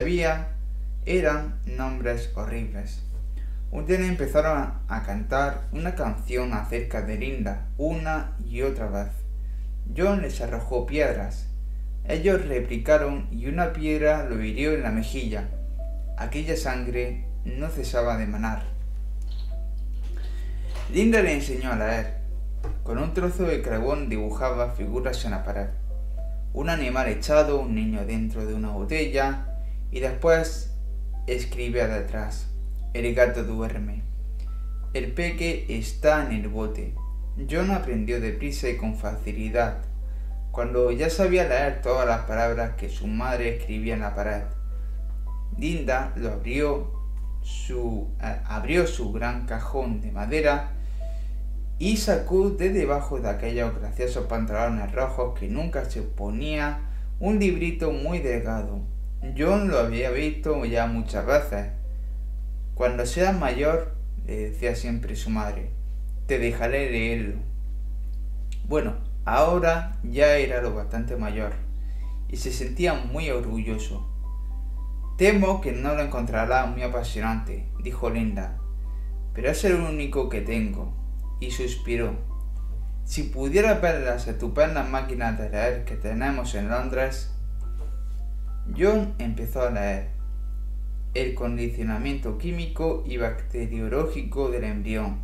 sabía eran nombres horribles. Un día empezaron a cantar una canción acerca de Linda una y otra vez. John les arrojó piedras. Ellos replicaron y una piedra lo hirió en la mejilla. Aquella sangre no cesaba de manar. Linda le enseñó a leer. Con un trozo de carbón dibujaba figuras en la pared. Un animal echado, un niño dentro de una botella y después escribía detrás. El gato duerme. El peque está en el bote. John aprendió deprisa y con facilidad, cuando ya sabía leer todas las palabras que su madre escribía en la pared. Linda lo abrió su, eh, abrió su gran cajón de madera y sacó de debajo de aquellos graciosos pantalones rojos que nunca se ponía un librito muy delgado. John lo había visto ya muchas veces. Cuando seas mayor, le decía siempre su madre, te dejaré leerlo. Bueno, ahora ya era lo bastante mayor y se sentía muy orgulloso. Temo que no lo encontrará muy apasionante, dijo Linda, pero es el único que tengo y suspiró. Si pudiera ver las estupendas máquinas de leer que tenemos en Londres, John empezó a leer el condicionamiento químico y bacteriológico del embrión,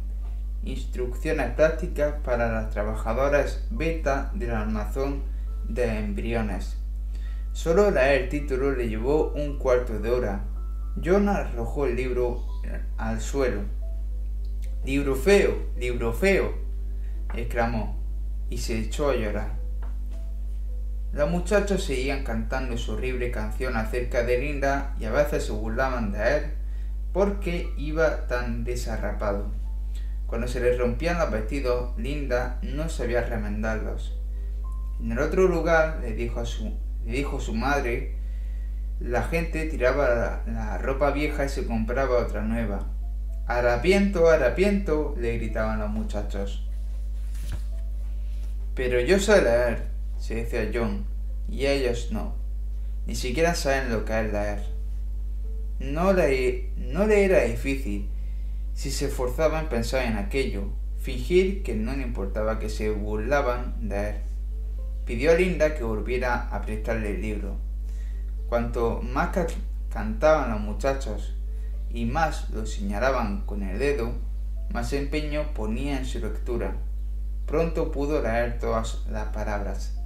instrucciones prácticas para las trabajadoras beta del almacén de embriones. Solo leer el título le llevó un cuarto de hora. John arrojó el libro al suelo Libro feo, libro feo, exclamó, y se echó a llorar. Los muchachos seguían cantando su horrible canción acerca de Linda y a veces se burlaban de él porque iba tan desarrapado. Cuando se le rompían los vestidos, Linda no sabía remendarlos. En el otro lugar, le dijo, su, madre, la gente tiraba la ropa vieja y se compraba otra nueva. Harapiento, harapiento, le gritaban los muchachos. Pero yo sé leer, decía John, y ellos no. Ni siquiera saben lo que es. No le, no le era difícil. Si se esforzaban pensar en aquello, fingir que no le importaba que se burlaban de él. Pidió a Linda que volviera a prestarle el libro. Cuanto más cantaban los muchachos, y más lo señalaban con el dedo, más empeño ponía en su lectura. Pronto pudo leer todas las palabras,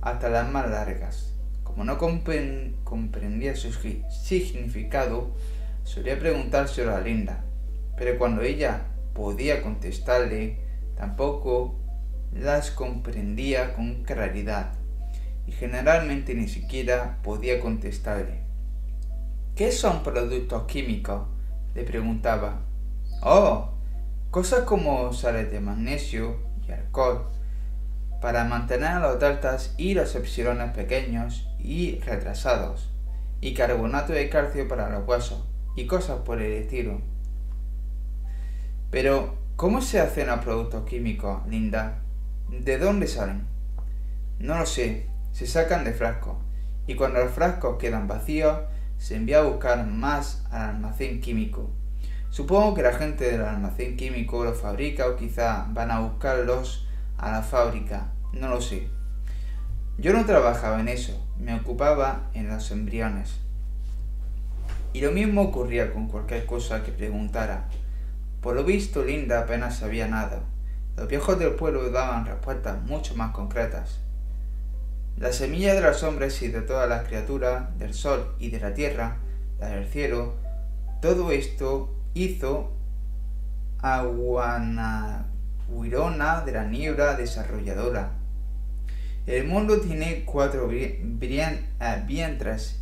hasta las más largas. Como no comprendía su significado, solía preguntárselo a Linda, pero cuando ella podía contestarle, tampoco las comprendía con claridad y generalmente ni siquiera podía contestarle. ¿Qué son productos químicos? le preguntaba. Oh, cosas como sales de magnesio y alcohol para mantener a los deltas y los epsilones pequeños y retrasados, y carbonato de calcio para los huesos, y cosas por el estilo. Pero, ¿cómo se hacen los productos químicos, Linda? ¿De dónde salen? No lo sé, se sacan de frascos, y cuando los frascos quedan vacíos, se envía a buscar más al almacén químico. Supongo que la gente del almacén químico los fabrica o quizá van a buscarlos a la fábrica, no lo sé. Yo no trabajaba en eso, me ocupaba en los embriones. Y lo mismo ocurría con cualquier cosa que preguntara. Por lo visto, Linda apenas sabía nada. Los viejos del pueblo daban respuestas mucho más concretas. La semilla de los hombres y de todas las criaturas, del sol y de la tierra, la del cielo, todo esto hizo a Guanahuirona de la niebla desarrolladora. El mundo tiene cuatro eh, vientres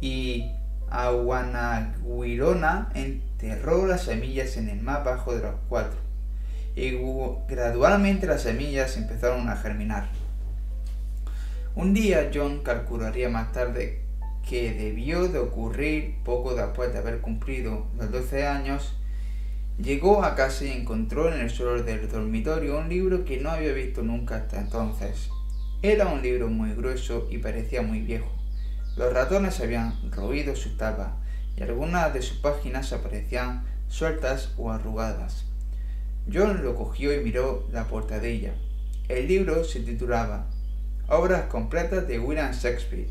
y Aguanaguirona enterró las semillas en el más bajo de los cuatro y gradualmente las semillas empezaron a germinar. Un día John calcularía más tarde que debió de ocurrir poco después de haber cumplido los 12 años, llegó a casa y encontró en el suelo del dormitorio un libro que no había visto nunca hasta entonces. Era un libro muy grueso y parecía muy viejo. Los ratones habían roído su tapa y algunas de sus páginas aparecían sueltas o arrugadas. John lo cogió y miró la portadilla. El libro se titulaba Obras completas de William Shakespeare.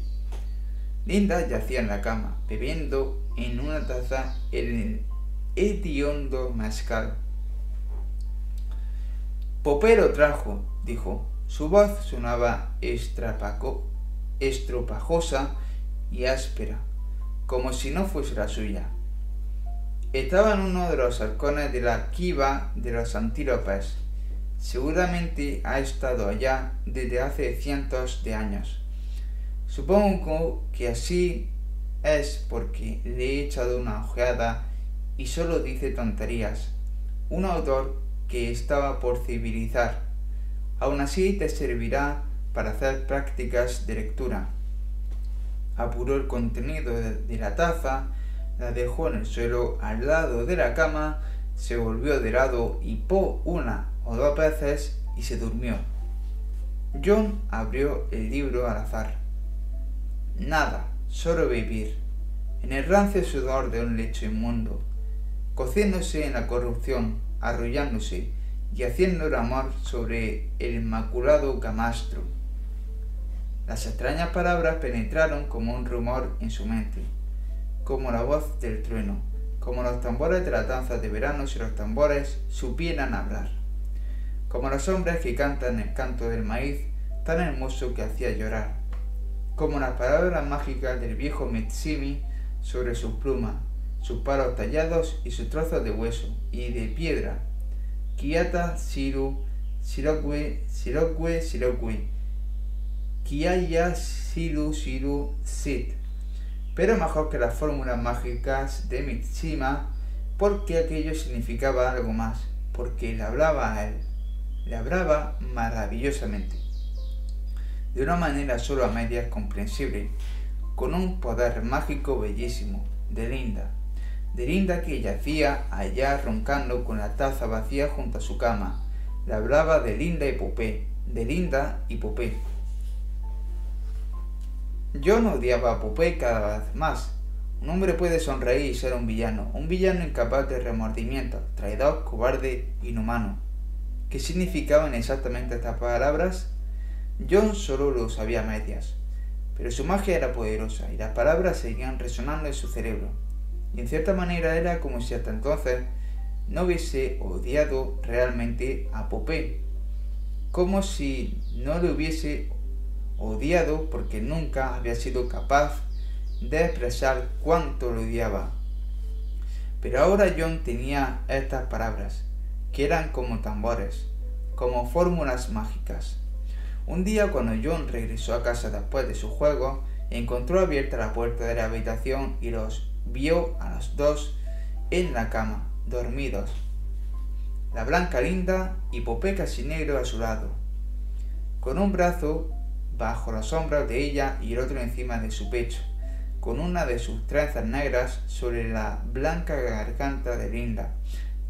Linda yacía en la cama, bebiendo en una taza el hediondo mascal. Popero trajo, dijo. Su voz sonaba estropajosa y áspera, como si no fuese la suya. Estaba en uno de los halcones de la Kiva de los antílopes. Seguramente ha estado allá desde hace cientos de años. Supongo que así es porque le he echado una ojeada y solo dice tonterías. Un autor que estaba por civilizar. Aún así te servirá para hacer prácticas de lectura. Apuró el contenido de la taza la dejó en el suelo al lado de la cama, se volvió de lado y po una o dos veces y se durmió. John abrió el libro al azar. Nada, solo vivir, en el rancio sudor de un lecho inmundo, cociéndose en la corrupción, arrullándose y haciendo el amor sobre el inmaculado camastro. Las extrañas palabras penetraron como un rumor en su mente como la voz del trueno, como los tambores de la danza de verano si los tambores supieran hablar, como los hombres que cantan el canto del maíz tan hermoso que hacía llorar, como las palabras mágicas del viejo Mitsimi sobre sus plumas, sus palos tallados y sus trozos de hueso y de piedra. Kiata Siru, Sirokwe, Sirokwe, Sirokwe. Kiaya Siru, Siru, Sit pero mejor que las fórmulas mágicas de Mitsima, porque aquello significaba algo más, porque le hablaba a él, le hablaba maravillosamente, de una manera solo a medias comprensible, con un poder mágico bellísimo, de Linda, de Linda que yacía allá roncando con la taza vacía junto a su cama, le hablaba de Linda y Popé, de Linda y Popé. Yo no odiaba a Popé cada vez más. Un hombre puede sonreír y ser un villano, un villano incapaz de remordimiento, traidor, cobarde, inhumano. ¿Qué significaban exactamente estas palabras? John solo lo sabía a medias, pero su magia era poderosa y las palabras seguían resonando en su cerebro. Y en cierta manera era como si hasta entonces no hubiese odiado realmente a Popé, como si no le hubiese odiado porque nunca había sido capaz de expresar cuánto lo odiaba. Pero ahora John tenía estas palabras, que eran como tambores, como fórmulas mágicas. Un día cuando John regresó a casa después de su juego, encontró abierta la puerta de la habitación y los vio a los dos en la cama, dormidos. La blanca linda y Popé casi negro a su lado. Con un brazo bajo los hombros de ella y el otro encima de su pecho, con una de sus trenzas negras sobre la blanca garganta de Linda,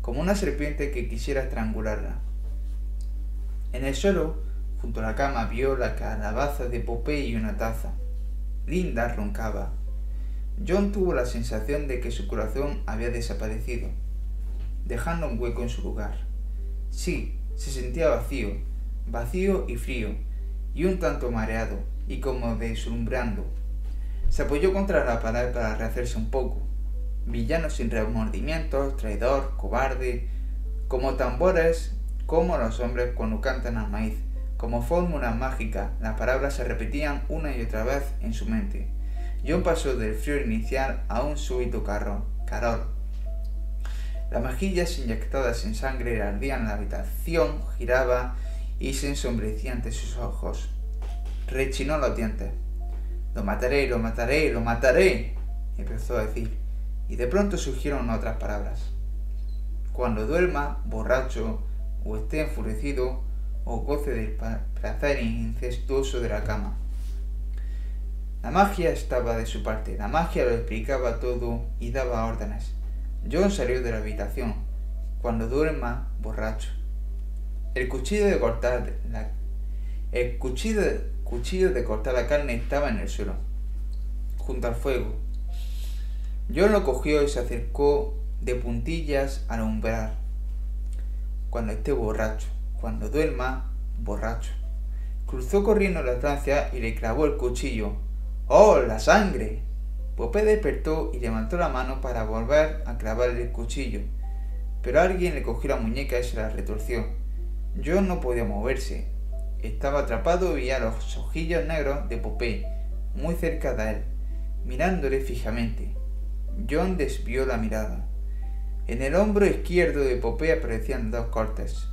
como una serpiente que quisiera estrangularla. En el suelo, junto a la cama, vio la calabaza de Popeye y una taza. Linda roncaba. John tuvo la sensación de que su corazón había desaparecido, dejando un hueco en su lugar. Sí, se sentía vacío, vacío y frío, y un tanto mareado y como deslumbrando. Se apoyó contra la pared para rehacerse un poco. Villano sin remordimientos, traidor, cobarde, como tambores, como los hombres cuando cantan al maíz. Como fórmula mágica, las palabras se repetían una y otra vez en su mente. John pasó del frío inicial a un súbito carro, calor. Las mejillas inyectadas en sangre ardían la habitación, giraba y se ensombrecía ante sus ojos. Rechinó los dientes. Lo mataré, lo mataré, lo mataré, empezó a decir, y de pronto surgieron otras palabras. Cuando duerma, borracho, o esté enfurecido, o goce del placer incestuoso de la cama. La magia estaba de su parte, la magia lo explicaba todo y daba órdenes. John salió de la habitación. Cuando duerma, borracho. El cuchillo de cortar la, el cuchillo, cuchillo de cortar la carne estaba en el suelo. junto al fuego. John lo cogió y se acercó de puntillas al umbral. Cuando esté borracho, cuando duerma, borracho. Cruzó corriendo la estancia y le clavó el cuchillo. ¡Oh, la sangre! Popé despertó y levantó la mano para volver a clavarle el cuchillo, pero alguien le cogió la muñeca y se la retorció. John no podía moverse. Estaba atrapado y veía los ojillos negros de Popé, muy cerca de él, mirándole fijamente. John desvió la mirada. En el hombro izquierdo de Popé aparecían dos cortes.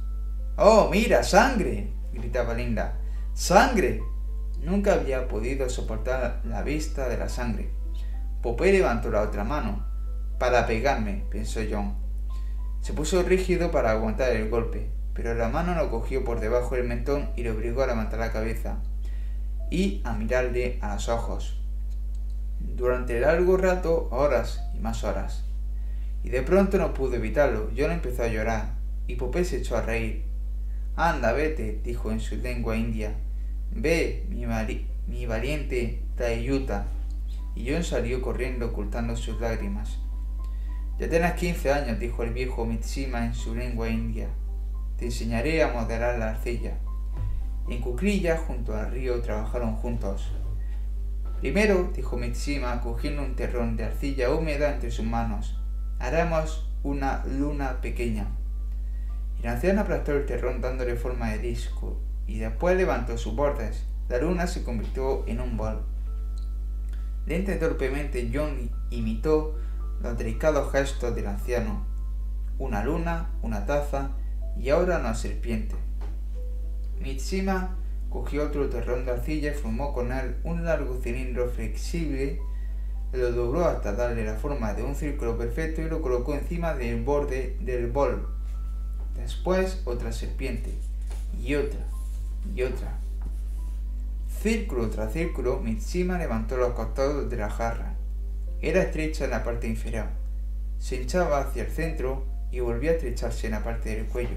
¡Oh, mira, sangre! gritaba Linda. ¡Sangre! Nunca había podido soportar la vista de la sangre. Popé levantó la otra mano. Para pegarme, pensó John. Se puso rígido para aguantar el golpe, pero la mano lo cogió por debajo del mentón y le obligó a levantar la cabeza y a mirarle a los ojos. Durante largo rato, horas y más horas. Y de pronto no pudo evitarlo. John empezó a llorar y Popé se echó a reír. Anda, vete, dijo en su lengua india. Ve, mi, valiente Tayuta y John salió corriendo ocultando sus lágrimas. Ya tienes quince años, dijo el viejo Mitsima en su lengua india. Te enseñaré a moderar la arcilla. En Cucrilla, junto al río, trabajaron juntos. Primero, dijo Mitsima, cogiendo un terrón de arcilla húmeda entre sus manos, haremos una luna pequeña. El anciano aplastó el terrón dándole forma de disco, y después levantó sus bordes. La luna se convirtió en un bol. Lenta y torpemente John imitó los delicados gestos del anciano. Una luna, una taza y ahora una serpiente. Mitsima cogió otro terrón de arcilla y formó con él un largo cilindro flexible, lo dobló hasta darle la forma de un círculo perfecto y lo colocó encima del borde del bol. Después otra serpiente, y otra, y otra. Círculo tras círculo, Mitsima levantó los costados de la jarra. Era estrecha en la parte inferior. Se hinchaba hacia el centro y volvía a estrecharse en la parte del cuello.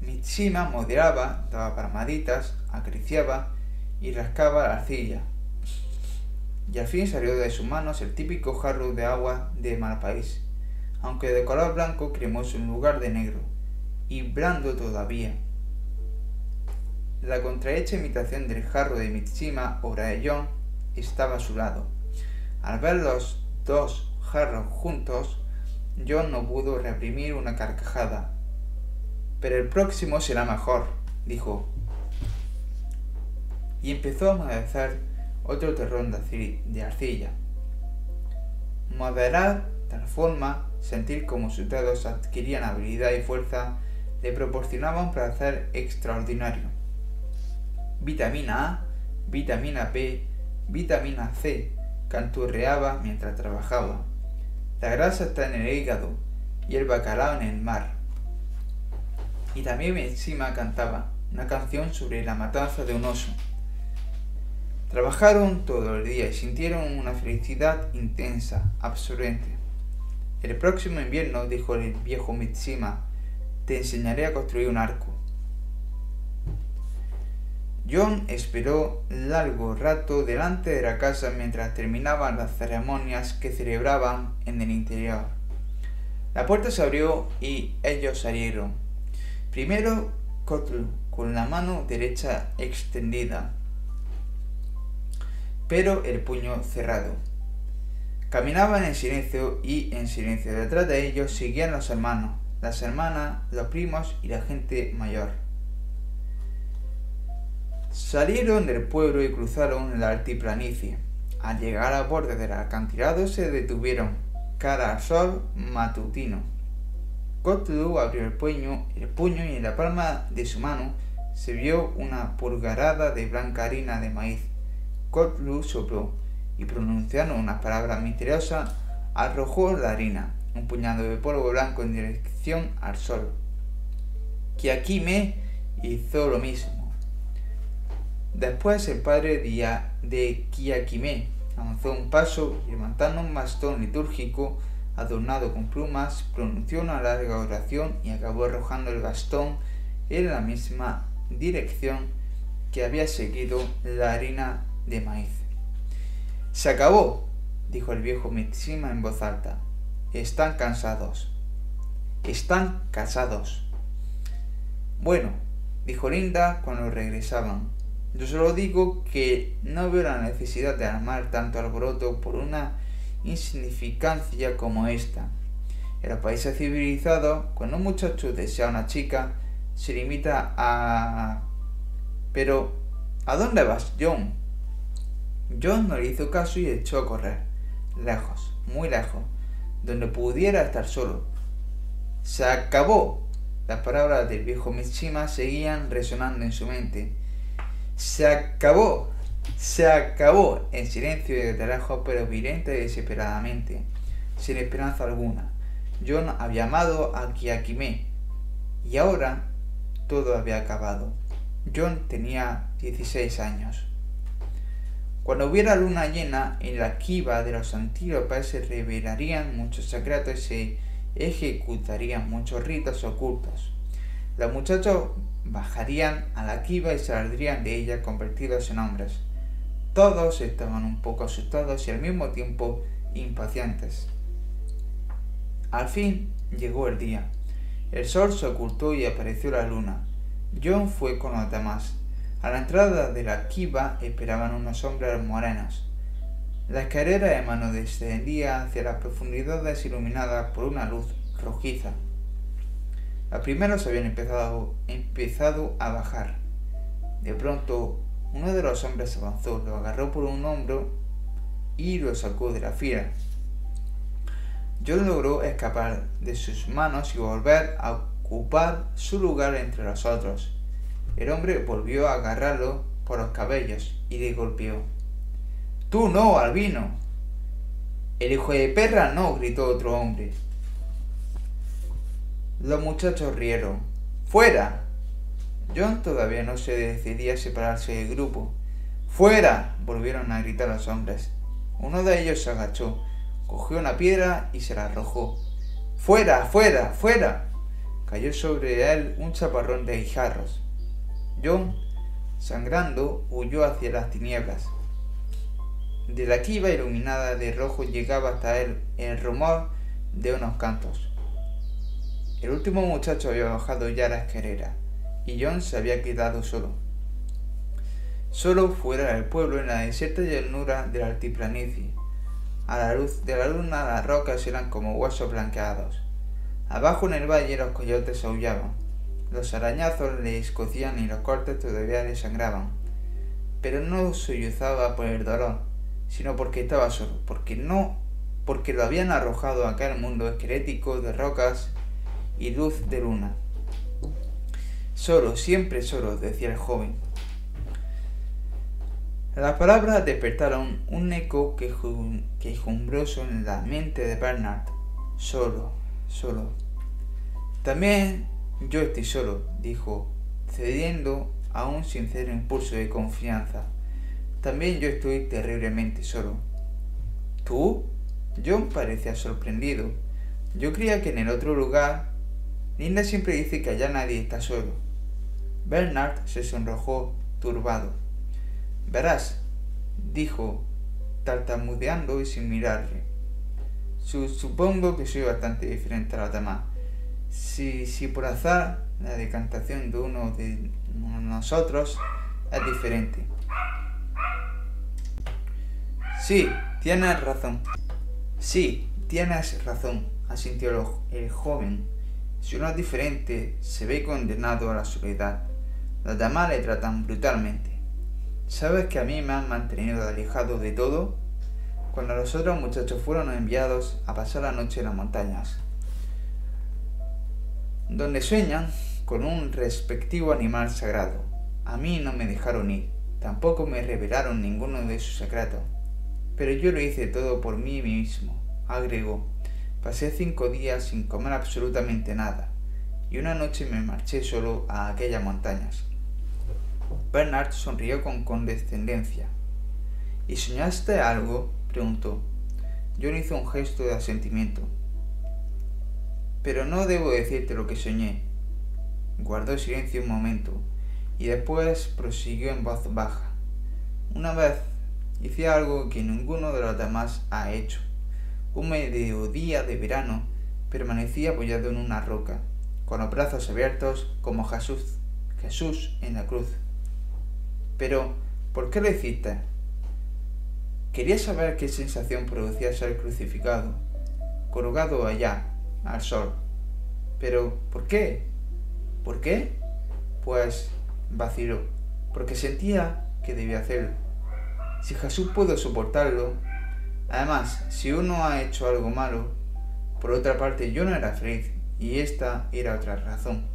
Mitsima moderaba, daba palmaditas, acariciaba y rascaba la arcilla. Y al fin salió de sus manos el típico jarro de agua de Malpaís, aunque de color blanco cremoso en lugar de negro, y blando todavía la contrahecha imitación del jarro de Mitsima o John estaba a su lado. Al ver los dos jarros juntos, John no pudo reprimir una carcajada. Pero el próximo será mejor, dijo. Y empezó a maderar otro terrón de arcilla. Moderar tal forma, sentir como sus dedos adquirían habilidad y fuerza, le proporcionaba un placer extraordinario vitamina A, vitamina B, vitamina C, canturreaba mientras trabajaba. La grasa está en el hígado y el bacalao en el mar. Y también encima cantaba una canción sobre la matanza de un oso. Trabajaron todo el día y sintieron una felicidad intensa, absorbente. El próximo invierno, dijo el viejo Mitsima, te enseñaré a construir un arco. John esperó largo rato delante de la casa mientras terminaban las ceremonias que celebraban en el interior. La puerta se abrió y ellos salieron. Primero Kotl con la mano derecha extendida, pero el puño cerrado. Caminaban en silencio y en silencio. Detrás de ellos seguían los hermanos, las hermanas, los primos y la gente mayor. Salieron del pueblo y cruzaron la altiplanicie. Al llegar a borde del acantilado se detuvieron, cara al sol matutino. Cotlu abrió el puño, puño y en la palma de su mano se vio una pulgarada de blanca harina de maíz. Cotlu sopló y pronunciando unas palabras misteriosas arrojó la harina, un puñado de polvo blanco en al sol. Kiakime hizo lo mismo Después el padre de Kiakime avanzó un paso y levantando un bastón litúrgico adornado con plumas, pronunció una larga oración y acabó arrojando el bastón en la misma dirección que había seguido la harina de maíz. Se acabó, dijo el viejo Mitsima en voz alta. Están cansados. Están casados. Bueno, dijo Linda cuando regresaban. Yo solo digo que no veo la necesidad de armar tanto alboroto por una insignificancia como esta. En los países civilizados, cuando un muchacho desea a una chica, se limita a... Pero, ¿a dónde vas, John? John no le hizo caso y echó a correr, lejos, muy lejos, donde pudiera estar solo. Se acabó. Las palabras del viejo Mishima seguían resonando en su mente. Se acabó. Se acabó. En silencio y lejos, pero violenta y desesperadamente, sin esperanza alguna. John había amado a Kiakime y ahora todo había acabado. John tenía 16 años. Cuando hubiera luna llena, en la kiva de los antílopes se revelarían muchos secretos y se ejecutarían muchos ritos ocultos. Los muchachos bajarían a la kiva y saldrían de ella convertidos en hombres. Todos estaban un poco asustados y al mismo tiempo impacientes. Al fin llegó el día. El sol se ocultó y apareció la luna. John fue con los demás. A la entrada de la kiva esperaban unos hombres morenos. La escalera de mano descendía hacia las profundidades iluminadas por una luz rojiza. Los primeros habían empezado, empezado a bajar. De pronto, uno de los hombres avanzó, lo agarró por un hombro y lo sacó de la fila. John logró escapar de sus manos y volver a ocupar su lugar entre los otros. El hombre volvió a agarrarlo por los cabellos y le golpeó. Tú no, Albino. El hijo de perra no, gritó otro hombre. Los muchachos rieron. ¡Fuera! John todavía no se decidía a separarse del grupo. ¡Fuera! volvieron a gritar los hombres. Uno de ellos se agachó cogió una piedra y se la arrojó. ¡Fuera, fuera, fuera! Cayó sobre él un chaparrón de guijarros. John, sangrando, huyó hacia las tinieblas. De la quiva iluminada de rojo llegaba hasta él el rumor de unos cantos. El último muchacho había bajado ya la escalera y John se había quedado solo. Solo fuera del pueblo en la desierta llanura de la altiplanicie, a la luz de la luna las rocas eran como huesos blanqueados. Abajo en el valle los coyotes aullaban. Los arañazos le escocían y los cortes todavía le sangraban. Pero no sollozaba por el dolor, sino porque estaba solo, porque no, porque lo habían arrojado a aquel mundo esquelético de rocas y luz de luna. Solo, siempre solo, decía el joven. Las palabras despertaron un eco quejumbroso en la mente de Bernard. Solo, solo. También yo estoy solo, dijo, cediendo a un sincero impulso de confianza. También yo estoy terriblemente solo. ¿Tú? John parecía sorprendido. Yo creía que en el otro lugar... Linda siempre dice que allá nadie está solo. Bernard se sonrojó, turbado. Verás, dijo, tartamudeando y sin mirarle. supongo que soy bastante diferente a los demás. Si, si por azar la decantación de uno de nosotros es diferente. Sí, tienes razón. Sí, tienes razón, asintió el joven. Si uno es diferente, se ve condenado a la soledad. Los demás le tratan brutalmente. ¿Sabes que a mí me han mantenido alejado de todo? Cuando los otros muchachos fueron enviados a pasar la noche en las montañas, donde sueñan con un respectivo animal sagrado. A mí no me dejaron ir, tampoco me revelaron ninguno de sus secretos. Pero yo lo hice todo por mí mismo, agregó. Pasé cinco días sin comer absolutamente nada, y una noche me marché solo a aquellas montañas. Bernard sonrió con condescendencia. ¿Y soñaste algo? preguntó. John hizo un gesto de asentimiento. Pero no debo decirte lo que soñé. Guardó silencio un momento y después prosiguió en voz baja. Una vez hacía algo que ninguno de los demás ha hecho. Un mediodía de verano permanecía apoyado en una roca, con los brazos abiertos como Jesús, Jesús en la cruz. Pero, ¿por qué lo hiciste? Quería saber qué sensación producía ser crucificado, colgado allá, al sol. Pero, ¿por qué? ¿Por qué? Pues vaciló, porque sentía que debía hacerlo. Si Jesús pudo soportarlo, además, si uno ha hecho algo malo, por otra parte yo no era feliz, y esta era otra razón.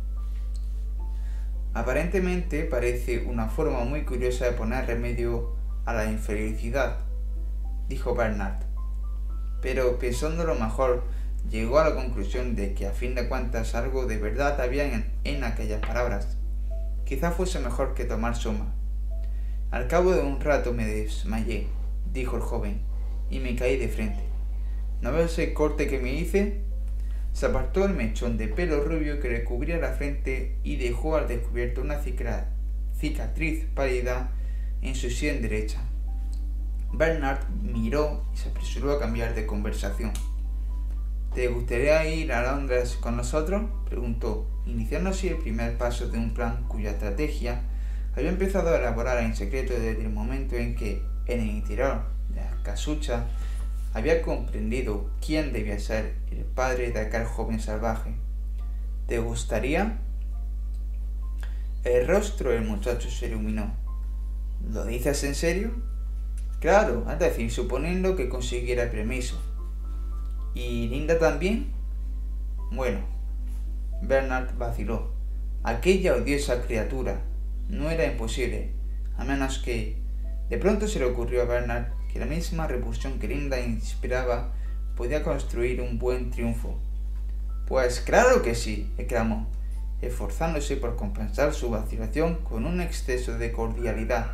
Aparentemente parece una forma muy curiosa de poner remedio a la infelicidad, dijo Bernard. Pero pensándolo mejor, llegó a la conclusión de que a fin de cuentas algo de verdad había en, aquellas palabras. Quizá fuese mejor que tomar suma. Al cabo de un rato me desmayé, dijo el joven, y me caí de frente. ¿No ves el corte que me hice? Se apartó el mechón de pelo rubio que le cubría la frente y dejó al descubierto una cicatriz pálida en su sien derecha. Bernard miró y se apresuró a cambiar de conversación. ¿Te gustaría ir a Londres con nosotros? preguntó, iniciando así el primer paso de un plan cuya estrategia había empezado a elaborar en secreto desde el momento en que, en el interior de la casucha, había comprendido quién debía ser el padre de aquel joven salvaje. ¿Te gustaría? El rostro del muchacho se iluminó. ¿Lo dices en serio? Claro, es decir, suponiendo que consiguiera el permiso. ¿Y Linda también? Bueno, Bernard vaciló. Aquella odiosa criatura. No era imposible, a menos que... De pronto se le ocurrió a Bernard que la misma repulsión que Linda inspiraba podía construir un buen triunfo. Pues claro que sí, exclamó, esforzándose por compensar su vacilación con un exceso de cordialidad.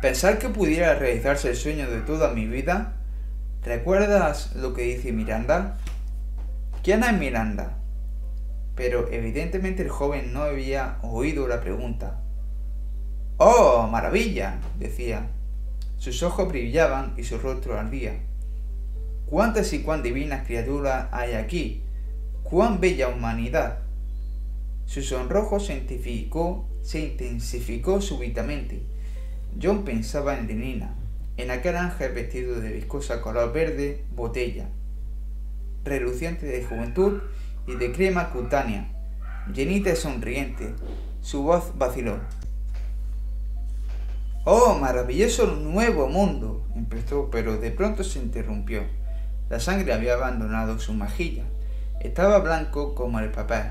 Pensar que pudiera realizarse el sueño de toda mi vida. ¿Recuerdas lo que dice Miranda? ¿Quién es Miranda? Pero evidentemente el joven no había oído la pregunta. ¡Oh, maravilla! decía. Sus ojos brillaban y su rostro ardía. ¿Cuántas y cuán divinas criaturas hay aquí? ¡Cuán bella humanidad! Su sonrojo se intensificó, se intensificó súbitamente. John pensaba en Lenina, en aquel ángel vestido de viscosa color verde botella, reluciente de juventud y de crema cutánea, llenita y sonriente. Su voz vaciló. ¡Oh, maravilloso nuevo mundo! empezó, pero de pronto se interrumpió. La sangre había abandonado su mejilla. Estaba blanco como el papel.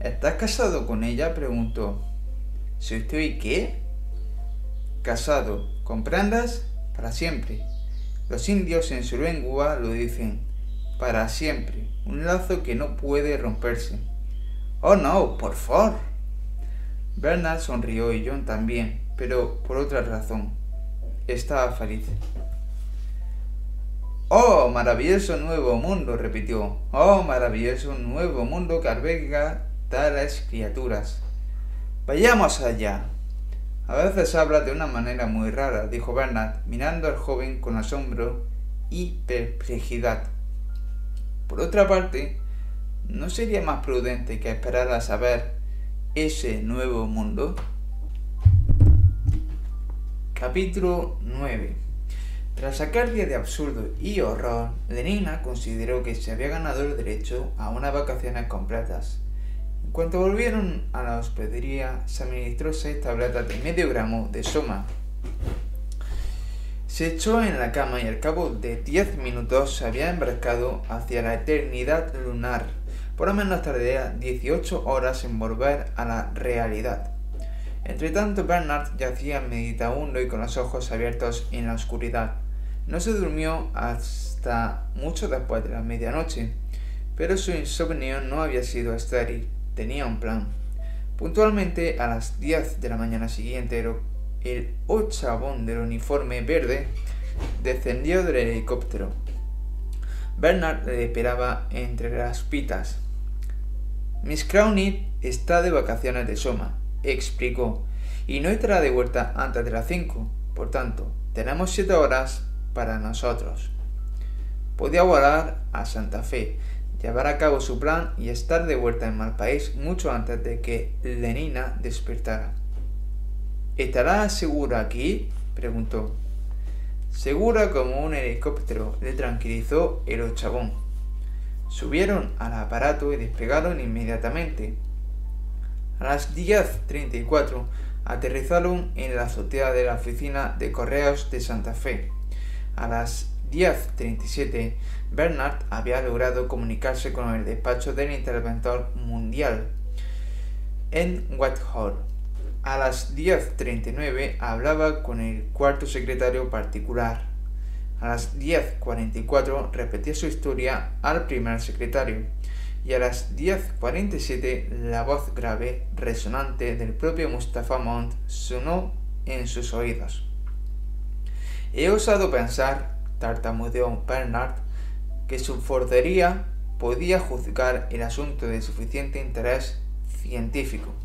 ¿Estás casado con ella? preguntó. ¿Si estoy qué? Casado. ¿Comprendas? Para siempre. Los indios en su lengua lo dicen para siempre. Un lazo que no puede romperse. Oh no, por favor. Bernard sonrió y John también pero por otra razón. Estaba feliz. ¡Oh, maravilloso nuevo mundo! repitió. ¡Oh, maravilloso nuevo mundo que alberga tales criaturas! Vayamos allá. A veces habla de una manera muy rara, dijo Bernard, mirando al joven con asombro y perplejidad. Por otra parte, ¿no sería más prudente que esperar a saber ese nuevo mundo? Capítulo 9 Tras aquel día de absurdo y horror, Lenina consideró que se había ganado el derecho a unas vacaciones completas. En cuanto volvieron a la hospedería, se administró seis tabletas de medio gramo de soma. Se echó en la cama y al cabo de diez minutos se había embarcado hacia la eternidad lunar. Por lo menos tardaría 18 horas en volver a la realidad. Entretanto, Bernard yacía meditabundo y con los ojos abiertos en la oscuridad. No se durmió hasta mucho después de la medianoche, pero su insomnio no había sido estéril, tenía un plan. Puntualmente a las 10 de la mañana siguiente, el ochavón del uniforme verde descendió del helicóptero. Bernard le esperaba entre las pitas. Miss Crowney está de vacaciones de Soma explicó, y no estará de vuelta antes de las cinco. Por tanto, tenemos siete horas para nosotros. Podía volar a Santa Fe, llevar a cabo su plan y estar de vuelta en Malpaís mucho antes de que Lenina despertara. ¿Estará segura aquí? preguntó. Segura como un helicóptero, le tranquilizó el ochavón. Subieron al aparato y despegaron inmediatamente. A las 10.34 aterrizaron en la azotea de la oficina de correos de Santa Fe. A las 10.37, Bernard había logrado comunicarse con el despacho del interventor mundial en Whitehall. A las 10.39 hablaba con el cuarto secretario particular. A las 10.44 repetía su historia al primer secretario y a las 10.47 la voz grave, resonante del propio Mustafa Mont sonó en sus oídos. He osado pensar, tartamudeó Bernard, que su forcería podía juzgar el asunto de suficiente interés científico.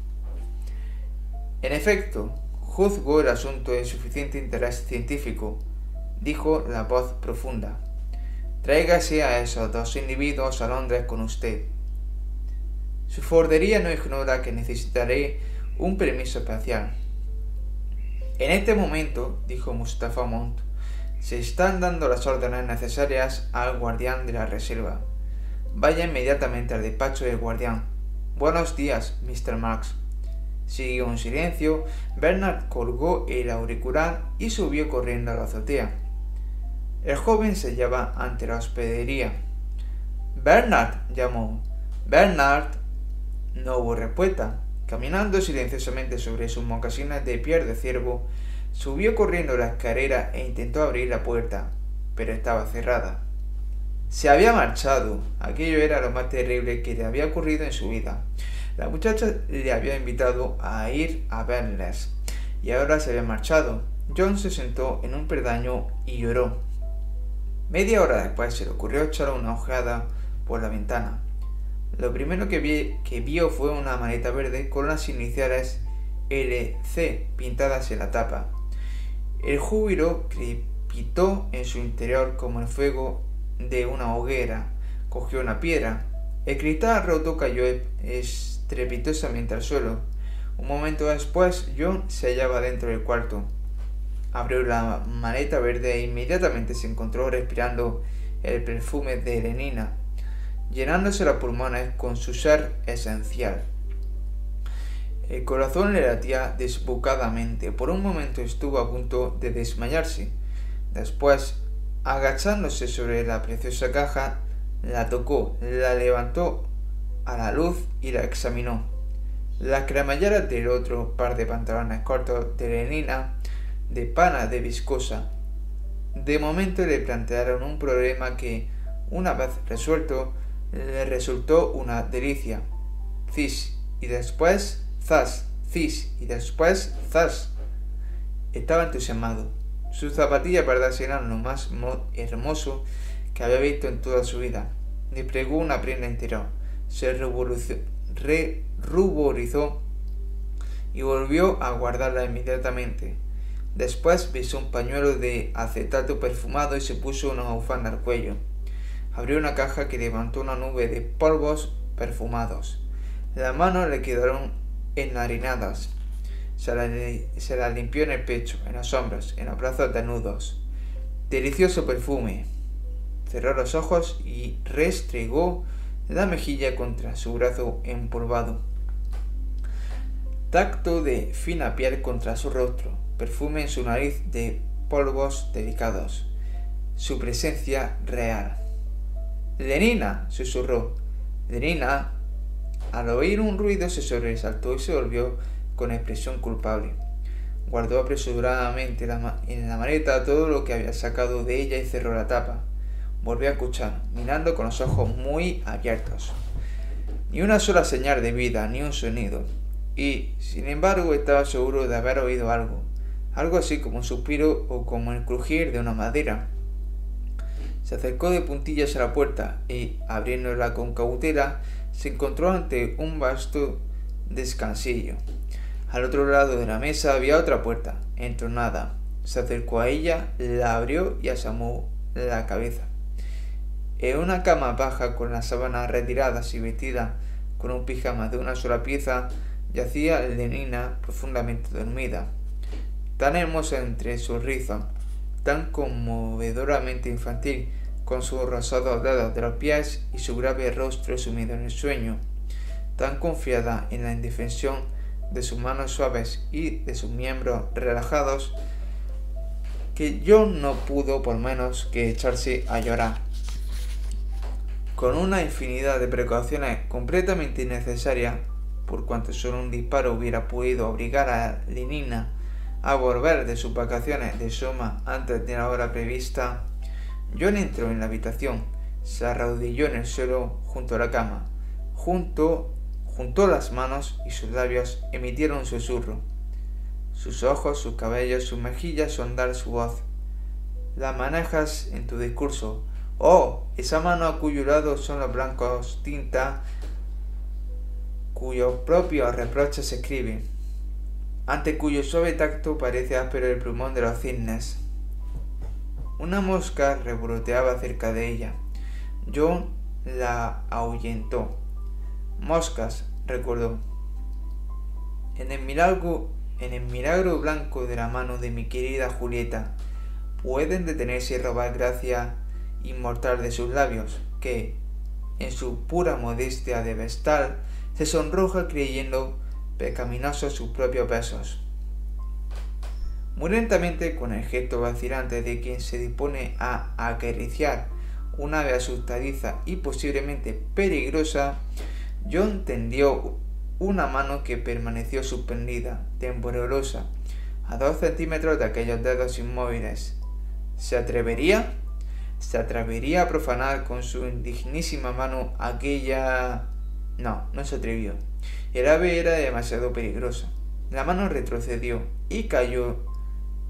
En efecto, juzgo el asunto de suficiente interés científico, dijo la voz profunda. Tráigase a esos dos individuos a Londres con usted. Su fordería no ignora que necesitaré un permiso especial. En este momento, dijo Mustafa Mont, se están dando las órdenes necesarias al guardián de la reserva. Vaya inmediatamente al despacho del guardián. Buenos días, Mr. Marx. Siguió un silencio, Bernard colgó el auricular y subió corriendo a la azotea. El joven se hallaba ante la hospedería. Bernard llamó. Bernard. No hubo respuesta. Caminando silenciosamente sobre sus mocasines de piel de ciervo, subió corriendo la escalera e intentó abrir la puerta, pero estaba cerrada. Se había marchado. Aquello era lo más terrible que le había ocurrido en su vida. La muchacha le había invitado a ir a verles y ahora se había marchado. John se sentó en un perdaño y lloró. Media hora después se le ocurrió echar una ojeada por la ventana. Lo primero que, que vio fue una maleta verde con las iniciales LC pintadas en la tapa. El júbilo crepitó en su interior como el fuego de una hoguera. Cogió una piedra. El cristal roto cayó estrepitosamente al suelo. Un momento después, John se hallaba dentro del cuarto. Abrió la maleta verde e inmediatamente se encontró respirando el perfume de Lenina, llenándose los pulmones con su ser esencial. El corazón le latía desbocadamente. Por un momento estuvo a punto de desmayarse. Después, agachándose sobre la preciosa caja, la tocó, la levantó a la luz y la examinó. Las cremalleras del otro par de pantalones cortos de Lenina de pana de viscosa. De momento le plantearon un problema que, una vez resuelto, le resultó una delicia. Cis y después zas, cis y después zas. Estaba entusiasmado. Sus zapatillas verdes eran lo más hermoso que había visto en toda su vida. Desplegó una prenda entera. Se ruborizó y volvió a guardarla inmediatamente. Después besó un pañuelo de acetato perfumado y se puso una bufanda al cuello. Abrió una caja que levantó una nube de polvos perfumados. Las manos le quedaron enharinadas. Se la, limpió en el pecho, en los hombros, en los brazos desnudos. Delicioso perfume. Cerró los ojos y restregó la mejilla contra su brazo empolvado. Tacto de fina piel contra su rostro perfume en su nariz de polvos delicados. Su presencia real. Lenina, susurró. Lenina, al oír un ruido, se sobresaltó y se volvió con expresión culpable. Guardó apresuradamente en la maleta todo lo que había sacado de ella y cerró la tapa. Volvió a escuchar, mirando con los ojos muy abiertos. Ni una sola señal de vida, ni un sonido. Y, sin embargo, estaba seguro de haber oído algo algo así como un suspiro o como el crujir de una madera. Se acercó de puntillas a la puerta y, abriéndola con cautela, se encontró ante un vasto descansillo. Al otro lado de la mesa había otra puerta, entronada. Se acercó a ella, la abrió y asomó la cabeza. En una cama baja con las sábanas retiradas y vestida con un pijama de una sola pieza, yacía Lenina profundamente dormida. Tan hermosa entre sus rizos, tan conmovedoramente infantil, con sus rosados dedos de los pies y su grave rostro sumido en el sueño, tan confiada en la indefensión de sus manos suaves y de sus miembros relajados, que yo no pudo por menos que echarse a llorar. Con una infinidad de precauciones completamente innecesarias, por cuanto solo un disparo hubiera podido obligar a Lenina a volver de sus vacaciones de Soma antes de la hora prevista, John entró en la habitación, se arrodilló en el suelo junto a la cama, junto, juntó las manos y sus labios emitieron un susurro sus ojos, sus cabellos, sus mejillas sondar su voz. La manejas en tu discurso. Oh, esa mano a cuyo lado son los blancos tinta cuyo propio reproche se escribe, ante cuyo suave tacto parece áspero el plumón de los cisnes. Una mosca revoloteaba cerca de ella. John la ahuyentó. Moscas, recordó. En el milagro en el milagro blanco de la mano de mi querida Julieta, pueden detenerse y robar gracia inmortal de sus labios, que, en su pura modestia de vestal, se sonroja creyendo pecaminosos sus propios besos. Muy lentamente, con el gesto vacilante de quien se dispone a acariciar una ave asustadiza y posiblemente peligrosa, John tendió una mano que permaneció suspendida, temblorosa, a dos centímetros de aquellos dedos inmóviles. ¿Se atrevería? ¿Se atrevería a profanar con su indignísima mano aquella... No, no se atrevió. El ave era demasiado peligrosa. La mano retrocedió y cayó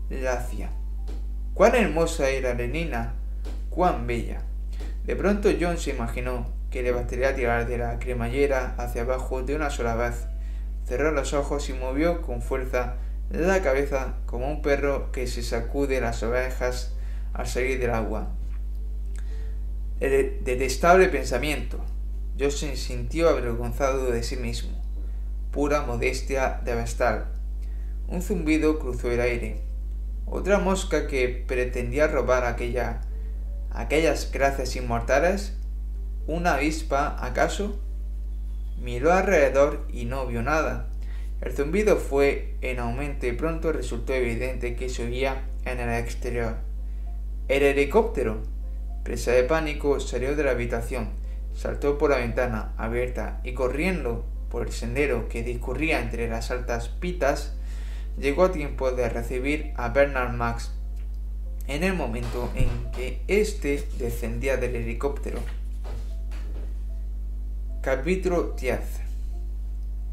lacia. Cuán hermosa era Lenina, cuán bella. De pronto John se imaginó que le bastaría tirar de la cremallera hacia abajo de una sola vez. Cerró los ojos y movió con fuerza la cabeza como un perro que se sacude las ovejas al salir del agua. El detestable pensamiento. Yo se sintió avergonzado de sí mismo. Pura modestia de vestal. Un zumbido cruzó el aire. Otra mosca que pretendía robar aquella, aquellas gracias inmortales ¿Una avispa, acaso? Miró alrededor y no vio nada. El zumbido fue en aumento y pronto resultó evidente que se oía en el exterior. El helicóptero. Presa de pánico, salió de la habitación, saltó por la ventana abierta y corriendo por el sendero que discurría entre las altas pitas, llegó a tiempo de recibir a Bernard Max en el momento en que éste descendía del helicóptero. Capítulo 10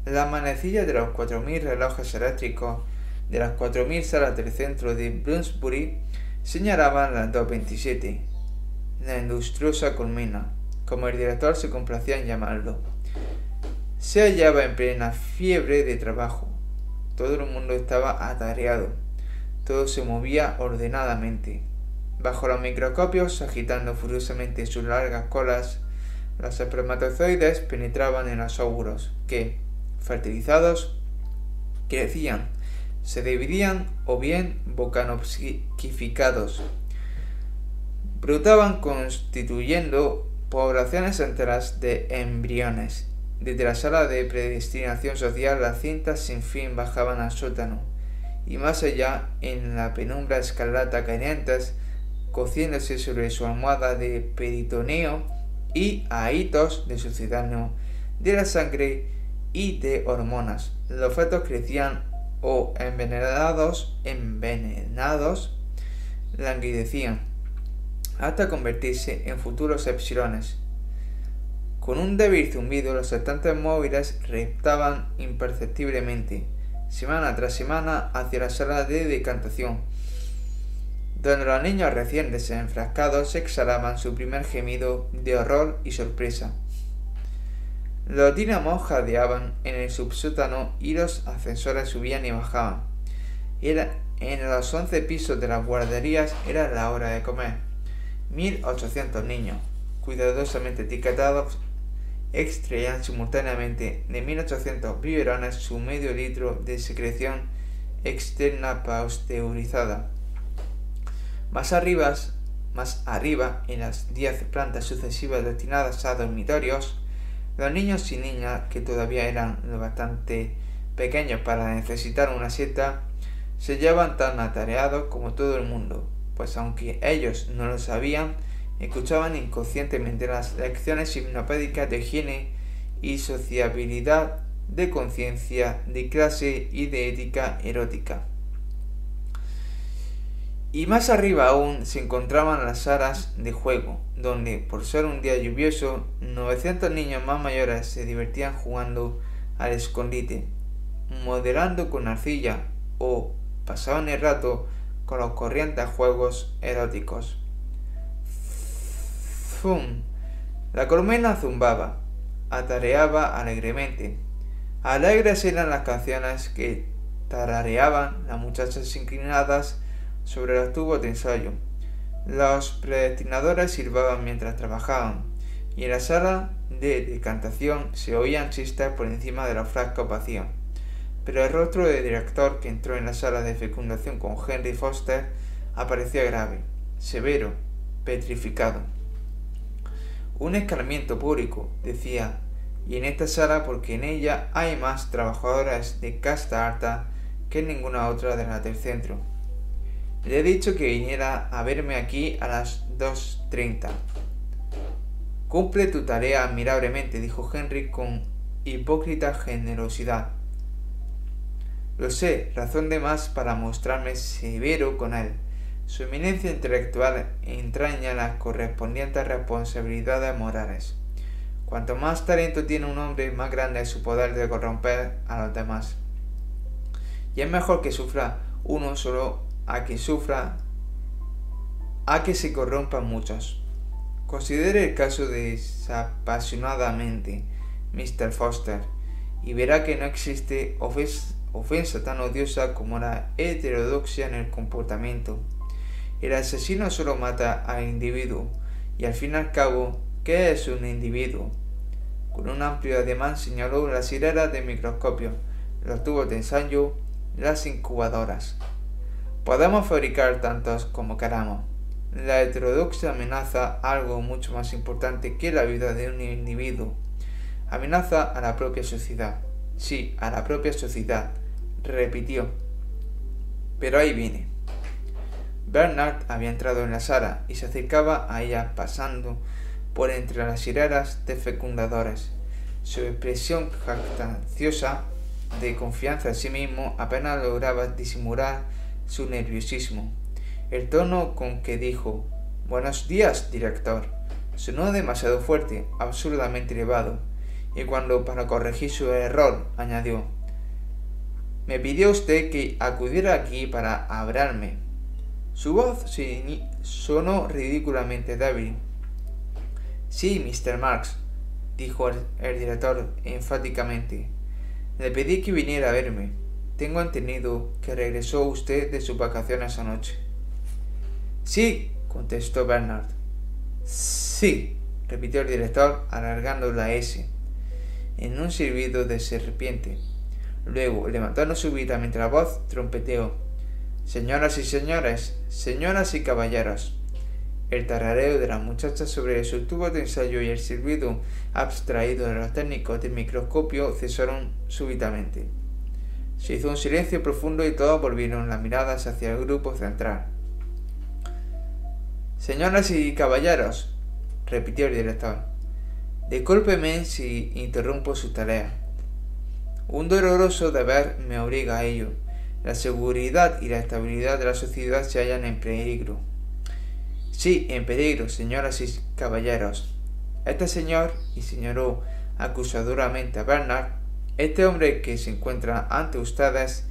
La manecilla de los 4.000 relojes eléctricos de las 4.000 salas del centro de Bloomsbury señalaban las 2.27, la industriosa colmena, como el director se complacía en llamarlo. Se hallaba en plena fiebre de trabajo. Todo el mundo estaba atareado. Todo se movía ordenadamente. Bajo los microscopios, agitando furiosamente sus largas colas, los espermatozoides penetraban en los óvulos, que, fertilizados, crecían, se dividían o bien bocanopsiquificados. Brotaban constituyendo poblaciones enteras de embriones. Desde la sala de predestinación social las cintas sin fin bajaban al sótano, y más allá, en la penumbra escarlata calientes, cociéndose sobre su almohada de peritoneo, y a hitos de sucedáneo de la sangre y de hormonas. Los fetos crecían o envenenados, envenenados, languidecían, hasta convertirse en futuros epsilones. Con un débil zumbido, los estantes móviles reptaban imperceptiblemente, semana tras semana, hacia la sala de decantación, donde los niños recién desenfrascados exhalaban su primer gemido de horror y sorpresa. Los dínamos jadeaban en el subsótano y los ascensores subían y bajaban. Era En los once pisos de las guarderías era la hora de comer. 1.800 niños, cuidadosamente etiquetados, extraían simultáneamente de 1.800 biberones su medio litro de secreción externa pasteurizada. Más arriba, más arriba, en las 10 plantas sucesivas destinadas a dormitorios, los niños y niñas que todavía eran lo bastante pequeños para necesitar una siesta, se llevaban tan atareados como todo el mundo, pues aunque ellos no lo sabían, escuchaban inconscientemente las lecciones hipnopédicas de higiene y sociabilidad, de conciencia, de clase y de ética erótica. Y más arriba aún se encontraban las salas de juego, donde, por ser un día lluvioso, 900 niños más mayores se divertían jugando al escondite, modelando con arcilla o pasaban el rato con los corrientes juegos eróticos. ¡Zum! La colmena zumbaba, atareaba alegremente. Alegres eran las canciones que tarareaban las muchachas inclinadas sobre los tubos de ensayo. Los predestinadores silbaban mientras trabajaban, y en la sala de decantación se oían chistes por encima de los frascos vacíos. Pero el rostro del director que entró en la sala de fecundación con Henry Foster aparecía grave, severo, petrificado. Un escarmiento público, decía, y en esta sala porque en ella hay más trabajadoras de casta alta que en ninguna otra de las del centro. Le he dicho que viniera a verme aquí a las 2.30. Cumple tu tarea admirablemente, dijo Henry con hipócrita generosidad. Lo sé, razón de más para mostrarme severo con él. Su eminencia intelectual entraña las correspondientes responsabilidades morales. Cuanto más talento tiene un hombre, más grande es su poder de corromper a los demás. Y es mejor que sufra uno solo a que sufra, a que se corrompan muchos. Considere el caso desapasionadamente, Mr. Foster, y verá que no existe ofensa tan odiosa como la heterodoxia en el comportamiento. El asesino solo mata al individuo, y al fin y al cabo, ¿qué es un individuo? Con un amplio ademán señaló las hileras de microscopio, los tubos de ensayo, las incubadoras. Podemos fabricar tantos como queramos. La heterodoxia amenaza algo mucho más importante que la vida de un individuo. Amenaza a la propia sociedad. Sí, a la propia sociedad, repitió. Pero ahí viene. Bernard había entrado en la sala y se acercaba a ella pasando por entre las hileras de fecundadores. Su expresión jactanciosa de confianza en sí mismo apenas lograba disimular su nerviosismo. El tono con que dijo Buenos días, director, sonó demasiado fuerte, absurdamente elevado, y cuando para corregir su error añadió Me pidió usted que acudiera aquí para hablarme. Su voz sonó ridículamente débil. Sí, Mr. Marx, dijo el director enfáticamente. Le pedí que viniera a verme. Tengo entendido que regresó usted de sus vacaciones anoche. Sí, contestó Bernard. Sí, repitió el director alargando la S en un silbido de serpiente. Luego, levantando súbitamente la voz, trompeteó. Señoras y señores, señoras y caballeros. El tarareo de la muchacha sobre su tubo de ensayo y el silbido abstraído de los técnicos del microscopio cesaron súbitamente. Se hizo un silencio profundo y todos volvieron las miradas hacia el grupo central. Señoras y caballeros, repitió el director, discúlpeme si interrumpo su tarea. Un doloroso deber me obliga a ello. La seguridad y la estabilidad de la sociedad se hallan en peligro. Sí, en peligro, señoras y caballeros. Este señor, y señaló acusadoramente a Bernard, este hombre que se encuentra ante ustedes,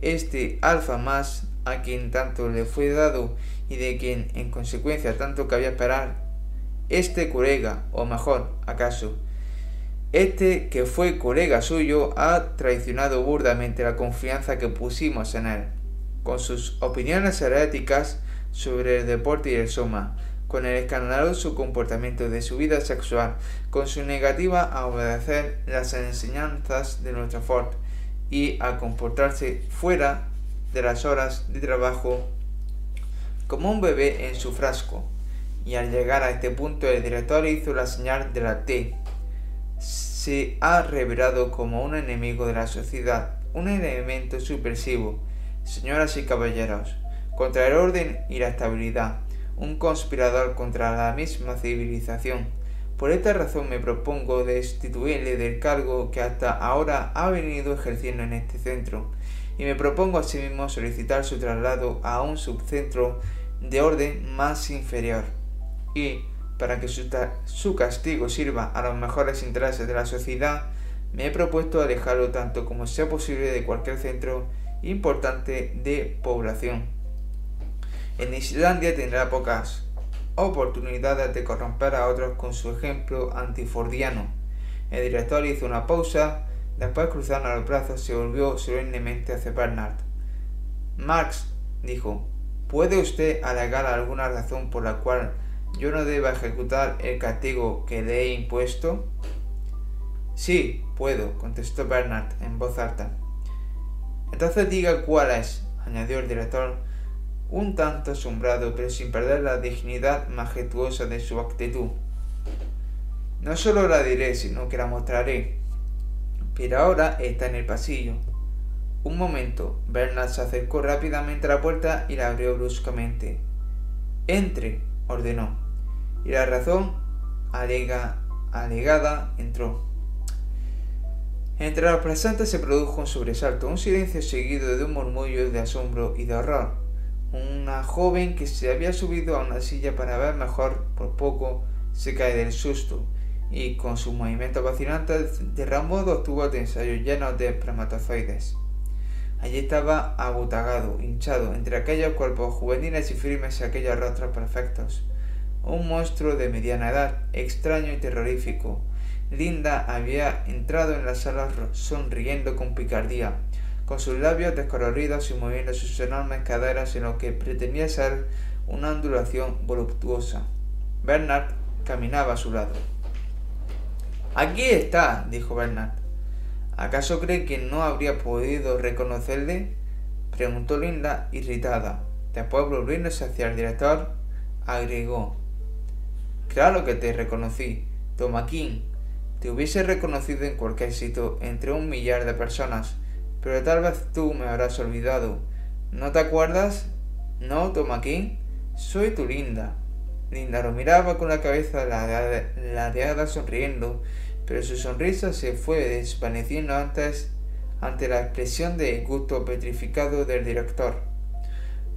este alfa más a quien tanto le fue dado y de quien en consecuencia tanto cabía esperar, este colega, o mejor, acaso, este que fue colega suyo ha traicionado burdamente la confianza que pusimos en él. con sus opiniones heréticas sobre el deporte y el soma, con el escandaloso comportamiento de su vida sexual, con su negativa a obedecer las enseñanzas de nuestro Ford y a comportarse fuera de las horas de trabajo como un bebé en su frasco. Y al llegar a este punto el director hizo la señal de la T. Se ha revelado como un enemigo de la sociedad, un elemento subversivo, señoras y caballeros, contra el orden y la estabilidad, un conspirador contra la misma civilización. Por esta razón me propongo destituirle del cargo que hasta ahora ha venido ejerciendo en este centro, y me propongo asimismo solicitar su traslado a un subcentro de orden más inferior. Y, para que su, castigo sirva a los mejores intereses de la sociedad, me he propuesto alejarlo tanto como sea posible de cualquier centro importante de población. En Islandia tendrá pocas oportunidades de corromper a otros con su ejemplo antifordiano. El director hizo una pausa, después cruzando los brazos se volvió solemnemente hacia Bernard. Marx, dijo, ¿puede usted alegar alguna razón por la cual yo no deba ejecutar el castigo que le he impuesto? Sí, puedo, contestó Bernard en voz alta. Entonces diga cuál es, añadió el director, un tanto asombrado, pero sin perder la dignidad majestuosa de su actitud. No solo la diré, sino que la mostraré. Pero ahora está en el pasillo. Un momento, Bernard se acercó rápidamente a la puerta y la abrió bruscamente. Entre, ordenó. Y la razón alega, alegada entró. Entre los presentes se produjo un sobresalto, un silencio seguido de un murmullo de asombro y de horror una joven que se había subido a una silla para ver mejor por poco se cae del susto y con sus movimientos vacilantes derramó dos tubos de ensayo llenos de espermatozoides. Allí estaba abotagado, hinchado, entre aquellos cuerpos juveniles y firmes y aquellos rostros perfectos. Un monstruo de mediana edad, extraño y terrorífico. Linda había entrado en la sala sonriendo con picardía, con sus labios descoloridos y moviendo sus enormes caderas en lo que pretendía ser una ondulación voluptuosa. Bernard caminaba a su lado. Aquí está, dijo Bernard. ¿Acaso cree que no habría podido reconocerle? preguntó Linda, irritada. Después, volviéndose hacia el director, agregó Claro que te reconocí, Tomaquín. Te hubiese reconocido en cualquier sitio entre un millar de personas pero tal vez tú me habrás olvidado. ¿No te acuerdas? No, Tomaquín, soy tu Linda. Linda lo miraba con la cabeza ladeada sonriendo, pero su sonrisa se fue desvaneciendo antes ante la expresión de gusto petrificado del director.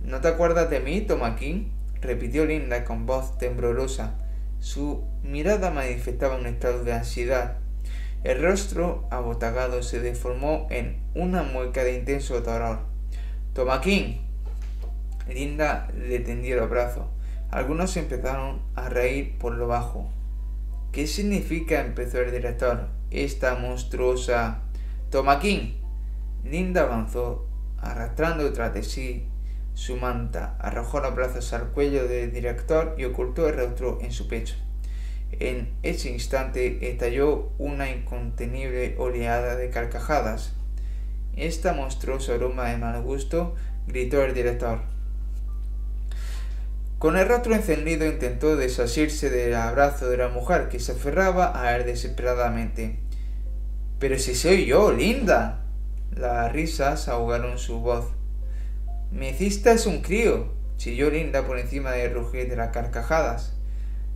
¿No te acuerdas de mí, Tomaquín? repitió Linda con voz temblorosa. Su mirada manifestaba un estado de ansiedad. El rostro abotagado se deformó en una mueca de intenso dolor. Tomaquín. Linda le tendió el brazo. Algunos empezaron a reír por lo bajo. ¿Qué significa? empezó el director. Esta monstruosa. Tomaquín. Linda avanzó, arrastrando tras de sí su manta, arrojó los brazos al cuello del director y ocultó el rostro en su pecho. En ese instante estalló una incontenible oleada de carcajadas. Esta monstruosa aroma de mal gusto, gritó el director. Con el rostro encendido intentó desasirse del abrazo de la mujer que se aferraba a él desesperadamente. Pero si soy yo, linda. Las risas ahogaron su voz. Me hiciste un crío, chilló Linda por encima del rugir de las carcajadas.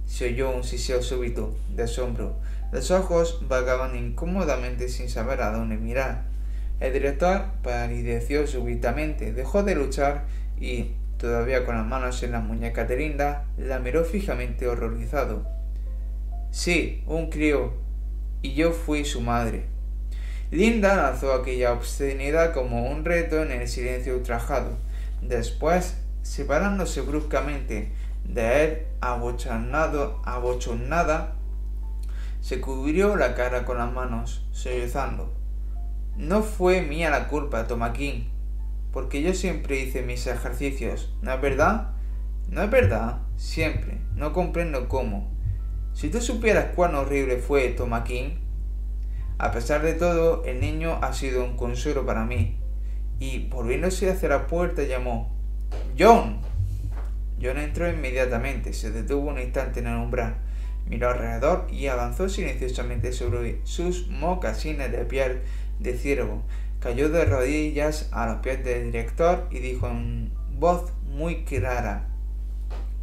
Se oyó un siseo súbito de asombro. Los ojos vagaban incómodamente sin saber a dónde mirar. El director palideció súbitamente, dejó de luchar y, todavía con las manos en las muñecas de Linda, la miró fijamente horrorizado. Sí, un crío, y yo fui su madre. Linda lanzó aquella obscenidad como un reto en el silencio ultrajado. Después, separándose bruscamente, de él, abochornado, abochornada, se cubrió la cara con las manos, sollozando. No fue mía la culpa, Tomaquín. porque yo siempre hice mis ejercicios, ¿no es verdad? No es verdad, siempre, no comprendo cómo. Si tú supieras cuán horrible fue Tomaquín, a pesar de todo, el niño ha sido un consuelo para mí. Y volviéndose hacia la puerta llamó John. John entró inmediatamente, se detuvo un instante en el umbral, miró alrededor y avanzó silenciosamente sobre sus mocasines de piel de ciervo. Cayó de rodillas a los pies del director y dijo en voz muy clara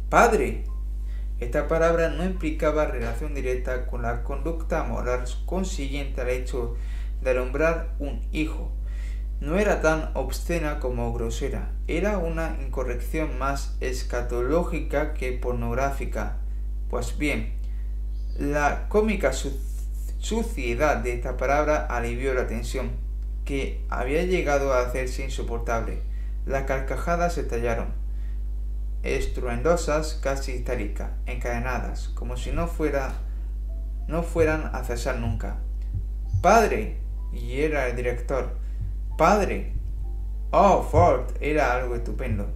Padre. Esta palabra no implicaba relación directa con la conducta moral consiguiente al hecho de alumbrar un hijo. No era tan obscena como grosera, era una incorrección más escatológica que pornográfica. Pues bien, la cómica suciedad de esta palabra alivió la tensión, que había llegado a hacerse insoportable. Las carcajadas estallaron estruendosas, casi histéricas, encadenadas, como si no fuera no fueran a cesar nunca. ¡Padre! Y era el director. ¡Padre! ¡Oh, Ford! Era algo estupendo.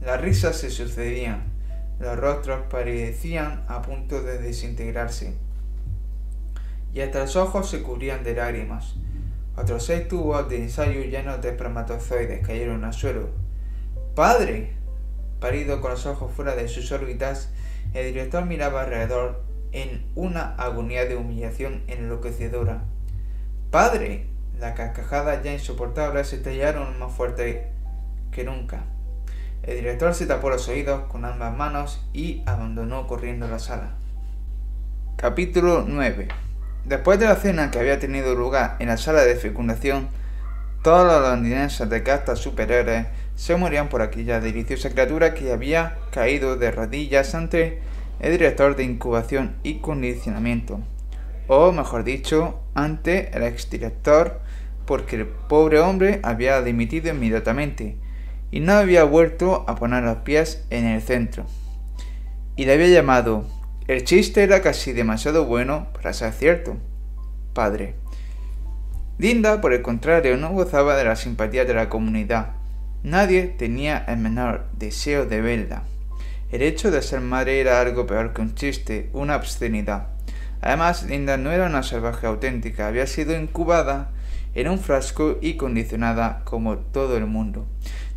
Las risas se sucedían. Los rostros parecían a punto de desintegrarse. Y hasta los ojos se cubrían de lágrimas. Otros seis tubos de ensayo llenos de espermatozoides cayeron al suelo. ¡Padre! Parido con los ojos fuera de sus órbitas, el director miraba alrededor en una agonía de humillación enloquecedora. ¡Padre! Las carcajadas ya insoportables se estallaron más fuerte que nunca. El director se tapó los oídos con ambas manos y abandonó corriendo la sala. Capítulo 9 Después de la cena que había tenido lugar en la sala de fecundación, todos los londinenses de castas superiores se morían por aquella deliciosa criatura que había caído de rodillas ante el director de incubación y condicionamiento, o mejor dicho, ante el exdirector, porque el pobre hombre había dimitido inmediatamente y no había vuelto a poner los pies en el centro. Y le había llamado, el chiste era casi demasiado bueno para ser cierto, padre. Linda, por el contrario, no gozaba de la simpatía de la comunidad Nadie tenía el menor deseo de verla. El hecho de ser madre era algo peor que un chiste, una obscenidad. Además, Linda no era una salvaje auténtica, había sido incubada en un frasco y condicionada como todo el mundo,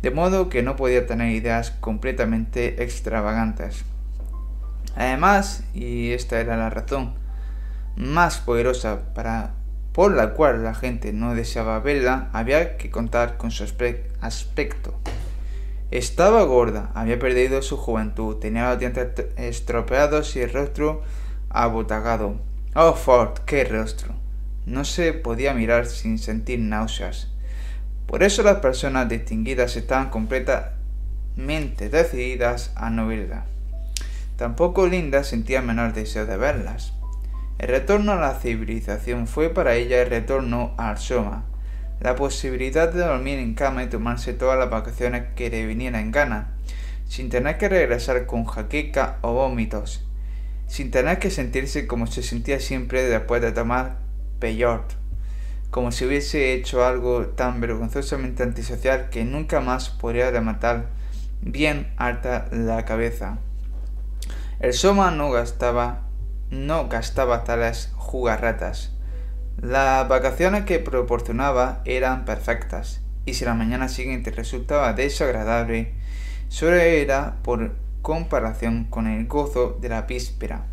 de modo que no podía tener ideas completamente extravagantes. Además, y esta era la razón más poderosa para por la cual la gente no deseaba verla, había que contar con su aspecto. Estaba gorda, había perdido su juventud, tenía los dientes estropeados y el rostro abotagado. Oh, Ford, qué rostro. No se podía mirar sin sentir náuseas. Por eso las personas distinguidas estaban completamente decididas a no verla. Tampoco Linda sentía menor deseo de verlas. El retorno a la civilización fue para ella el retorno al Soma, la posibilidad de dormir en cama y tomarse todas las vacaciones que le vinieran en gana, sin tener que regresar con jaqueca o vómitos, sin tener que sentirse como se sentía siempre después de tomar peyort, como si hubiese hecho algo tan vergonzosamente antisocial que nunca más podría rematar bien alta la cabeza. El Soma no gastaba no gastaba tales jugarratas. Las vacaciones que proporcionaba eran perfectas, y si la mañana siguiente resultaba desagradable, solo era por comparación con el gozo de la víspera.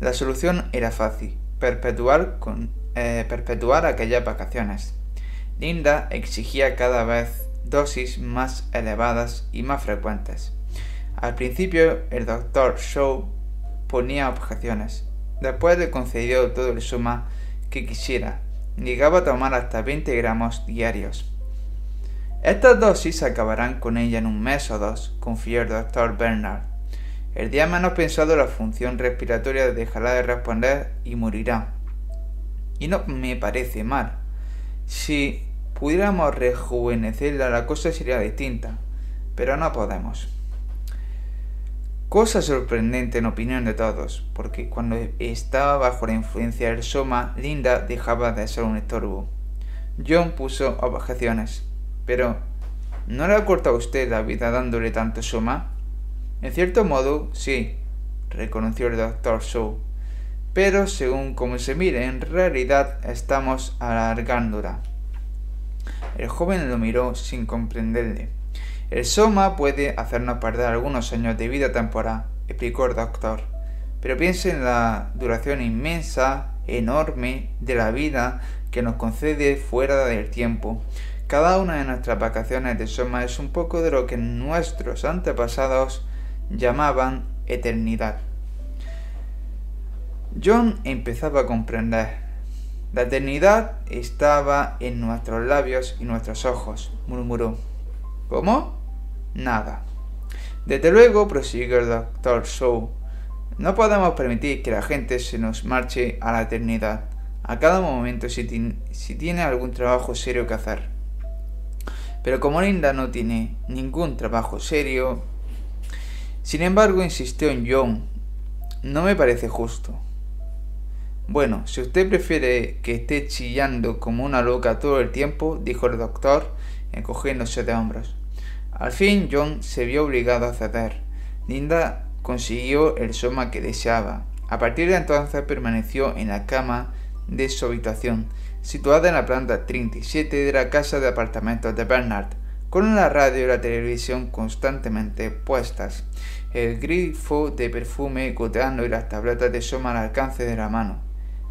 La solución era fácil, perpetuar, eh, perpetuar aquellas vacaciones. Linda exigía cada vez dosis más elevadas y más frecuentes. Al principio, el doctor Shaw ponía objeciones. Después le concedió todo el suma que quisiera. Llegaba a tomar hasta 20 gramos diarios. Estas dosis acabarán con ella en un mes o dos, confió el doctor Bernard. El día menos pensado la función respiratoria dejará de responder y morirá. Y no me parece mal. Si pudiéramos rejuvenecerla la cosa sería distinta, pero no podemos. Cosa sorprendente en opinión de todos, porque cuando estaba bajo la influencia del soma, Linda dejaba de ser un estorbo. John puso objeciones. Pero, ¿no le ha cortado usted la vida dándole tanto soma? En cierto modo, sí, reconoció el doctor Shaw. Pero según como se mire, en realidad estamos alargándola. El joven lo miró sin comprenderle. El soma puede hacernos perder algunos años de vida temporal, explicó el doctor. Pero piense en la duración inmensa, enorme, de la vida que nos concede fuera del tiempo. Cada una de nuestras vacaciones de soma es un poco de lo que nuestros antepasados llamaban eternidad. John empezaba a comprender. La eternidad estaba en nuestros labios y nuestros ojos, murmuró. ¿Cómo? Nada. Desde luego, prosiguió el doctor Shaw, no podemos permitir que la gente se nos marche a la eternidad, a cada momento si, si tiene algún trabajo serio que hacer. Pero como Linda no tiene ningún trabajo serio, sin embargo insistió en John, no me parece justo. Bueno, si usted prefiere que esté chillando como una loca todo el tiempo, dijo el doctor, encogiéndose de hombros. Al fin John se vio obligado a ceder. Linda consiguió el soma que deseaba. A partir de entonces permaneció en la cama de su habitación, situada en la planta 37 de la casa de apartamentos de Bernard, con la radio y la televisión constantemente puestas, el grifo de perfume goteando y las tabletas de soma al alcance de la mano.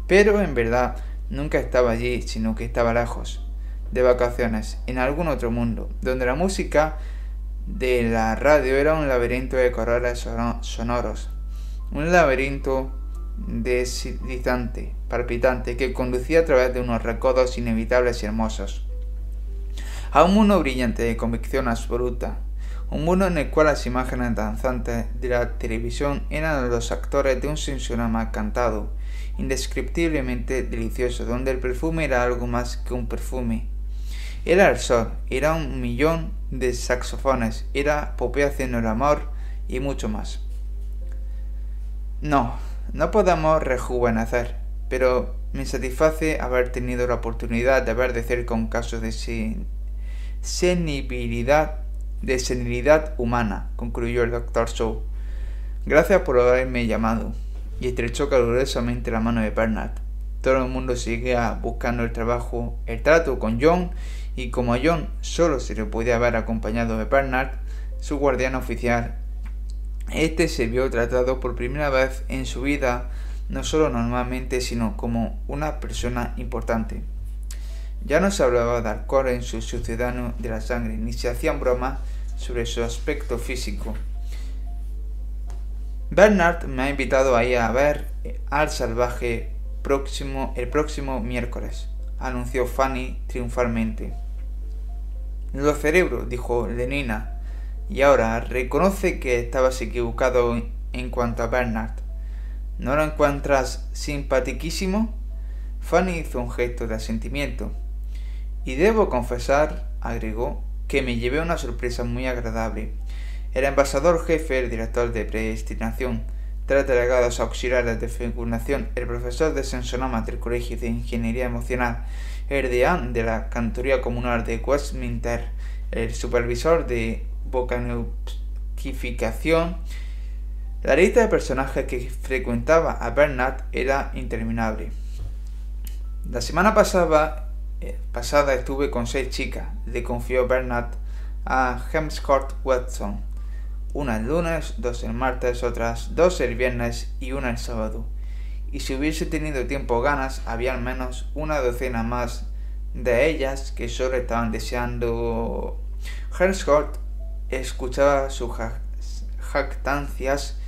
Pero en verdad nunca estaba allí, sino que estaba lejos, de vacaciones, en algún otro mundo, donde la música de la radio era un laberinto de colores sonoros, un laberinto deslizante, palpitante, que conducía a través de unos recodos inevitables y hermosos, a un mundo brillante de convicción absoluta, un mundo en el cual las imágenes danzantes de la televisión eran los actores de un sensorama cantado, indescriptiblemente delicioso, donde el perfume era algo más que un perfume. Era el sol, era un millón de saxofones, era Popea haciendo el amor y mucho más. No, no podemos rejuvenecer, pero me satisface haber tenido la oportunidad de ver de cerca un caso de de senilidad humana, concluyó el doctor Shaw. Gracias por haberme llamado y estrechó calurosamente la mano de Bernard. Todo el mundo seguía buscando el trabajo, el trato con John, y como a John solo se le podía haber acompañado de Bernard, su guardián oficial, este se vio tratado por primera vez en su vida, no solo normalmente, sino como una persona importante. Ya no se hablaba de alcohol en su ciudadano de la sangre, ni se hacían bromas sobre su aspecto físico. Bernard me ha invitado a ir a ver al salvaje próximo, el próximo miércoles, anunció Fanny triunfalmente. Lo cerebro, dijo Lenina, y ahora reconoce que estabas equivocado en cuanto a Bernard. ¿No lo encuentras simpatiquísimo? Fanny hizo un gesto de asentimiento. Y debo confesar, agregó, que me llevé una sorpresa muy agradable. El embajador jefe, el director de predestinación, tres delegados auxiliares de fecundación, el profesor de sensonomas del Colegio de Ingeniería Emocional, el deán de la Cantoría Comunal de Westminster, el supervisor de vocanificación. La lista de personajes que frecuentaba a Bernard era interminable. La semana pasada, eh, pasada estuve con seis chicas, le confió Bernard a Hemscourt Watson una el lunes, dos el martes, otras dos el viernes y una el sábado. Y si hubiese tenido tiempo ganas, había al menos una docena más de ellas que solo estaban deseando. Herscott escuchaba sus jactancias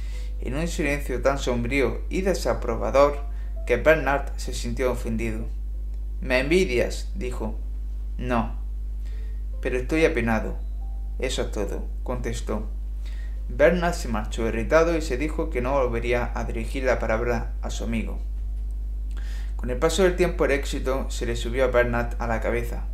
en un silencio tan sombrío y desaprobador que Bernard se sintió ofendido. Me envidias, dijo. No, pero estoy apenado. Eso es todo, contestó. Bernard se marchó irritado y se dijo que no volvería a dirigir la palabra a su amigo. Con el paso del tiempo el éxito se le subió a Bernard a la cabeza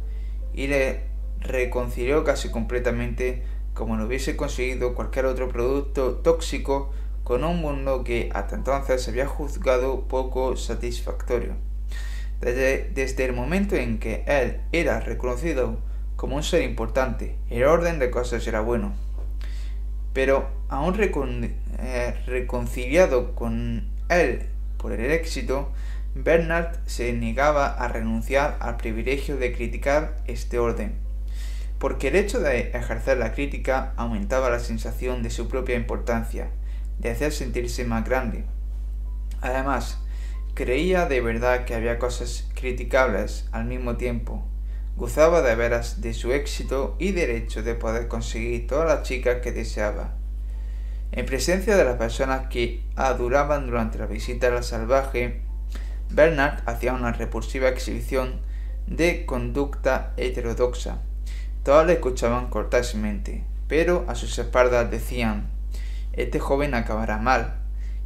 y le reconcilió casi completamente como lo hubiese conseguido cualquier otro producto tóxico con un mundo que hasta entonces se había juzgado poco satisfactorio. Desde, desde el momento en que él era reconocido como un ser importante. El orden de cosas era bueno. Pero aún eh, reconciliado con él por el éxito, Bernard se negaba a renunciar al privilegio de criticar este orden, porque el hecho de ejercer la crítica aumentaba la sensación de su propia importancia, de hacer sentirse más grande. Además, creía de verdad que había cosas criticables al mismo tiempo. Gozaba de veras de su éxito y derecho de poder conseguir todas las chicas que deseaba. En presencia de las personas que adoraban durante la visita a la salvaje, Bernard hacía una repulsiva exhibición de conducta heterodoxa. Todos le escuchaban cortésmente, pero a sus espaldas decían Este joven acabará mal,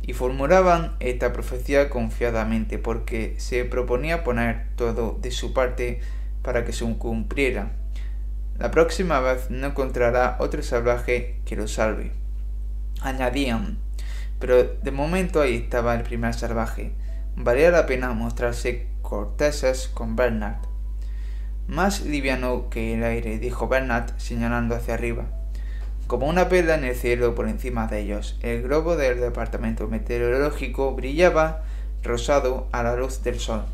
y formulaban esta profecía confiadamente porque se proponía poner todo de su parte para que se cumpliera. La próxima vez no encontrará otro salvaje que lo salve. Añadían, pero de momento ahí estaba el primer salvaje, valía la pena mostrarse corteses con Bernard. Más liviano que el aire, dijo Bernard señalando hacia arriba. Como una perla en el cielo por encima de ellos, el globo del departamento meteorológico brillaba rosado a la luz del sol.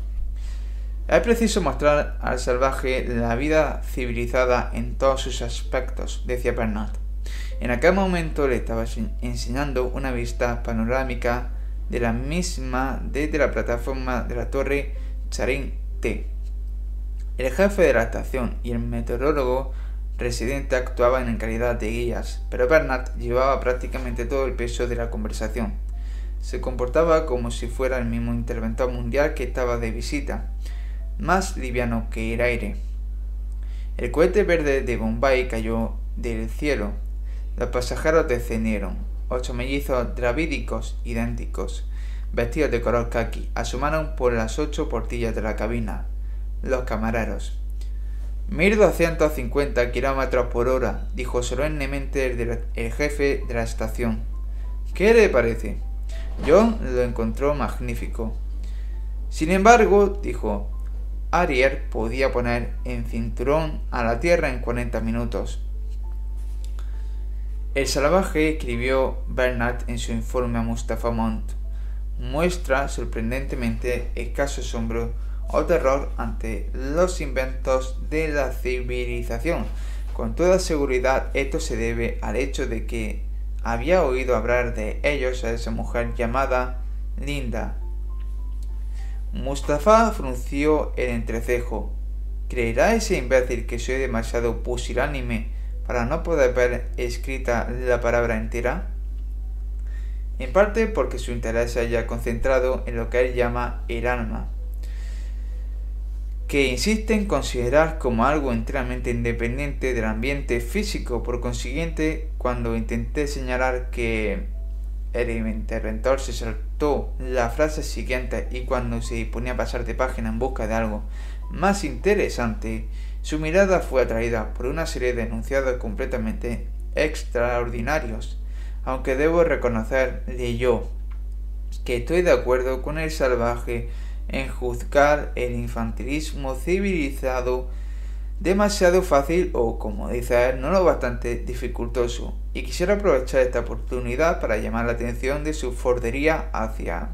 Es preciso mostrar al salvaje la vida civilizada en todos sus aspectos, decía Bernard. En aquel momento le estaba enseñando una vista panorámica de la misma desde la plataforma de la torre Charing T. El jefe de la estación y el meteorólogo residente actuaban en calidad de guías, pero Bernard llevaba prácticamente todo el peso de la conversación. Se comportaba como si fuera el mismo interventor mundial que estaba de visita, más liviano que el aire. El cohete verde de Bombay cayó del cielo. Los pasajeros descendieron. Ocho mellizos dravídicos idénticos, vestidos de color khaki, asomaron por las ocho portillas de la cabina. Los camareros. 1250 kilómetros por hora, dijo solemnemente el, el, jefe de la estación. ¿Qué le parece? John lo encontró magnífico. Sin embargo, dijo, Ariel podía poner en cinturón a la Tierra en 40 minutos. El salvaje, escribió Bernard en su informe a Mustafa Montt, muestra sorprendentemente escaso asombro o terror ante los inventos de la civilización. Con toda seguridad esto se debe al hecho de que había oído hablar de ellos a esa mujer llamada Linda. Mustafa frunció el entrecejo. ¿Creerá ese imbécil que soy demasiado pusilánime para no poder ver escrita la palabra entera? En parte porque su interés se haya concentrado en lo que él llama el alma, que insiste en considerar como algo enteramente independiente del ambiente físico. Por consiguiente, cuando intenté señalar que el interventor se la frase siguiente y cuando se disponía a pasar de página en busca de algo más interesante, su mirada fue atraída por una serie de enunciados completamente extraordinarios, aunque debo reconocer, yo, que estoy de acuerdo con el salvaje en juzgar el infantilismo civilizado demasiado fácil o, como dice él, no lo bastante dificultoso, y quisiera aprovechar esta oportunidad para llamar la atención de su fordería hacia...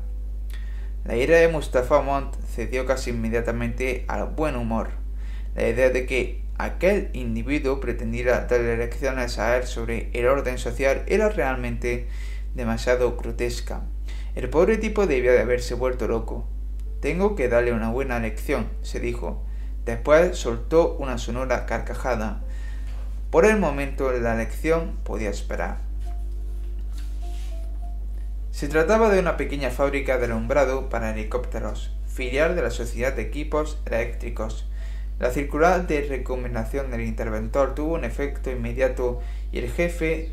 La ira de Mustafa Mont cedió casi inmediatamente al buen humor la idea de que aquel individuo pretendiera darle lecciones a él sobre el orden social era realmente demasiado grotesca. El pobre tipo debía de haberse vuelto loco. Tengo que darle una buena lección, se dijo. Después soltó una sonora carcajada. Por el momento la lección podía esperar. Se trataba de una pequeña fábrica de alumbrado para helicópteros, filial de la Sociedad de Equipos Eléctricos, la circular de recomendación del interventor tuvo un efecto inmediato y el jefe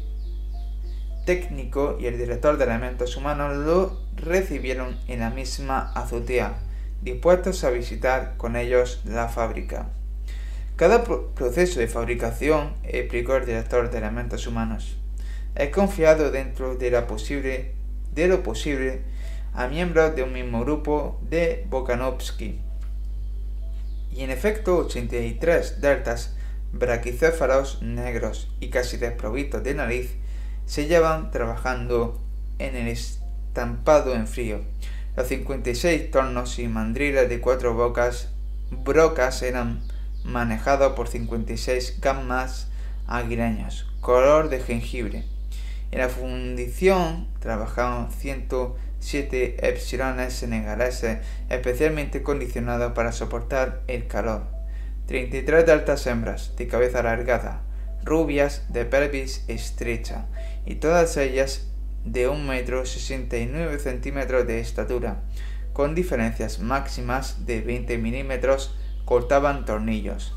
técnico y el director de elementos humanos lo recibieron en la misma azotea, dispuestos a visitar con ellos la fábrica. Cada proceso de fabricación, explicó el director de elementos humanos, es confiado dentro de, lo posible a miembros de un mismo grupo de Bokanovsky y en efecto 83 deltas braquicéfalos negros y casi desprovistos de nariz, se llevan trabajando en el estampado en frío. Los 56 tornos y mandriles de cuatro bocas brocas eran manejados por 56 gammas aguileños, color de jengibre. En la fundición trabajaban 107 epsilones senegaleses especialmente condicionados para soportar el calor. 33 de altas hembras, de cabeza alargada, rubias, de pelvis estrecha, y todas ellas de 1 metro 69 centímetros de estatura, con diferencias máximas de 20 milímetros, cortaban tornillos.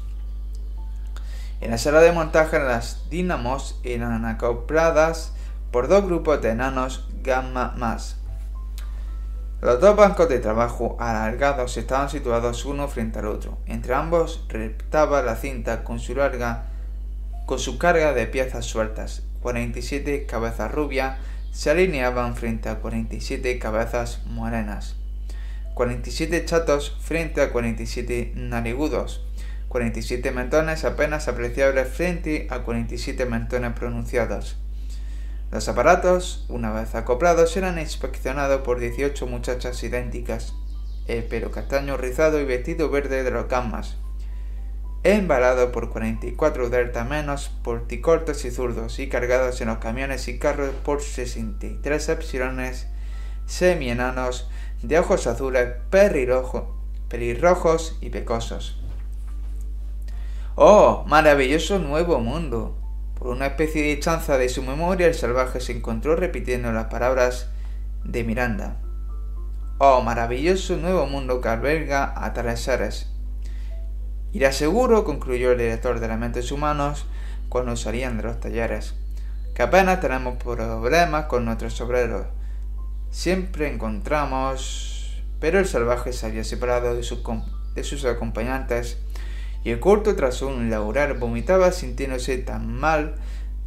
En la sala de montaje las dinamos eran acopladas por dos grupos de enanos gamma más. Los dos bancos de trabajo alargados estaban situados uno frente al otro. Entre ambos reptaba la cinta con su larga con su carga de piezas sueltas. 47 cabezas rubias se alineaban frente a 47 cabezas morenas. 47 chatos frente a 47 narigudos. 47 mentones apenas apreciables frente a 47 mentones pronunciados. Los aparatos, una vez acoplados, eran inspeccionados por 18 muchachas idénticas, el pelo castaño rizado y vestido verde de los gamas, embalado por 44 delta menos porticortos y zurdos y cargados en los camiones y carros por 63 epsilones semienanos de ojos azules, pelirrojos y pecosos. ¡Oh, maravilloso nuevo mundo! Por una especie de chanza de su memoria, el salvaje se encontró repitiendo las palabras de Miranda. Oh, maravilloso nuevo mundo que alberga a tales seres. Y le aseguro, concluyó el director de mentes humanos cuando salían de los talleres, que apenas tenemos problemas con nuestros obreros. Siempre encontramos... Pero el salvaje se había separado de sus, de sus acompañantes y el corto tras un laurar vomitaba sintiéndose tan mal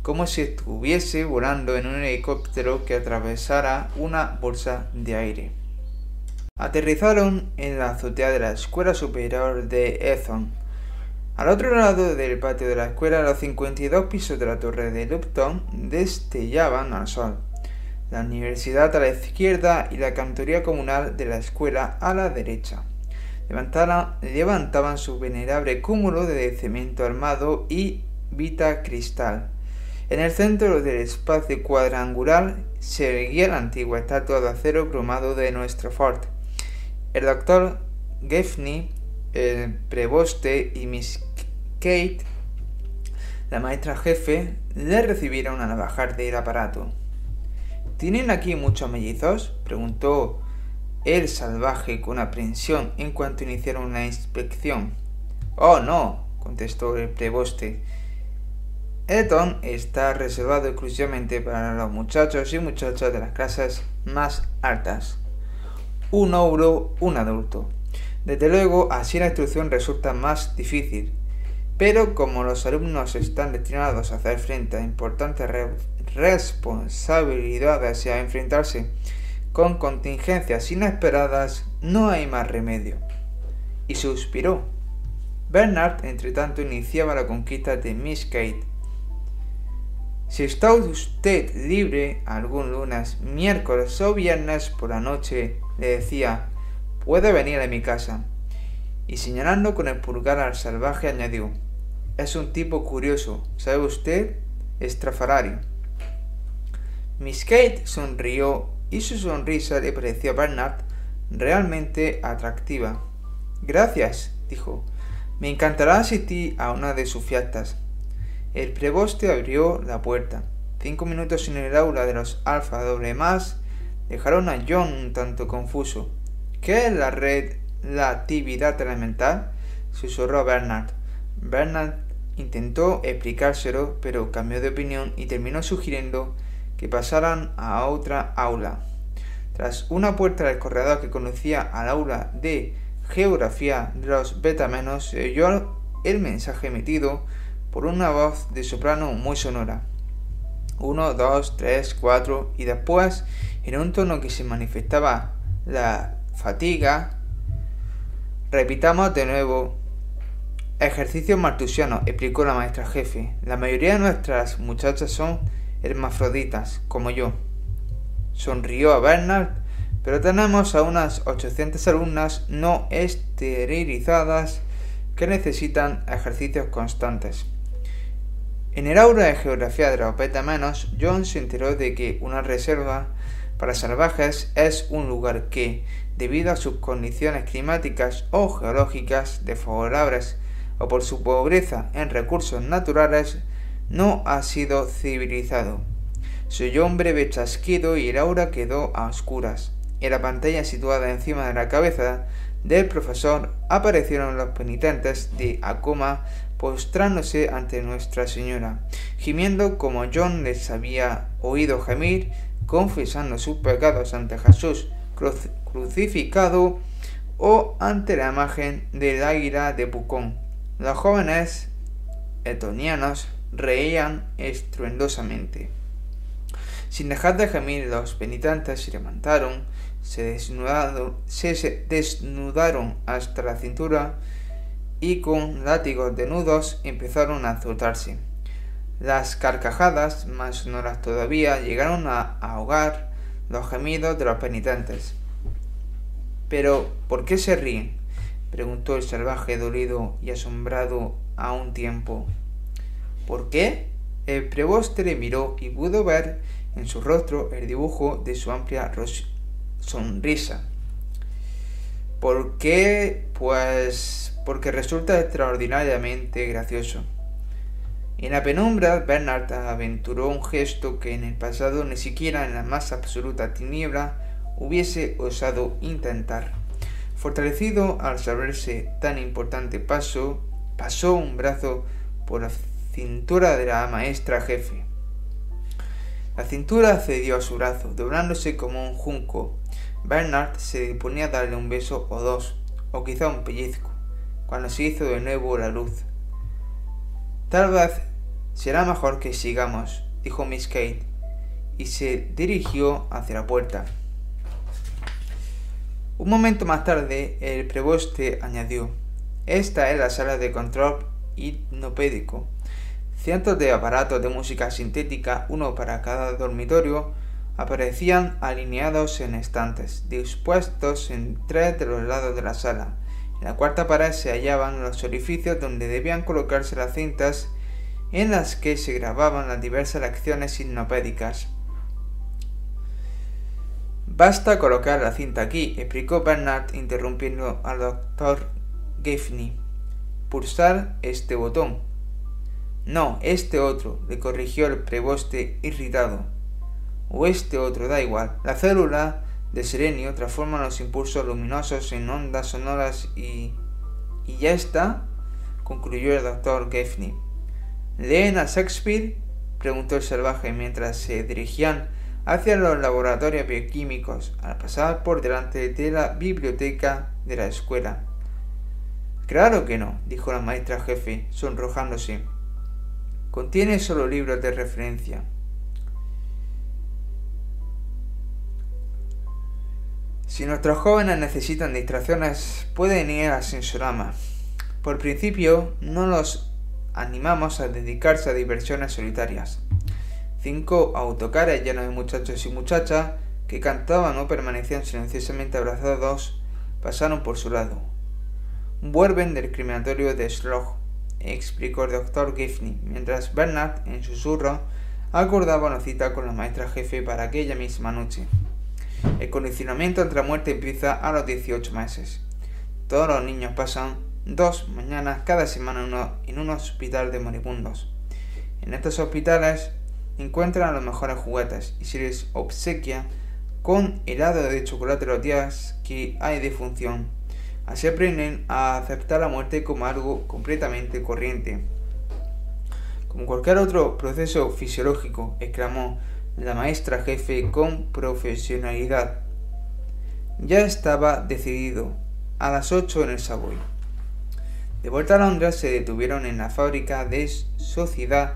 como si estuviese volando en un helicóptero que atravesara una bolsa de aire. Aterrizaron en la azotea de la escuela superior de Ethon. Al otro lado del patio de la escuela, los 52 pisos de la torre de Lupton destellaban al sol. La universidad a la izquierda y la cantoría comunal de la escuela a la derecha levantaban su venerable cúmulo de cemento armado y vita cristal. En el centro del espacio cuadrangular se erguía la antigua estatua de acero cromado de nuestro fort. El doctor Geffney, el preboste y Miss Kate, la maestra jefe, le recibieron al bajar del aparato. ¿Tienen aquí muchos mellizos? preguntó el salvaje con aprensión en cuanto iniciaron la inspección. Oh, no, contestó el preboste. Eton está reservado exclusivamente para los muchachos y muchachas de las clases más altas. Un ouro, un adulto. Desde luego, así la instrucción resulta más difícil. Pero como los alumnos están destinados a hacer frente a importantes responsabilidades y a enfrentarse con contingencias inesperadas no hay más remedio. Y suspiró. Bernard, entre tanto, iniciaba la conquista de Miss Kate. Si está usted libre algún lunes, miércoles o viernes por la noche, le decía, puede venir a mi casa. Y señalando con el pulgar al salvaje añadió, es un tipo curioso, ¿sabe usted? Estrafalario. Miss Kate sonrió y su sonrisa le pareció a Bernard realmente atractiva. Gracias, dijo. Me encantará asistir a una de sus fiestas. El preboste abrió la puerta. Cinco minutos en el aula de los alfa doble más dejaron a John un tanto confuso. ¿Qué es la red, la actividad elemental? susurró Bernard. Bernard intentó explicárselo, pero cambió de opinión y terminó sugiriendo que pasaran a otra aula. Tras una puerta del corredor que conducía al aula de geografía de los betamenos, se oyó el mensaje emitido por una voz de soprano muy sonora. Uno, dos, tres, cuatro, y después, en un tono que se manifestaba la fatiga, repitamos de nuevo. Ejercicio martusiano, explicó la maestra jefe. La mayoría de nuestras muchachas son hermafroditas, como yo. Sonrió a Bernard, pero tenemos a unas 800 alumnas no esterilizadas que necesitan ejercicios constantes. En el aula de geografía de los menos, John se enteró de que una reserva para salvajes es un lugar que, debido a sus condiciones climáticas o geológicas desfavorables o por su pobreza en recursos naturales, no ha sido civilizado. Se un breve chasquido y el aura quedó a oscuras. En la pantalla situada encima de la cabeza del profesor aparecieron los penitentes de Acoma postrándose ante Nuestra Señora, gimiendo como John les había oído gemir, confesando sus pecados ante Jesús crucificado o ante la imagen del águila de Pucón. Los jóvenes etonianos reían estruendosamente. Sin dejar de gemir, los penitentes se levantaron, se desnudaron, se desnudaron hasta la cintura y con látigos de nudos empezaron a azotarse. Las carcajadas, más sonoras todavía, llegaron a ahogar los gemidos de los penitentes. Pero, ¿por qué se ríen? preguntó el salvaje dolido y asombrado a un tiempo. ¿Por qué? El preboste le miró y pudo ver en su rostro el dibujo de su amplia sonrisa. ¿Por qué? Pues porque resulta extraordinariamente gracioso. En la penumbra, Bernard aventuró un gesto que en el pasado ni siquiera en la más absoluta tiniebla hubiese osado intentar. Fortalecido al saberse tan importante paso, pasó un brazo por la cintura de la maestra jefe. La cintura cedió a su brazo, doblándose como un junco. Bernard se disponía a darle un beso o dos, o quizá un pellizco cuando se hizo de nuevo la luz. Tal vez será mejor que sigamos, dijo Miss Kate, y se dirigió hacia la puerta. Un momento más tarde, el preboste añadió, Esta es la sala de control hipnopédico. Cientos de aparatos de música sintética, uno para cada dormitorio, aparecían alineados en estantes, dispuestos en tres de los lados de la sala, en la cuarta pared se hallaban los orificios donde debían colocarse las cintas en las que se grababan las diversas lecciones hipnopédicas. Basta colocar la cinta aquí, explicó Bernard interrumpiendo al doctor Gaffney. Pulsar este botón. No, este otro, le corrigió el preboste irritado. O este otro, da igual. La célula de serenio transforman los impulsos luminosos en ondas sonoras y... ¿Y ya está? concluyó el doctor Gaffney. ¿Leen a Shakespeare? preguntó el salvaje mientras se dirigían hacia los laboratorios bioquímicos al pasar por delante de la biblioteca de la escuela. Claro que no, dijo la maestra jefe, sonrojándose. Contiene solo libros de referencia. Si nuestros jóvenes necesitan distracciones, pueden ir a Sensorama. Por principio, no los animamos a dedicarse a diversiones solitarias. Cinco autocares llenos de muchachos y muchachas que cantaban o permanecían silenciosamente abrazados pasaron por su lado. Vuelven del criminatorio de Slog, explicó el doctor Giffney, mientras Bernard, en susurro, acordaba una cita con la maestra jefe para aquella misma noche. El condicionamiento entre la muerte empieza a los 18 meses. Todos los niños pasan dos mañanas cada semana en un hospital de moribundos. En estos hospitales encuentran los mejores juguetes y se les obsequia con helado de chocolate los días que hay de función. Así aprenden a aceptar la muerte como algo completamente corriente. Como cualquier otro proceso fisiológico, exclamó la maestra jefe con profesionalidad. Ya estaba decidido, a las ocho en el Savoy. De vuelta a Londres se detuvieron en la fábrica de Sociedad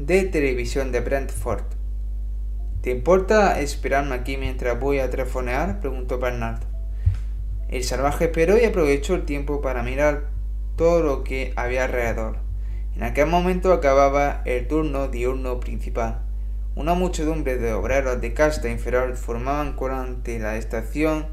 de Televisión de Brentford. ¿Te importa esperarme aquí mientras voy a telefonear? preguntó Bernard. El salvaje esperó y aprovechó el tiempo para mirar todo lo que había alrededor. En aquel momento acababa el turno diurno principal. Una muchedumbre de obreros de casta inferior formaban cola ante la estación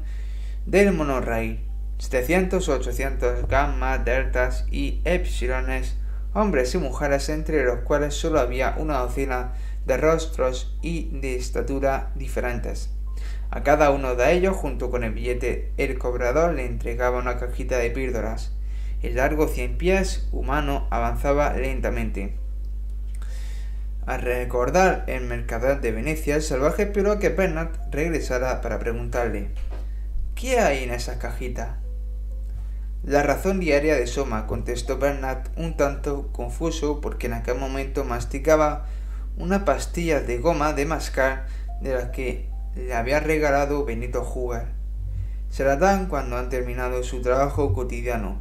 del monorail. 700 o 800 gammas, deltas y epsilones, hombres y mujeres entre los cuales solo había una docena de rostros y de estatura diferentes. A cada uno de ellos, junto con el billete, el cobrador le entregaba una cajita de píldoras. El largo cien pies humano avanzaba lentamente. Al recordar el mercader de Venecia, el salvaje esperó a que Bernard regresara para preguntarle ¿Qué hay en esa cajita? La razón diaria de Soma, contestó Bernard un tanto confuso porque en aquel momento masticaba una pastilla de goma de mascar de las que le había regalado Benito Jugar. Se la dan cuando han terminado su trabajo cotidiano.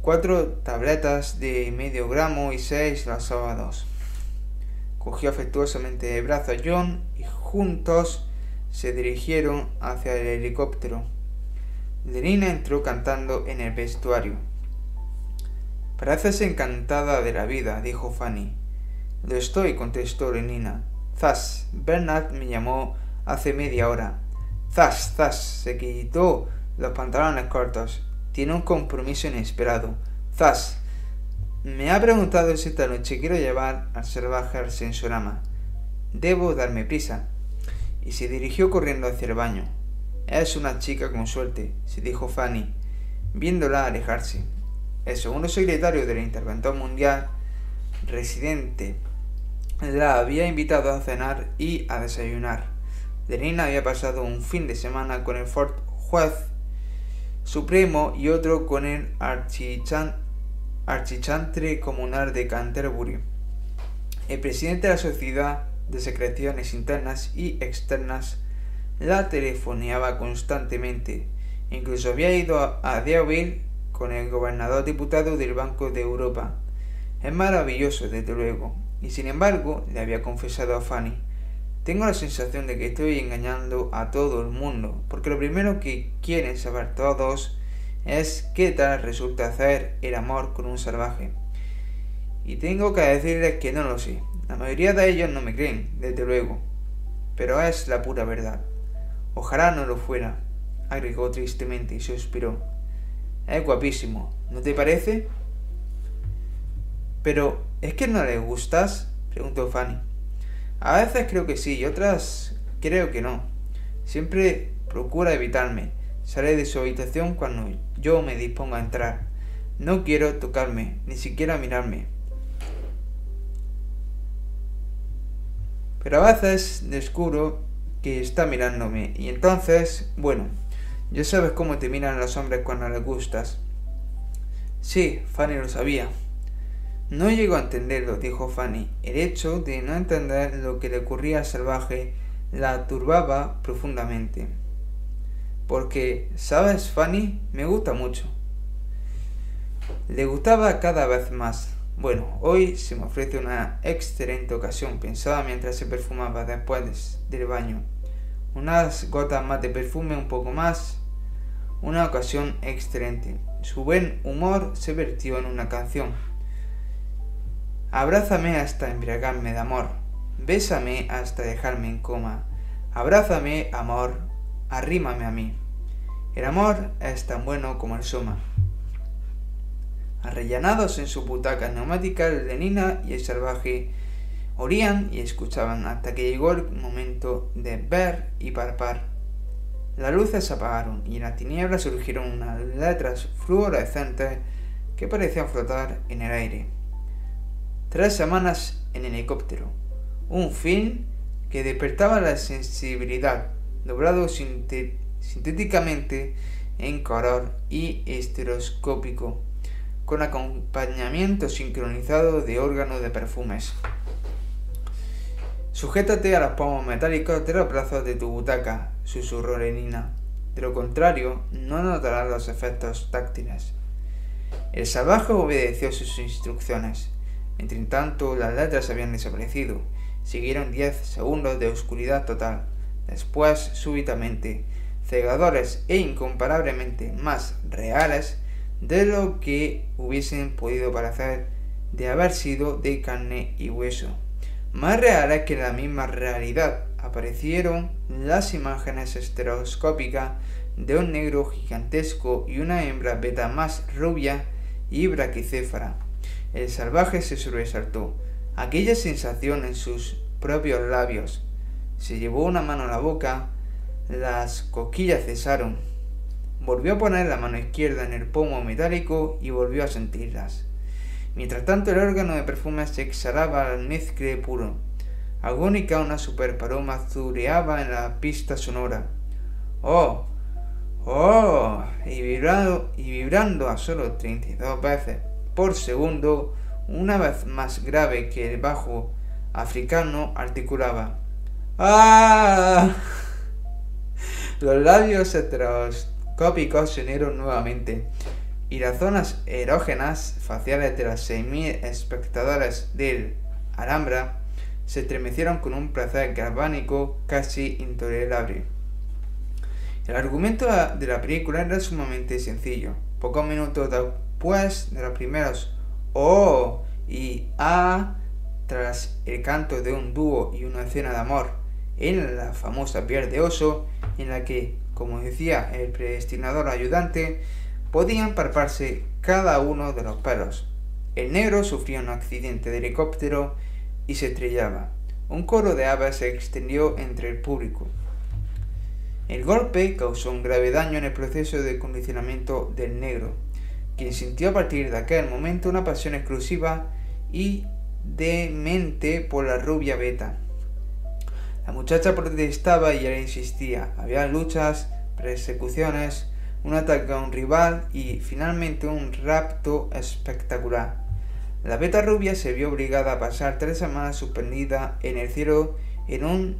Cuatro tabletas de medio gramo y seis los sábados. Cogió afectuosamente el brazo a John y juntos se dirigieron hacia el helicóptero. Lenina entró cantando en el vestuario. Pareces encantada de la vida, dijo Fanny. Lo estoy, contestó Lenina. Zas, Bernard me llamó hace media hora. Zas, zas, se quitó los pantalones cortos. Tiene un compromiso inesperado. Me ha preguntado si esta noche quiero llevar al salvaje al sensorama. Debo darme prisa. Y se dirigió corriendo hacia el baño. Es una chica con suerte, se dijo Fanny, viéndola alejarse. El segundo secretario del Interventor Mundial, residente, la había invitado a cenar y a desayunar. Lenina había pasado un fin de semana con el Fort Juez Supremo y otro con el archichantre comunal de Canterbury. El presidente de la Sociedad de Secreciones Internas y Externas la telefoneaba constantemente. Incluso había ido a Deauville con el gobernador diputado del Banco de Europa. Es maravilloso, desde luego. Y sin embargo, le había confesado a Fanny tengo la sensación de que estoy engañando a todo el mundo, porque lo primero que quieren saber todos es qué tal resulta hacer el amor con un salvaje. Y tengo que decirles que no lo sé. La mayoría de ellos no me creen, desde luego. Pero es la pura verdad. Ojalá no lo fuera, agregó tristemente y suspiró. Es guapísimo, ¿no te parece? Pero, ¿es que no le gustas? preguntó Fanny. A veces creo que sí y otras creo que no. Siempre procura evitarme. Sale de su habitación cuando yo me dispongo a entrar. No quiero tocarme, ni siquiera mirarme. Pero a veces descubro que está mirándome y entonces, bueno, ya sabes cómo te miran los hombres cuando les gustas. Sí, Fanny lo sabía. No llego a entenderlo, dijo Fanny. El hecho de no entender lo que le ocurría al salvaje la turbaba profundamente. Porque, ¿sabes, Fanny? Me gusta mucho. Le gustaba cada vez más. Bueno, hoy se me ofrece una excelente ocasión, pensaba mientras se perfumaba después del baño. Unas gotas más de perfume, un poco más. Una ocasión excelente. Su buen humor se vertió en una canción Abrázame hasta embriagarme de amor. Bésame hasta dejarme en coma. Abrázame, amor. Arrímame a mí. El amor es tan bueno como el soma. Arrellanados en su butaca neumática, Lenina y el salvaje orían y escuchaban hasta que llegó el momento de ver y palpar. Las luces se apagaron y en la tiniebla surgieron unas letras fluorescentes que parecían flotar en el aire. Tres semanas en helicóptero. Un film que despertaba la sensibilidad, doblado sintéticamente en color y estereoscópico, con acompañamiento sincronizado de órganos de perfumes. Sujétate a los pomos metálicos de los brazos de tu butaca, susurró Lenina. De lo contrario, no notarás los efectos táctiles. El salvaje obedeció sus instrucciones. Entre tanto, las letras habían desaparecido. Siguieron diez segundos de oscuridad total. Después, súbitamente, cegadores e incomparablemente más reales, de lo que hubiesen podido parecer de haber sido de carne y hueso. Más real es que la misma realidad aparecieron las imágenes estereoscópicas de un negro gigantesco y una hembra beta más rubia y braquicéfara. El salvaje se sobresaltó. Aquella sensación en sus propios labios. Se llevó una mano a la boca, las cosquillas cesaron. Volvió a poner la mano izquierda en el pomo metálico y volvió a sentirlas. Mientras tanto el órgano de perfume se exhalaba al mezcle puro. Agónica una superparoma zureaba en la pista sonora. ¡Oh! ¡Oh! Y vibrando, y vibrando a solo 32 veces por segundo, una vez más grave que el bajo africano, articulaba. ¡Ah! Los labios heteroscópicos se unieron nuevamente y las zonas erógenas faciales de las 6.000 espectadores del Alhambra se estremecieron con un placer galvánico casi intolerable. El argumento de la película era sumamente sencillo. Pocos minutos después de los primeros Oh y Ah, tras el canto de un dúo y una escena de amor en la famosa piel de oso, en la que, como decía el predestinador ayudante, podían parparse cada uno de los pelos. El negro sufrió un accidente de helicóptero y se estrellaba. Un coro de aves se extendió entre el público. El golpe causó un grave daño en el proceso de condicionamiento del negro, quien sintió a partir de aquel momento una pasión exclusiva y demente por la rubia beta. La muchacha protestaba y él insistía. Había luchas, persecuciones, un ataque a un rival y finalmente un rapto espectacular. La beta rubia se vio obligada a pasar tres semanas suspendida en el cielo en un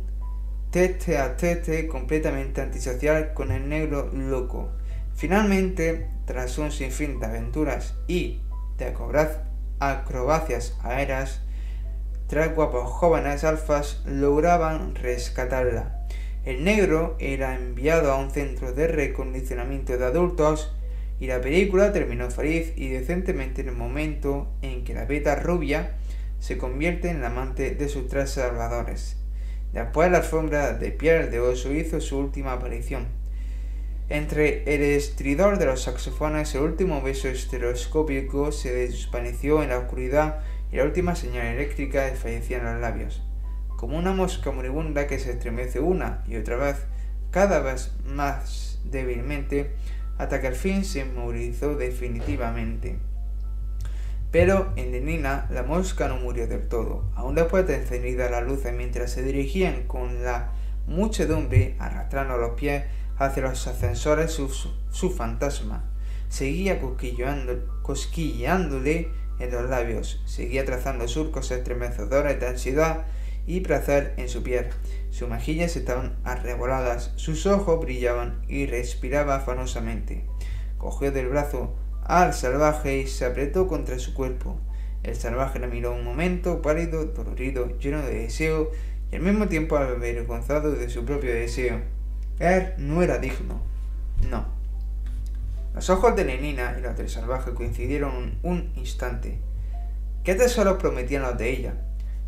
tete a tete completamente antisocial con el negro loco. Finalmente, tras un sinfín de aventuras y de acrobacias aéreas, tres guapos jóvenes alfas lograban rescatarla. El negro era enviado a un centro de recondicionamiento de adultos y la película terminó feliz y decentemente en el momento en que la beta rubia se convierte en la amante de sus tres salvadores. Después la alfombra de piel de oso hizo su última aparición. Entre el estridor de los saxofones, el último beso estereoscópico se desvaneció en la oscuridad y la última señal eléctrica desfallecía en los labios como una mosca moribunda que se estremece una y otra vez, cada vez más débilmente, hasta que al fin se inmovilizó definitivamente. Pero en Lenina la mosca no murió del todo. Aún después de encendida la luz mientras se dirigían con la muchedumbre arrastrando los pies hacia los ascensores su, fantasma. Seguía cosquilleándole en los labios, seguía trazando surcos estremecedores de ansiedad y placer en su piel. Sus mejillas estaban arreboladas, sus ojos brillaban y respiraba afanosamente. Cogió del brazo al salvaje y se apretó contra su cuerpo. El salvaje la miró un momento, pálido, dolorido, lleno de deseo y al mismo tiempo avergonzado de su propio deseo. Él no era digno. No. Los ojos de Lenina y los del salvaje coincidieron un instante. ¿Qué tesoros prometían los de ella?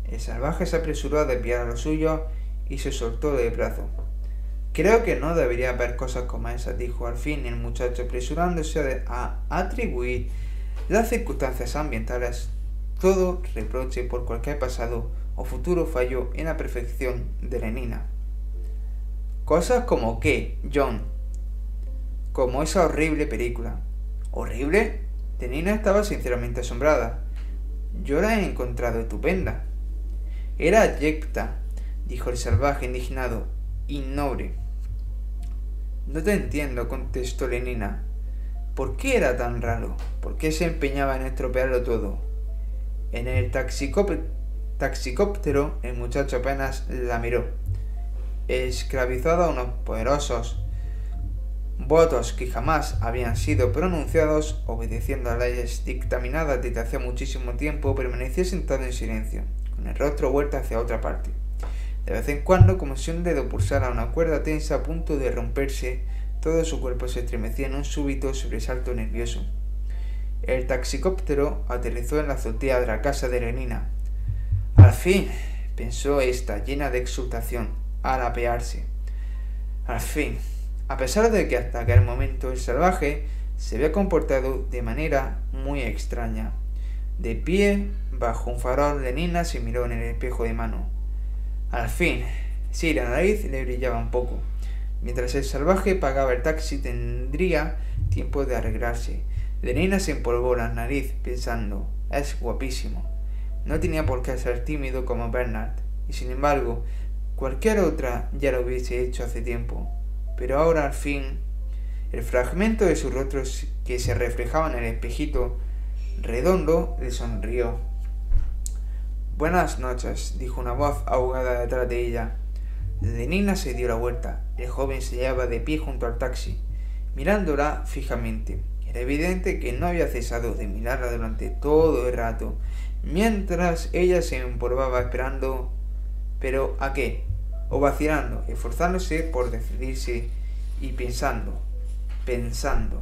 El salvaje se apresuró a desviar a lo suyo y se soltó del brazo. Creo que no debería haber cosas como esas, dijo al fin el muchacho, apresurándose a atribuir las circunstancias ambientales todo reproche por cualquier pasado o futuro fallo en la perfección de Lenina. Cosas como qué, John, como esa horrible película. ¿Horrible? Lenina estaba sinceramente asombrada. Yo la he encontrado estupenda. Era Yecta, dijo el salvaje indignado, innoble. No te entiendo, contestó Lenina. ¿Por qué era tan raro? ¿Por qué se empeñaba en estropearlo todo? En el taxicóptero el muchacho apenas la miró. Esclavizado a unos poderosos votos que jamás habían sido pronunciados, obedeciendo a leyes dictaminadas desde hacía muchísimo tiempo, permaneció sentado en silencio el rostro vuelto hacia otra parte. De vez en cuando, como si un dedo pulsara una cuerda tensa a punto de romperse, todo su cuerpo se estremecía en un súbito sobresalto nervioso. el taxicóptero aterrizó en la azotea de la casa de Lenina. Al fin, pensó esta, llena de exultación, al apearse. Al fin, a pesar de que hasta aquel momento el salvaje se había comportado de manera muy extraña. De pie, bajo un farol, Lenina se miró en el espejo de mano. Al fin, sí, la nariz le brillaba un poco. Mientras el salvaje pagaba el taxi tendría tiempo de arreglarse. Lenina se empolvó la nariz pensando, es guapísimo. No tenía por qué ser tímido como Bernard, y sin embargo, cualquier otra ya lo hubiese hecho hace tiempo. Pero ahora al fin, el fragmento de su rostro que se reflejaba en el espejito redondo le sonrió. Buenas noches, dijo una voz ahogada detrás de ella. Lenina se dio la vuelta. El joven se hallaba de pie junto al taxi, mirándola fijamente. Era evidente que no había cesado de mirarla durante todo el rato, mientras ella se empolvaba esperando. ¿Pero a qué? O vacilando, esforzándose por decidirse y pensando, pensando.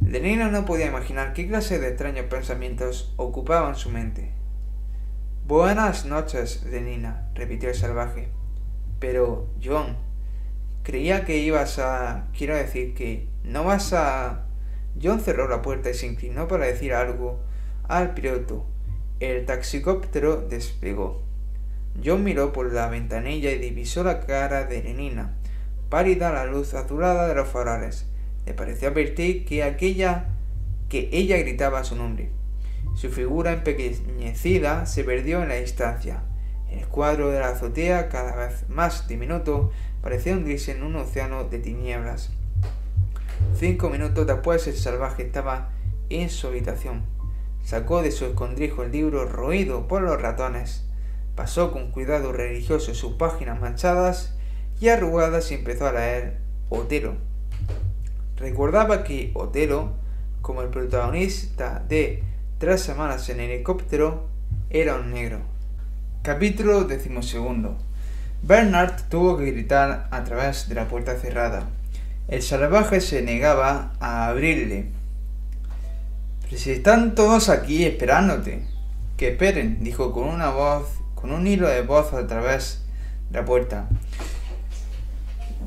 Lenina no podía imaginar qué clase de extraños pensamientos ocupaban su mente. Buenas noches, Lenina, repitió el salvaje. Pero, John, creía que ibas a... Quiero decir que no vas a... John cerró la puerta y se inclinó para decir algo al piloto. El taxicóptero despegó. John miró por la ventanilla y divisó la cara de Lenina, pálida a la luz azulada de los faroles. Le pareció advertir que aquella que ella gritaba su nombre. Su figura empequeñecida se perdió en la distancia. El cuadro de la azotea, cada vez más diminuto, parecía hundirse en un océano de tinieblas. Cinco minutos después el salvaje estaba en su habitación. Sacó de su escondrijo el libro roído por los ratones. Pasó con cuidado religioso sus páginas manchadas y arrugadas y empezó a leer Otero. Recordaba que Otero, como el protagonista de Tres semanas en helicóptero, era un negro. Capítulo decimosegundo. Bernard tuvo que gritar a través de la puerta cerrada. El salvaje se negaba a abrirle. Pero si están todos aquí esperándote. Que esperen, dijo con una voz, con un hilo de voz a través de la puerta.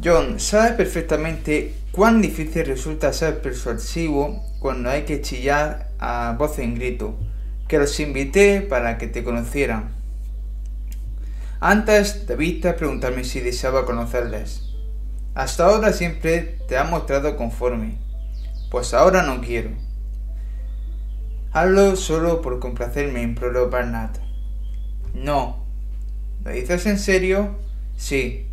John, sabes perfectamente cuán difícil resulta ser persuasivo cuando hay que chillar a voz en grito, que los invité para que te conocieran. Antes debiste preguntarme si deseaba conocerles. Hasta ahora siempre te ha mostrado conforme, pues ahora no quiero. Hazlo solo por complacerme, imploró Barnett. No. ¿Lo dices en serio? Sí.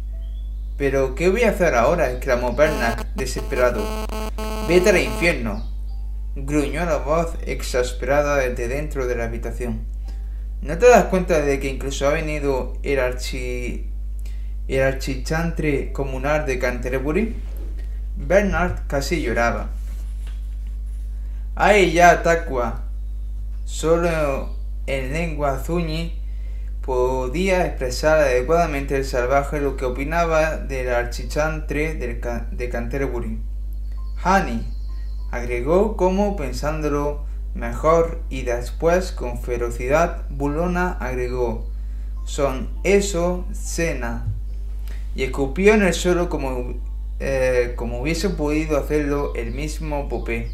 Pero, ¿qué voy a hacer ahora? exclamó Bernard, desesperado. Vete al infierno gruñó la voz exasperada desde dentro de la habitación. ¿No te das cuenta de que incluso ha venido el archi... el archichantre comunal de Canterbury? Bernard casi lloraba. ¡Ay ya, Taqua! Solo en lengua zuñi podía expresar adecuadamente el salvaje lo que opinaba del archichantre de Canterbury. Honey, agregó como pensándolo mejor y después con ferocidad bulona agregó son eso cena y escupió en el suelo como, eh, como hubiese podido hacerlo el mismo Popé.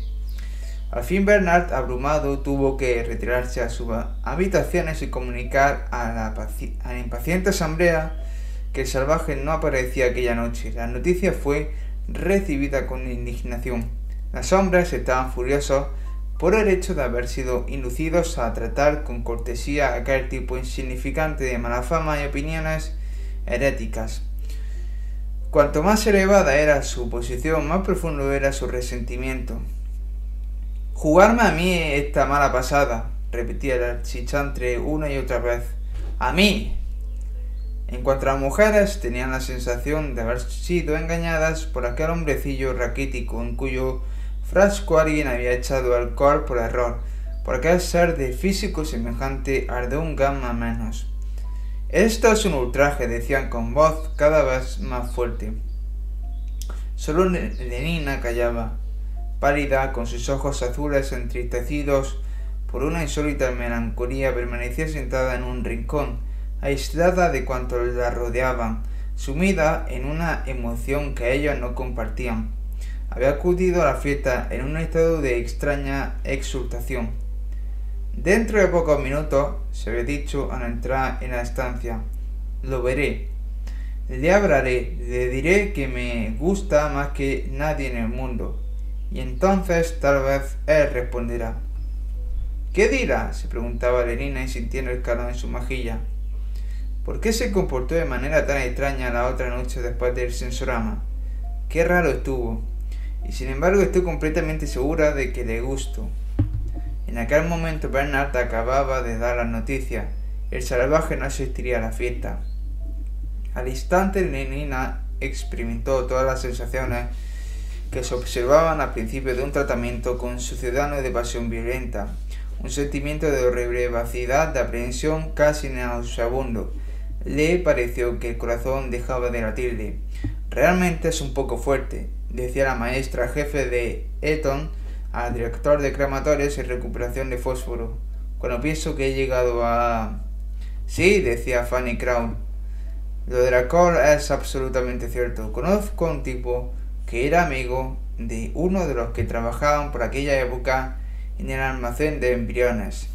Al fin Bernard, abrumado, tuvo que retirarse a sus habitaciones y comunicar a la, impaciente asamblea que el salvaje no aparecía aquella noche. La noticia fue recibida con indignación. Los hombres estaban furiosos por el hecho de haber sido inducidos a tratar con cortesía a aquel tipo insignificante de mala fama y opiniones heréticas. Cuanto más elevada era su posición, más profundo era su resentimiento. Jugarme a mí esta mala pasada, repetía el archichantre una y otra vez. A mí. En cuanto a las mujeres, tenían la sensación de haber sido engañadas por aquel hombrecillo raquítico en cuyo frasco alguien había echado alcohol por error, porque aquel ser de físico semejante al de un gamma menos. Esto es un ultraje, decían con voz cada vez más fuerte. Solo Lenina callaba. Pálida, con sus ojos azules entristecidos por una insólita melancolía, permanecía sentada en un rincón, aislada de cuantos la rodeaban, sumida en una emoción que ellos no compartían. Había acudido a la fiesta en un estado de extraña exultación. Dentro de pocos minutos, se había dicho al entrar en la estancia, lo veré. Le hablaré, le diré que me gusta más que nadie en el mundo. Y entonces tal vez él responderá. ¿Qué dirá? se preguntaba Lenina sintiendo el calor en su mejilla. ¿Por qué se comportó de manera tan extraña la otra noche después del sensorama? Qué raro estuvo. Y sin embargo estoy completamente segura de que le gustó. En aquel momento Bernard acababa de dar la noticia. El salvaje no asistiría a la fiesta. Al instante Lenina experimentó todas las sensaciones que se observaban al principio de un tratamiento con su ciudadano de pasión violenta, un sentimiento de horrible vacidad, de aprehensión casi nauseabundo. Le pareció que el corazón dejaba de latirle. Realmente es un poco fuerte, decía la maestra jefe de Eton al director de crematorios y recuperación de fósforo. Cuando pienso que he llegado a... Sí, decía Fanny Crown. Lo de la es absolutamente cierto. Conozco a un tipo que era amigo de uno de los que trabajaban por aquella época en el almacén de embriones.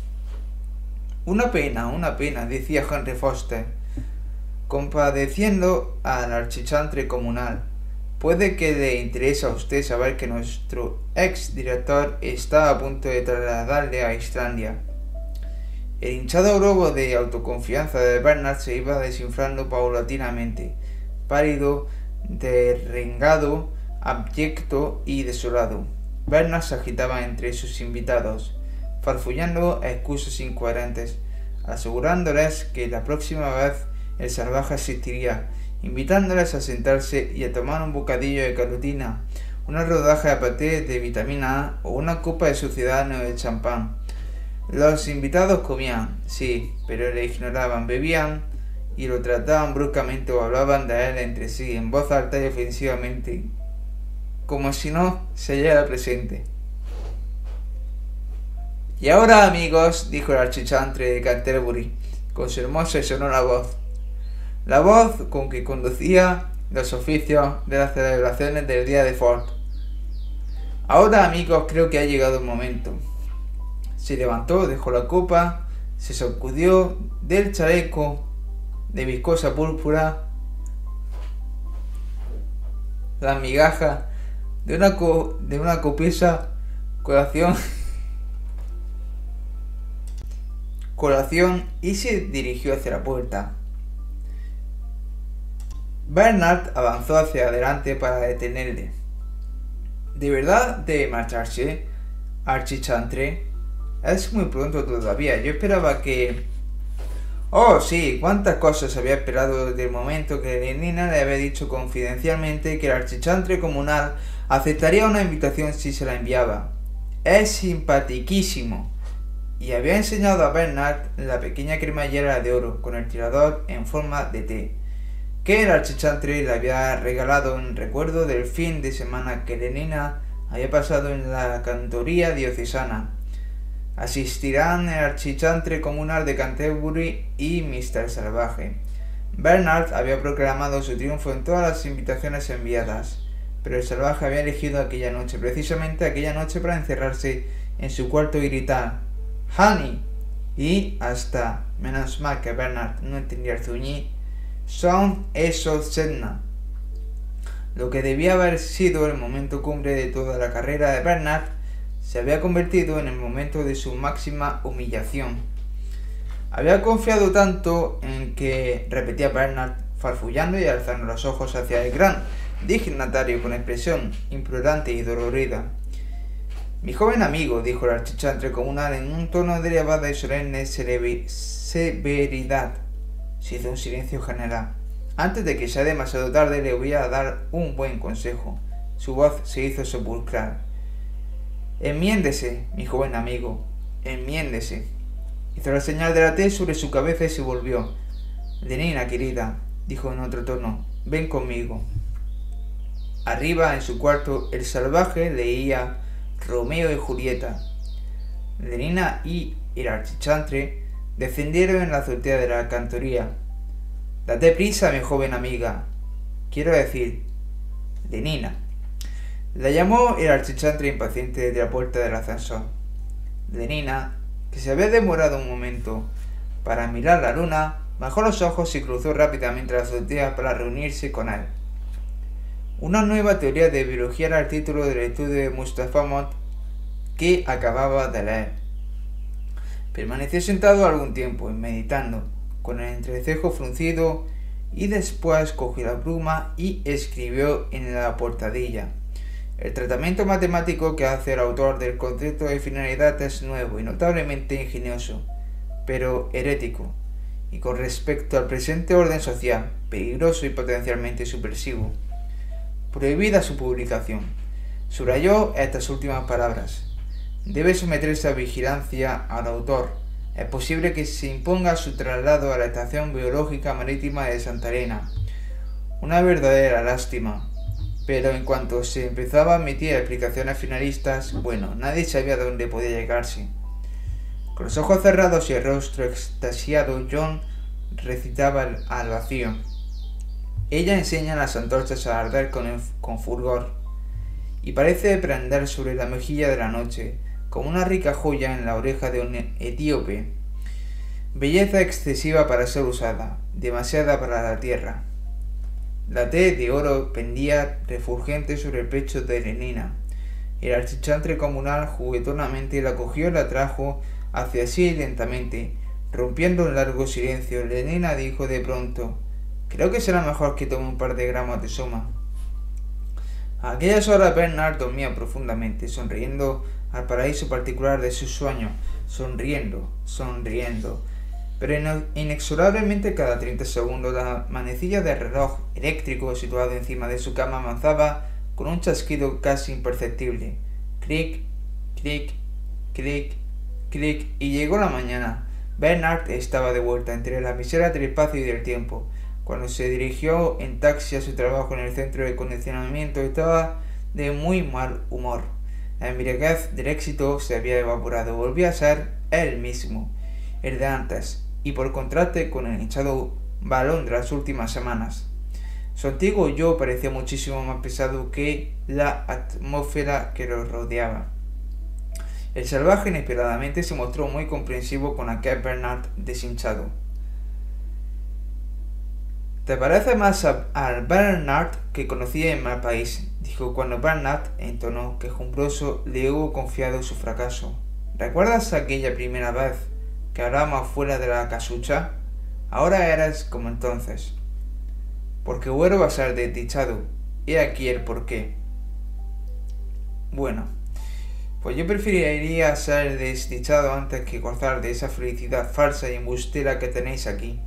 Una pena, una pena, decía Henry Foster, compadeciendo al archichantre comunal. Puede que le interese a usted saber que nuestro ex director está a punto de trasladarle a Islandia. El hinchado globo de autoconfianza de Bernard se iba desinflando paulatinamente, pálido, derrengado, abyecto y desolado. Bernard se agitaba entre sus invitados, farfullando excusas incoherentes, asegurándoles que la próxima vez el salvaje asistiría, invitándoles a sentarse y a tomar un bocadillo de carotina, una rodaja de paté de vitamina A o una copa de suciedad de champán. Los invitados comían, sí, pero le ignoraban, bebían y lo trataban bruscamente o hablaban de él entre sí en voz alta y ofensivamente, como si no se hallara presente. Y ahora amigos, dijo el archichantre de Canterbury, con su hermosa y sonora voz, la voz con que conducía los oficios de las celebraciones del día de Ford. Ahora amigos, creo que ha llegado el momento. Se levantó, dejó la copa, se sacudió del chaleco de viscosa púrpura la migaja de una, de una copiosa colación, colación y se dirigió hacia la puerta. Bernard avanzó hacia adelante para detenerle. ¿De verdad de marcharse, Archichantre? Es muy pronto todavía. Yo esperaba que... Oh, sí, cuántas cosas había esperado desde el momento que Lenina le había dicho confidencialmente que el archichantre comunal aceptaría una invitación si se la enviaba. Es simpatiquísimo. Y había enseñado a Bernard la pequeña cremallera de oro con el tirador en forma de T, que el archichantre le había regalado en recuerdo del fin de semana que Lenina había pasado en la cantoría diocesana. Asistirán el archichantre comunal de Canterbury y Mr. Salvaje. Bernard había proclamado su triunfo en todas las invitaciones enviadas pero el salvaje había elegido aquella noche, precisamente aquella noche para encerrarse en su cuarto y gritar ¡Honey! Y hasta, menos mal que Bernard no entendía el zuñí, son esos Sedna. Lo que debía haber sido el momento cumbre de toda la carrera de Bernard se había convertido en el momento de su máxima humillación. Había confiado tanto en que, repetía Bernard, farfullando y alzando los ojos hacia el gran dignatario con expresión implorante y dolorida. Mi joven amigo, dijo el archichantre comunal en un tono de elevada y solemne severidad. Se un silencio general. Antes de que sea demasiado tarde le voy a dar un buen consejo. Su voz se hizo sepulcral. Enmiéndese, mi joven amigo, enmiéndese. Hizo la señal de la T sobre su cabeza y se volvió. Lenina, querida, dijo en otro tono, ven conmigo. Arriba, en su cuarto, el salvaje leía Romeo y Julieta. Lenina y el archichantre descendieron en la azotea de la cantoría. Date prisa, mi joven amiga. Quiero decir, Lenina. La llamó el archichantre impaciente de la puerta del ascensor. Lenina, que se había demorado un momento para mirar la luna, bajó los ojos y cruzó rápidamente la azotea para reunirse con él. Una nueva teoría de biología era el título del estudio de Mustafa Mott que acababa de leer. Permaneció sentado algún tiempo, meditando, con el entrecejo fruncido, y después cogió la pluma y escribió en la portadilla. El tratamiento matemático que hace el autor del concepto de finalidad es nuevo y notablemente ingenioso, pero herético, y con respecto al presente orden social, peligroso y potencialmente subversivo. Prohibida su publicación. Subrayó estas últimas palabras. Debe someterse a vigilancia al autor. Es posible que se imponga su traslado a la Estación Biológica Marítima de Santa Elena. Una verdadera lástima. Pero en cuanto se empezaba a emitir explicaciones finalistas, bueno, nadie sabía dónde podía llegarse. Con los ojos cerrados y el rostro extasiado, John recitaba al vacío. Ella enseña las antorchas a arder con, con fulgor y parece prender sobre la mejilla de la noche, como una rica joya en la oreja de un etíope. Belleza excesiva para ser usada, demasiada para la tierra. La T de oro pendía refulgente sobre el pecho de Lenina. El archichantre comunal juguetonamente la cogió y la trajo hacia sí lentamente. Rompiendo un largo silencio, Lenina dijo de pronto Creo que será mejor que tome un par de gramos de soma. A aquellas horas Bernard dormía profundamente, sonriendo al paraíso particular de su sueño, sonriendo, sonriendo. Pero inexorablemente cada 30 segundos la manecilla del reloj eléctrico situado encima de su cama avanzaba con un chasquido casi imperceptible. Clic, clic, clic, clic, y llegó la mañana. Bernard estaba de vuelta entre la visera del espacio y del tiempo. Cuando se dirigió en taxi a su trabajo en el centro de condicionamiento estaba de muy mal humor. La embriaguez del éxito se había evaporado, volvía a ser él mismo, el de antes, y por contraste con el hinchado balón de las últimas semanas. Su antiguo yo parecía muchísimo más pesado que la atmósfera que lo rodeaba. El salvaje inesperadamente se mostró muy comprensivo con aquel Bernard deshinchado. ¿Te parece más al Bernard que conocía en mal país? dijo cuando Bernard, en tono quejumbroso, le hubo confiado su fracaso. ¿Recuerdas aquella primera vez que hablábamos fuera de la casucha? Ahora eres como entonces. Porque vuelvo a ser desdichado. He aquí el porqué. Bueno, pues yo preferiría ser desdichado antes que gozar de esa felicidad falsa y embustera que tenéis aquí.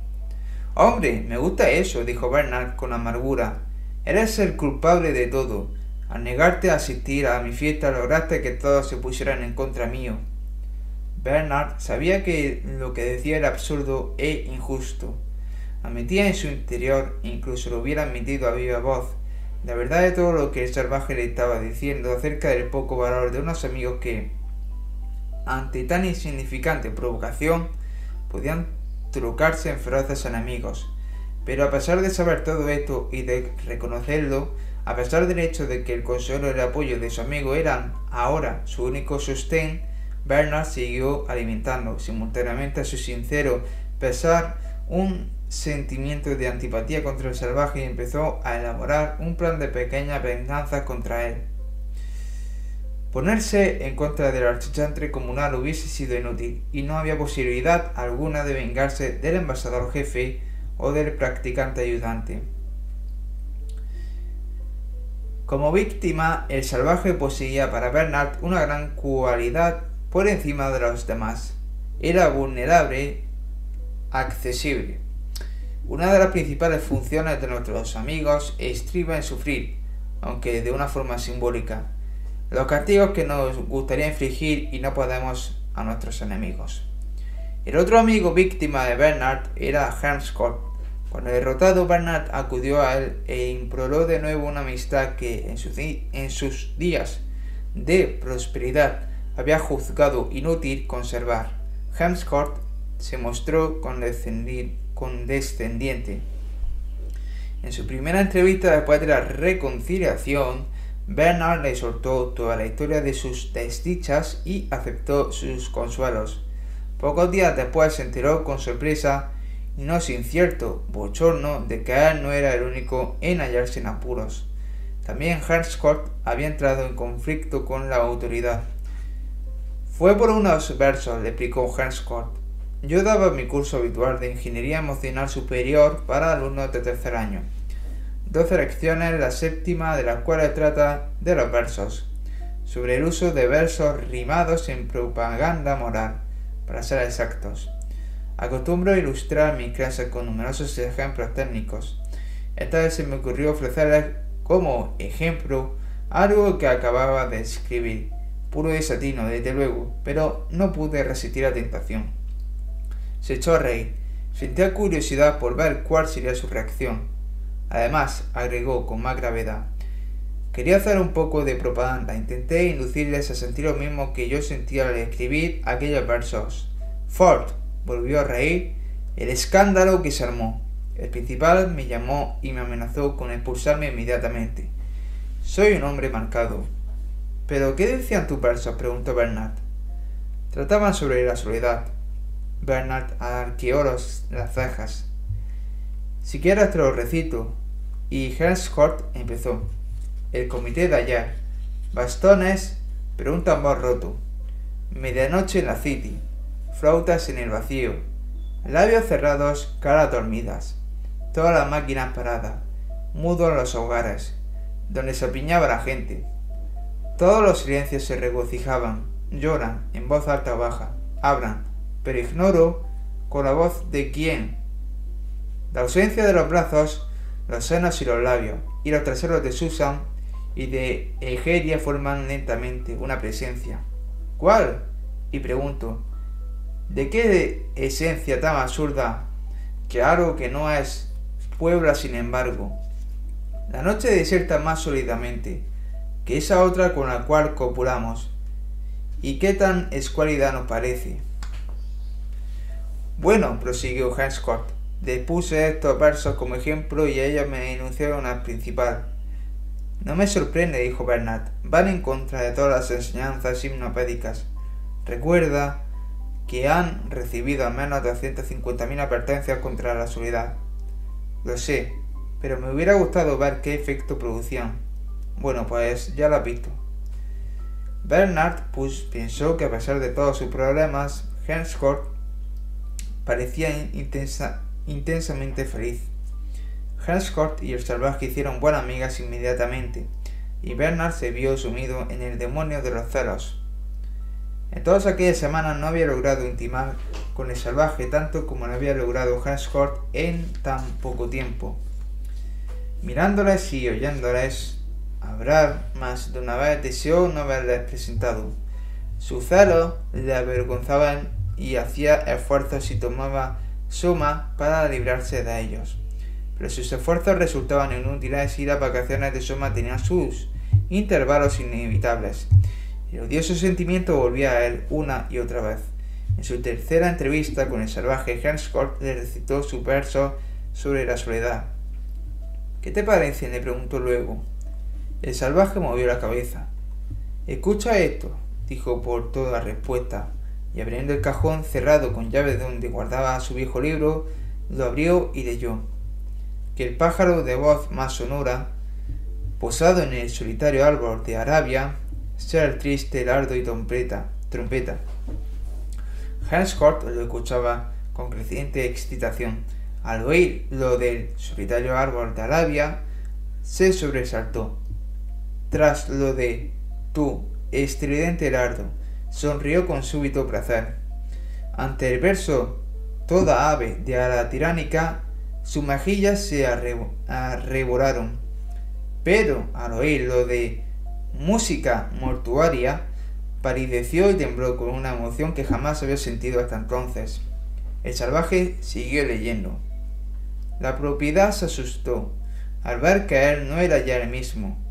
Hombre, me gusta eso, dijo Bernard con amargura. Eres el culpable de todo. Al negarte a asistir a mi fiesta lograste que todos se pusieran en contra mío. Bernard sabía que lo que decía era absurdo e injusto. Admitía en su interior, incluso lo hubiera admitido a viva voz, la verdad de todo lo que el salvaje le estaba diciendo acerca del poco valor de unos amigos que, ante tan insignificante provocación, podían trucarse en feroces enemigos. Pero a pesar de saber todo esto y de reconocerlo, a pesar del hecho de que el consuelo y el apoyo de su amigo eran ahora su único sostén, Bernard siguió alimentando simultáneamente a su sincero pesar un sentimiento de antipatía contra el salvaje y empezó a elaborar un plan de pequeña venganza contra él. Ponerse en contra del archichantre comunal hubiese sido inútil, y no había posibilidad alguna de vengarse del embajador jefe o del practicante ayudante. Como víctima, el salvaje poseía para Bernard una gran cualidad por encima de los demás. Era vulnerable, accesible. Una de las principales funciones de nuestros amigos estriba en sufrir, aunque de una forma simbólica los castigos que nos gustaría infligir y no podemos a nuestros enemigos. El otro amigo víctima de Bernard era Scott. Cuando derrotado Bernard acudió a él e imploró de nuevo una amistad que en sus, días de prosperidad había juzgado inútil conservar. Hemsworth se mostró condescendiente. En su primera entrevista después de la reconciliación, Bernard le soltó toda la historia de sus desdichas y aceptó sus consuelos. Pocos días después se enteró con sorpresa y no sin cierto bochorno de que él no era el único en hallarse en apuros. También Herscott había entrado en conflicto con la autoridad. Fue por unos versos, le explicó Herscott. Yo daba mi curso habitual de Ingeniería Emocional Superior para alumnos de tercer año. Doce lecciones, la séptima de las cuales trata de los versos, sobre el uso de versos rimados en propaganda moral, para ser exactos. Acostumbro a ilustrar mis clases con numerosos ejemplos técnicos. Esta vez se me ocurrió ofrecerles como ejemplo algo que acababa de escribir, puro desatino, desde luego, pero no pude resistir la tentación. Se echó a reír. Sentía curiosidad por ver cuál sería su reacción. Además, agregó con más gravedad, quería hacer un poco de propaganda. Intenté inducirles a sentir lo mismo que yo sentía al escribir aquellos versos. Ford, volvió a reír, el escándalo que se armó. El principal me llamó y me amenazó con expulsarme inmediatamente. Soy un hombre marcado. ¿Pero qué decían tus versos? preguntó Bernard. Trataban sobre la soledad. Bernard arqueó las cejas. Si quieres te recito. Y empezó. El comité de ayer. Bastones, pregunta en voz roto. Medianoche en la City flautas en el vacío, labios cerrados, caras dormidas, todas las máquinas paradas, mudos los hogares, donde se apiñaba la gente. Todos los silencios se regocijaban, lloran, en voz alta o baja, hablan, pero ignoro con la voz de quién. La ausencia de los brazos, los senos y los labios, y los traseros de Susan y de Egeria forman lentamente una presencia. ¿Cuál? Y pregunto, ¿De qué esencia tan absurda algo que no es puebla sin embargo? La noche desierta más sólidamente que esa otra con la cual copulamos. ¿Y qué tan escualidad nos parece? Bueno, prosiguió Scott, puse estos versos como ejemplo y ellos me enunciaron al principal. No me sorprende, dijo Bernard, van en contra de todas las enseñanzas hipnopédicas. Recuerda que han recibido al menos 250.000 advertencias contra la soledad. Lo sé, pero me hubiera gustado ver qué efecto producían. Bueno, pues ya lo has visto. Bernard Push pensó que a pesar de todos sus problemas, Henscourt parecía intensamente feliz. Henscourt y el salvaje hicieron buenas amigas inmediatamente, y Bernard se vio sumido en el demonio de los celos. En todas aquellas semanas no había logrado intimar con el salvaje tanto como lo había logrado Hansford en tan poco tiempo. Mirándoles y oyéndoles hablar más de una vez deseó no haberles presentado. Su celo le avergonzaban y hacía esfuerzos y tomaba suma para librarse de ellos. Pero sus esfuerzos resultaban inútiles y las vacaciones de suma tenían sus intervalos inevitables. El odioso sentimiento volvía a él una y otra vez. En su tercera entrevista con el salvaje, Hanscourt le recitó su verso sobre la soledad. ¿Qué te parece? le preguntó luego. El salvaje movió la cabeza. Escucha esto, dijo por toda respuesta, y abriendo el cajón cerrado con llave donde guardaba su viejo libro, lo abrió y leyó. Que el pájaro de voz más sonora, posado en el solitario árbol de Arabia, ser triste, lardo y trompeta. trompeta. lo escuchaba con creciente excitación. Al oír lo del solitario árbol de Arabia, se sobresaltó. Tras lo de tu estridente lardo, sonrió con súbito placer. Ante el verso toda ave de ala tiránica, sus mejillas se arrebolaron. Pero al oír lo de música mortuaria, palideció y tembló con una emoción que jamás había sentido hasta entonces. El salvaje siguió leyendo. La propiedad se asustó al ver que él no era ya el mismo.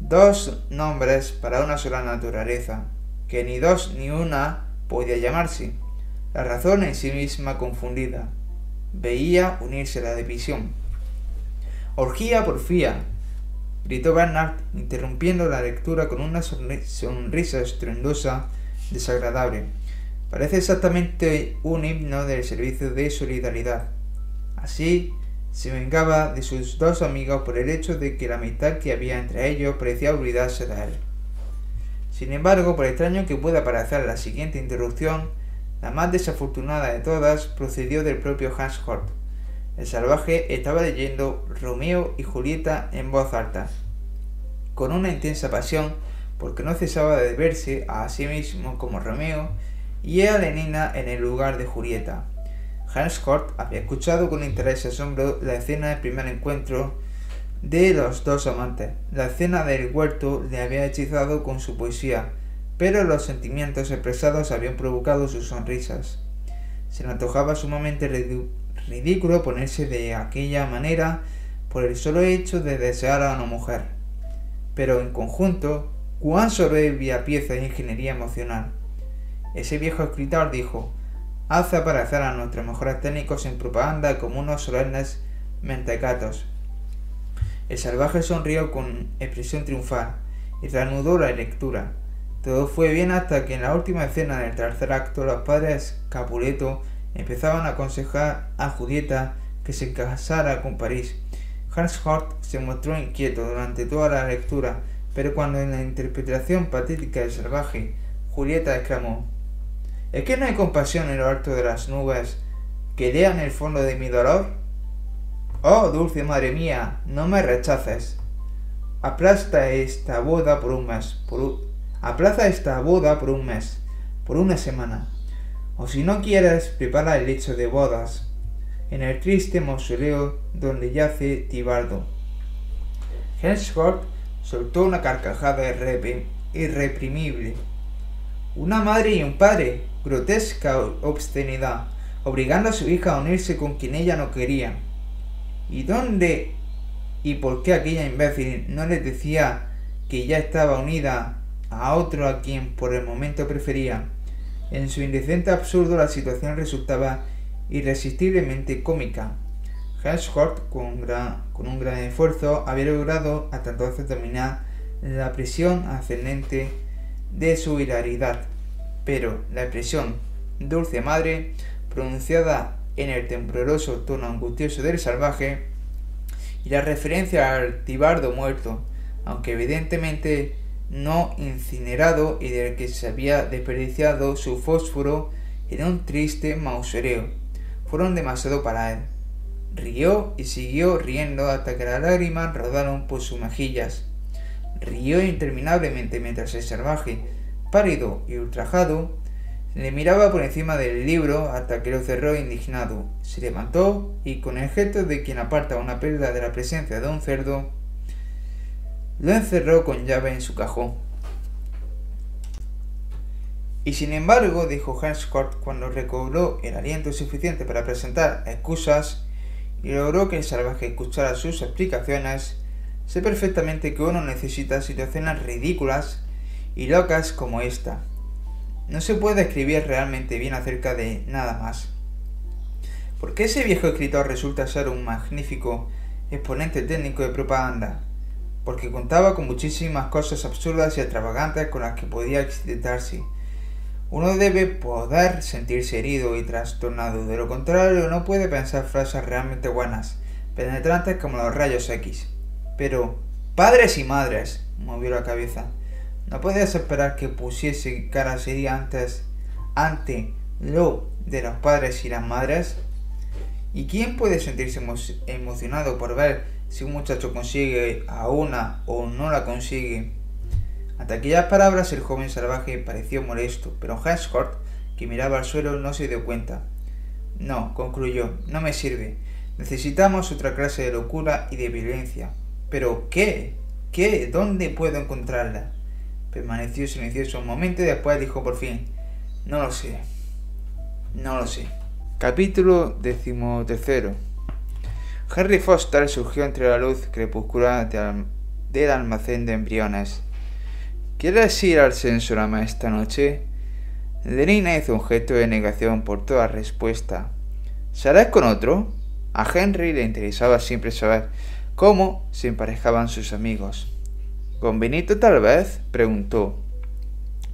dos nombres para una sola naturaleza, que ni dos ni una podía llamarse. La razón en sí misma confundida. Veía unirse la división. Orgía porfía, gritó Bernard, interrumpiendo la lectura con una sonrisa estruendosa, desagradable. Parece exactamente un himno del servicio de solidaridad. Así se vengaba de sus dos amigos por el hecho de que la amistad que había entre ellos parecía olvidarse de él. Sin embargo, por extraño que pueda parecer la siguiente interrupción, la más desafortunada de todas procedió del propio Hans Hort. El salvaje estaba leyendo Romeo y Julieta en voz alta, con una intensa pasión, porque no cesaba de verse a sí mismo como Romeo y a Lenina en el lugar de Julieta. Hans Hort había escuchado con interés y asombro la escena del primer encuentro de los dos amantes. La escena del huerto le había hechizado con su poesía, pero los sentimientos expresados habían provocado sus sonrisas. Se le antojaba sumamente ridículo ponerse de aquella manera por el solo hecho de desear a una mujer. Pero en conjunto, cuán soberbia pieza de ingeniería emocional. Ese viejo escritor dijo, hace aparecer a nuestros mejores técnicos en propaganda como unos solemnes mentecatos. El salvaje sonrió con expresión triunfal y reanudó la lectura. Todo fue bien hasta que en la última escena del tercer acto los padres Capuleto empezaban a aconsejar a Julieta que se casara con París. Hans Hort se mostró inquieto durante toda la lectura, pero cuando en la interpretación patética del salvaje, Julieta exclamó ¿Es que no hay compasión en lo alto de las nubes que lean el fondo de mi dolor? Oh, dulce madre mía, no me rechaces. Aplasta esta boda por un mes, por aplaza esta boda por un mes, por una semana. O si no quieres, prepara el lecho de bodas en el triste mausoleo donde yace Tibardo. Henschort soltó una carcajada irreprimible. Una madre y un padre, grotesca obscenidad, obligando a su hija a unirse con quien ella no quería. ¿Y dónde y por qué aquella imbécil no le decía que ya estaba unida a otro a quien por el momento prefería? En su indecente absurdo la situación resultaba irresistiblemente cómica. Hort, con, con un gran esfuerzo, había logrado hasta entonces dominar la presión ascendente de su hilaridad, pero la expresión dulce madre, pronunciada en el tembloroso tono angustioso del salvaje, y la referencia al tibardo muerto, aunque evidentemente no incinerado y del que se había desperdiciado su fósforo en un triste mausoleo, fueron demasiado para él. Rió y siguió riendo hasta que las lágrimas rodaron por sus mejillas. Rió interminablemente mientras el salvaje, pálido y ultrajado, le miraba por encima del libro hasta que lo cerró indignado. Se levantó y con el gesto de quien aparta una pérdida de la presencia de un cerdo, lo encerró con llave en su cajón. Y sin embargo, dijo Hanscott cuando recobró el aliento suficiente para presentar excusas y logró que el salvaje escuchara sus explicaciones, sé perfectamente que uno necesita situaciones ridículas y locas como esta. No se puede escribir realmente bien acerca de nada más. Porque ese viejo escritor resulta ser un magnífico exponente técnico de propaganda, porque contaba con muchísimas cosas absurdas y extravagantes con las que podía excitarse. Uno debe poder sentirse herido y trastornado, de lo contrario no puede pensar frases realmente buenas, penetrantes como los rayos X. Pero, padres y madres, movió la cabeza, ¿no podías esperar que pusiese cara seria antes ante lo de los padres y las madres? ¿Y quién puede sentirse emocionado por ver si un muchacho consigue a una o no la consigue. Ante aquellas palabras el joven salvaje pareció molesto, pero Hescort, que miraba al suelo, no se dio cuenta. No, concluyó, no me sirve. Necesitamos otra clase de locura y de violencia. ¿Pero qué? ¿Qué? ¿Dónde puedo encontrarla? Permaneció silencioso un momento y después dijo por fin, no lo sé. No lo sé. Capítulo decimotercero. Harry Foster surgió entre la luz crepuscular del almacén de embriones. ¿Quieres ir al Sensorama esta noche? Lenina hizo un gesto de negación por toda respuesta. ¿Saldrás con otro? A Henry le interesaba siempre saber cómo se emparejaban sus amigos. ¿Con Benito tal vez? preguntó.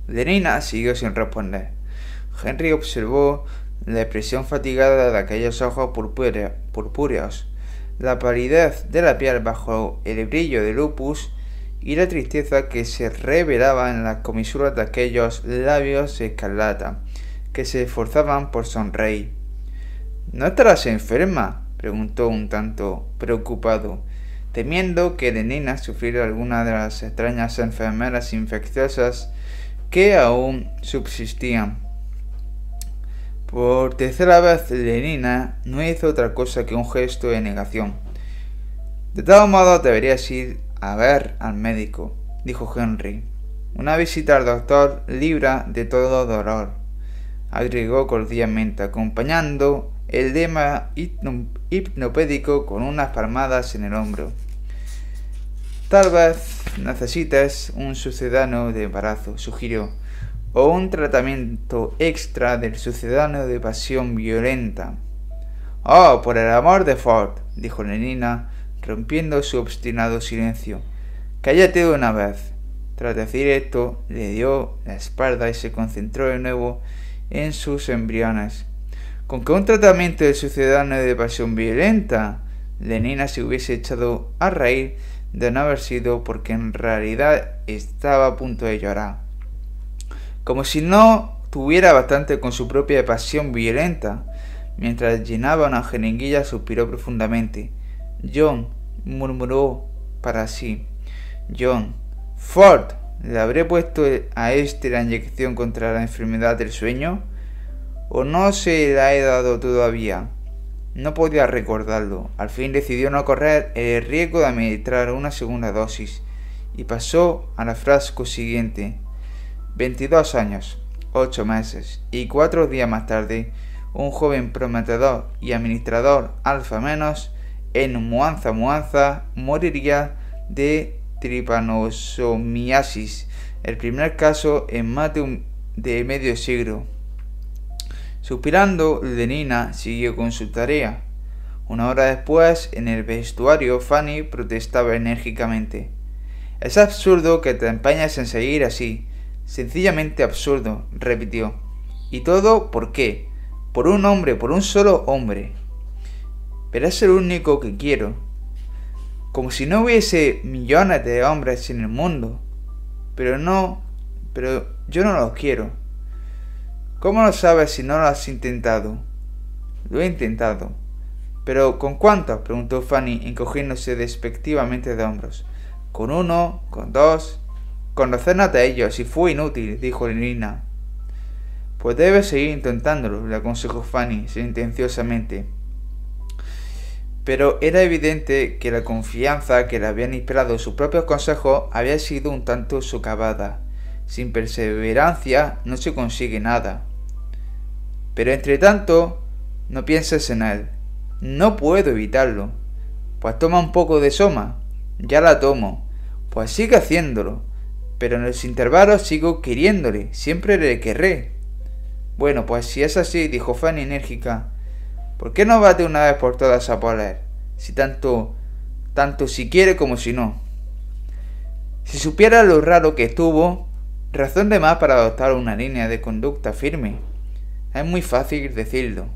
Lenina siguió sin responder. Henry observó la expresión fatigada de aquellos ojos purpúreos, la palidez de la piel bajo el brillo del lupus y la tristeza que se revelaba en las comisuras de aquellos labios escarlata, que se esforzaban por sonreír. ¿No estarás enferma? preguntó un tanto preocupado, temiendo que Lenina sufriera alguna de las extrañas enfermeras infecciosas que aún subsistían. Por tercera vez Lenina no hizo otra cosa que un gesto de negación. De todos modos deberías ir a ver al médico, dijo Henry. Una visita al doctor libra de todo dolor, agregó cordialmente, acompañando el lema hipnopédico con unas palmadas en el hombro. Tal vez necesites un sucedáneo de embarazo, sugirió o un tratamiento extra del sucedáneo de pasión violenta. Oh, por el amor de Ford, dijo Lenina, rompiendo su obstinado silencio. Cállate de una vez. Tras decir esto, le dio la espalda y se concentró de nuevo en sus embriones. Con que un tratamiento del sucedáneo de pasión violenta, Lenina se hubiese echado a reír de no haber sido porque en realidad estaba a punto de llorar como si no tuviera bastante con su propia pasión violenta. Mientras llenaba una jeringuilla suspiró profundamente. John, murmuró para sí. John, Ford, ¿le habré puesto a este la inyección contra la enfermedad del sueño? ¿O no se la he dado todavía? No podía recordarlo. Al fin decidió no correr el riesgo de administrar una segunda dosis y pasó a la frasco siguiente. 22 años, 8 meses y 4 días más tarde, un joven prometedor y administrador alfa menos en Muanza Muanza moriría de tripanosomiasis, el primer caso en más de, medio siglo. Suspirando, Lenina siguió con su tarea. Una hora después, en el vestuario, Fanny protestaba enérgicamente. Es absurdo que te empeñes en seguir así. Sencillamente absurdo, repitió. ¿Y todo por qué? Por un hombre, por un solo hombre. Pero es el único que quiero. Como si no hubiese millones de hombres en el mundo. Pero no, pero yo no los quiero. ¿Cómo lo sabes si no lo has intentado? Lo he intentado. ¿Pero con cuántos? preguntó Fanny, encogiéndose despectivamente de hombros. Con uno, con dos, Conocernos a ellos, y fue inútil, dijo Lenina. Pues debes seguir intentándolo, le aconsejó Fanny sentenciosamente. Pero era evidente que la confianza que le habían inspirado sus propios consejos había sido un tanto socavada. Sin perseverancia no se consigue nada. Pero entre tanto, no pienses en él. No puedo evitarlo. Pues toma un poco de soma. Ya la tomo. Pues sigue haciéndolo pero en los intervalos sigo queriéndole, siempre le querré. Bueno, pues si es así, dijo Fanny enérgica, ¿por qué no bate una vez por todas a Poler? Si tanto, tanto si quiere como si no. Si supiera lo raro que estuvo, razón de más para adoptar una línea de conducta firme. Es muy fácil decirlo.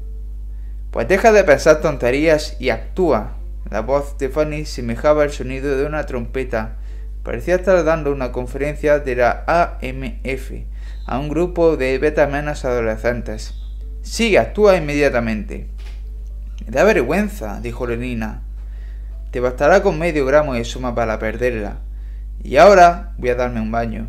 Pues deja de pensar tonterías y actúa. La voz de Fanny semejaba el sonido de una trompeta Parecía estar dando una conferencia de la AMF a un grupo de beta menos adolescentes. Sí, actúa inmediatamente. Me da vergüenza, dijo Lenina. Te bastará con medio gramo de suma para perderla. Y ahora voy a darme un baño.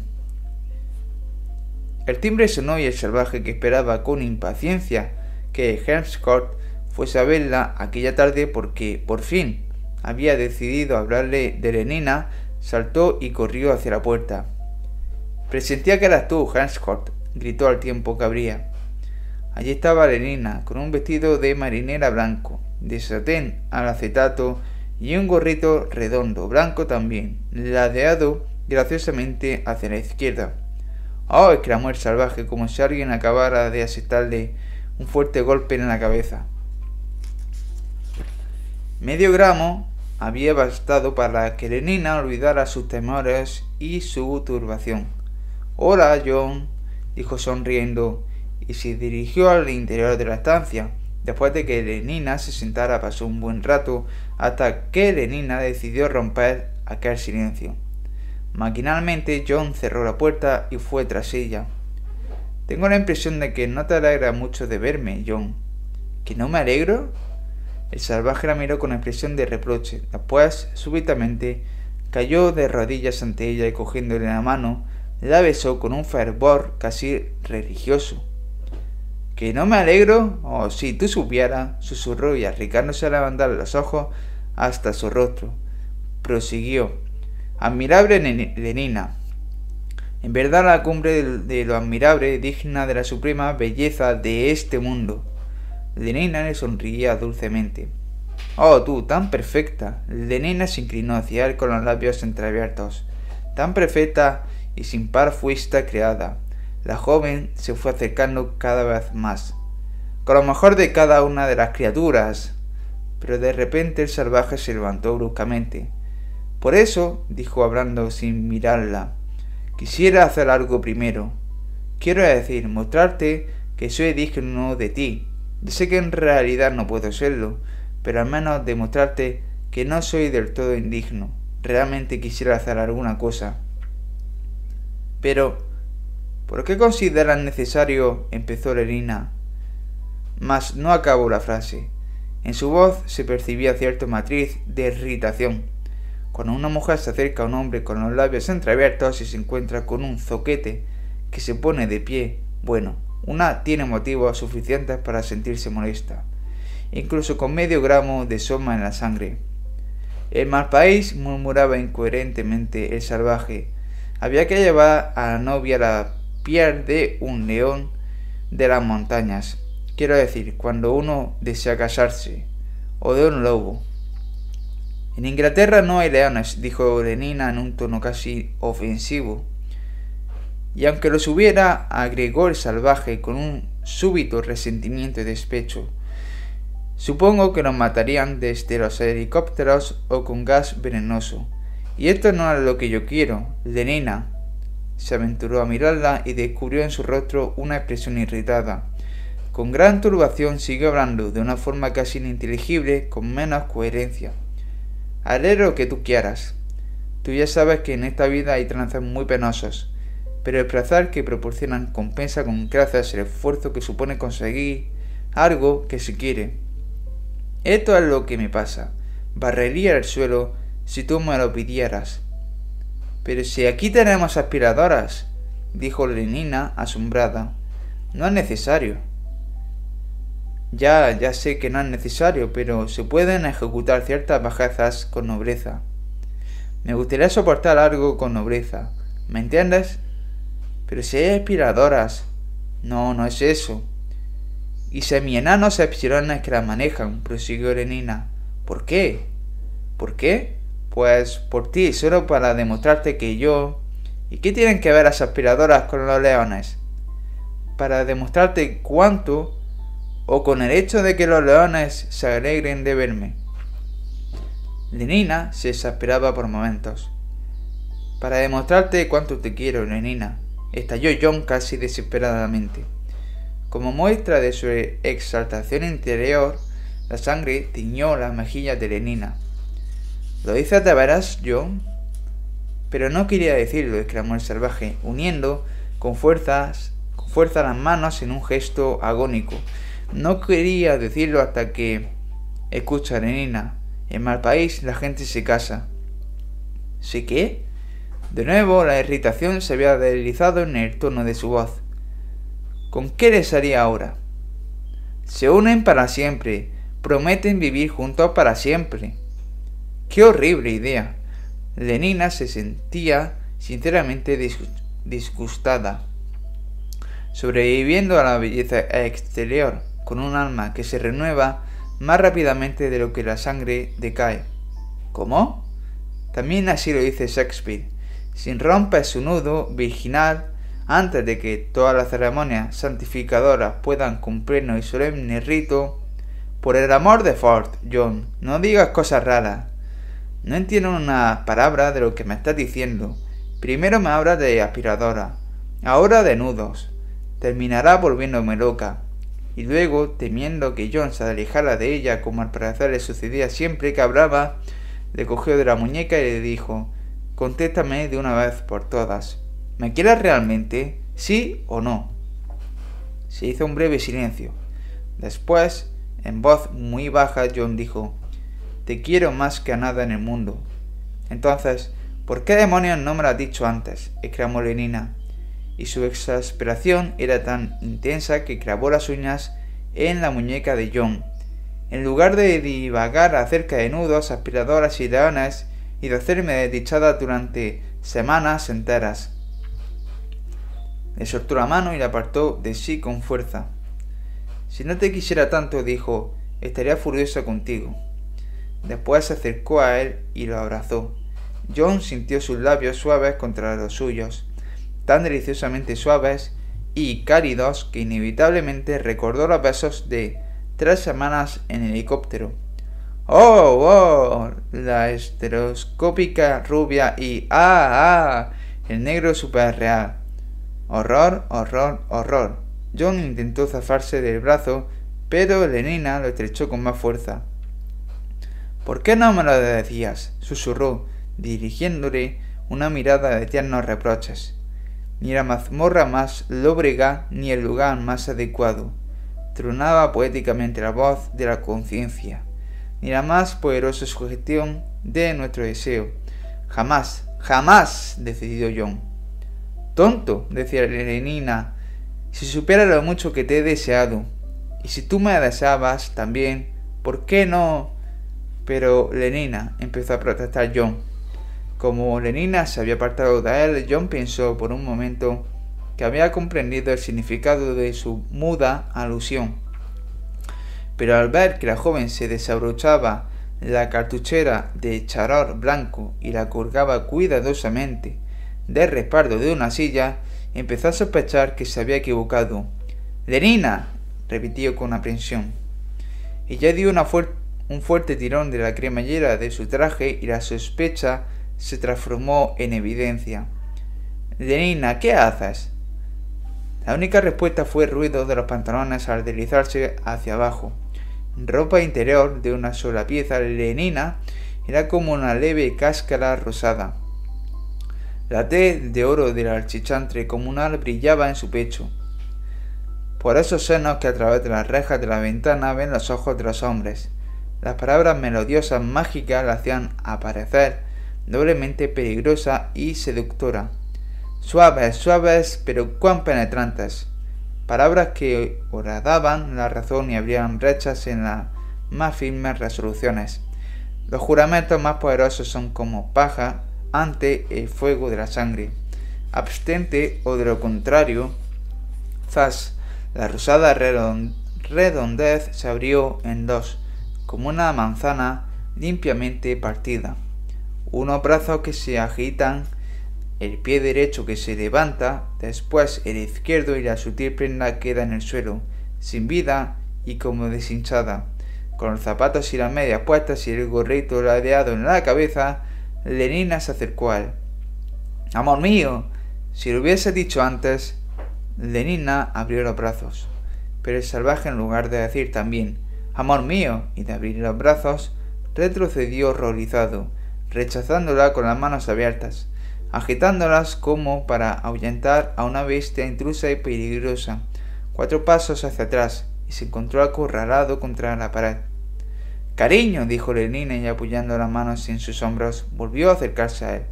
El timbre sonó y el salvaje que esperaba con impaciencia que Helmscourt fuese a verla aquella tarde porque, por fin, había decidido hablarle de Lenina Saltó y corrió hacia la puerta. Presentía que eras tú, Hanscott, gritó al tiempo que abría. Allí estaba Lenina, con un vestido de marinera blanco, de satén al acetato y un gorrito redondo, blanco también. ladeado graciosamente hacia la izquierda. ¡Oh! exclamó el salvaje, como si alguien acabara de asestarle un fuerte golpe en la cabeza. Medio gramo había bastado para que Lenina olvidara sus temores y su turbación. Hola, John, dijo sonriendo, y se dirigió al interior de la estancia. Después de que Lenina se sentara pasó un buen rato hasta que Lenina decidió romper aquel silencio. Maquinalmente John cerró la puerta y fue tras ella. Tengo la impresión de que no te alegra mucho de verme, John. ¿Que no me alegro? El salvaje la miró con expresión de reproche. Después, súbitamente, cayó de rodillas ante ella y cogiéndole la mano, la besó con un fervor casi religioso. ¿Que no me alegro? Oh, si tú supieras, susurró y arriesgándose a levantar los ojos hasta su rostro. Prosiguió. Admirable Lenina. En verdad la cumbre de lo admirable, digna de la suprema belleza de este mundo. Lenina le sonreía dulcemente. Oh, tú, tan perfecta. Lenina se inclinó hacia él con los labios entreabiertos. Tan perfecta y sin par fuiste creada. La joven se fue acercando cada vez más, con lo mejor de cada una de las criaturas. Pero de repente el salvaje se levantó bruscamente. Por eso, dijo hablando sin mirarla, quisiera hacer algo primero. Quiero decir, mostrarte que soy digno de ti, yo sé que en realidad no puedo serlo, pero al menos demostrarte que no soy del todo indigno. Realmente quisiera hacer alguna cosa. Pero, ¿por qué consideras necesario? empezó Lerina. Mas no acabó la frase. En su voz se percibía cierta matriz de irritación. Cuando una mujer se acerca a un hombre con los labios entreabiertos y se encuentra con un zoquete que se pone de pie, bueno, una tiene motivos suficientes para sentirse molesta, incluso con medio gramo de soma en la sangre. El mal país murmuraba incoherentemente el salvaje. Había que llevar a la novia la piel de un león de las montañas. Quiero decir, cuando uno desea casarse, o de un lobo. En Inglaterra no hay leones, dijo Lenina en un tono casi ofensivo. Y aunque los hubiera, agregó el salvaje con un súbito resentimiento y despecho, supongo que nos matarían desde los helicópteros o con gas venenoso. Y esto no es lo que yo quiero. Lenina se aventuró a mirarla y descubrió en su rostro una expresión irritada. Con gran turbación siguió hablando de una forma casi ininteligible, con menos coherencia. Haré lo que tú quieras. Tú ya sabes que en esta vida hay trances muy penosos pero el placer que proporcionan compensa con gracias el esfuerzo que supone conseguir algo que se quiere. Esto es lo que me pasa. Barrería el suelo si tú me lo pidieras. Pero si aquí tenemos aspiradoras, dijo Lenina asombrada. No es necesario. Ya, ya sé que no es necesario, pero se pueden ejecutar ciertas bajezas con nobleza. Me gustaría soportar algo con nobleza. ¿Me entiendes? Pero si hay aspiradoras. No, no es eso. Y semi-enanos epsilones que las manejan, prosiguió Lenina. ¿Por qué? ¿Por qué? Pues por ti, solo para demostrarte que yo... ¿Y qué tienen que ver las aspiradoras con los leones? Para demostrarte cuánto o con el hecho de que los leones se alegren de verme. Lenina se exasperaba por momentos. Para demostrarte cuánto te quiero, Lenina estalló John casi desesperadamente. Como muestra de su exaltación interior, la sangre tiñó las mejillas de Lenina. ¿Lo dices de veras, John? Pero no quería decirlo, exclamó el salvaje, uniendo con fuerzas, con fuerza las manos en un gesto agónico. No quería decirlo hasta que... Escucha, Lenina, en mal país la gente se casa. ¿Sí qué? De nuevo la irritación se había deslizado en el tono de su voz. ¿Con qué les haría ahora? Se unen para siempre, prometen vivir juntos para siempre. ¡Qué horrible idea! Lenina se sentía sinceramente disgustada, sobreviviendo a la belleza exterior, con un alma que se renueva más rápidamente de lo que la sangre decae. ¿Cómo? También así lo dice Shakespeare. Si rompes su nudo virginal antes de que todas las ceremonias santificadoras puedan cumplirnos y solemne rito, por el amor de Ford, John, no digas cosas raras. No entiendo una palabra de lo que me estás diciendo. Primero me hablas de aspiradora, ahora de nudos. Terminará volviéndome loca. Y luego, temiendo que John se alejara de ella como al parecer le sucedía siempre que hablaba, le cogió de la muñeca y le dijo Contéstame de una vez por todas. ¿Me quieres realmente? ¿Sí o no? Se hizo un breve silencio. Después, en voz muy baja, John dijo Te quiero más que a nada en el mundo. Entonces, ¿por qué demonios no me lo has dicho antes? exclamó Lenina. Y su exasperación era tan intensa que clavó las uñas en la muñeca de John. En lugar de divagar acerca de nudos, aspiradoras y leones, y de hacerme desdichada durante semanas enteras. Le soltó la mano y la apartó de sí con fuerza. Si no te quisiera tanto, dijo, estaría furiosa contigo. Después se acercó a él y lo abrazó. John sintió sus labios suaves contra los suyos, tan deliciosamente suaves y cálidos que inevitablemente recordó los besos de tres semanas en helicóptero ¡Oh, oh! La estereoscópica rubia y ¡ah, ah! El negro super real. Horror, horror, horror. John intentó zafarse del brazo, pero Lenina lo estrechó con más fuerza. ¿Por qué no me lo decías? susurró, dirigiéndole una mirada de tiernos reproches. Ni la mazmorra más lóbrega, ni el lugar más adecuado. Tronaba poéticamente la voz de la conciencia ni la más poderosa sugestión de nuestro deseo. Jamás, jamás, decidió John. Tonto, decía Lenina, si supiera lo mucho que te he deseado, y si tú me deseabas también, ¿por qué no? Pero Lenina, empezó a protestar John. Como Lenina se había apartado de él, John pensó por un momento que había comprendido el significado de su muda alusión pero al ver que la joven se desabrochaba la cartuchera de charor blanco y la colgaba cuidadosamente del respaldo de una silla, empezó a sospechar que se había equivocado. ¡Lenina! repitió con aprensión. Ella dio un fuerte tirón de la cremallera de su traje y la sospecha se transformó en evidencia. Lenina, ¿qué haces? La única respuesta fue el ruido de los pantalones al deslizarse hacia abajo ropa interior de una sola pieza lenina era como una leve cáscara rosada. La T de oro del archichantre comunal brillaba en su pecho. Por esos senos que a través de las rejas de la ventana ven los ojos de los hombres. Las palabras melodiosas mágicas la hacían aparecer doblemente peligrosa y seductora. Suaves, suaves, pero cuán penetrantes palabras que horadaban la razón y abrían brechas en las más firmes resoluciones. Los juramentos más poderosos son como paja ante el fuego de la sangre. Abstente o de lo contrario, zas, la rosada redondez se abrió en dos, como una manzana limpiamente partida. Unos brazos que se agitan el pie derecho que se levanta, después el izquierdo y la sutil prenda queda en el suelo, sin vida y como deshinchada. Con los zapatos y las medias puestas y el gorrito ladeado en la cabeza, Lenina se acercó a él. Amor mío, si lo hubiese dicho antes. Lenina abrió los brazos, pero el salvaje en lugar de decir también Amor mío y de abrir los brazos, retrocedió horrorizado, rechazándola con las manos abiertas agitándolas como para ahuyentar a una bestia intrusa y peligrosa. Cuatro pasos hacia atrás y se encontró acorralado contra la pared. Cariño, dijo Lenina y apoyando las manos en sus hombros, volvió a acercarse a él.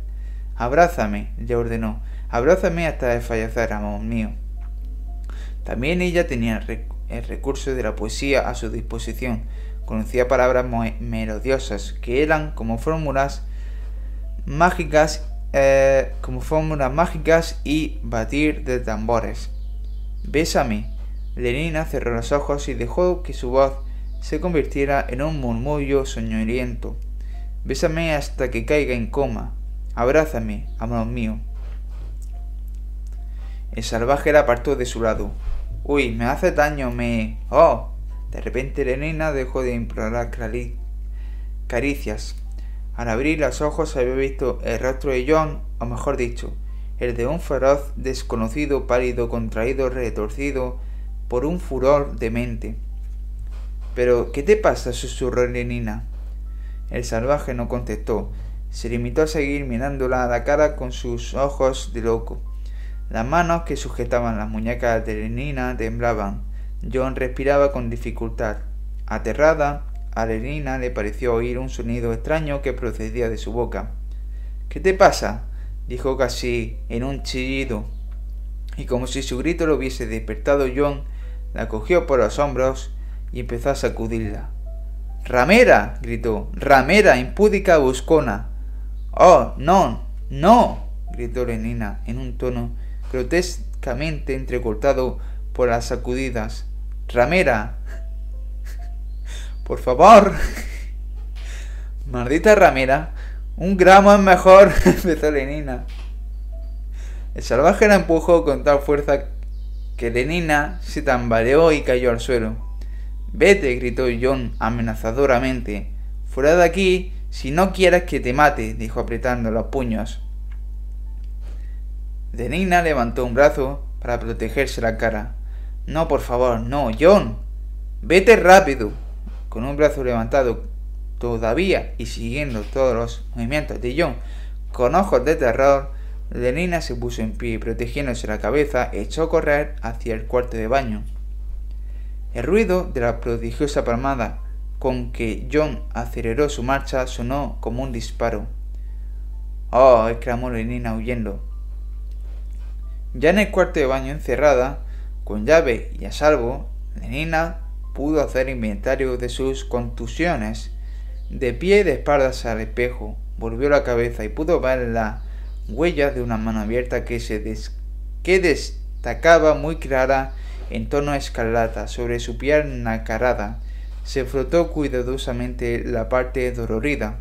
Abrázame, le ordenó, abrázame hasta desfallecer, amor mío. También ella tenía el recurso de la poesía a su disposición. Conocía palabras melodiosas que eran como fórmulas mágicas eh, como fórmulas mágicas y batir de tambores. Bésame. Lenina cerró los ojos y dejó que su voz se convirtiera en un murmullo soñoliento. Bésame hasta que caiga en coma. Abrázame, amor mío. El salvaje la apartó de su lado. Uy, me hace daño, me... ¡Oh! De repente Lenina dejó de implorar caricias. Al abrir los ojos había visto el rostro de John, o mejor dicho, el de un feroz desconocido pálido, contraído, retorcido por un furor demente. Pero, ¿qué te pasa? susurró Lenina. El salvaje no contestó. Se limitó a seguir mirándola a la cara con sus ojos de loco. Las manos que sujetaban las muñecas de Lenina temblaban. John respiraba con dificultad. Aterrada, a Lenina le pareció oír un sonido extraño que procedía de su boca. ¿Qué te pasa? dijo casi en un chillido. Y como si su grito lo hubiese despertado John, la cogió por los hombros y empezó a sacudirla. Ramera. gritó. Ramera, impúdica buscona. Oh, no, no. gritó Lenina en un tono grotescamente entrecortado por las sacudidas. Ramera. Por favor. Maldita ramera. Un gramo es mejor, empezó Lenina. El salvaje la empujó con tal fuerza que Lenina se tambaleó y cayó al suelo. Vete, gritó John amenazadoramente. Fuera de aquí, si no quieres que te mate, dijo apretando los puños. Lenina levantó un brazo para protegerse la cara. No, por favor, no, John. Vete rápido. Con un brazo levantado todavía y siguiendo todos los movimientos de John con ojos de terror, Lenina se puso en pie y protegiéndose la cabeza echó a correr hacia el cuarto de baño. El ruido de la prodigiosa palmada con que John aceleró su marcha sonó como un disparo. ¡Oh! exclamó Lenina huyendo. Ya en el cuarto de baño encerrada, con llave y a salvo, Lenina pudo hacer inventario de sus contusiones. De pie de espaldas al espejo, volvió la cabeza y pudo ver la huella de una mano abierta que se que destacaba muy clara en tono escarlata sobre su piel nacarada. Se frotó cuidadosamente la parte dolorida.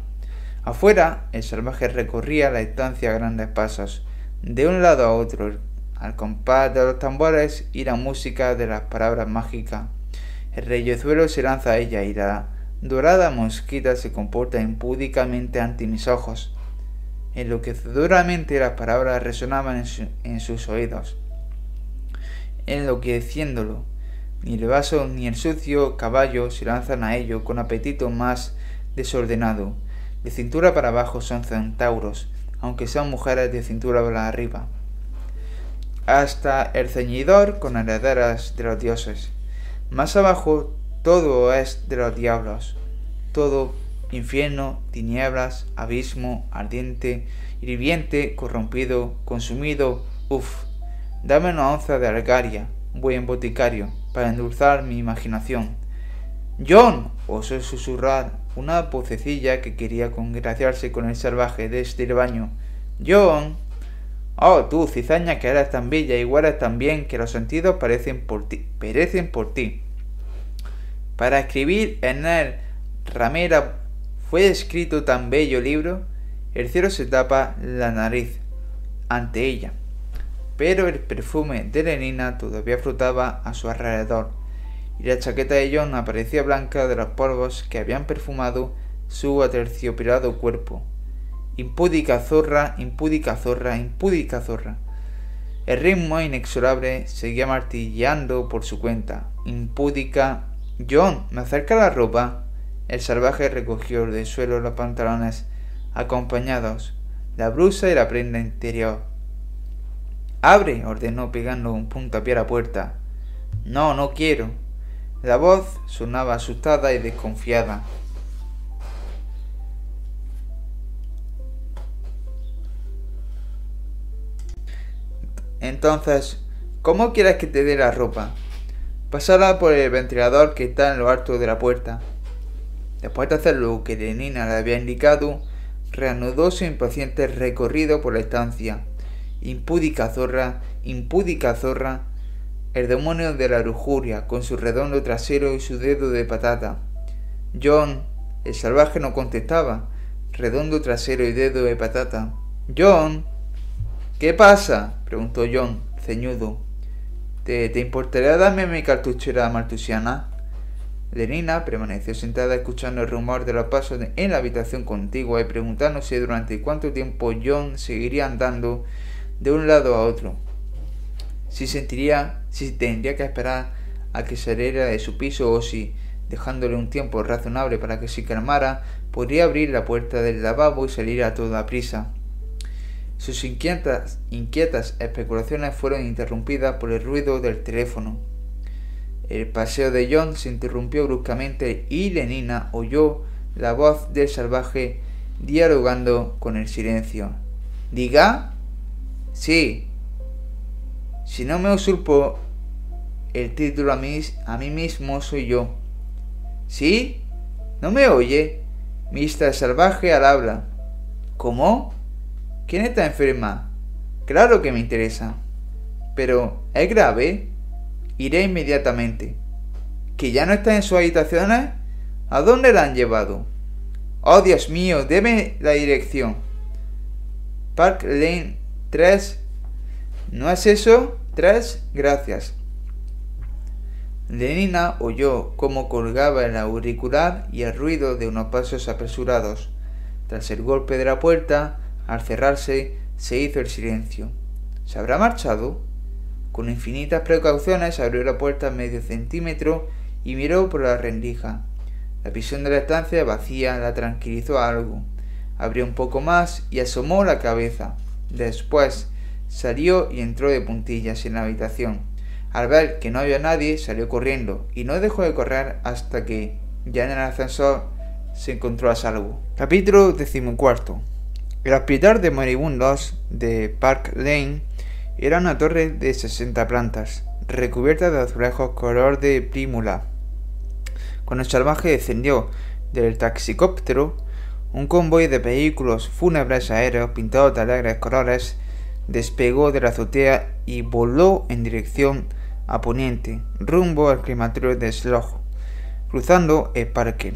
Afuera, el salvaje recorría la estancia a grandes pasos, de un lado a otro, al compás de los tambores y la música de las palabras mágicas. El reyezuelo se lanza a ella y la dorada mosquita se comporta impúdicamente ante mis ojos. Enloquecedoramente las palabras resonaban en, en sus oídos enloqueciéndolo. Ni el vaso ni el sucio caballo se lanzan a ello con apetito más desordenado. De cintura para abajo son centauros, aunque sean mujeres de cintura para arriba. Hasta el ceñidor con herederas de los dioses. Más abajo todo es de los diablos. Todo infierno, tinieblas, abismo, ardiente, hirviente, corrompido, consumido, uff Dame una onza de algaria, buen boticario, para endulzar mi imaginación. John, osó susurrar una vocecilla que quería congraciarse con el salvaje desde el baño. John. Oh, tú, cizaña que eres tan bella y hueles tan bien que los sentidos parecen por ti, perecen por ti. Para escribir en él ramera fue escrito tan bello libro, el cielo se tapa la nariz ante ella pero el perfume de Lenina todavía flotaba a su alrededor, y la chaqueta de John aparecía blanca de los polvos que habían perfumado su aterciopelado cuerpo. Impúdica zorra, impúdica zorra, impúdica zorra. El ritmo inexorable seguía martilleando por su cuenta. Impúdica. John, ¿me acerca la ropa? El salvaje recogió del suelo los pantalones, acompañados, la blusa y la prenda interior. Abre, ordenó pegando un puntapié a la puerta. No, no quiero. La voz sonaba asustada y desconfiada. Entonces, ¿cómo quieres que te dé la ropa? Pasará por el ventilador que está en lo alto de la puerta. Después de hacer lo que Lenina le había indicado, reanudó su impaciente recorrido por la estancia Impúdica zorra, impúdica zorra, el demonio de la lujuria, con su redondo trasero y su dedo de patata. John, el salvaje, no contestaba, redondo trasero y dedo de patata. John. ¿Qué pasa? Preguntó John, ceñudo. ¿Te, importaría darme mi cartuchera maltusiana? Lenina permaneció sentada escuchando el rumor de los pasos en la habitación contigua y preguntándose durante cuánto tiempo John seguiría andando de un lado a otro. Si sentiría, si tendría que esperar a que saliera de su piso o si, dejándole un tiempo razonable para que se calmara, podría abrir la puerta del lavabo y salir a toda prisa. Sus inquietas, especulaciones fueron interrumpidas por el ruido del teléfono. El paseo de John se interrumpió bruscamente y Lenina oyó la voz del salvaje dialogando con el silencio. ¿Diga? Sí. Si no me usurpo el título a mí, mismo, soy yo. ¿Sí? ¿No me oye? Mr. Salvaje al habla. ¿Cómo? ¿Quién está enferma? Claro que me interesa. Pero, ¿es grave? Iré inmediatamente. ¿Que ya no está en sus habitaciones? ¿A dónde la han llevado? Oh, Dios mío, deme la dirección. Park Lane 3. ¿No es eso? 3. Gracias. Lenina oyó cómo colgaba el auricular y el ruido de unos pasos apresurados. Tras el golpe de la puerta, al cerrarse, se hizo el silencio. ¿Se habrá marchado? Con infinitas precauciones abrió la puerta medio centímetro y miró por la rendija. La visión de la estancia vacía la tranquilizó algo. Abrió un poco más y asomó la cabeza. Después salió y entró de puntillas en la habitación. Al ver que no había nadie, salió corriendo y no dejó de correr hasta que, ya en el ascensor, se encontró a salvo. Capítulo decimocuarto. El hospital de moribundos de Park Lane era una torre de 60 plantas, recubierta de azulejos color de prímula. Cuando el salvaje descendió del taxicóptero, un convoy de vehículos fúnebres aéreos pintados de alegres colores despegó de la azotea y voló en dirección a poniente, rumbo al crematorio de Slog, cruzando el parque.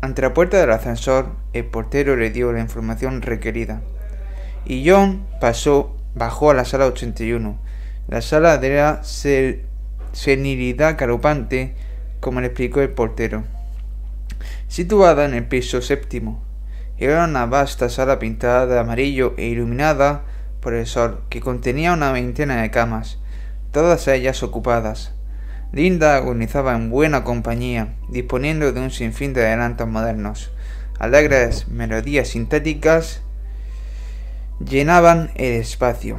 Ante la puerta del ascensor, el portero le dio la información requerida. Y John pasó Bajó a la sala 81, la sala de la senilidad galopante, como le explicó el portero. Situada en el piso séptimo, era una vasta sala pintada de amarillo e iluminada por el sol, que contenía una veintena de camas, todas ellas ocupadas. Linda agonizaba en buena compañía, disponiendo de un sinfín de adelantos modernos, alegres melodías sintéticas llenaban el espacio.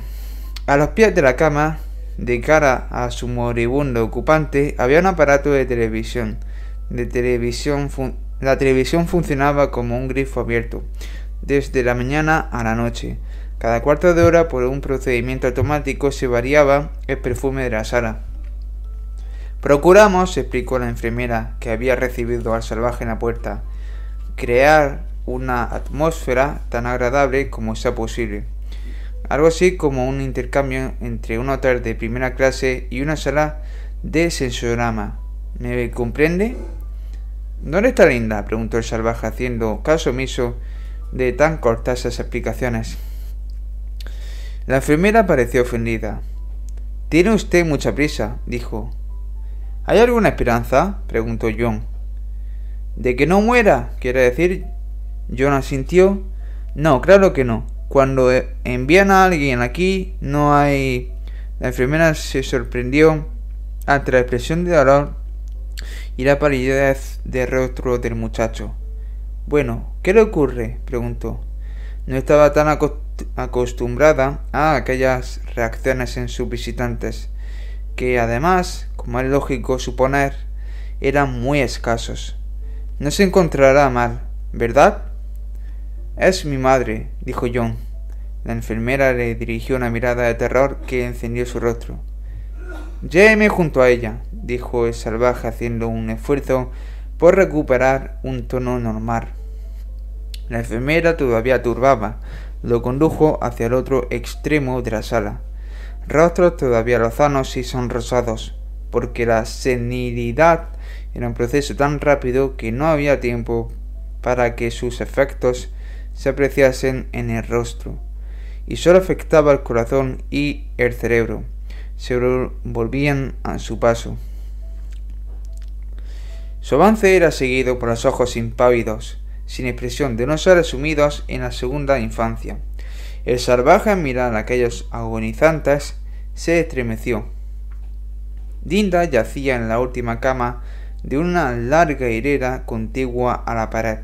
A los pies de la cama, de cara a su moribundo ocupante, había un aparato de televisión. De televisión la televisión funcionaba como un grifo abierto, desde la mañana a la noche. Cada cuarto de hora, por un procedimiento automático, se variaba el perfume de la sala. Procuramos, explicó la enfermera que había recibido al salvaje en la puerta, crear una atmósfera tan agradable como sea posible. Algo así como un intercambio entre un hotel de primera clase y una sala de sensorama. ¿Me comprende? ¿Dónde está Linda? preguntó el salvaje haciendo caso omiso de tan cortas explicaciones. La enfermera pareció ofendida. Tiene usted mucha prisa, dijo. ¿Hay alguna esperanza? preguntó John. ¿De que no muera? Quiere decir John asintió. No, claro que no. Cuando eh, envían a alguien aquí, no hay... La enfermera se sorprendió ante la expresión de dolor y la palidez de rostro del muchacho. Bueno, ¿qué le ocurre? preguntó. No estaba tan acostumbrada a aquellas reacciones en sus visitantes, que además, como es lógico suponer, eran muy escasos. No se encontrará mal, ¿verdad? Es mi madre, dijo John. La enfermera le dirigió una mirada de terror que encendió su rostro. Lléveme junto a ella, dijo el salvaje haciendo un esfuerzo por recuperar un tono normal. La enfermera todavía turbaba, lo condujo hacia el otro extremo de la sala. Rostros todavía lozanos y sonrosados, porque la senilidad era un proceso tan rápido que no había tiempo para que sus efectos se apreciasen en el rostro, y sólo afectaba el corazón y el cerebro. Se volvían a su paso. Su avance era seguido por los ojos impávidos, sin expresión de no ser asumidos en la segunda infancia. El salvaje al mirar a aquellos agonizantes se estremeció. Dinda yacía en la última cama de una larga hilera contigua a la pared.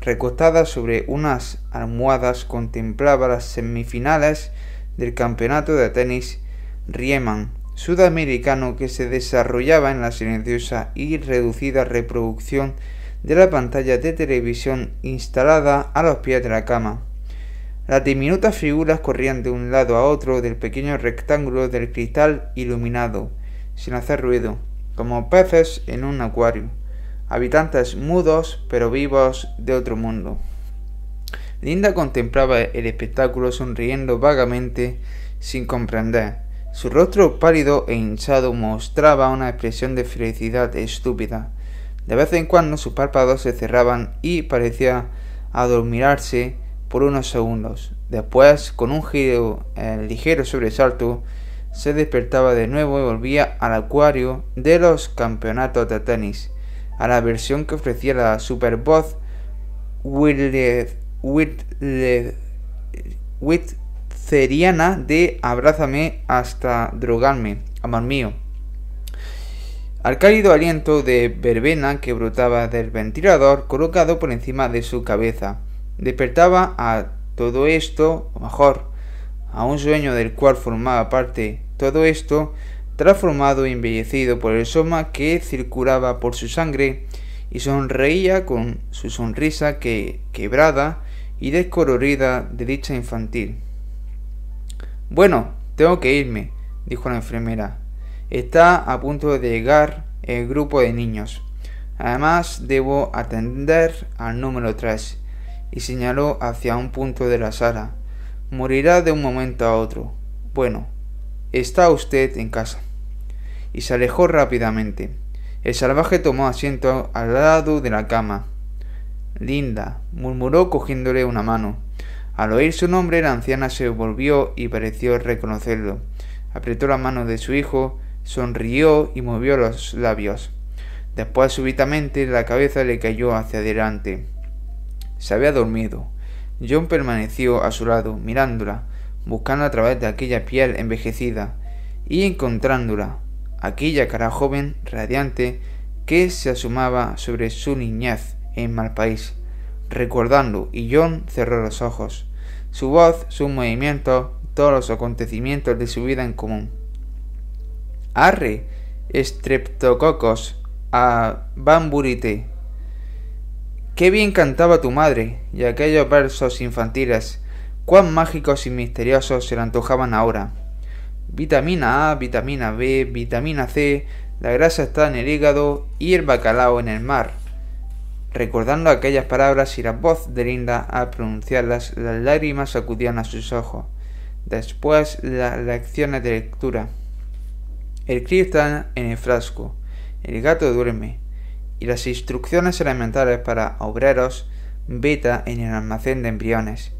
Recostada sobre unas almohadas contemplaba las semifinales del campeonato de tenis Riemann sudamericano que se desarrollaba en la silenciosa y reducida reproducción de la pantalla de televisión instalada a los pies de la cama. Las diminutas figuras corrían de un lado a otro del pequeño rectángulo del cristal iluminado, sin hacer ruido, como peces en un acuario, habitantes mudos pero vivos de otro mundo. Linda contemplaba el espectáculo sonriendo vagamente, sin comprender. Su rostro pálido e hinchado mostraba una expresión de felicidad estúpida. De vez en cuando sus párpados se cerraban y parecía adormirarse por unos segundos. Después, con un giro eh, ligero sobresalto, se despertaba de nuevo y volvía al acuario de los campeonatos de tenis, a la versión que ofrecía la Supervoz Witzeriana de Abrázame hasta drogarme, amor mío. Al cálido aliento de verbena que brotaba del ventilador colocado por encima de su cabeza, despertaba a todo esto, o mejor, a un sueño del cual formaba parte todo esto transformado y embellecido por el soma que circulaba por su sangre y sonreía con su sonrisa que quebrada y descolorida de dicha infantil. Bueno, tengo que irme, dijo la enfermera. Está a punto de llegar el grupo de niños. Además, debo atender al número 3, y señaló hacia un punto de la sala. Morirá de un momento a otro. Bueno, Está usted en casa. Y se alejó rápidamente. El salvaje tomó asiento al lado de la cama. Linda, murmuró cogiéndole una mano. Al oír su nombre, la anciana se volvió y pareció reconocerlo. Apretó la mano de su hijo, sonrió y movió los labios. Después súbitamente la cabeza le cayó hacia adelante. Se había dormido. John permaneció a su lado, mirándola, buscando a través de aquella piel envejecida y encontrándola, aquella cara joven, radiante, que se asomaba sobre su niñez en país, recordando, y John cerró los ojos. Su voz, sus movimientos, todos los acontecimientos de su vida en común. Arre, Streptococos, a Bamburite. Qué bien cantaba tu madre, y aquellos versos infantiles, cuán mágicos y misteriosos se le antojaban ahora. Vitamina A, vitamina B, vitamina C, la grasa está en el hígado y el bacalao en el mar. Recordando aquellas palabras y la voz de Linda al pronunciarlas, las lágrimas acudían a sus ojos. Después las lecciones de lectura. El está en el frasco, el gato duerme, y las instrucciones elementales para obreros beta en el almacén de embriones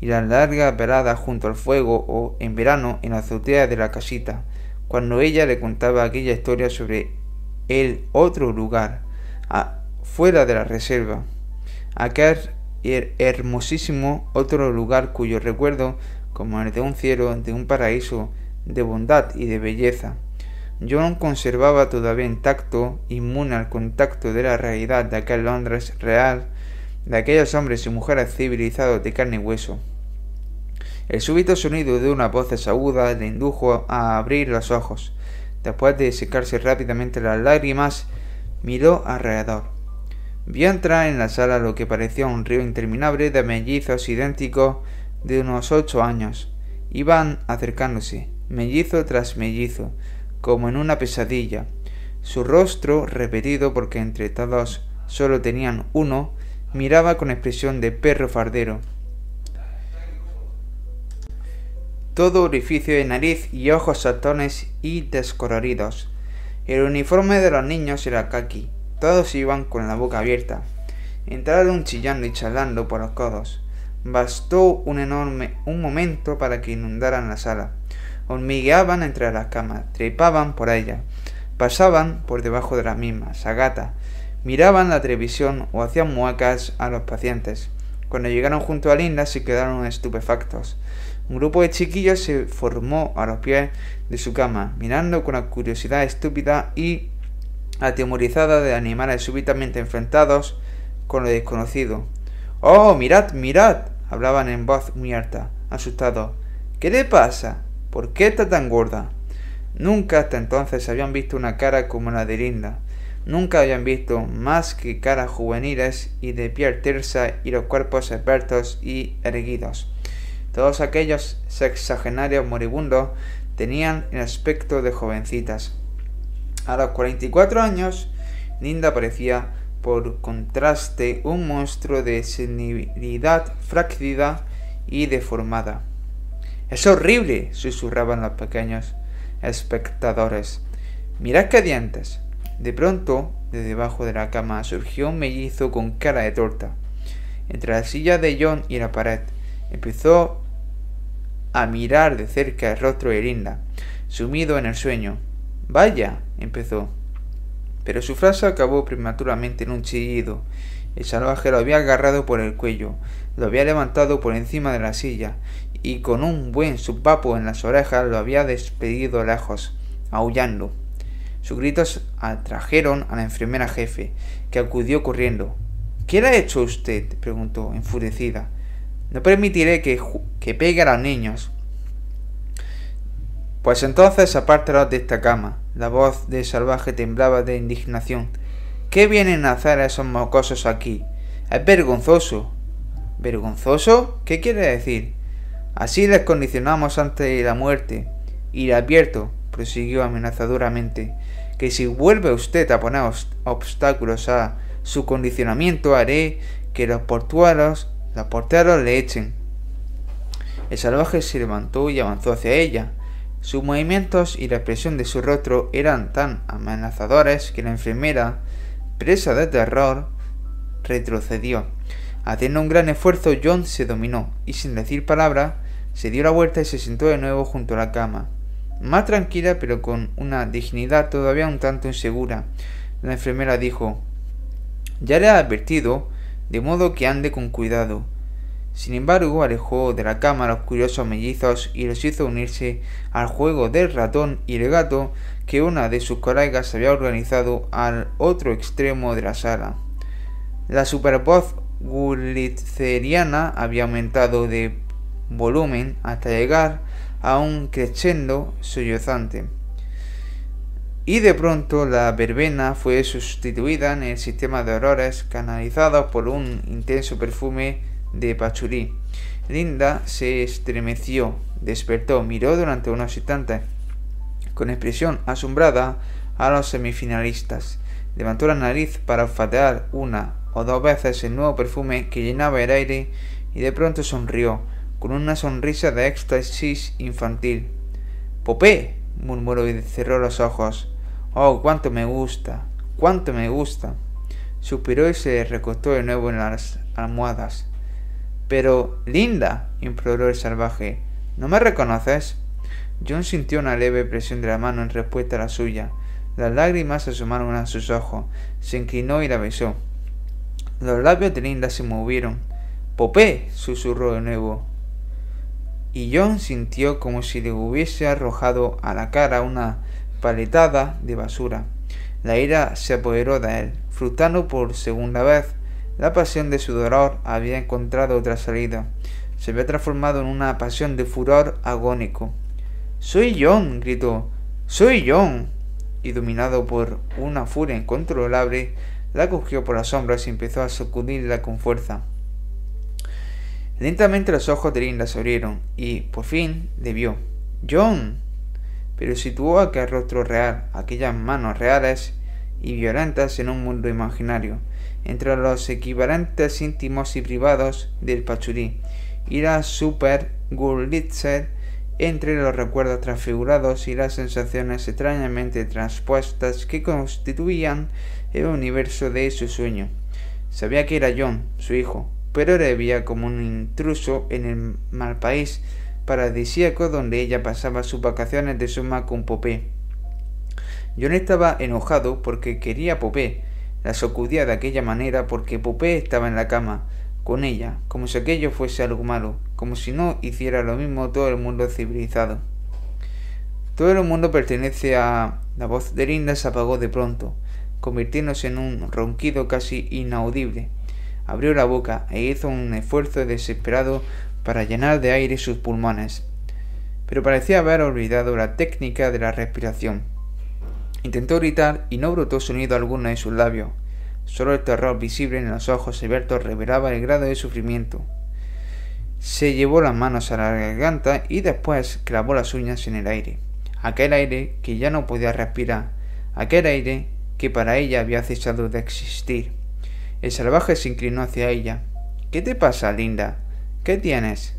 y la larga velada junto al fuego o en verano en la azotea de la casita, cuando ella le contaba aquella historia sobre el otro lugar, fuera de la reserva, aquel hermosísimo otro lugar cuyo recuerdo, como el de un cielo, de un paraíso, de bondad y de belleza, John conservaba todavía intacto, inmune al contacto de la realidad de aquel Londres real, de aquellos hombres y mujeres civilizados de carne y hueso. El súbito sonido de una voz aguda le indujo a abrir los ojos. Después de secarse rápidamente las lágrimas, miró alrededor. Vio entrar en la sala lo que parecía un río interminable de mellizos idénticos de unos ocho años. Iban acercándose, mellizo tras mellizo, como en una pesadilla. Su rostro, repetido porque entre todos solo tenían uno, miraba con expresión de perro fardero todo orificio de nariz y ojos saltones y descoloridos. El uniforme de los niños era kaki. Todos iban con la boca abierta. Entraron chillando y charlando por los codos. bastó un enorme un momento para que inundaran la sala. Hormigueaban entre las camas, trepaban por ellas, pasaban por debajo de las mismas, a gata, miraban la televisión o hacían muecas a los pacientes. Cuando llegaron junto a Linda se quedaron estupefactos. Un grupo de chiquillos se formó a los pies de su cama, mirando con una curiosidad estúpida y atemorizada de animales súbitamente enfrentados con lo desconocido. ¡Oh, mirad, mirad! hablaban en voz muy alta, asustados. ¿Qué le pasa? ¿Por qué está tan gorda? Nunca hasta entonces habían visto una cara como la de Linda. Nunca habían visto más que caras juveniles y de piel tersa y los cuerpos esbeltos y erguidos. Todos aquellos sexagenarios moribundos tenían el aspecto de jovencitas. A los 44 años, Linda parecía, por contraste, un monstruo de senilidad frágida y deformada. Es horrible, susurraban los pequeños espectadores. Mirad qué dientes. De pronto, de debajo de la cama surgió un mellizo con cara de torta. Entre la silla de John y la pared, empezó a mirar de cerca el rostro de Linda, sumido en el sueño. Vaya, empezó. Pero su frase acabó prematuramente en un chillido. El salvaje lo había agarrado por el cuello, lo había levantado por encima de la silla y con un buen supapo en las orejas lo había despedido lejos, aullando. Sus gritos atrajeron a la enfermera jefe, que acudió corriendo. ¿Qué le ha hecho usted? preguntó, enfurecida. No permitiré que, que pegue a los niños. Pues entonces apártalos de esta cama. La voz de salvaje temblaba de indignación. ¿Qué vienen a hacer esos mocosos aquí? Es vergonzoso. ¿Vergonzoso? ¿Qué quiere decir? Así les condicionamos ante la muerte. Y le advierto, prosiguió amenazadoramente, que si vuelve usted a poner obstáculos a su condicionamiento, haré que los portuarios, los porteros le echen. El salvaje se levantó y avanzó hacia ella. Sus movimientos y la expresión de su rostro eran tan amenazadores que la enfermera, presa de terror, retrocedió. Haciendo un gran esfuerzo, John se dominó y sin decir palabra, se dio la vuelta y se sentó de nuevo junto a la cama. Más tranquila, pero con una dignidad todavía un tanto insegura. La enfermera dijo Ya le ha advertido, de modo que ande con cuidado. Sin embargo, alejó de la cama a los curiosos mellizos y los hizo unirse al juego del ratón y el gato que una de sus colegas había organizado al otro extremo de la sala. La supervoz gulitzeriana había aumentado de volumen hasta llegar a un crescendo sollozante. Y de pronto la verbena fue sustituida en el sistema de olores canalizado por un intenso perfume de pachurí. Linda se estremeció, despertó, miró durante unos instantes con expresión asombrada a los semifinalistas. Levantó la nariz para olfatear una o dos veces el nuevo perfume que llenaba el aire y de pronto sonrió, con una sonrisa de éxtasis infantil. Popé, murmuró y cerró los ojos. Oh, cuánto me gusta, cuánto me gusta. Suspiró y se recostó de nuevo en las almohadas. Pero, Linda, imploró el salvaje, ¿no me reconoces? John sintió una leve presión de la mano en respuesta a la suya. Las lágrimas asomaron a sus ojos. Se inclinó y la besó. Los labios de Linda se movieron. Popé, susurró de nuevo. Y John sintió como si le hubiese arrojado a la cara una paletada de basura. La ira se apoderó de él. Frustrando por segunda vez, la pasión de su dolor había encontrado otra salida. Se había transformado en una pasión de furor agónico. Soy John, gritó. Soy John. Y dominado por una furia incontrolable, la cogió por las hombros y empezó a sacudirla con fuerza. Lentamente los ojos de Linda se abrieron y, por fin, le vio. ¡John! Pero situó aquel rostro real, aquellas manos reales y violentas en un mundo imaginario, entre los equivalentes íntimos y privados del Pachurí y la Super Gurlitzer entre los recuerdos transfigurados y las sensaciones extrañamente transpuestas que constituían el universo de su sueño. Sabía que era John, su hijo, pero le veía como un intruso en el mal país paradisíaco donde ella pasaba sus vacaciones de suma con Popé. John estaba enojado porque quería a Popé, la sacudía de aquella manera porque Popé estaba en la cama con ella, como si aquello fuese algo malo, como si no hiciera lo mismo todo el mundo civilizado. Todo el mundo pertenece a... La voz de Linda se apagó de pronto, convirtiéndose en un ronquido casi inaudible. Abrió la boca e hizo un esfuerzo desesperado para llenar de aire sus pulmones, pero parecía haber olvidado la técnica de la respiración. Intentó gritar y no brotó sonido alguno en sus labios. Solo el terror visible en los ojos abiertos revelaba el grado de sufrimiento. Se llevó las manos a la garganta y después clavó las uñas en el aire. Aquel aire que ya no podía respirar. Aquel aire que para ella había cesado de existir. El salvaje se inclinó hacia ella. ¿Qué te pasa, Linda? ¿Qué tienes?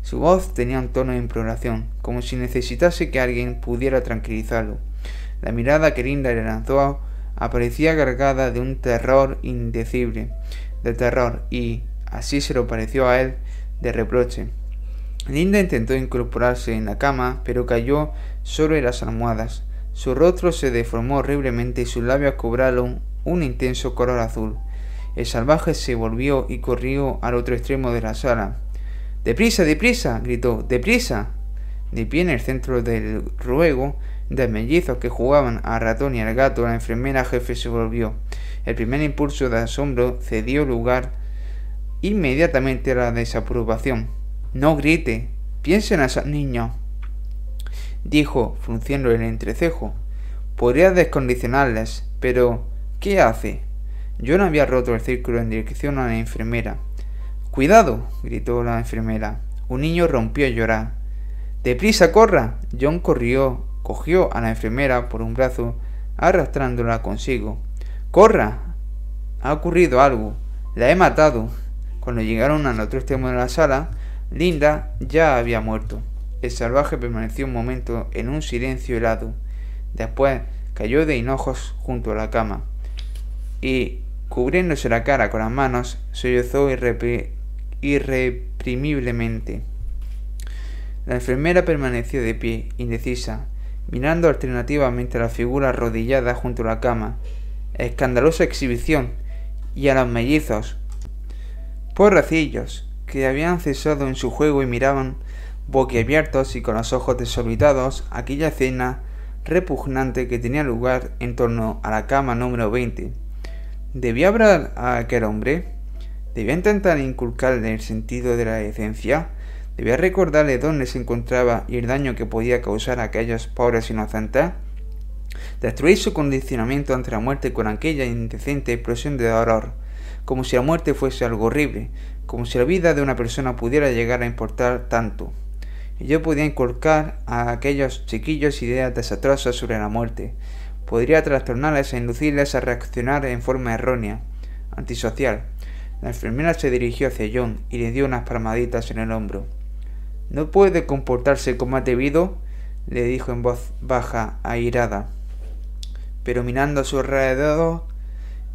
Su voz tenía un tono de imploración, como si necesitase que alguien pudiera tranquilizarlo. La mirada que Linda le lanzó aparecía cargada de un terror indecible, de terror, y así se lo pareció a él, de reproche. Linda intentó incorporarse en la cama, pero cayó sobre las almohadas. Su rostro se deformó horriblemente y sus labios cobraron un intenso color azul. El salvaje se volvió y corrió al otro extremo de la sala. ¡Deprisa, deprisa! gritó. ¡Deprisa! De pie en el centro del ruego, de mellizos que jugaban a ratón y al gato, la enfermera jefe se volvió. El primer impulso de asombro cedió lugar inmediatamente a la desaprobación. No grite. Piensa en esos niños. Dijo, frunciendo el entrecejo. Podría descondicionarles, pero ¿qué hace? No había roto el círculo en dirección a la enfermera. ¡Cuidado! gritó la enfermera. Un niño rompió a llorar. ¡Deprisa, corra! John corrió, cogió a la enfermera por un brazo, arrastrándola consigo. ¡Corra! Ha ocurrido algo. La he matado. Cuando llegaron al otro extremo de la sala, Linda ya había muerto. El salvaje permaneció un momento en un silencio helado. Después cayó de hinojos junto a la cama y Cubriéndose la cara con las manos, sollozó irreprimiblemente. La enfermera permaneció de pie, indecisa, mirando alternativamente a la figura arrodillada junto a la cama, escandalosa exhibición, y a los mellizos, porracillos, que habían cesado en su juego y miraban, boquiabiertos y con los ojos desorbitados, aquella escena repugnante que tenía lugar en torno a la cama número 20 ¿Debía hablar a aquel hombre? ¿Debía intentar inculcarle el sentido de la decencia? ¿Debía recordarle dónde se encontraba y el daño que podía causar a aquellos pobres inocentes? Destruir su condicionamiento ante la muerte con aquella indecente explosión de horror, como si la muerte fuese algo horrible, como si la vida de una persona pudiera llegar a importar tanto. Y yo podía inculcar a aquellos chiquillos ideas desastrosas sobre la muerte, podría trastornarles e inducirles a reaccionar en forma errónea, antisocial. La enfermera se dirigió hacia John y le dio unas palmaditas en el hombro. ¿No puede comportarse como ha debido? le dijo en voz baja, airada. Pero mirando a su alrededor,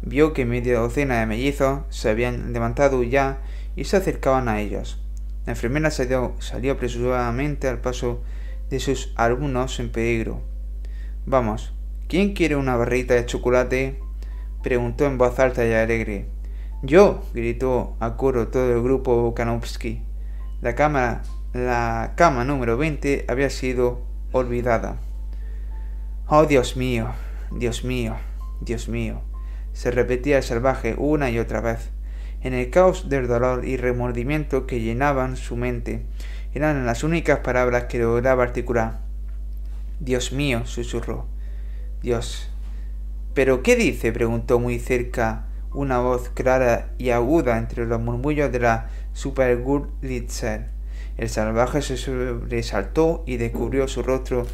vio que media docena de mellizos se habían levantado ya y se acercaban a ellos. La enfermera salió, salió apresuradamente al paso de sus alumnos en peligro. Vamos, ¿Quién quiere una barrita de chocolate? preguntó en voz alta y alegre. Yo, gritó a coro todo el grupo Kanowski. La cama, la cama número 20 había sido olvidada. Oh, Dios mío, Dios mío, Dios mío, se repetía el salvaje una y otra vez. En el caos del dolor y remordimiento que llenaban su mente, eran las únicas palabras que lograba articular. Dios mío, susurró. Dios. ¿Pero qué dice? preguntó muy cerca una voz clara y aguda entre los murmullos de la Supergurlitzer. El salvaje se sobresaltó y descubrió su rostro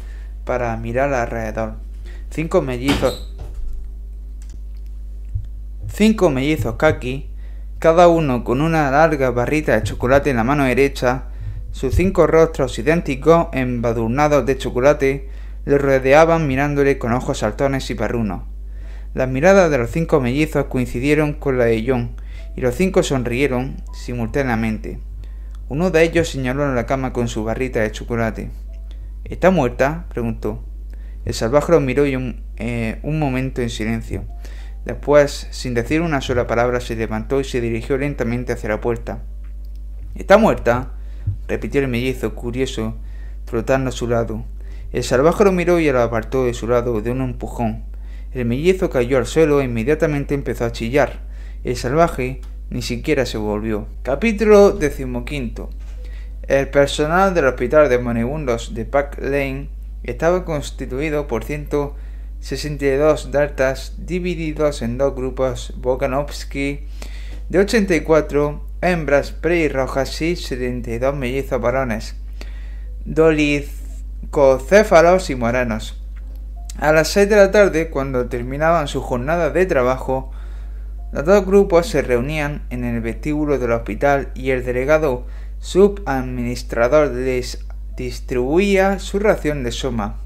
para mirar alrededor. Cinco mellizos. Cinco mellizos kaki, cada uno con una larga barrita de chocolate en la mano derecha, sus cinco rostros idénticos embadurnados de chocolate, le rodeaban mirándole con ojos saltones y perrunos. Las miradas de los cinco mellizos coincidieron con la de John, y los cinco sonrieron simultáneamente. Uno de ellos señaló a la cama con su barrita de chocolate. ¿Está muerta? preguntó. El salvaje lo miró y un, eh, un momento en silencio. Después, sin decir una sola palabra, se levantó y se dirigió lentamente hacia la puerta. ¿Está muerta? repitió el mellizo, curioso, trotando a su lado. El salvaje lo miró y lo apartó de su lado de un empujón. El mellizo cayó al suelo e inmediatamente empezó a chillar. El salvaje ni siquiera se volvió. Capítulo decimoquinto. El personal del hospital de moribundos de Pack Lane estaba constituido por 162 dartas divididos en dos grupos Boganovsky de 84 hembras rojas y 72 mellizos varones, dolicocéfalos y morenos. A las 6 de la tarde, cuando terminaban su jornada de trabajo, los dos grupos se reunían en el vestíbulo del hospital y el delegado subadministrador les distribuía su ración de soma.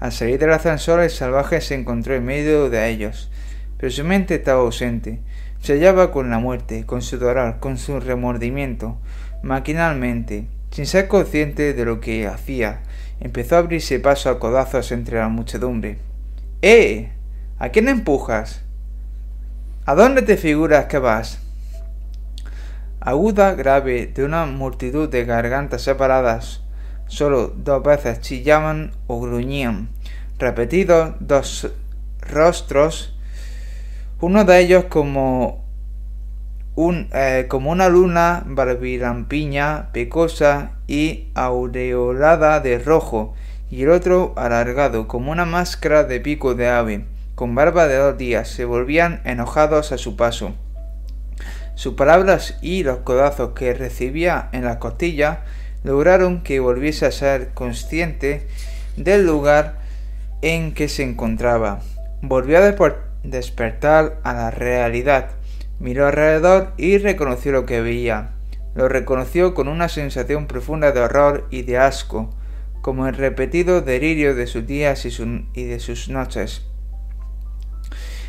Al salir del ascensor, el salvaje se encontró en medio de ellos, pero su mente estaba ausente. Se hallaba con la muerte, con su dolor, con su remordimiento. Maquinalmente, sin ser consciente de lo que hacía, empezó a abrirse paso a codazos entre la muchedumbre. ¡Eh! ¿A quién empujas? ¿A dónde te figuras que vas? Aguda, grave, de una multitud de gargantas separadas, solo dos veces chillaban o gruñían, repetidos dos rostros uno de ellos como, un, eh, como una luna barbirampiña, pecosa y aureolada de rojo, y el otro alargado como una máscara de pico de ave, con barba de dos días, se volvían enojados a su paso. Sus palabras y los codazos que recibía en las costillas lograron que volviese a ser consciente del lugar en que se encontraba. Volvió a despertar a la realidad. Miró alrededor y reconoció lo que veía. Lo reconoció con una sensación profunda de horror y de asco, como el repetido delirio de sus días y, de sus noches.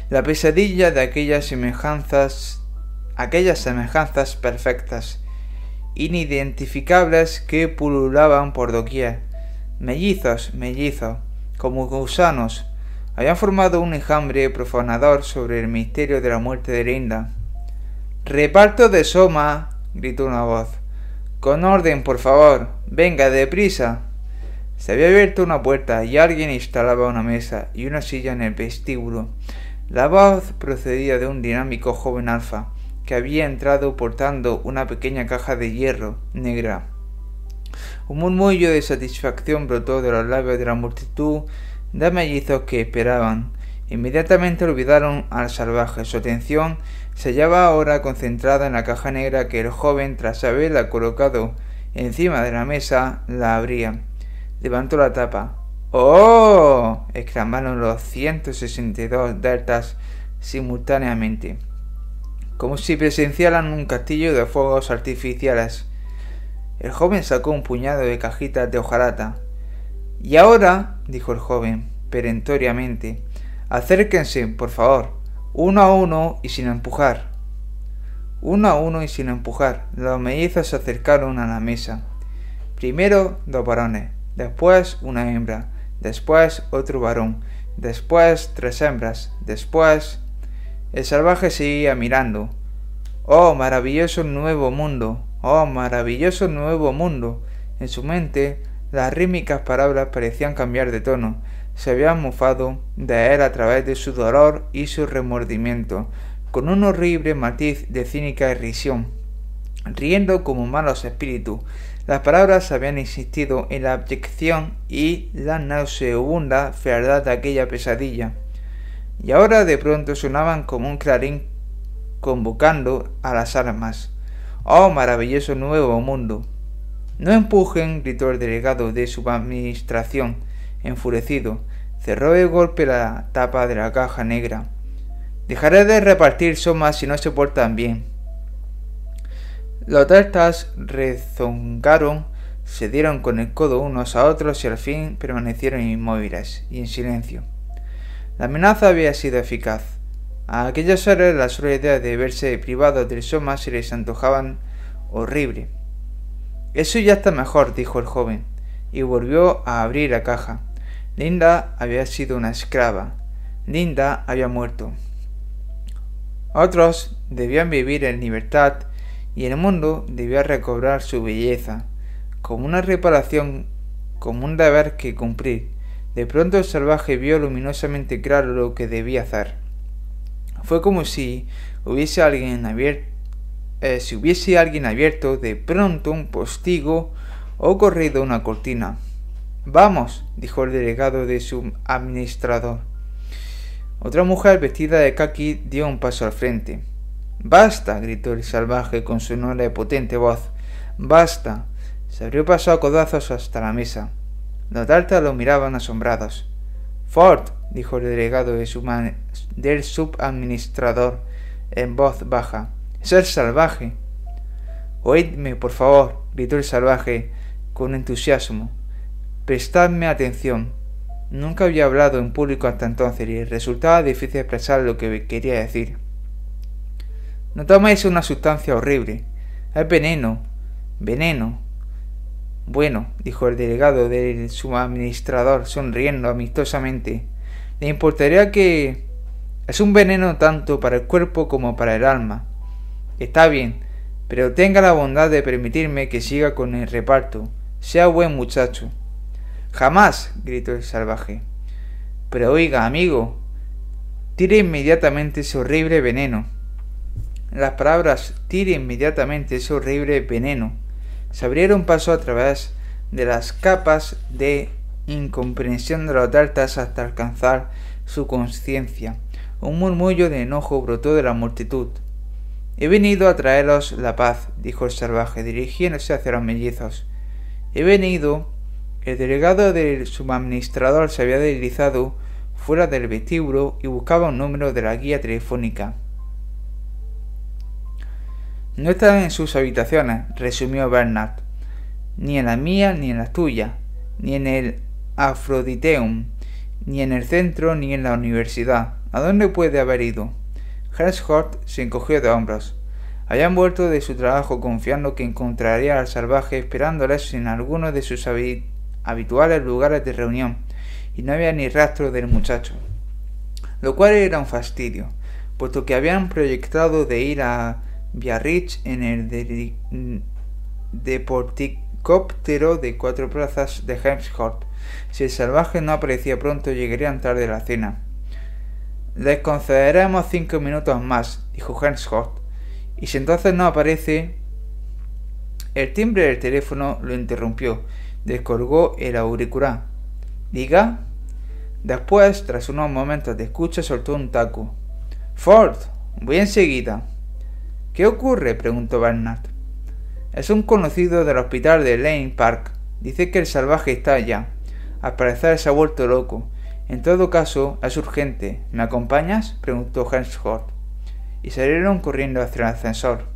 La pesadilla de aquellas semejanzas, aquellas semejanzas perfectas, inidentificables que pululaban por doquier, mellizos, mellizos, como gusanos, habían formado un enjambre profanador sobre el misterio de la muerte de Linda. Reparto de Soma, gritó una voz. Con orden, por favor. Venga, deprisa. Se había abierto una puerta y alguien instalaba una mesa y una silla en el vestíbulo. La voz procedía de un dinámico joven alfa, que había entrado portando una pequeña caja de hierro negra. Un murmullo de satisfacción brotó de los labios de la multitud de mellizos que esperaban. Inmediatamente olvidaron al salvaje. Su atención se hallaba ahora concentrada en la caja negra que el joven, tras haberla colocado encima de la mesa, la abría. Levantó la tapa. ¡Oh! exclamaron los 162 deltas simultáneamente, como si presenciaran un castillo de fuegos artificiales. El joven sacó un puñado de cajitas de hojarata, y ahora, dijo el joven, perentoriamente, acérquense, por favor, uno a uno y sin empujar. Uno a uno y sin empujar, los mellizos se acercaron a la mesa. Primero dos varones, después una hembra, después otro varón, después tres hembras, después... El salvaje seguía mirando. Oh, maravilloso nuevo mundo, oh, maravilloso nuevo mundo. En su mente las rítmicas palabras parecían cambiar de tono. Se había mofado de él a través de su dolor y su remordimiento, con un horrible matiz de cínica irrisión, riendo como malos espíritus. Las palabras habían insistido en la abyección y la nauseabunda fealdad de aquella pesadilla, y ahora de pronto sonaban como un clarín convocando a las armas. ¡Oh, maravilloso nuevo mundo! No empujen, gritó el delegado de su administración, enfurecido. Cerró de golpe la tapa de la caja negra. Dejaré de repartir somas si no se portan bien. Los deltas rezongaron, se dieron con el codo unos a otros y al fin permanecieron inmóviles y en silencio. La amenaza había sido eficaz. A aquellas horas la sola idea de verse privados del soma se les antojaban horrible. Eso ya está mejor, dijo el joven, y volvió a abrir la caja. Linda había sido una esclava. Linda había muerto. Otros debían vivir en libertad y el mundo debía recobrar su belleza, como una reparación, como un deber que cumplir. De pronto el salvaje vio luminosamente claro lo que debía hacer. Fue como si hubiese alguien abierto, eh, si hubiese alguien abierto de pronto un postigo o corrido una cortina. Vamos, dijo el delegado de su administrador. Otra mujer vestida de kaki dio un paso al frente. Basta, gritó el salvaje con su sonora y potente voz. Basta. Se abrió paso a codazos hasta la mesa. Los daltas lo miraban asombrados. Ford, dijo el delegado de su del subadministrador en voz baja. Es el salvaje. Oídme, por favor, gritó el salvaje con entusiasmo. Prestadme atención. Nunca había hablado en público hasta entonces y resultaba difícil expresar lo que quería decir. No toméis una sustancia horrible. Es veneno. Veneno. Bueno, dijo el delegado del subadministrador, sonriendo amistosamente. ¿Le importaría que... es un veneno tanto para el cuerpo como para el alma? Está bien, pero tenga la bondad de permitirme que siga con el reparto. Sea buen muchacho. Jamás, gritó el salvaje. Pero oiga, amigo, tire inmediatamente ese horrible veneno. Las palabras tire inmediatamente ese horrible veneno se abrieron paso a través de las capas de incomprensión de los deltas hasta alcanzar su conciencia. Un murmullo de enojo brotó de la multitud. He venido a traeros la paz, dijo el salvaje, dirigiéndose hacia los mellizos. He venido el delegado del subadministrador se había deslizado fuera del vestíbulo y buscaba un número de la guía telefónica. No están en sus habitaciones, resumió Bernard, ni en la mía ni en la tuya, ni en el Afroditeum, ni en el centro ni en la universidad. ¿A dónde puede haber ido? Hort se encogió de hombros. Habían vuelto de su trabajo confiando que encontraría al salvaje esperándoles en alguno de sus habitaciones habituales lugares de reunión, y no había ni rastro del muchacho, lo cual era un fastidio, puesto que habían proyectado de ir a Biarritz en el deporticóptero de cuatro plazas de Hemsworth. Si el salvaje no aparecía pronto, llegarían tarde a la cena. Les concederemos cinco minutos más, dijo Hemsworth, y si entonces no aparece... El timbre del teléfono lo interrumpió descolgó el auricular. Diga. Después, tras unos momentos de escucha, soltó un taco. Ford, voy enseguida. ¿Qué ocurre? preguntó Bernard. Es un conocido del hospital de Lane Park. Dice que el salvaje está allá. Al parecer se ha vuelto loco. En todo caso, es urgente. ¿Me acompañas? preguntó Hensford. Y salieron corriendo hacia el ascensor.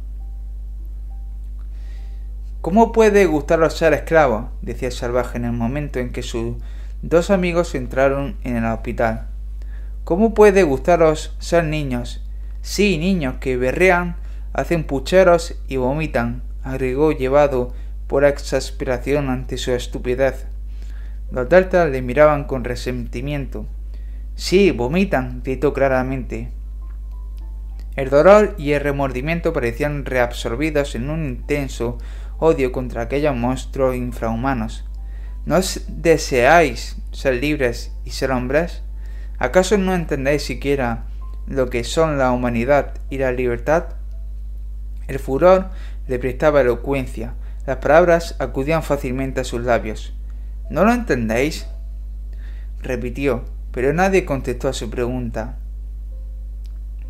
¿Cómo puede gustaros ser esclavo? decía el salvaje en el momento en que sus dos amigos entraron en el hospital. ¿Cómo puede gustaros ser niños? Sí, niños que berrean, hacen pucheros y vomitan, agregó llevado por exasperación ante su estupidez. Los deltas le miraban con resentimiento. Sí, vomitan, gritó claramente. El dolor y el remordimiento parecían reabsorbidos en un intenso odio contra aquellos monstruos infrahumanos. ¿No deseáis ser libres y ser hombres? ¿Acaso no entendéis siquiera lo que son la humanidad y la libertad? El furor le prestaba elocuencia, las palabras acudían fácilmente a sus labios. ¿No lo entendéis? repitió, pero nadie contestó a su pregunta.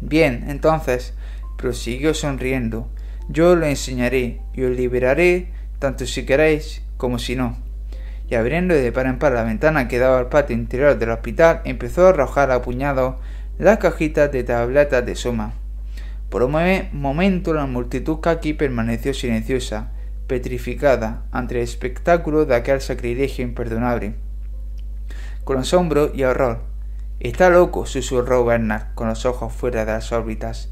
Bien, entonces, prosiguió sonriendo, yo lo enseñaré y os liberaré tanto si queréis como si no. Y abriendo de par en par la ventana que daba al patio interior del hospital, empezó a arrojar a puñados las cajitas de tabletas de suma. Por un momento la multitud caqui permaneció silenciosa, petrificada ante el espectáculo de aquel sacrilegio imperdonable. Con asombro y horror, Está loco, susurró Bernard, con los ojos fuera de las órbitas.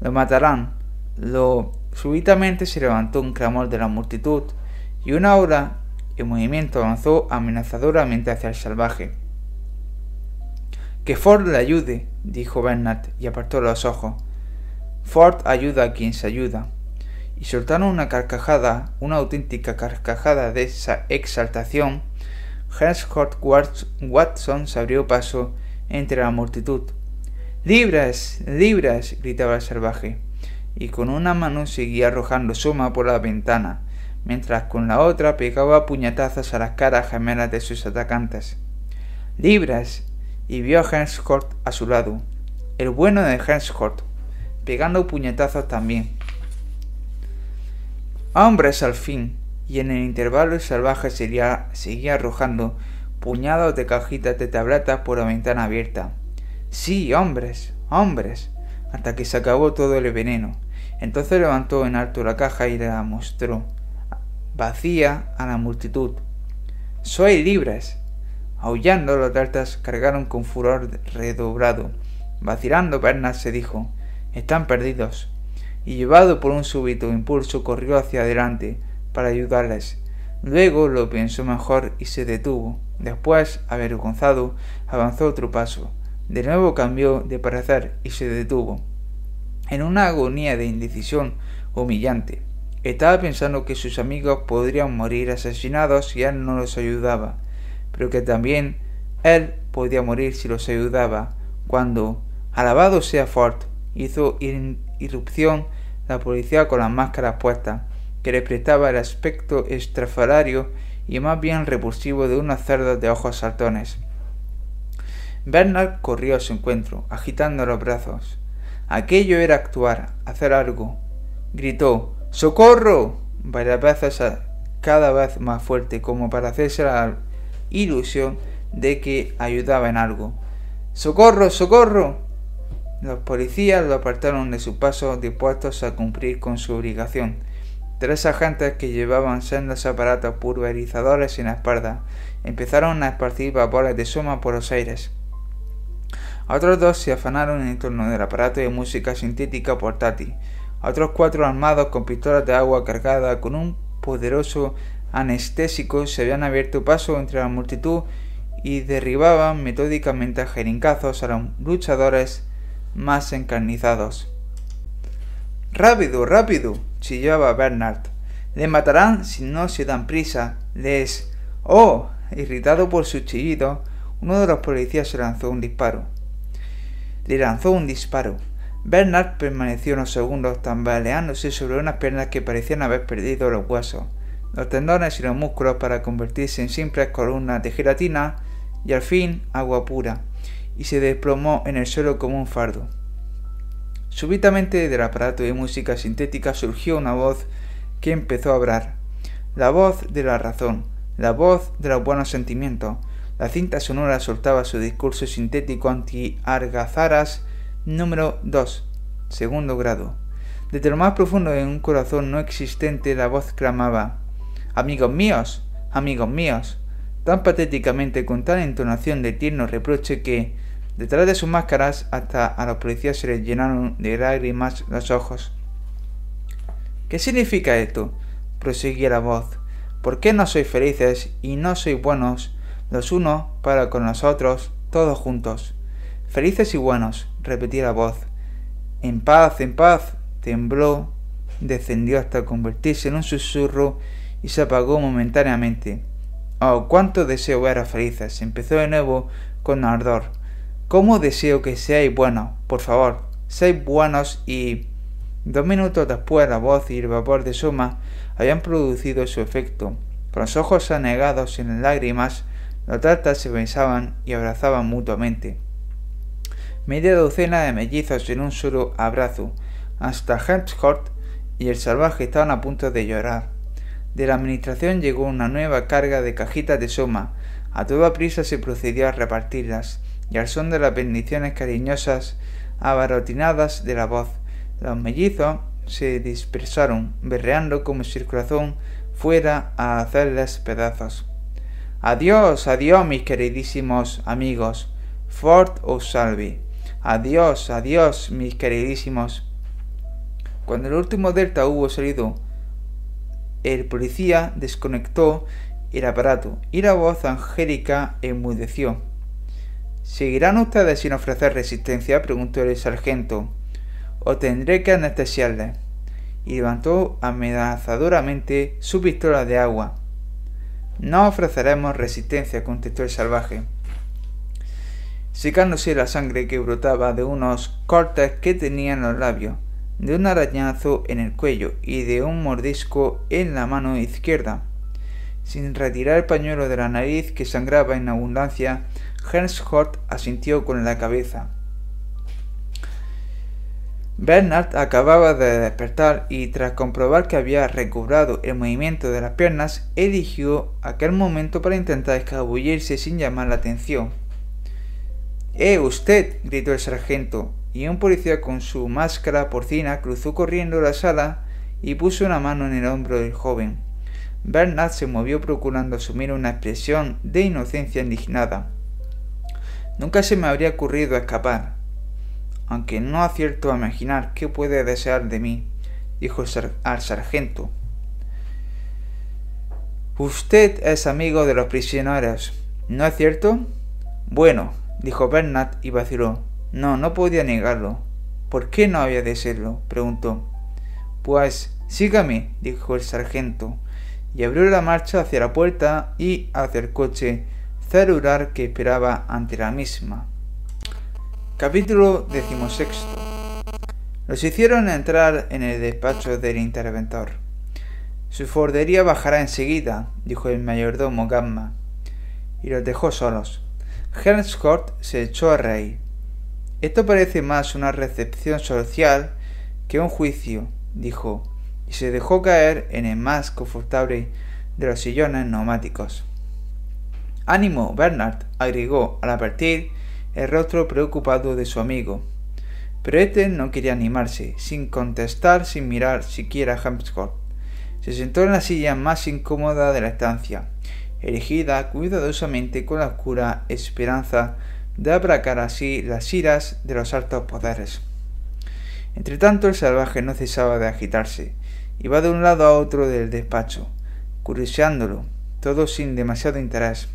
Lo matarán. Lo súbitamente se levantó un clamor de la multitud, y una hora en movimiento avanzó amenazadoramente hacia el salvaje. Que Ford le ayude, dijo Bernard, y apartó los ojos. Ford ayuda a quien se ayuda. Y soltaron una carcajada, una auténtica carcajada de esa exaltación, Herscott Watson se abrió paso entre la multitud. ¡Libras! ¡Libras! gritaba el salvaje, y con una mano seguía arrojando suma por la ventana, mientras con la otra pegaba puñetazos a las caras gemelas de sus atacantes. ¡Libras! y vio a Henscott a su lado, el bueno de Henscott, pegando puñetazos también. ¡Hombres al fin! y en el intervalo el salvaje seguía, seguía arrojando puñados de cajitas de tabletas por la ventana abierta. Sí, hombres, hombres, hasta que se acabó todo el veneno. Entonces levantó en alto la caja y la mostró, vacía a la multitud. Soy libres. Aullando los deltas cargaron con furor redobrado. Vacilando Bernard se dijo, están perdidos. Y llevado por un súbito impulso corrió hacia adelante, para ayudarles. Luego lo pensó mejor y se detuvo. Después, avergonzado, avanzó otro paso. De nuevo cambió de parecer y se detuvo. En una agonía de indecisión humillante. Estaba pensando que sus amigos podrían morir asesinados si él no los ayudaba, pero que también él podía morir si los ayudaba, cuando, alabado sea Ford, hizo irrupción la policía con las máscaras puestas que le prestaba el aspecto estrafalario y más bien repulsivo de unos cerdos de ojos saltones. Bernard corrió a su encuentro, agitando los brazos. Aquello era actuar, hacer algo. Gritó ¡Socorro! varias cada vez más fuerte, como para hacerse la ilusión de que ayudaba en algo. ¡Socorro! ¡Socorro! Los policías lo apartaron de su paso dispuestos a cumplir con su obligación Tres agentes que llevaban sendos aparatos pulverizadores en la espalda empezaron a esparcir vapores de suma por los aires. Otros dos se afanaron en torno del aparato de música sintética portátil. Otros cuatro armados con pistolas de agua cargadas con un poderoso anestésico se habían abierto paso entre la multitud y derribaban metódicamente a jerincazos a los luchadores más encarnizados. Rápido, rápido, chillaba Bernard. Le matarán si no se dan prisa. Les. Oh. irritado por su chillido, uno de los policías se lanzó un disparo. Le lanzó un disparo. Bernard permaneció unos segundos tambaleándose sobre unas piernas que parecían haber perdido los huesos, los tendones y los músculos para convertirse en simples columnas de gelatina y al fin agua pura, y se desplomó en el suelo como un fardo. Súbitamente del aparato de música sintética surgió una voz que empezó a hablar. La voz de la razón, la voz de los buenos sentimientos. La cinta sonora soltaba su discurso sintético anti-argazaras número 2, segundo grado. Desde lo más profundo de un corazón no existente la voz clamaba Amigos míos, amigos míos, tan patéticamente con tal entonación de tierno reproche que, Detrás de sus máscaras hasta a los policías se les llenaron de lágrimas los ojos. ¿Qué significa esto? proseguía la voz. ¿Por qué no sois felices y no sois buenos los unos para con los otros, todos juntos? Felices y buenos, repetía la voz. En paz, en paz, tembló, descendió hasta convertirse en un susurro y se apagó momentáneamente. Oh, cuánto deseo ver a felices. Empezó de nuevo con ardor. ¿Cómo deseo que seáis buenos? Por favor, seáis buenos y... Dos minutos después la voz y el vapor de suma habían producido su efecto. Con los ojos anegados en lágrimas, los tatas se besaban y abrazaban mutuamente. Media docena de mellizos en un solo abrazo. Hasta Henschort y el salvaje estaban a punto de llorar. De la administración llegó una nueva carga de cajitas de suma. A toda prisa se procedió a repartirlas y al son de las bendiciones cariñosas abarotinadas de la voz. Los mellizos se dispersaron, berreando como si el corazón fuera a hacerles pedazos. Adiós, adiós, mis queridísimos amigos. Ford os salve. Adiós, adiós, mis queridísimos. Cuando el último delta hubo salido, el policía desconectó el aparato y la voz angélica enmudeció. ¿Seguirán ustedes sin ofrecer resistencia? preguntó el sargento. O tendré que anestesiarles. Y levantó amenazadoramente su pistola de agua. No ofreceremos resistencia, contestó el salvaje, secándose la sangre que brotaba de unos cortes que tenía en los labios, de un arañazo en el cuello y de un mordisco en la mano izquierda. Sin retirar el pañuelo de la nariz que sangraba en abundancia, Hort asintió con la cabeza. Bernard acababa de despertar y tras comprobar que había recobrado el movimiento de las piernas, eligió aquel momento para intentar escabullirse sin llamar la atención. ¡Eh, usted! gritó el sargento, y un policía con su máscara porcina cruzó corriendo la sala y puso una mano en el hombro del joven. Bernard se movió procurando asumir una expresión de inocencia indignada. Nunca se me habría ocurrido escapar, aunque no acierto a imaginar qué puede desear de mí, dijo al sargento. Usted es amigo de los prisioneros, ¿no es cierto? Bueno, dijo Bernard y vaciló. No, no podía negarlo. ¿Por qué no había de serlo? preguntó. Pues sígame, dijo el sargento, y abrió la marcha hacia la puerta y hacia el coche celular que esperaba ante la misma. Capítulo XVI. Los hicieron entrar en el despacho del interventor. Su fordería bajará enseguida, dijo el mayordomo Gamma, y los dejó solos. Henscourt se echó a reír. Esto parece más una recepción social que un juicio, dijo, y se dejó caer en el más confortable de los sillones neumáticos. Ánimo, Bernard, agregó al partir el rostro preocupado de su amigo. Pero éste no quería animarse, sin contestar, sin mirar siquiera a Hampscourt. Se sentó en la silla más incómoda de la estancia, erigida cuidadosamente con la oscura esperanza de aplacar así las iras de los altos poderes. Entretanto el salvaje no cesaba de agitarse, iba de un lado a otro del despacho, curioseándolo, todo sin demasiado interés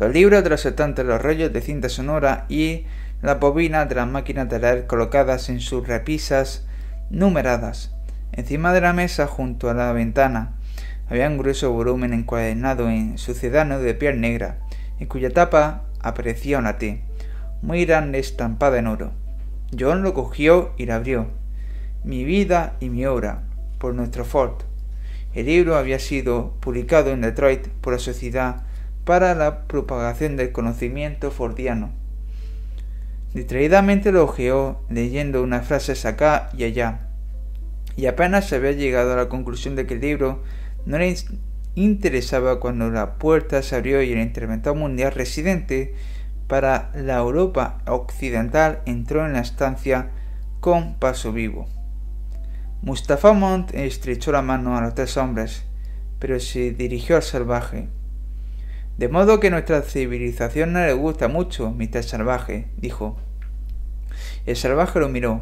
los libros de los estantes, los rollos de cinta sonora y la bobina de las máquinas de leer colocadas en sus repisas numeradas. Encima de la mesa, junto a la ventana, había un grueso volumen encuadernado en sucedano de piel negra, en cuya tapa aparecía una T, muy grande estampada en oro. John lo cogió y la abrió. Mi vida y mi obra, por nuestro Ford. El libro había sido publicado en Detroit por la Sociedad para la propagación del conocimiento fordiano. Distraídamente lo ojeó, leyendo unas frases acá y allá, y apenas se había llegado a la conclusión de que el libro no le interesaba cuando la puerta se abrió y el interventor mundial residente para la Europa occidental entró en la estancia con paso vivo. Mustafa Mont estrechó la mano a los tres hombres, pero se dirigió al salvaje. De modo que nuestra civilización no le gusta mucho, Mr. Salvaje, dijo. El salvaje lo miró.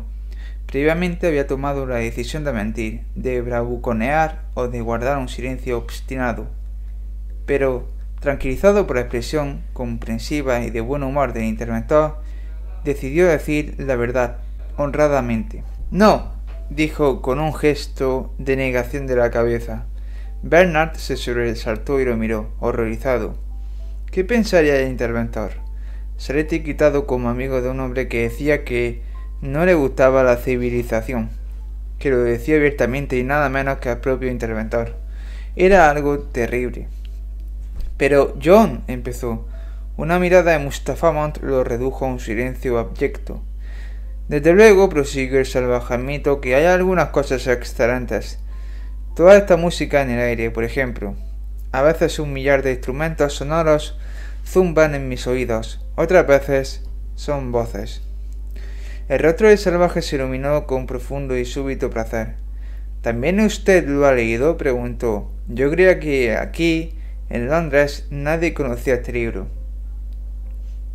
Previamente había tomado la decisión de mentir, de bravuconear o de guardar un silencio obstinado. Pero, tranquilizado por la expresión comprensiva y de buen humor del interventor, decidió decir la verdad honradamente. No, dijo con un gesto de negación de la cabeza. Bernard se sobresaltó y lo miró, horrorizado. ¿Qué pensaría el interventor? Seré etiquetado como amigo de un hombre que decía que no le gustaba la civilización, que lo decía abiertamente y nada menos que al propio interventor. Era algo terrible. Pero John empezó. Una mirada de Mustafa Mont lo redujo a un silencio abyecto. Desde luego, prosiguió el salvajamito, que hay algunas cosas excelentes. Toda esta música en el aire, por ejemplo, a veces un millar de instrumentos sonoros zumban en mis oídos, otras veces son voces. El rostro del salvaje se iluminó con profundo y súbito placer. ¿También usted lo ha leído? preguntó. Yo creía que aquí, en Londres, nadie conocía este libro.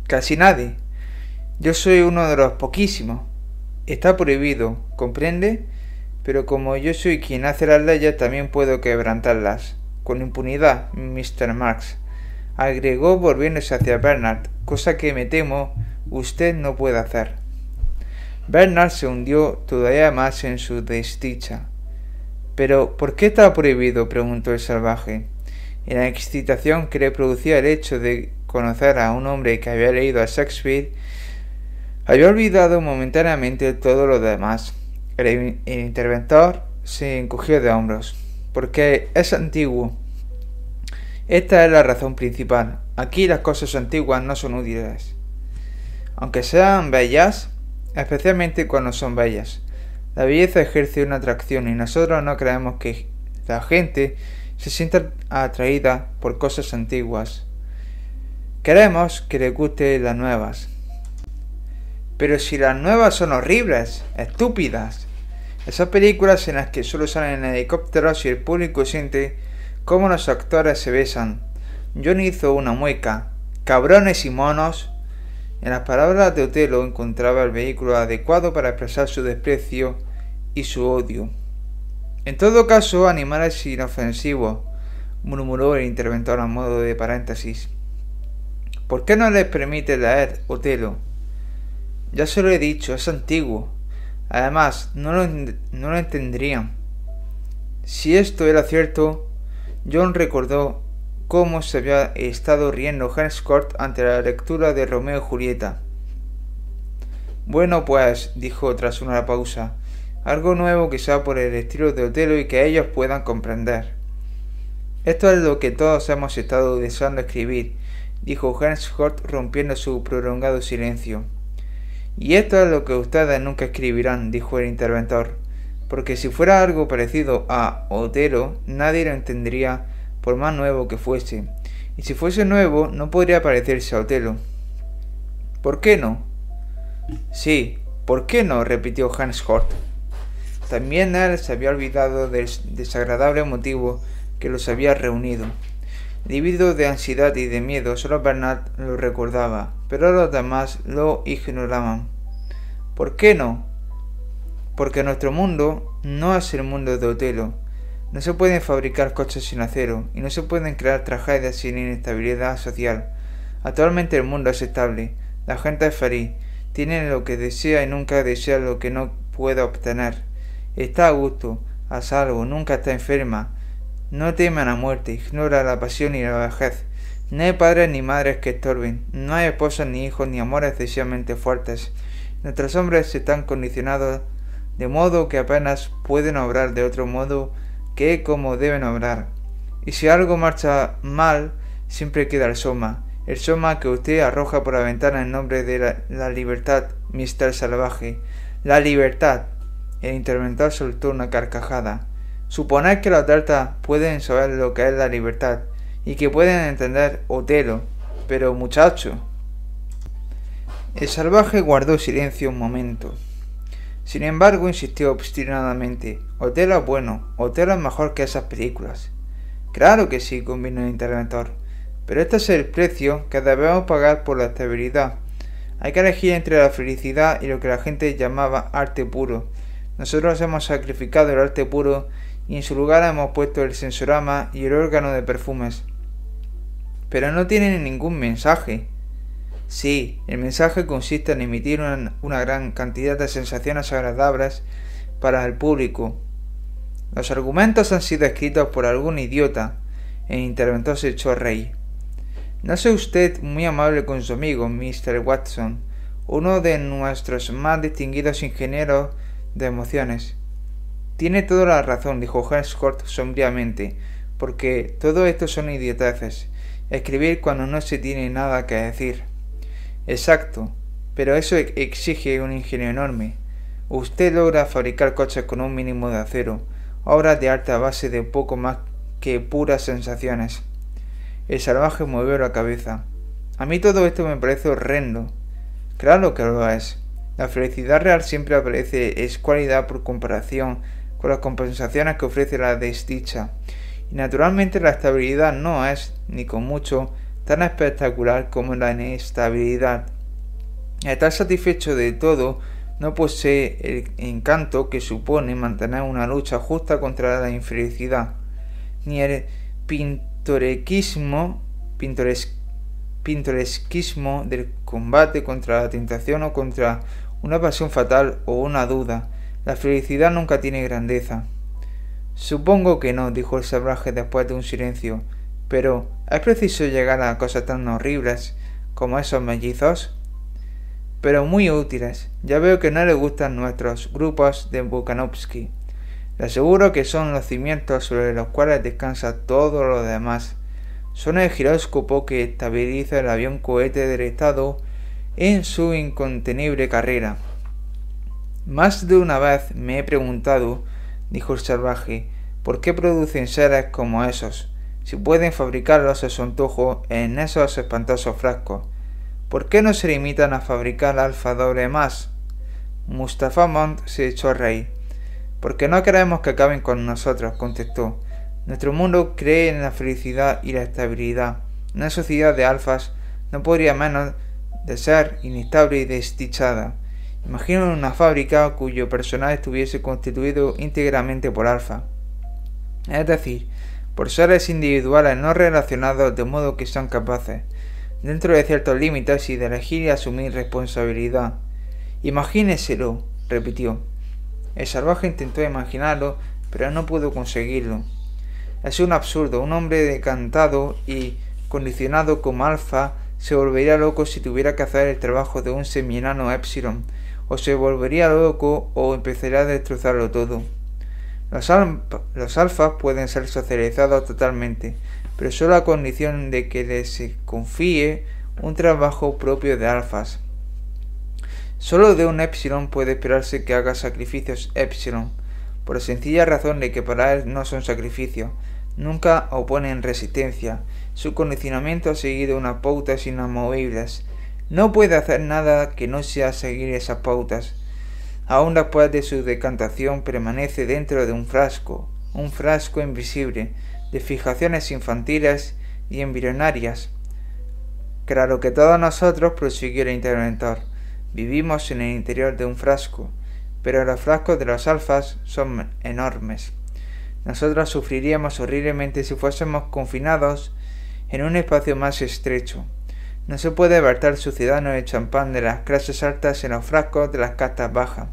Casi nadie. Yo soy uno de los poquísimos. Está prohibido, ¿comprende? Pero como yo soy quien hace las leyes, también puedo quebrantarlas. Con impunidad, Mr. Marx. Agregó volviéndose hacia Bernard, cosa que me temo usted no puede hacer. Bernard se hundió todavía más en su desdicha. Pero, ¿por qué está prohibido? preguntó el salvaje. En la excitación que le producía el hecho de conocer a un hombre que había leído a Shakespeare, había olvidado momentáneamente todo lo demás. El, interventor se encogió de hombros. Porque es antiguo. Esta es la razón principal. Aquí las cosas antiguas no son útiles. Aunque sean bellas, especialmente cuando son bellas. La belleza ejerce una atracción y nosotros no creemos que la gente se sienta atraída por cosas antiguas. Queremos que le guste las nuevas. Pero si las nuevas son horribles, estúpidas, esas películas en las que solo salen en helicópteros y el público siente cómo los actores se besan. John hizo una mueca. Cabrones y monos. En las palabras de Otelo encontraba el vehículo adecuado para expresar su desprecio y su odio. En todo caso, animales inofensivos, murmuró el interventor a modo de paréntesis. ¿Por qué no les permite leer Otelo? Ya se lo he dicho, es antiguo. Además, no lo, no lo. Si esto era cierto, John recordó cómo se había estado riendo Henscourt ante la lectura de Romeo y Julieta. Bueno, pues, dijo tras una pausa, algo nuevo que sea por el estilo de Otelo y que ellos puedan comprender. Esto es lo que todos hemos estado deseando escribir, dijo Henscourt rompiendo su prolongado silencio. Y esto es lo que ustedes nunca escribirán, dijo el interventor, porque si fuera algo parecido a Otelo, nadie lo entendería por más nuevo que fuese, y si fuese nuevo, no podría parecerse a Otelo. ¿Por qué no? Sí, ¿por qué no? repitió Hans Hort. También él se había olvidado del desagradable motivo que los había reunido. Debido de ansiedad y de miedo, solo Bernard lo recordaba, pero los demás lo ignoraban. ¿Por qué no? Porque nuestro mundo no es el mundo de Otelo. No se pueden fabricar coches sin acero y no se pueden crear tragedias sin inestabilidad social. Actualmente el mundo es estable, la gente es feliz, tiene lo que desea y nunca desea lo que no puede obtener. Está a gusto, a salvo, nunca está enferma, no teme a la muerte, ignora la pasión y la vejez. No hay padres ni madres que estorben, no hay esposas ni hijos ni amores excesivamente fuertes. Nuestros hombres están condicionados de modo que apenas pueden obrar de otro modo que como deben obrar. Y si algo marcha mal, siempre queda el soma, el soma que usted arroja por la ventana en nombre de la, libertad, Mister Salvaje. La libertad. El interventor soltó una carcajada. Suponer que los deltas pueden saber lo que es la libertad y que pueden entender Otelo, pero muchacho. El salvaje guardó silencio un momento. Sin embargo, insistió obstinadamente. Otelo es bueno, Otelo es mejor que esas películas. Claro que sí, convino el interventor. Pero este es el precio que debemos pagar por la estabilidad. Hay que elegir entre la felicidad y lo que la gente llamaba arte puro. Nosotros hemos sacrificado el arte puro y en su lugar hemos puesto el sensorama y el órgano de perfumes. Pero no tienen ningún mensaje. Sí, el mensaje consiste en emitir una, gran cantidad de sensaciones agradables para el público. Los argumentos han sido escritos por algún idiota. El interventor se reír. No sea usted muy amable con su amigo, Mr. Watson, uno de nuestros más distinguidos ingenieros de emociones. Tiene toda la razón, dijo Henscourt sombríamente, porque todo esto son idioteces. Escribir cuando no se tiene nada que decir. Exacto, pero eso exige un ingenio enorme. Usted logra fabricar coches con un mínimo de acero, obras de alta base de poco más que puras sensaciones. El salvaje movió la cabeza. A mí todo esto me parece horrendo. Claro que lo es. La felicidad real siempre aparece es cualidad por comparación con las compensaciones que ofrece la desdicha. Naturalmente la estabilidad no es, ni con mucho, tan espectacular como la inestabilidad. Estar satisfecho de todo no posee el encanto que supone mantener una lucha justa contra la infelicidad, ni el pintoresquismo del combate contra la tentación o contra una pasión fatal o una duda. La felicidad nunca tiene grandeza. Supongo que no, dijo el salvaje después de un silencio. Pero, ¿es preciso llegar a cosas tan horribles como esos mellizos? Pero muy útiles. Ya veo que no le gustan nuestros grupos de Bukanovsky. Le aseguro que son los cimientos sobre los cuales descansa todo lo demás. Son el giróscopo que estabiliza el avión cohete del Estado en su incontenible carrera. Más de una vez me he preguntado, dijo el salvaje, ¿por qué producen seres como esos? Si pueden fabricarlos a su antojo en esos espantosos frascos. ¿Por qué no se limitan a fabricar alfa doble más? Mustafa Mont se echó a reír. Porque no queremos que acaben con nosotros, contestó. Nuestro mundo cree en la felicidad y la estabilidad. Una sociedad de alfas no podría menos de ser inestable y desdichada. Imagino una fábrica cuyo personal estuviese constituido íntegramente por alfa, es decir, por seres individuales no relacionados de modo que sean capaces, dentro de ciertos límites y de elegir y asumir responsabilidad. Imagíneselo, repitió. El salvaje intentó imaginarlo, pero no pudo conseguirlo. Es un absurdo, un hombre decantado y condicionado como alfa se volvería loco si tuviera que hacer el trabajo de un seminano epsilon o se volvería loco o empezaría a destrozarlo todo. Los, alfas pueden ser socializados totalmente, pero solo a condición de que les confíe un trabajo propio de alfas. Solo de un epsilon puede esperarse que haga sacrificios epsilon, por la sencilla razón de que para él no son sacrificios, nunca oponen resistencia, su condicionamiento ha seguido unas pautas inamovibles, no puede hacer nada que no sea seguir esas pautas. Aún después de su decantación permanece dentro de un frasco, un frasco invisible, de fijaciones infantiles y embrionarias. Claro que todos nosotros, prosiguió el interventor, vivimos en el interior de un frasco, pero los frascos de los alfas son enormes. Nosotros sufriríamos horriblemente si fuésemos confinados en un espacio más estrecho. No se puede verter ciudadano de champán de las clases altas en los frascos de las castas bajas.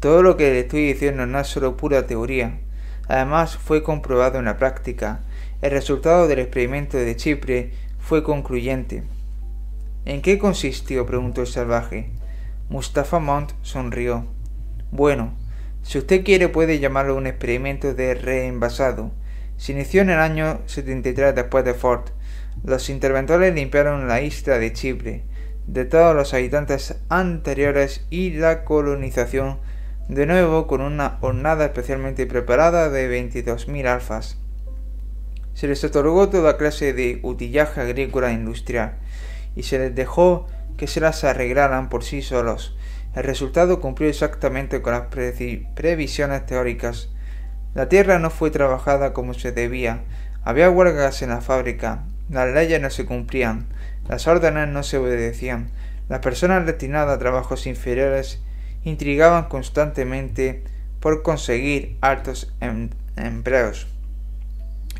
Todo lo que le estoy diciendo no es solo pura teoría. Además, fue comprobado en la práctica. El resultado del experimento de Chipre fue concluyente. ¿En qué consistió? preguntó el salvaje. Mustafa Mont sonrió. Bueno, si usted quiere puede llamarlo un experimento de reenvasado. Se inició en el año 73 después de Ford los interventores limpiaron la isla de Chipre de todos los habitantes anteriores y la colonización de nuevo con una hornada especialmente preparada de 22.000 alfas. Se les otorgó toda clase de utillaje agrícola e industrial y se les dejó que se las arreglaran por sí solos. El resultado cumplió exactamente con las previsiones teóricas. La tierra no fue trabajada como se debía, había huelgas en la fábrica, las leyes no se cumplían, las órdenes no se obedecían, las personas destinadas a trabajos inferiores intrigaban constantemente por conseguir altos em, empleos,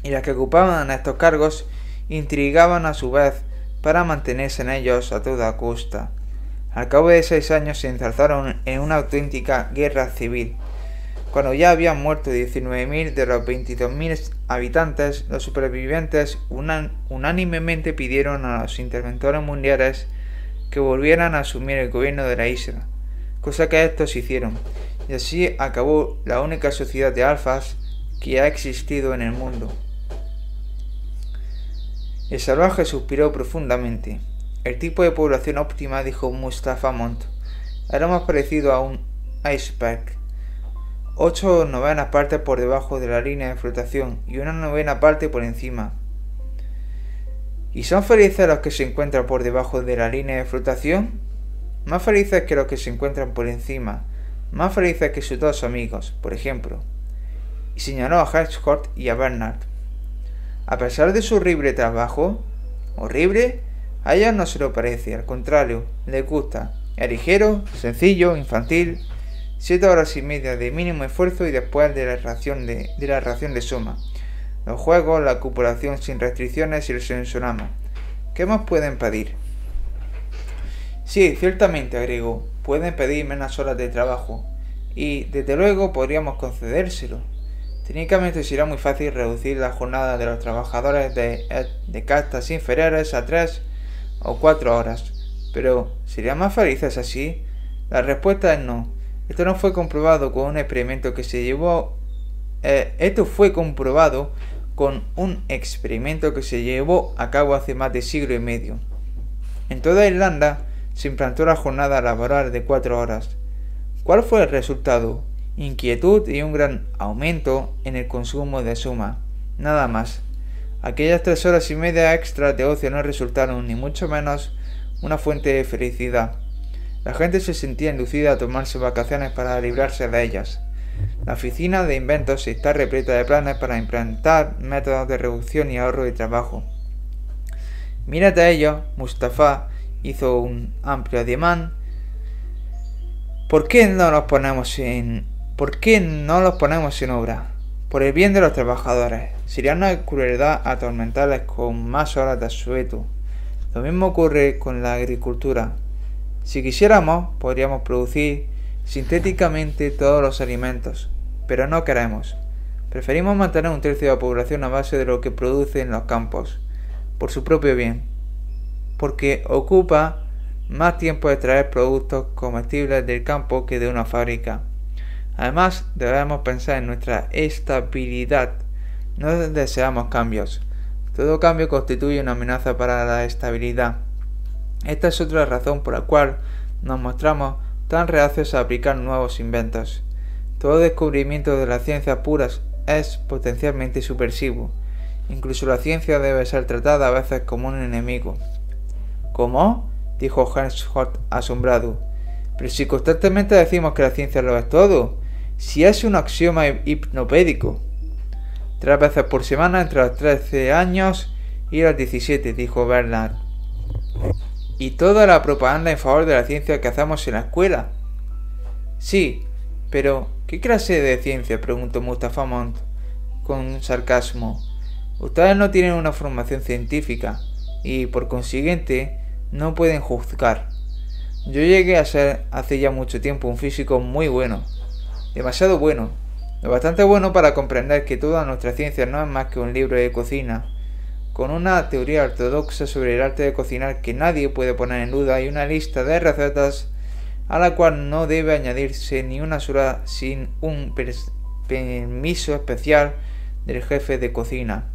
y las que ocupaban estos cargos intrigaban a su vez para mantenerse en ellos a toda costa. Al cabo de seis años se enzarzaron en una auténtica guerra civil, cuando ya habían muerto 19.000 de los 22.000 habitantes, los supervivientes unánimemente pidieron a los interventores mundiales que volvieran a asumir el gobierno de la isla, cosa que estos hicieron, y así acabó la única sociedad de alfas que ha existido en el mundo. El salvaje suspiró profundamente. El tipo de población óptima, dijo Mustafa Mont, era más parecido a un iceberg ocho novenas partes por debajo de la línea de flotación y una novena parte por encima. ¿Y son felices los que se encuentran por debajo de la línea de flotación? Más felices que los que se encuentran por encima, más felices que sus dos amigos, por ejemplo. Y señaló a Hedgehog y a Bernard. A pesar de su horrible trabajo, ¿Horrible? A ella no se lo parece, al contrario, le gusta. Es ligero, sencillo, infantil. Siete horas y media de mínimo esfuerzo y después de la ración de, de la ración de suma. Los juegos, la copulación sin restricciones y el sensorama. ¿Qué más pueden pedir? Sí, ciertamente, agregó, pueden pedir menos horas de trabajo. Y, desde luego, podríamos concedérselo. Técnicamente será muy fácil reducir la jornada de los trabajadores de, de castas inferiores a tres o cuatro horas. Pero, ¿serían más felices así? La respuesta es no. Esto no fue comprobado con un experimento que se llevó. Eh, esto fue comprobado con un experimento que se llevó a cabo hace más de siglo y medio. En toda Irlanda se implantó la jornada laboral de cuatro horas. ¿Cuál fue el resultado? Inquietud y un gran aumento en el consumo de suma. Nada más. Aquellas tres horas y media extra de ocio no resultaron ni mucho menos una fuente de felicidad. La gente se sentía inducida a tomarse vacaciones para librarse de ellas. La oficina de inventos está repleta de planes para implantar métodos de reducción y ahorro de trabajo. Mírate a ello, Mustafa hizo un amplio ademán. ¿Por qué no los ponemos en ¿Por qué no los ponemos en obra? Por el bien de los trabajadores. Sería una crueldad atormentarles con más horas de asueto. Lo mismo ocurre con la agricultura. Si quisiéramos, podríamos producir sintéticamente todos los alimentos, pero no queremos. Preferimos mantener un tercio de la población a base de lo que produce en los campos, por su propio bien, porque ocupa más tiempo de traer productos comestibles del campo que de una fábrica. Además, debemos pensar en nuestra estabilidad. No deseamos cambios. Todo cambio constituye una amenaza para la estabilidad. Esta es otra razón por la cual nos mostramos tan reacios a aplicar nuevos inventos. Todo descubrimiento de las ciencias puras es potencialmente subversivo. Incluso la ciencia debe ser tratada a veces como un enemigo. ¿Cómo? dijo Hans asombrado. Pero si constantemente decimos que la ciencia lo es todo, si es un axioma hipnopédico. Tres veces por semana entre los 13 años y los 17, dijo Bernard. ¿Y toda la propaganda en favor de la ciencia que hacemos en la escuela? Sí, pero ¿qué clase de ciencia? preguntó Mustafa Mont con sarcasmo. Ustedes no tienen una formación científica y, por consiguiente, no pueden juzgar. Yo llegué a ser hace ya mucho tiempo un físico muy bueno, demasiado bueno, lo bastante bueno para comprender que toda nuestra ciencia no es más que un libro de cocina, con una teoría ortodoxa sobre el arte de cocinar que nadie puede poner en duda y una lista de recetas a la cual no debe añadirse ni una sola sin un permiso especial del jefe de cocina.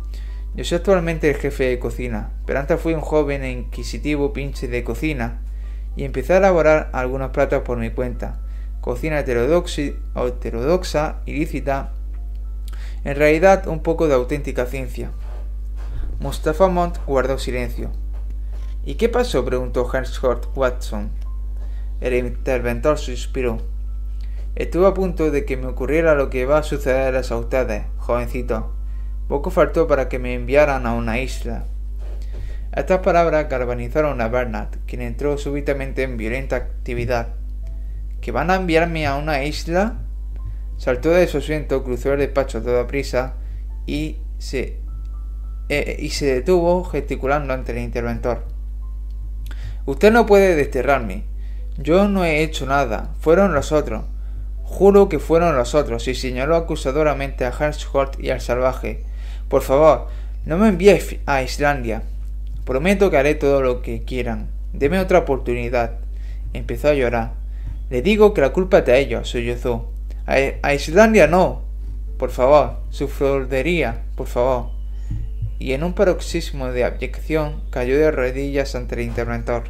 Yo soy actualmente el jefe de cocina, pero antes fui un joven e inquisitivo pinche de cocina y empecé a elaborar algunos platos por mi cuenta cocina heterodoxa, ilícita, en realidad un poco de auténtica ciencia. Mustafa Mont guardó silencio. ¿Y qué pasó? preguntó Hort Watson. El interventor suspiró. Estuve a punto de que me ocurriera lo que va a sucederles a ustedes, jovencito. Poco faltó para que me enviaran a una isla. Estas palabras galvanizaron a Bernard, quien entró súbitamente en violenta actividad que van a enviarme a una isla. Saltó de su asiento, cruzó el despacho a toda prisa y se, eh, y se detuvo gesticulando ante el interventor. Usted no puede desterrarme. Yo no he hecho nada. Fueron los otros. Juro que fueron los otros. Y señaló acusadoramente a Hans Holt y al salvaje. Por favor, no me envíes a Islandia. Prometo que haré todo lo que quieran. Deme otra oportunidad. Empezó a llorar. Le digo que la culpa es de ellos, sollozó. A, a Islandia no. Por favor, su flordería, por favor. Y en un paroxismo de abyección cayó de rodillas ante el interventor.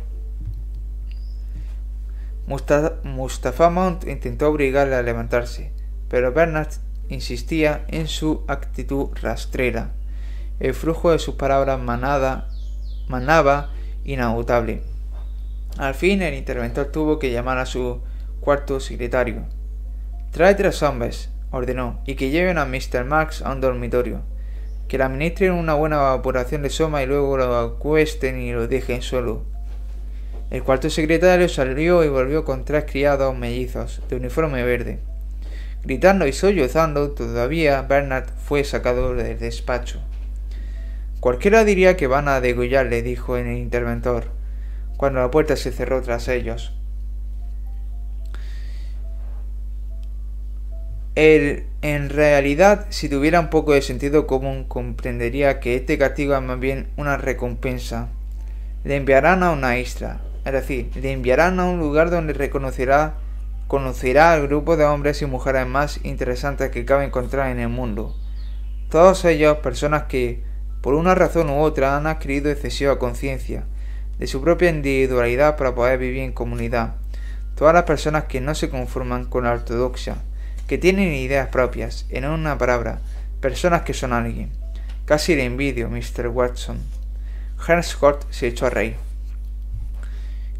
Mustafa Mount intentó obligarle a levantarse, pero Bernard insistía en su actitud rastrera. El flujo de sus palabras manada, manaba inagotable. Al fin el interventor tuvo que llamar a su cuarto secretario. Trae tres hombres, ordenó, y que lleven a Mr. Marks a un dormitorio. Que le administren una buena evaporación de soma y luego lo acuesten y lo dejen solo. El cuarto secretario salió y volvió con tres criados mellizos, de uniforme verde. Gritando y sollozando, todavía Bernard fue sacado del despacho. Cualquiera diría que van a degollarle, dijo el interventor, cuando la puerta se cerró tras ellos. Él, en realidad, si tuviera un poco de sentido común, comprendería que este castigo es más bien una recompensa. Le enviarán a una isla, es decir, le enviarán a un lugar donde reconocerá, conocerá al grupo de hombres y mujeres más interesantes que cabe encontrar en el mundo. Todos ellos personas que, por una razón u otra, han adquirido excesiva conciencia de su propia individualidad para poder vivir en comunidad. Todas las personas que no se conforman con la ortodoxia, que tienen ideas propias, en una palabra, personas que son alguien. Casi le envidio, Mr. Watson. Scott se echó a reír.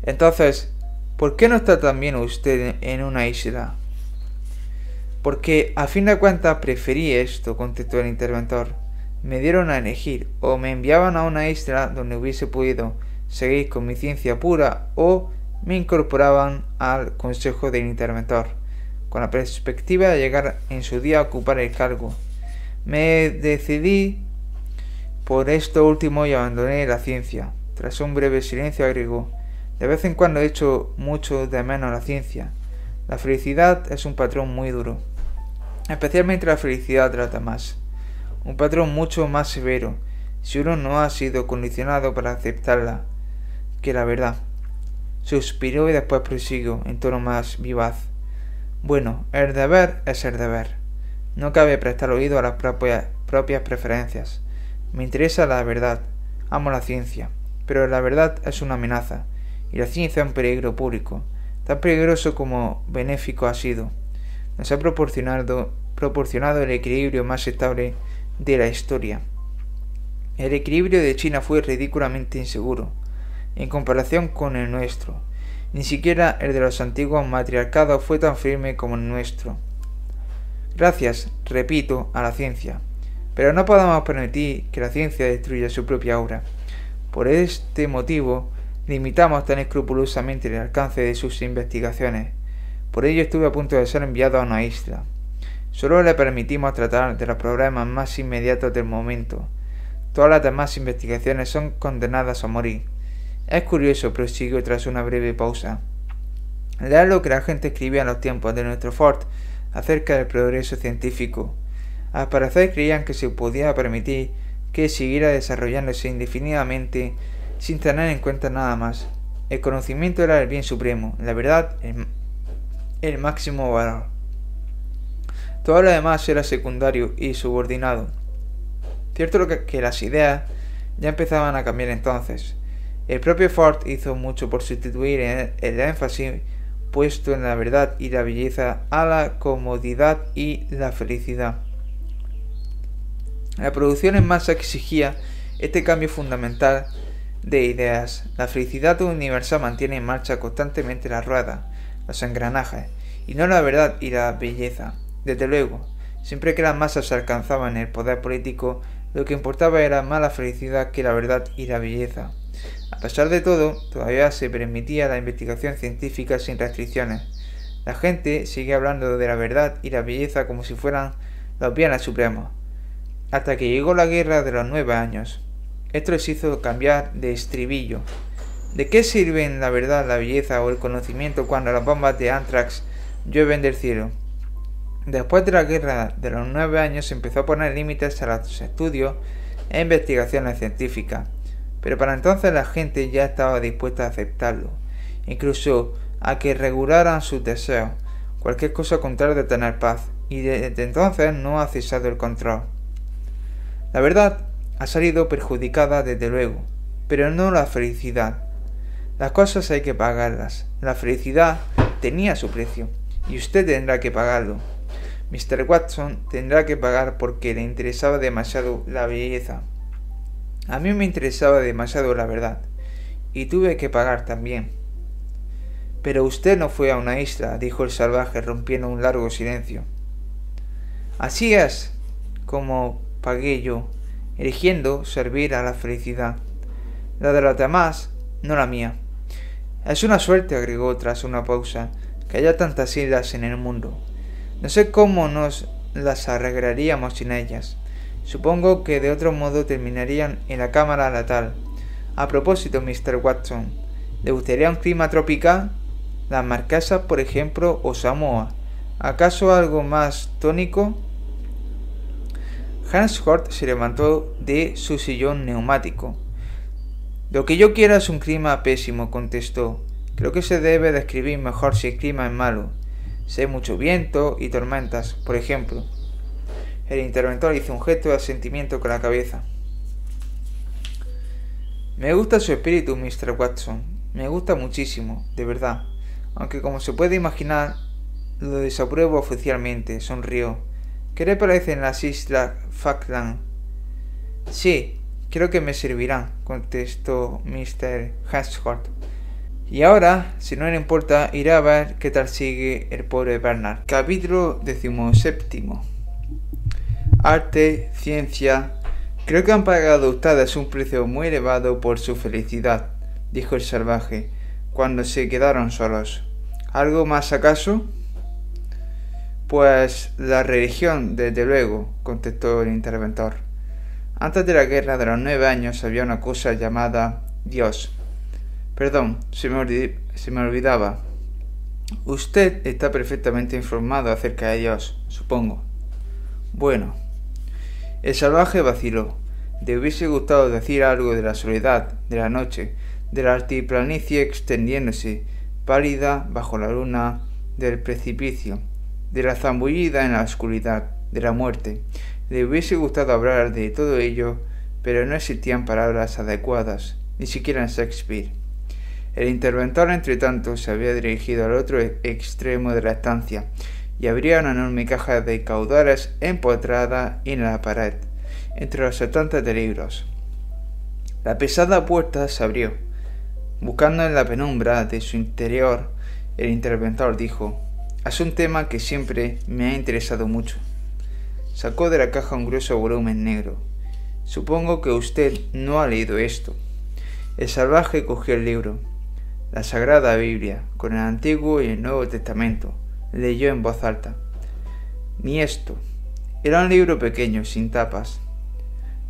Entonces, ¿por qué no está también usted en una isla? Porque a fin de cuentas preferí esto, contestó el interventor. Me dieron a elegir, o me enviaban a una isla donde hubiese podido seguir con mi ciencia pura, o me incorporaban al consejo del interventor, con la perspectiva de llegar en su día a ocupar el cargo. Me decidí por esto último y abandoné la ciencia. Tras un breve silencio agregó de vez en cuando he hecho mucho de menos la ciencia. La felicidad es un patrón muy duro. Especialmente la felicidad trata más. Un patrón mucho más severo, si uno no ha sido condicionado para aceptarla, que la verdad. Suspiró y después prosiguió en tono más vivaz. Bueno, el deber es el deber. No cabe prestar oído a las propias, propias preferencias. Me interesa la verdad. Amo la ciencia. Pero la verdad es una amenaza y la ciencia es un peligro público, tan peligroso como benéfico ha sido. Nos ha proporcionado, proporcionado el equilibrio más estable de la historia. El equilibrio de China fue ridículamente inseguro, en comparación con el nuestro. Ni siquiera el de los antiguos matriarcados fue tan firme como el nuestro. Gracias, repito, a la ciencia. Pero no podemos permitir que la ciencia destruya su propia obra. Por este motivo, limitamos tan escrupulosamente el alcance de sus investigaciones. Por ello estuve a punto de ser enviado a una isla. Solo le permitimos tratar de los problemas más inmediatos del momento. Todas las demás investigaciones son condenadas a morir. Es curioso, prosiguió tras una breve pausa. Leer lo que la gente escribía en los tiempos de nuestro fort acerca del progreso científico. Al parecer creían que se podía permitir que siguiera desarrollándose indefinidamente sin tener en cuenta nada más. El conocimiento era el bien supremo, la verdad el, máximo valor. Todo lo demás era secundario y subordinado. Cierto que, que las ideas ya empezaban a cambiar entonces. El propio Ford hizo mucho por sustituir el énfasis puesto en la verdad y la belleza a la comodidad y la felicidad. La producción en masa exigía este cambio fundamental de ideas. La felicidad universal mantiene en marcha constantemente la rueda, los engranajes, y no la verdad y la belleza. Desde luego, siempre que las masas alcanzaban el poder político, lo que importaba era más la felicidad que la verdad y la belleza. Pesar de todo, todavía se permitía la investigación científica sin restricciones. La gente sigue hablando de la verdad y la belleza como si fueran los bienes supremos. Hasta que llegó la guerra de los nueve años. Esto les hizo cambiar de estribillo. ¿De qué sirven la verdad, la belleza o el conocimiento cuando las bombas de Anthrax llueven del cielo? Después de la guerra de los nueve años se empezó a poner límites a los estudios e investigaciones científicas, pero para entonces la gente ya estaba dispuesta a aceptarlo, incluso a que regularan sus deseos, cualquier cosa con tal de tener paz, y desde entonces no ha cesado el control. La verdad ha salido perjudicada desde luego, pero no la felicidad. Las cosas hay que pagarlas. La felicidad tenía su precio y usted tendrá que pagarlo. Mr. Watson tendrá que pagar porque le interesaba demasiado la belleza. A mí me interesaba demasiado la verdad y tuve que pagar también. Pero usted no fue a una isla, dijo el salvaje rompiendo un largo silencio. Así es como pagué yo eligiendo servir a la felicidad. La de los demás, no la mía. Es una suerte, agregó tras una pausa, que haya tantas islas en el mundo. No sé cómo nos las arreglaríamos sin ellas. Supongo que de otro modo terminarían en la cámara natal. A propósito, Mr. Watson, ¿le gustaría un clima tropical? Las marquesas, por ejemplo, o Samoa. ¿Acaso algo más tónico? Hans Hort se levantó de su sillón neumático. Lo que yo quiero es un clima pésimo, contestó. Creo que se debe describir mejor si el clima es malo. Sé mucho viento y tormentas, por ejemplo. El interventor hizo un gesto de asentimiento con la cabeza. Me gusta su espíritu, Mr. Watson. Me gusta muchísimo, de verdad. Aunque como se puede imaginar, lo desapruebo oficialmente, sonrió. ¿Qué le parecen las islas Falkland? Sí, creo que me servirán, contestó Mr. Hansford. Y ahora, si no le importa, iré a ver qué tal sigue el pobre Bernard. Capítulo decimoséptimo. Arte, ciencia. Creo que han pagado ustedes un precio muy elevado por su felicidad, dijo el salvaje, cuando se quedaron solos. ¿Algo más acaso? Pues la religión, desde luego, contestó el interventor. Antes de la guerra de los nueve años había una cosa llamada Dios. Perdón, se me, olvidaba. Usted está perfectamente informado acerca de Dios, supongo. Bueno. El salvaje vaciló. Le hubiese gustado decir algo de la soledad, de la noche, de la altiplanicie extendiéndose, pálida bajo la luna, del precipicio, de la zambullida en la oscuridad, de la muerte. Le hubiese gustado hablar de todo ello, pero no existían palabras adecuadas, ni siquiera en Shakespeare. El interventor, entre tanto, se había dirigido al otro extremo de la estancia y abría una enorme caja de caudales empotrada en la pared, entre los setenta de libros. La pesada puerta se abrió. Buscando en la penumbra de su interior, el interventor dijo es un tema que siempre me ha interesado mucho. Sacó de la caja un grueso volumen negro. Supongo que usted no ha leído esto. El salvaje cogió el libro, la Sagrada Biblia, con el Antiguo y el Nuevo Testamento. Leyó en voz alta. Ni esto. Era un libro pequeño, sin tapas.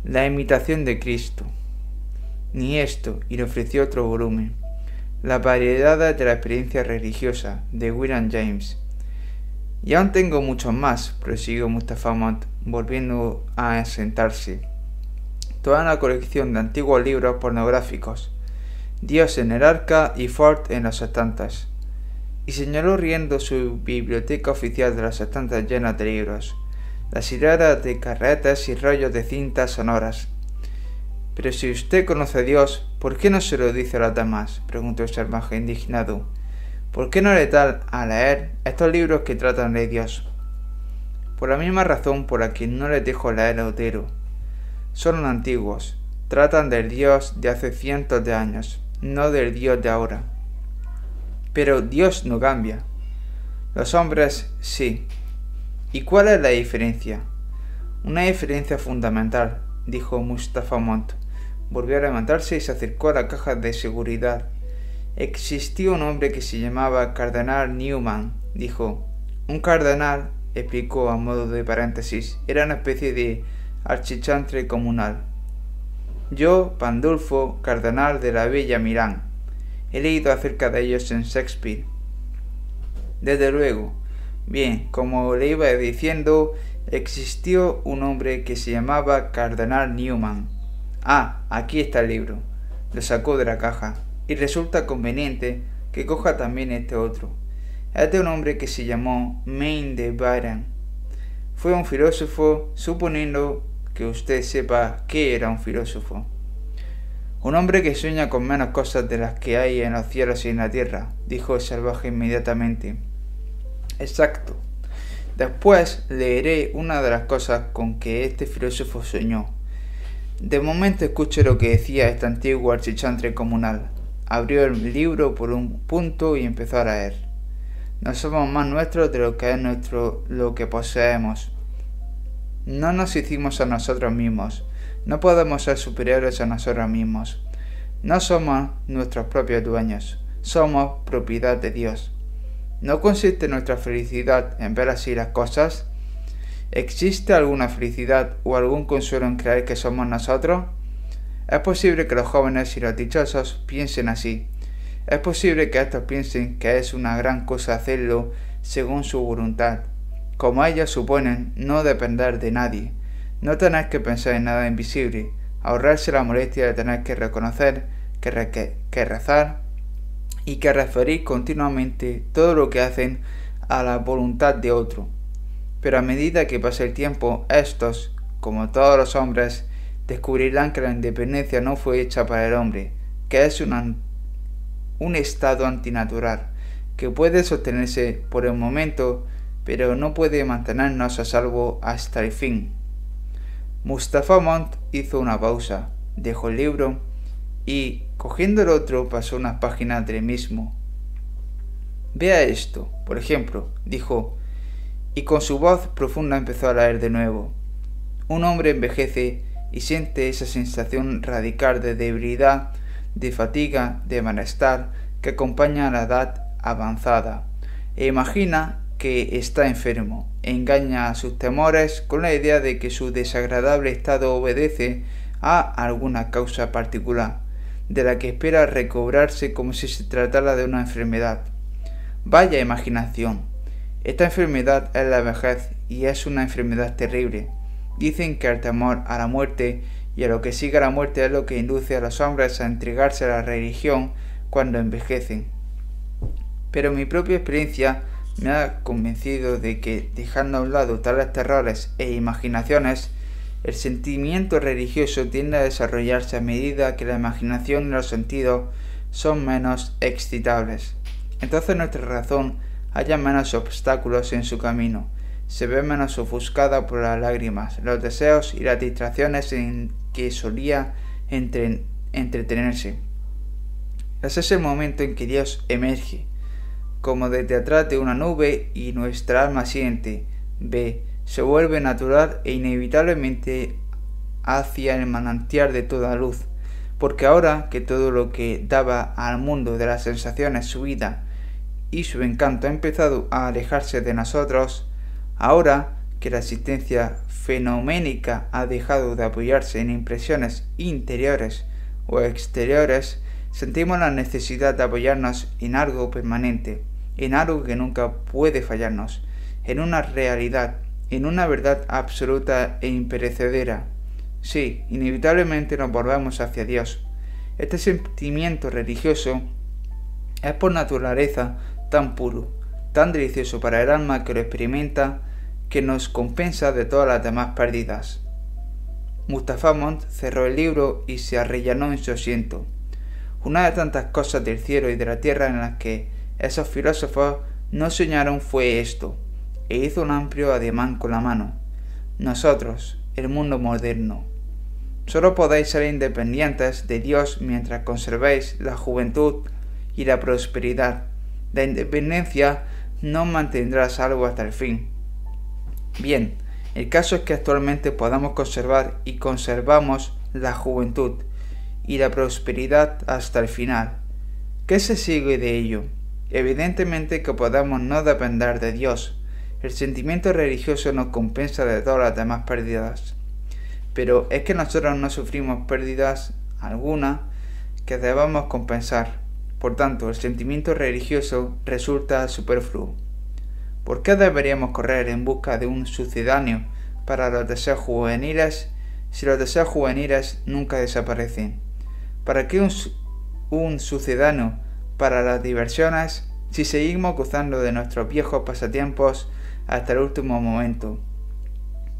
La imitación de Cristo. Ni esto, y le ofreció otro volumen. La variedad de la experiencia religiosa, de William James. Y aún tengo muchos más, prosiguió Mustafa Mont, volviendo a sentarse. Toda una colección de antiguos libros pornográficos, Dios en el arca y Ford en las estantas. Y señaló riendo su biblioteca oficial de las estantas llenas de libros, las hileras de carretas y rollos de cintas sonoras. Pero si usted conoce a Dios, ¿por qué no se lo dice a los demás? preguntó el salvaje indignado. ¿Por qué no le da a leer estos libros que tratan de Dios? Por la misma razón por la que no les dejo leer a Otero. Son antiguos, tratan del Dios de hace cientos de años, no del Dios de ahora. Pero Dios no cambia. Los hombres sí. ¿Y cuál es la diferencia? Una diferencia fundamental, dijo Mustafa Mont. Volvió a levantarse y se acercó a la caja de seguridad Existió un hombre que se llamaba Cardenal Newman, dijo. Un cardenal, explicó a modo de paréntesis, era una especie de archichantre comunal. Yo, Pandulfo, cardenal de la Bella Milán. He leído acerca de ellos en Shakespeare. Desde luego. Bien, como le iba diciendo, existió un hombre que se llamaba Cardenal Newman. Ah, aquí está el libro. Lo sacó de la caja y resulta conveniente que coja también este otro. Es de un hombre que se llamó Main de Byron. Fue un filósofo, suponiendo que usted sepa qué era un filósofo. Un hombre que sueña con menos cosas de las que hay en los cielos y en la tierra, dijo el salvaje inmediatamente. Exacto. Después leeré una de las cosas con que este filósofo soñó. De momento escuche lo que decía este antiguo archichantre comunal abrió el libro por un punto y empezó a leer. No somos más nuestros de lo que es nuestro lo que poseemos. No nos hicimos a nosotros mismos, No podemos ser superiores a nosotros mismos. No somos nuestros propios dueños, somos propiedad de Dios. ¿No consiste nuestra felicidad en ver así las cosas? ¿Existe alguna felicidad o algún consuelo en creer que somos nosotros? Es posible que los jóvenes y los dichosos piensen así. Es posible que estos piensen que es una gran cosa hacerlo según su voluntad. Como ellos suponen no depender de nadie, no tener que pensar en nada invisible, ahorrarse la molestia de tener que reconocer, que, que rezar y que referir continuamente todo lo que hacen a la voluntad de otro pero a medida que pase el tiempo, estos, como todos los hombres, descubrirán que la independencia no fue hecha para el hombre, que es un estado antinatural, que puede sostenerse por el momento, pero no puede mantenernos a salvo hasta el fin. Mustafa Montt hizo una pausa, dejó el libro y, cogiendo el otro, pasó unas páginas del mismo. Vea esto, por ejemplo, dijo, y con su voz profunda empezó a leer de nuevo. Un hombre envejece y siente esa sensación radical de debilidad, de fatiga, de malestar que acompaña a la edad avanzada, e imagina que está enfermo, engaña a sus temores con la idea de que su desagradable estado obedece a alguna causa particular, de la que espera recobrarse como si se tratara de una enfermedad. Vaya imaginación, esta enfermedad es la vejez y es una enfermedad terrible. Dicen que el temor a la muerte y a lo que sigue a la muerte es lo que induce a los hombres a entregarse a la religión cuando envejecen. Pero mi propia experiencia me ha convencido de que, dejando a un lado tales terrores e imaginaciones, el sentimiento religioso tiende a desarrollarse a medida que la imaginación y los sentidos son menos excitables. Entonces nuestra razón haya menos obstáculos en su camino, se ve menos ofuscada por las lágrimas, los deseos y las distracciones en que solía entretenerse. Ese es el momento en que Dios emerge, como desde atrás de una nube y nuestra alma siente, ve, se vuelve natural e inevitablemente hacia el manantial de toda luz, porque ahora que todo lo que daba al mundo de las sensaciones su vida y su encanto ha empezado a alejarse de nosotros, ahora que la existencia fenoménica ha dejado de apoyarse en impresiones interiores o exteriores, sentimos la necesidad de apoyarnos en algo permanente, en algo que nunca puede fallarnos, en una realidad, en una verdad absoluta e imperecedera. Sí, inevitablemente nos volvemos hacia Dios. Este sentimiento religioso es por naturaleza tan puro, tan delicioso para el alma que lo experimenta, que nos compensa de todas las demás pérdidas. Mustafa Mont cerró el libro y se arrellanó en su asiento. Una de tantas cosas del cielo y de la tierra en las que esos filósofos no soñaron fue esto, e hizo un amplio ademán con la mano. Nosotros, el mundo moderno. Solo podéis ser independientes de Dios mientras conservéis la juventud y la prosperidad la independencia no mantendrá salvo hasta el fin. Bien, el caso es que actualmente podamos conservar y conservamos la juventud y la prosperidad hasta el final. ¿Qué se sigue de ello? Evidentemente que podamos no depender de Dios. El sentimiento religioso nos compensa de todas las demás pérdidas. Pero es que nosotros no sufrimos pérdidas alguna que debamos compensar. Por tanto, el sentimiento religioso resulta superfluo. ¿Por qué deberíamos correr en busca de un sucedáneo para los deseos juveniles si los deseos juveniles nunca desaparecen? ¿Para qué un, sucedáneo para las diversiones si seguimos gozando de nuestros viejos pasatiempos hasta el último momento?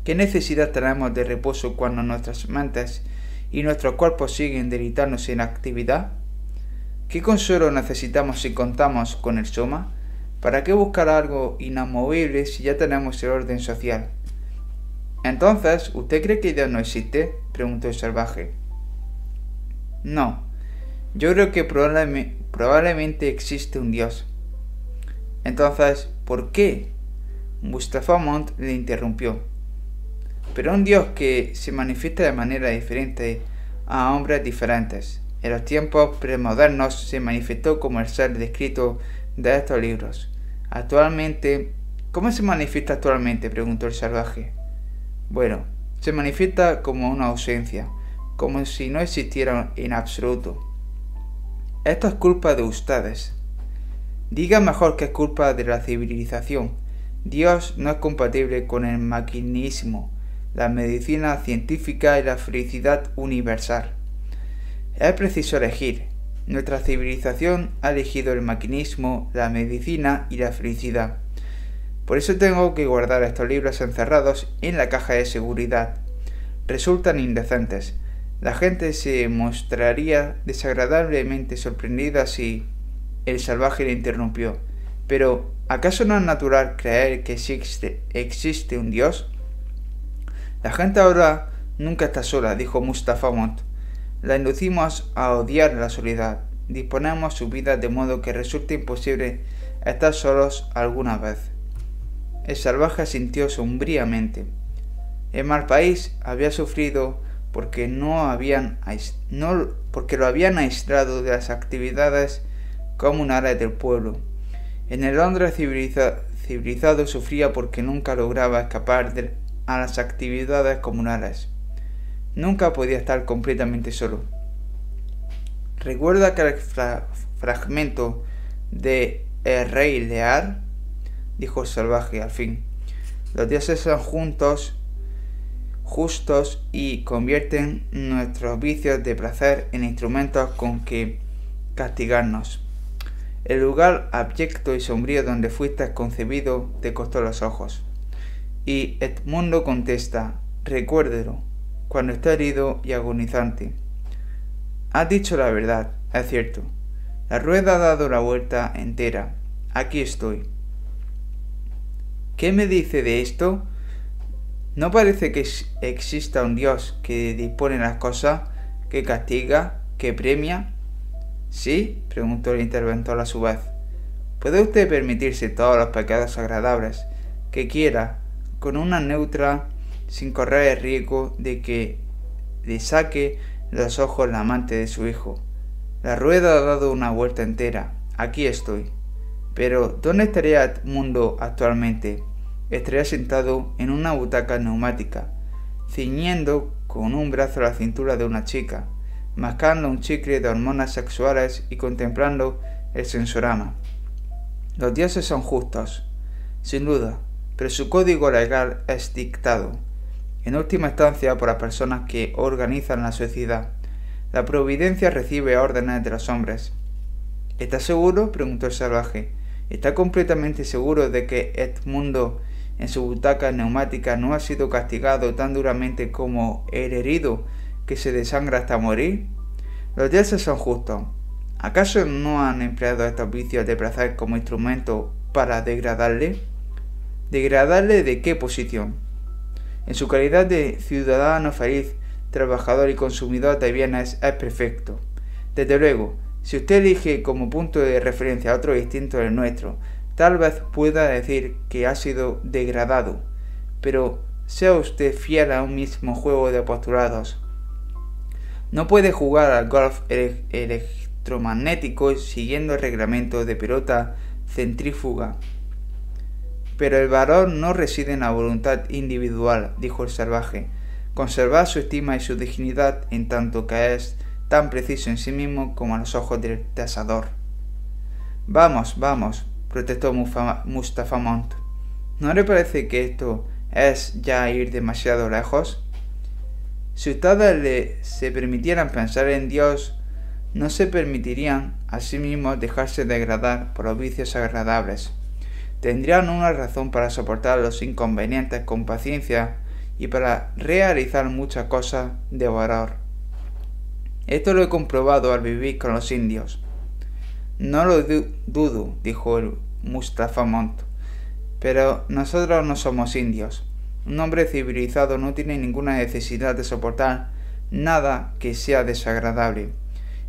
¿Qué necesidad tenemos de reposo cuando nuestras mentes y nuestros cuerpos siguen delitándose en actividad? ¿Qué consuelo necesitamos si contamos con el soma? ¿Para qué buscar algo inamovible si ya tenemos el orden social? Entonces, ¿usted cree que Dios no existe? preguntó el salvaje. No, yo creo que probablemente existe un Dios. Entonces, ¿por qué? Mustafa Montt le interrumpió. pero un Dios que se manifiesta de manera diferente a hombres diferentes. En los tiempos premodernos se manifestó como el ser descrito de estos libros. Actualmente, ¿cómo se manifiesta actualmente? preguntó el salvaje. Bueno, se manifiesta como una ausencia, como si no existiera en absoluto. Esto es culpa de ustedes. Diga mejor que es culpa de la civilización. Dios no es compatible con el maquinismo, la medicina científica y la felicidad universal. Es preciso elegir. Nuestra civilización ha elegido el maquinismo, la medicina y la felicidad. Por eso tengo que guardar estos libros encerrados en la caja de seguridad. Resultan indecentes. La gente se mostraría desagradablemente sorprendida si el salvaje le interrumpió. Pero, ¿acaso no es natural creer que existe, un Dios? La gente ahora nunca está sola, dijo Mustafa Mont. La inducimos a odiar la soledad. Disponemos su vida de modo que resulte imposible estar solos alguna vez. El salvaje sintió sombríamente. El mal país había sufrido porque no habían no, porque lo habían aislado de las actividades comunales del pueblo. En el Londres civilizado sufría porque nunca lograba escapar a las actividades comunales. Nunca podía estar completamente solo. ¿Recuerda aquel fragmento de El Rey Lear? dijo el salvaje al fin. Los dioses son juntos, justos y convierten nuestros vicios de placer en instrumentos con que castigarnos. El lugar abyecto y sombrío donde fuiste concebido te costó los ojos. Y Edmundo contesta, recuérdelo, cuando está herido y agonizante. Has dicho la verdad, es cierto. La rueda ha dado la vuelta entera. Aquí estoy. ¿Qué me dice de esto? ¿No parece que exista un Dios que dispone las cosas, que castiga, que premia? ¿Sí? preguntó el interventor a su vez. ¿Puede usted permitirse todos los pecados agradables que quiera con una neutra sin correr el riesgo de que le saque los ojos la amante de su hijo. La rueda ha dado una vuelta entera. Aquí estoy. Pero, ¿dónde estaría el mundo actualmente? Estaría sentado en una butaca neumática, ciñendo con un brazo la cintura de una chica, mascando un chicle de hormonas sexuales y contemplando el sensorama. Los dioses son justos, sin duda, pero su código legal es dictado en última instancia por las personas que organizan la sociedad. La providencia recibe órdenes de los hombres. ¿Está seguro? preguntó el salvaje. ¿Está completamente seguro de que Edmundo en su butaca neumática no ha sido castigado tan duramente como el herido que se desangra hasta morir? Los dioses son justos. ¿Acaso no han empleado estos vicios de placer como instrumento para degradarle? ¿Degradarle de qué posición? En su calidad de ciudadano feliz, trabajador y consumidor de bienes es perfecto. Desde luego, si usted elige como punto de referencia otro distinto del nuestro, tal vez pueda decir que ha sido degradado, pero sea usted fiel a un mismo juego de postulados. No puede jugar al golf electromagnético siguiendo el reglamento de pelota centrífuga pero el varón no reside en la voluntad individual, dijo el salvaje. Conservar su estima y su dignidad en tanto que es tan preciso en sí mismo como a los ojos del tasador. Vamos, vamos, protestó Mustafa Mont. ¿No le parece que esto es ya ir demasiado lejos? Si ustedes le se permitieran pensar en Dios, no se permitirían a sí mismos dejarse degradar por los vicios agradables tendrían una razón para soportar los inconvenientes con paciencia y para realizar muchas cosas de valor. Esto lo he comprobado al vivir con los indios. No lo dudo, dijo el Mustafa Mont, pero nosotros no somos indios. Un hombre civilizado no tiene ninguna necesidad de soportar nada que sea desagradable.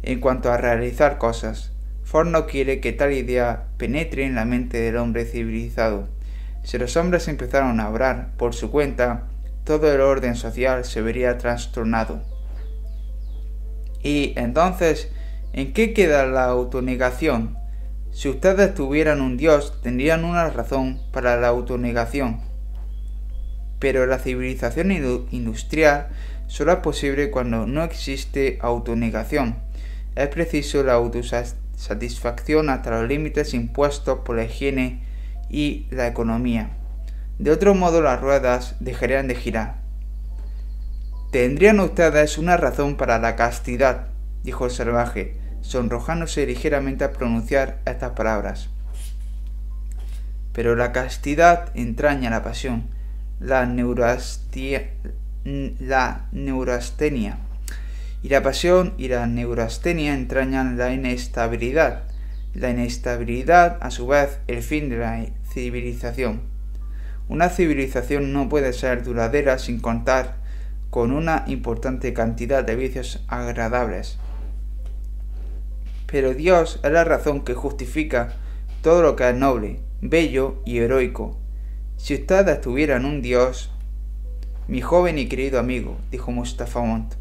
En cuanto a realizar cosas, Ford no quiere que tal idea penetre en la mente del hombre civilizado. Si los hombres empezaron a obrar por su cuenta, todo el orden social se vería trastornado. Y entonces, ¿en qué queda la autonegación? Si ustedes tuvieran un Dios, tendrían una razón para la autonegación. Pero la civilización industrial solo es posible cuando no existe autonegación. Es preciso la autosatisfacción hasta los límites impuestos por la higiene y la economía. De otro modo las ruedas dejarían de girar. Tendrían ustedes una razón para la castidad, dijo el salvaje, sonrojándose ligeramente al pronunciar estas palabras. Pero la castidad entraña la pasión, la, la neurastenia. Y la pasión y la neurastenia entrañan la inestabilidad. La inestabilidad, a su vez, el fin de la civilización. Una civilización no puede ser duradera sin contar con una importante cantidad de vicios agradables. Pero Dios es la razón que justifica todo lo que es noble, bello y heroico. Si ustedes tuvieran un Dios, mi joven y querido amigo, dijo Mustafa Mont,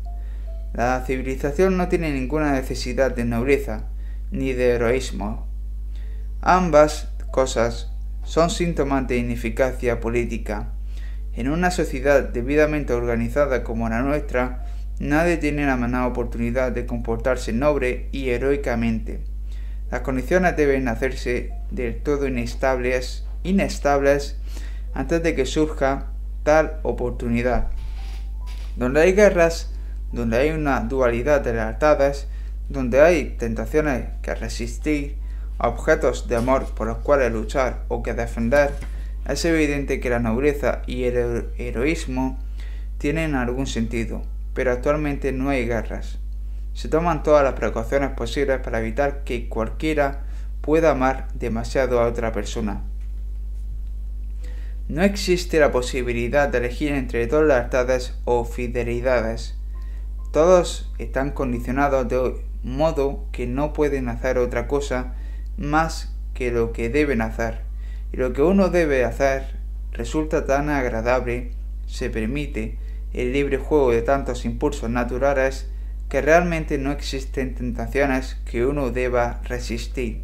la civilización no tiene ninguna necesidad de nobleza ni de heroísmo. Ambas cosas son síntomas de ineficacia política. En una sociedad debidamente organizada como la nuestra, Nadie tiene la menor oportunidad de comportarse noble y heroicamente. Las condiciones deben hacerse del todo inestables, inestables antes de que surja tal oportunidad. Donde hay guerras, donde hay una dualidad de lealtades, donde hay tentaciones que resistir, objetos de amor por los cuales luchar o que defender, es evidente que la nobleza y el heroísmo tienen algún sentido pero actualmente no hay guerras. Se toman todas las precauciones posibles para evitar que cualquiera pueda amar demasiado a otra persona. No existe la posibilidad de elegir entre dos lealtades o fidelidades. Todos están condicionados de modo que no pueden hacer otra cosa más que lo que deben hacer. Y lo que uno debe hacer resulta tan agradable, se permite, el libre juego de tantos impulsos naturales que realmente no existen tentaciones que uno deba resistir.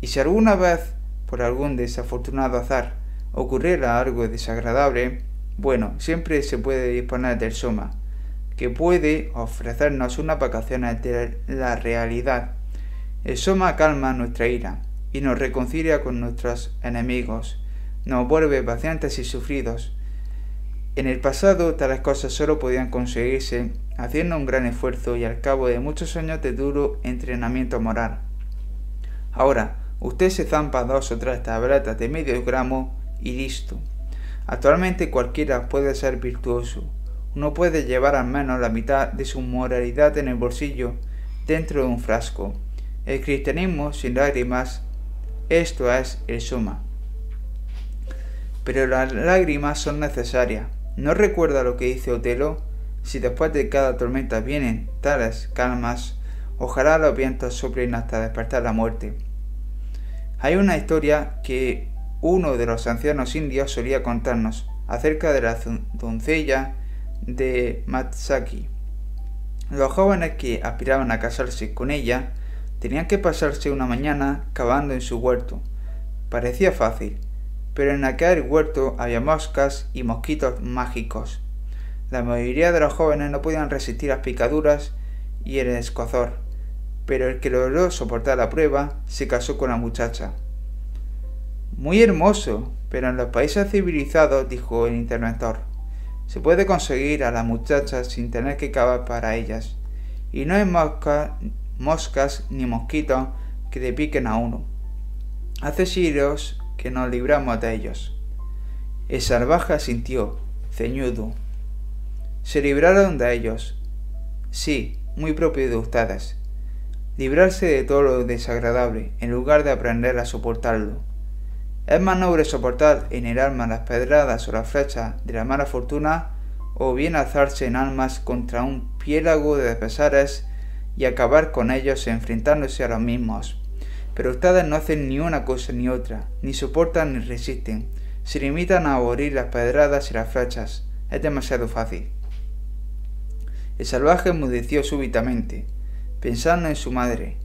Y si alguna vez, por algún desafortunado azar, ocurriera algo desagradable, bueno, siempre se puede disponer del Soma, que puede ofrecernos unas vacaciones de la realidad. El Soma calma nuestra ira y nos reconcilia con nuestros enemigos, nos vuelve pacientes y sufridos, en el pasado tales cosas solo podían conseguirse haciendo un gran esfuerzo y al cabo de muchos años de duro entrenamiento moral. Ahora, usted se zampa dos o tres tabletas de medio gramo y listo. Actualmente cualquiera puede ser virtuoso. Uno puede llevar al menos la mitad de su moralidad en el bolsillo dentro de un frasco. El cristianismo sin lágrimas, esto es el suma. Pero las lágrimas son necesarias ¿No recuerda lo que dice Otelo? Si después de cada tormenta vienen tales calmas, ojalá los vientos soplen hasta despertar la muerte. Hay una historia que uno de los ancianos indios solía contarnos acerca de la doncella de Matsaki. Los jóvenes que aspiraban a casarse con ella tenían que pasarse una mañana cavando en su huerto. Parecía fácil, pero en aquel huerto había moscas y mosquitos mágicos. La mayoría de los jóvenes no podían resistir las picaduras y el escozor, pero el que logró soportar la prueba se casó con la muchacha. Muy hermoso, pero en los países civilizados, dijo el interventor, se puede conseguir a las muchachas sin tener que cavar para ellas, y no hay moscas ni mosquitos que le piquen a uno. Hace siglos que nos libramos de ellos. El salvaje sintió, ceñudo. Se libraron de ellos. Sí, muy propio de ustedes. Librarse de todo lo desagradable, en lugar de aprender a soportarlo. Es más noble soportar en el alma las pedradas o las flechas de la mala fortuna, o bien alzarse en almas contra un piélago de pesares y acabar con ellos enfrentándose a los mismos. Pero ustedes no hacen ni una cosa ni otra, ni soportan ni resisten. Se limitan a aborir las pedradas y las flechas, Es demasiado fácil. El salvaje enmudeció súbitamente, pensando en su madre.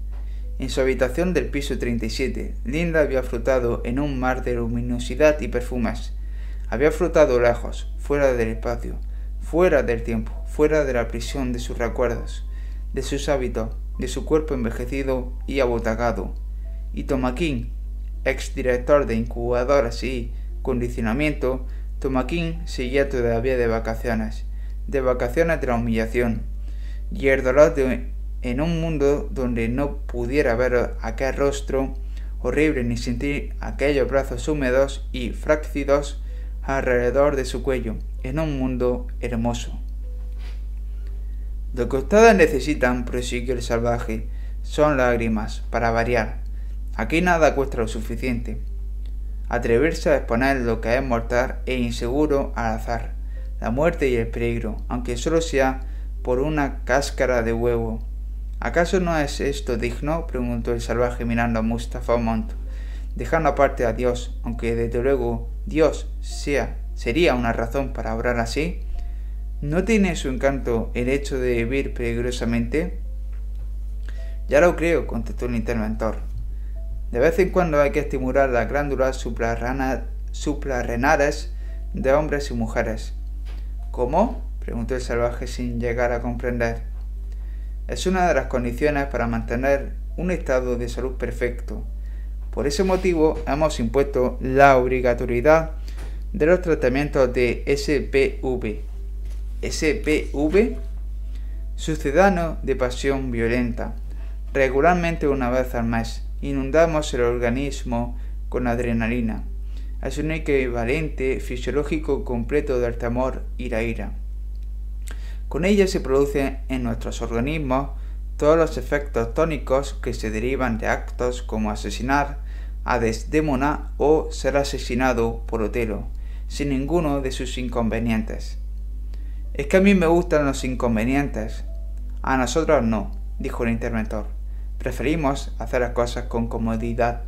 En su habitación del piso 37, Linda había flotado en un mar de luminosidad y perfumes. Había flotado lejos, fuera del espacio, fuera del tiempo, fuera de la prisión de sus recuerdos, de sus hábitos, de su cuerpo envejecido y abotagado. Y Tomaquín, exdirector de incubadoras y condicionamiento, Tomaquín seguía todavía de vacaciones, de vacaciones de la humillación, y el dolor en un mundo donde no pudiera ver aquel rostro horrible ni sentir aquellos brazos húmedos y frácidos alrededor de su cuello, en un mundo hermoso. Lo que ustedes necesitan, prosiguió el salvaje, son lágrimas, para variar. Aquí nada cuesta lo suficiente. Atreverse a exponer lo que es mortal e inseguro al azar, la muerte y el peligro, aunque solo sea por una cáscara de huevo. ¿Acaso no es esto digno? preguntó el salvaje mirando a Mustafa Mont, dejando aparte a Dios, aunque desde luego Dios sea sería una razón para obrar así? ¿No tiene su encanto el hecho de vivir peligrosamente? Ya lo creo, contestó el interventor. De vez en cuando hay que estimular las glándulas suprarrenales de hombres y mujeres. ¿Cómo? preguntó el salvaje sin llegar a comprender. Es una de las condiciones para mantener un estado de salud perfecto. Por ese motivo hemos impuesto la obligatoriedad de los tratamientos de SPV. SPV, sucedano de pasión violenta. Regularmente una vez al mes, inundamos el organismo con adrenalina. Es un equivalente fisiológico completo del temor y la ira. Con ella se producen en nuestros organismos todos los efectos tónicos que se derivan de actos como asesinar a Desdémona o ser asesinado por Otelo sin ninguno de sus inconvenientes. Es que a mí me gustan los inconvenientes. A nosotros no, dijo el interventor. Preferimos hacer las cosas con comodidad.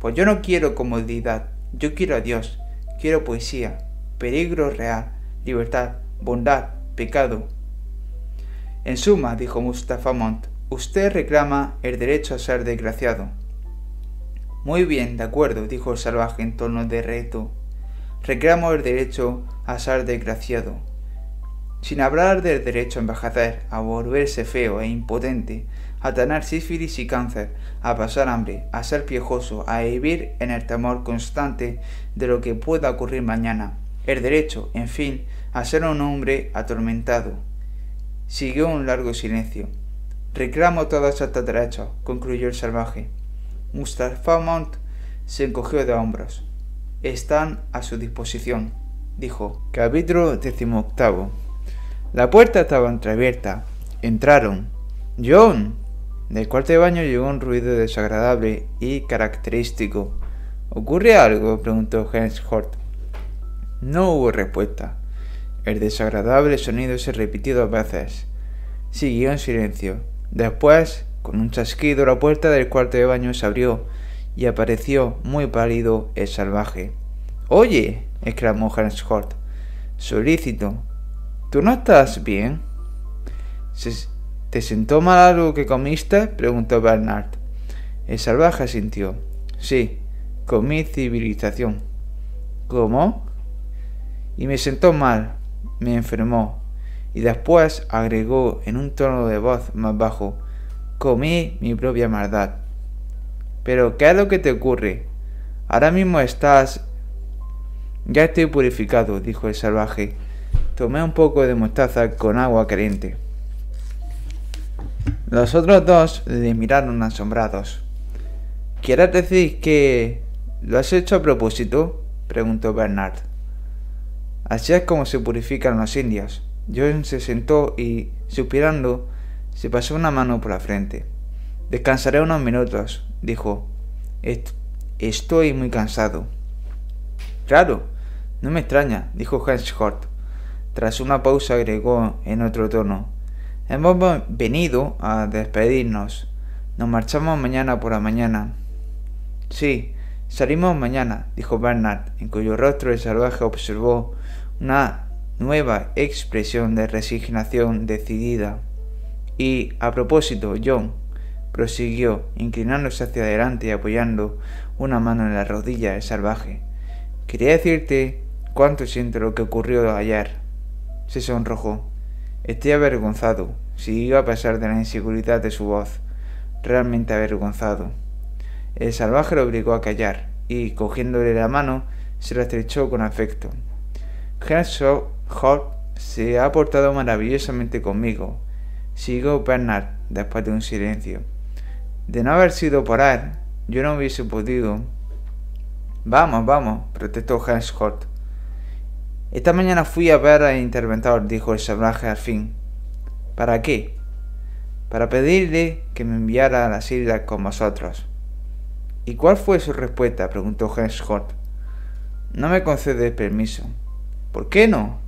Pues yo no quiero comodidad, yo quiero a Dios, quiero poesía, peligro real, libertad, bondad, pecado. En suma, dijo Mustafa Mont, usted reclama el derecho a ser desgraciado. Muy bien, de acuerdo, dijo el salvaje en tono de reto reclamo el derecho a ser desgraciado. Sin hablar del derecho a envejecer, a volverse feo e impotente, a tener sífilis y cáncer, a pasar hambre, a ser piejoso, a vivir en el temor constante de lo que pueda ocurrir mañana. El derecho, en fin, a ser un hombre atormentado. Siguió un largo silencio. Reclamo todos estos derechos, concluyó el salvaje. Mustafa Mont se encogió de hombros están a su disposición, dijo. Capítulo decimoctavo. La puerta estaba entreabierta. Entraron. John. Del cuarto de baño llegó un ruido desagradable y característico. ¿Ocurre algo? preguntó Hort. No hubo respuesta. El desagradable sonido se repitió dos veces. Siguió en silencio. Después, con un chasquido, la puerta del cuarto de baño se abrió y apareció muy pálido el salvaje. Oye, exclamó Hort. Solícito. ¿Tú no estás bien? ¿Te sentó mal algo que comiste? preguntó Bernard. El salvaje sintió. Sí, comí civilización. ¿Cómo? Y me sentó mal, me enfermó. Y después agregó en un tono de voz más bajo, comí mi propia maldad. Pero, ¿qué es lo que te ocurre? Ahora mismo estás... Ya estoy purificado, dijo el salvaje. Tomé un poco de mostaza con agua caliente. Los otros dos le miraron asombrados. ¿Quieres decir que... ¿Lo has hecho a propósito? preguntó Bernard. Así es como se purifican los indios. John se sentó y, suspirando, se pasó una mano por la frente. Descansaré unos minutos, dijo. Estoy muy cansado. Claro, no me extraña, dijo Hort. Tras una pausa agregó en otro tono. Hemos venido a despedirnos. Nos marchamos mañana por la mañana. Sí, salimos mañana, dijo Bernard, en cuyo rostro el salvaje observó una nueva expresión de resignación decidida. Y, a propósito, John, prosiguió, inclinándose hacia adelante y apoyando una mano en la rodilla del salvaje. Quería decirte cuánto siento lo que ocurrió ayer. Se sonrojó. Estoy avergonzado, siguió a pesar de la inseguridad de su voz, realmente avergonzado. El salvaje lo obligó a callar y, cogiéndole la mano, se la estrechó con afecto. Henshaw se ha portado maravillosamente conmigo, siguió Bernard después de un silencio. De no haber sido por él, yo no hubiese podido. Vamos, vamos, protestó Henshaw. Esta mañana fui a ver al interventor, dijo el salvaje al fin. ¿Para qué? Para pedirle que me enviara a las islas con vosotros. ¿Y cuál fue su respuesta? preguntó Henschott. No me concede permiso. ¿Por qué no?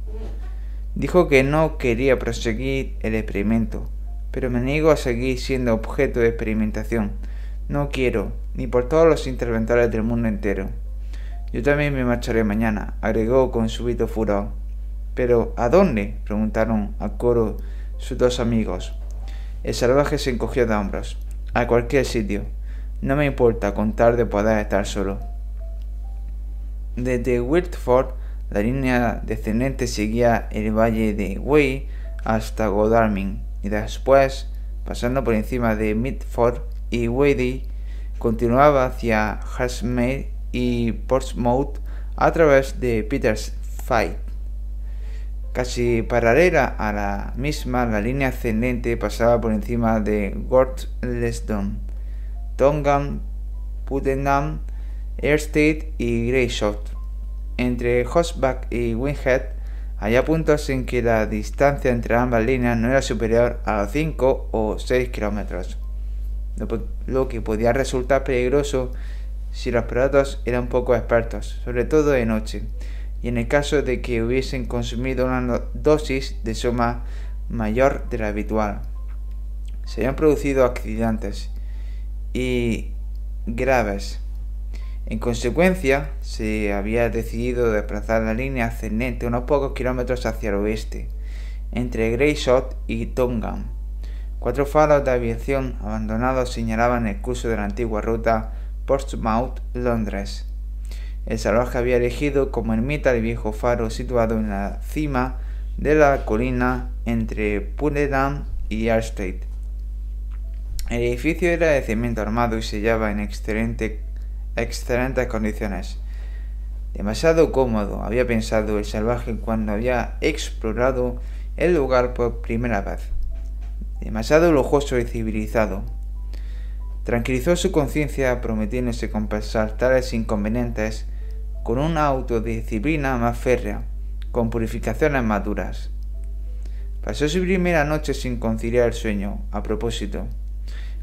Dijo que no quería proseguir el experimento, pero me niego a seguir siendo objeto de experimentación. No quiero, ni por todos los interventores del mundo entero. Yo también me marcharé mañana, agregó con súbito furor. ¿Pero a dónde? preguntaron a coro sus dos amigos. El salvaje se encogió de hombros. A cualquier sitio. No me importa contar de poder estar solo. Desde Wiltford, la línea descendente seguía el valle de Wey hasta Godalming y después, pasando por encima de Midford y Wadey, continuaba hacia Hasmere y Portsmouth a través de Peters. Casi paralela a la misma, la línea ascendente pasaba por encima de Gortlesdon, Tongan, Puttenham, Airstate y Greyshot. Entre Hosback y Winghead había puntos en que la distancia entre ambas líneas no era superior a los 5 o 6 kilómetros, lo que podía resultar peligroso si los pilotos eran poco expertos, sobre todo de noche, y en el caso de que hubiesen consumido una dosis de suma mayor de la habitual. Se habían producido accidentes y graves. En consecuencia, se había decidido desplazar la línea ascendente unos pocos kilómetros hacia el oeste, entre Greyshot y Tongan. Cuatro faros de aviación abandonados señalaban el curso de la antigua ruta Portsmouth, Londres. El salvaje había elegido como ermita el viejo faro situado en la cima de la colina entre Putnam y Alstate. El edificio era de cemento armado y se hallaba en excelentes condiciones. Demasiado cómodo, había pensado el salvaje cuando había explorado el lugar por primera vez. Demasiado lujoso y civilizado. Tranquilizó su conciencia prometiéndose compensar tales inconvenientes con una autodisciplina más férrea, con purificaciones maduras. Pasó su primera noche sin conciliar el sueño, a propósito.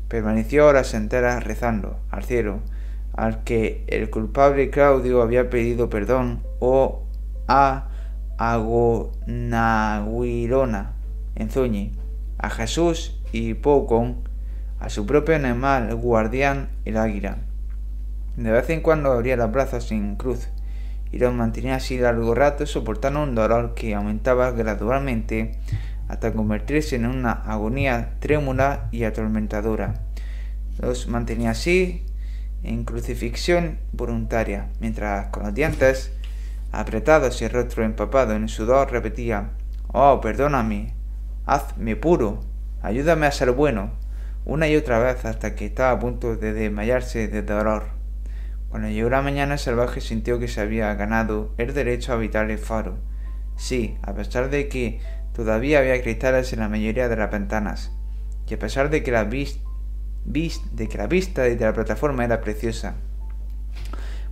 Permaneció horas enteras rezando al cielo, al que el culpable Claudio había pedido perdón, o a Agonaguirona, en Zuñi, a Jesús y Poucon, a su propio animal, guardián, el águila. De vez en cuando abría los brazos sin cruz y los mantenía así largo rato soportando un dolor que aumentaba gradualmente hasta convertirse en una agonía trémula y atormentadora. Los mantenía así en crucifixión voluntaria, mientras con los dientes apretados y el rostro empapado en sudor repetía Oh, perdóname, hazme puro, ayúdame a ser bueno, una y otra vez hasta que estaba a punto de desmayarse de dolor. Cuando llegó la mañana, salvaje sintió que se había ganado el derecho a habitar el faro. Sí, a pesar de que todavía había cristales en la mayoría de las ventanas, y a pesar de que la, vis de que la vista desde la plataforma era preciosa.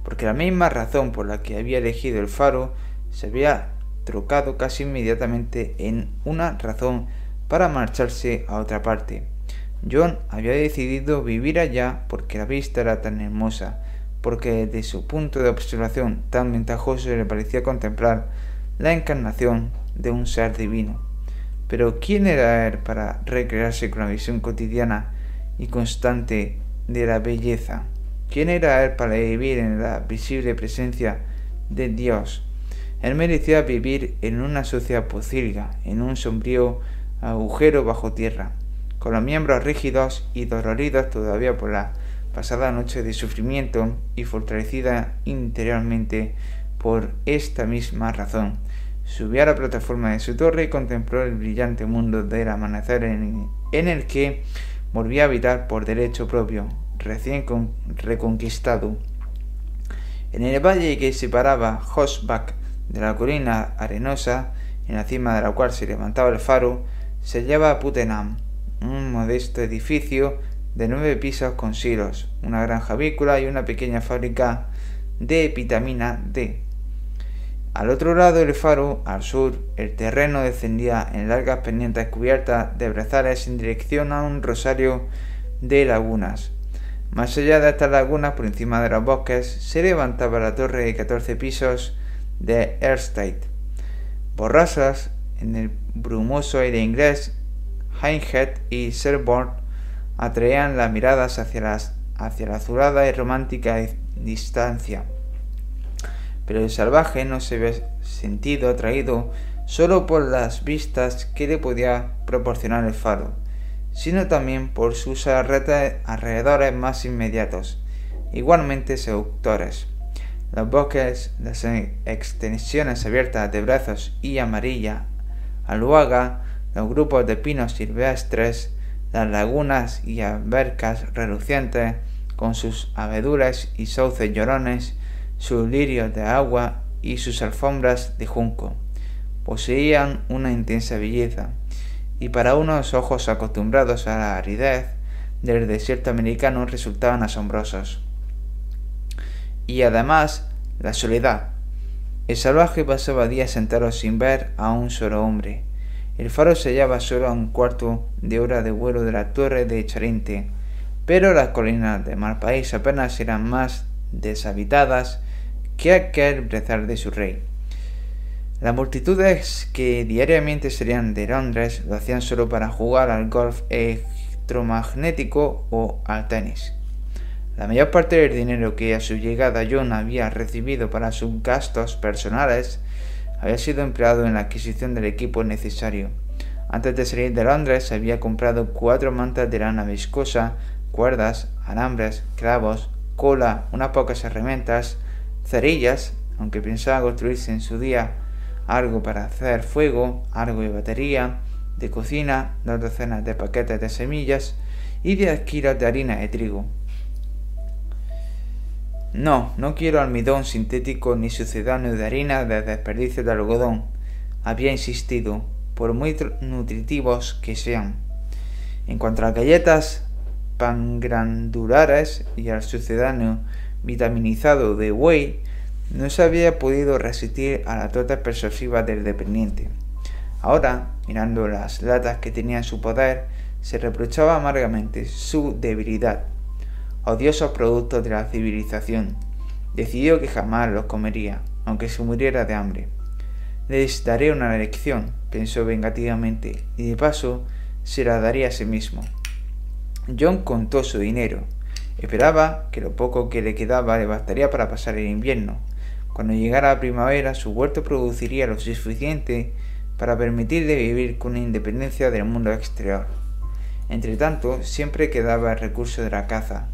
Porque la misma razón por la que había elegido el faro se había trocado casi inmediatamente en una razón para marcharse a otra parte John había decidido vivir allá porque la vista era tan hermosa, porque desde su punto de observación tan ventajoso le parecía contemplar la encarnación de un ser divino. Pero ¿quién era él para recrearse con la visión cotidiana y constante de la belleza? ¿Quién era él para vivir en la visible presencia de Dios? Él merecía vivir en una sucia pocilga, en un sombrío agujero bajo tierra, con los miembros rígidos y doloridos todavía por la pasada noche de sufrimiento y fortalecida interiormente por esta misma razón. Subió a la plataforma de su torre y contempló el brillante mundo del amanecer en, el que volvía a habitar por derecho propio, recién reconquistado. En el valle que separaba Hosbach de la colina arenosa, en la cima de la cual se levantaba el faro, se hallaba Putenham, un modesto edificio de nueve pisos con silos, una granja avícola y una pequeña fábrica de vitamina D. Al otro lado del faro, al sur, el terreno descendía en largas pendientes cubiertas de brezales en dirección a un rosario de lagunas. Más allá de estas lagunas, por encima de los bosques, se levantaba la torre de 14 pisos de Erstedt. Borrasas en el brumoso aire inglés, Hindhead y Sherborne atraían las miradas hacia, hacia la azulada y romántica distancia. Pero el salvaje no se ve sentido atraído solo por las vistas que le podía proporcionar el faro, sino también por sus alrededores más inmediatos, igualmente seductores. Los bosques, las extensiones abiertas de brazos y amarilla, aluaga, los grupos de pinos silvestres, las lagunas y albercas relucientes con sus abedules y sauces llorones, sus lirios de agua y sus alfombras de junco. Poseían una intensa belleza, y para unos ojos acostumbrados a la aridez del desierto americano resultaban asombrosos. Y además, la soledad. El salvaje pasaba días enteros sin ver a un solo hombre, el faro se hallaba solo a un cuarto de hora de vuelo de la torre de Charente, pero las colinas de Malpaís apenas eran más deshabitadas que aquel brezal de su rey. Las multitudes que diariamente serían de Londres lo hacían solo para jugar al golf electromagnético o al tenis. La mayor parte del dinero que a su llegada John había recibido para sus gastos personales había sido empleado en la adquisición del equipo necesario. Antes de salir de Londres había comprado cuatro mantas de lana viscosa, cuerdas, alambres, clavos, cola, unas pocas herramientas, cerillas, aunque pensaba construirse en su día algo para hacer fuego, algo de batería, de cocina, dos docenas de paquetes de semillas y diez kilos de harina de trigo. No, no quiero almidón sintético ni sucedáneo de harina de desperdicio de algodón, había insistido, por muy nutritivos que sean. En cuanto a galletas pangrandulares y al sucedáneo vitaminizado de whey, no se había podido resistir a la tota persuasiva del dependiente. Ahora, mirando las latas que tenía en su poder, se reprochaba amargamente su debilidad odiosos productos de la civilización. Decidió que jamás los comería, aunque se muriera de hambre. Les daré una lección, pensó vengativamente, y de paso se la daría a sí mismo. John contó su dinero. Esperaba que lo poco que le quedaba le bastaría para pasar el invierno. Cuando llegara la primavera, su huerto produciría lo suficiente para permitirle vivir con independencia del mundo exterior. Entretanto, siempre quedaba el recurso de la caza,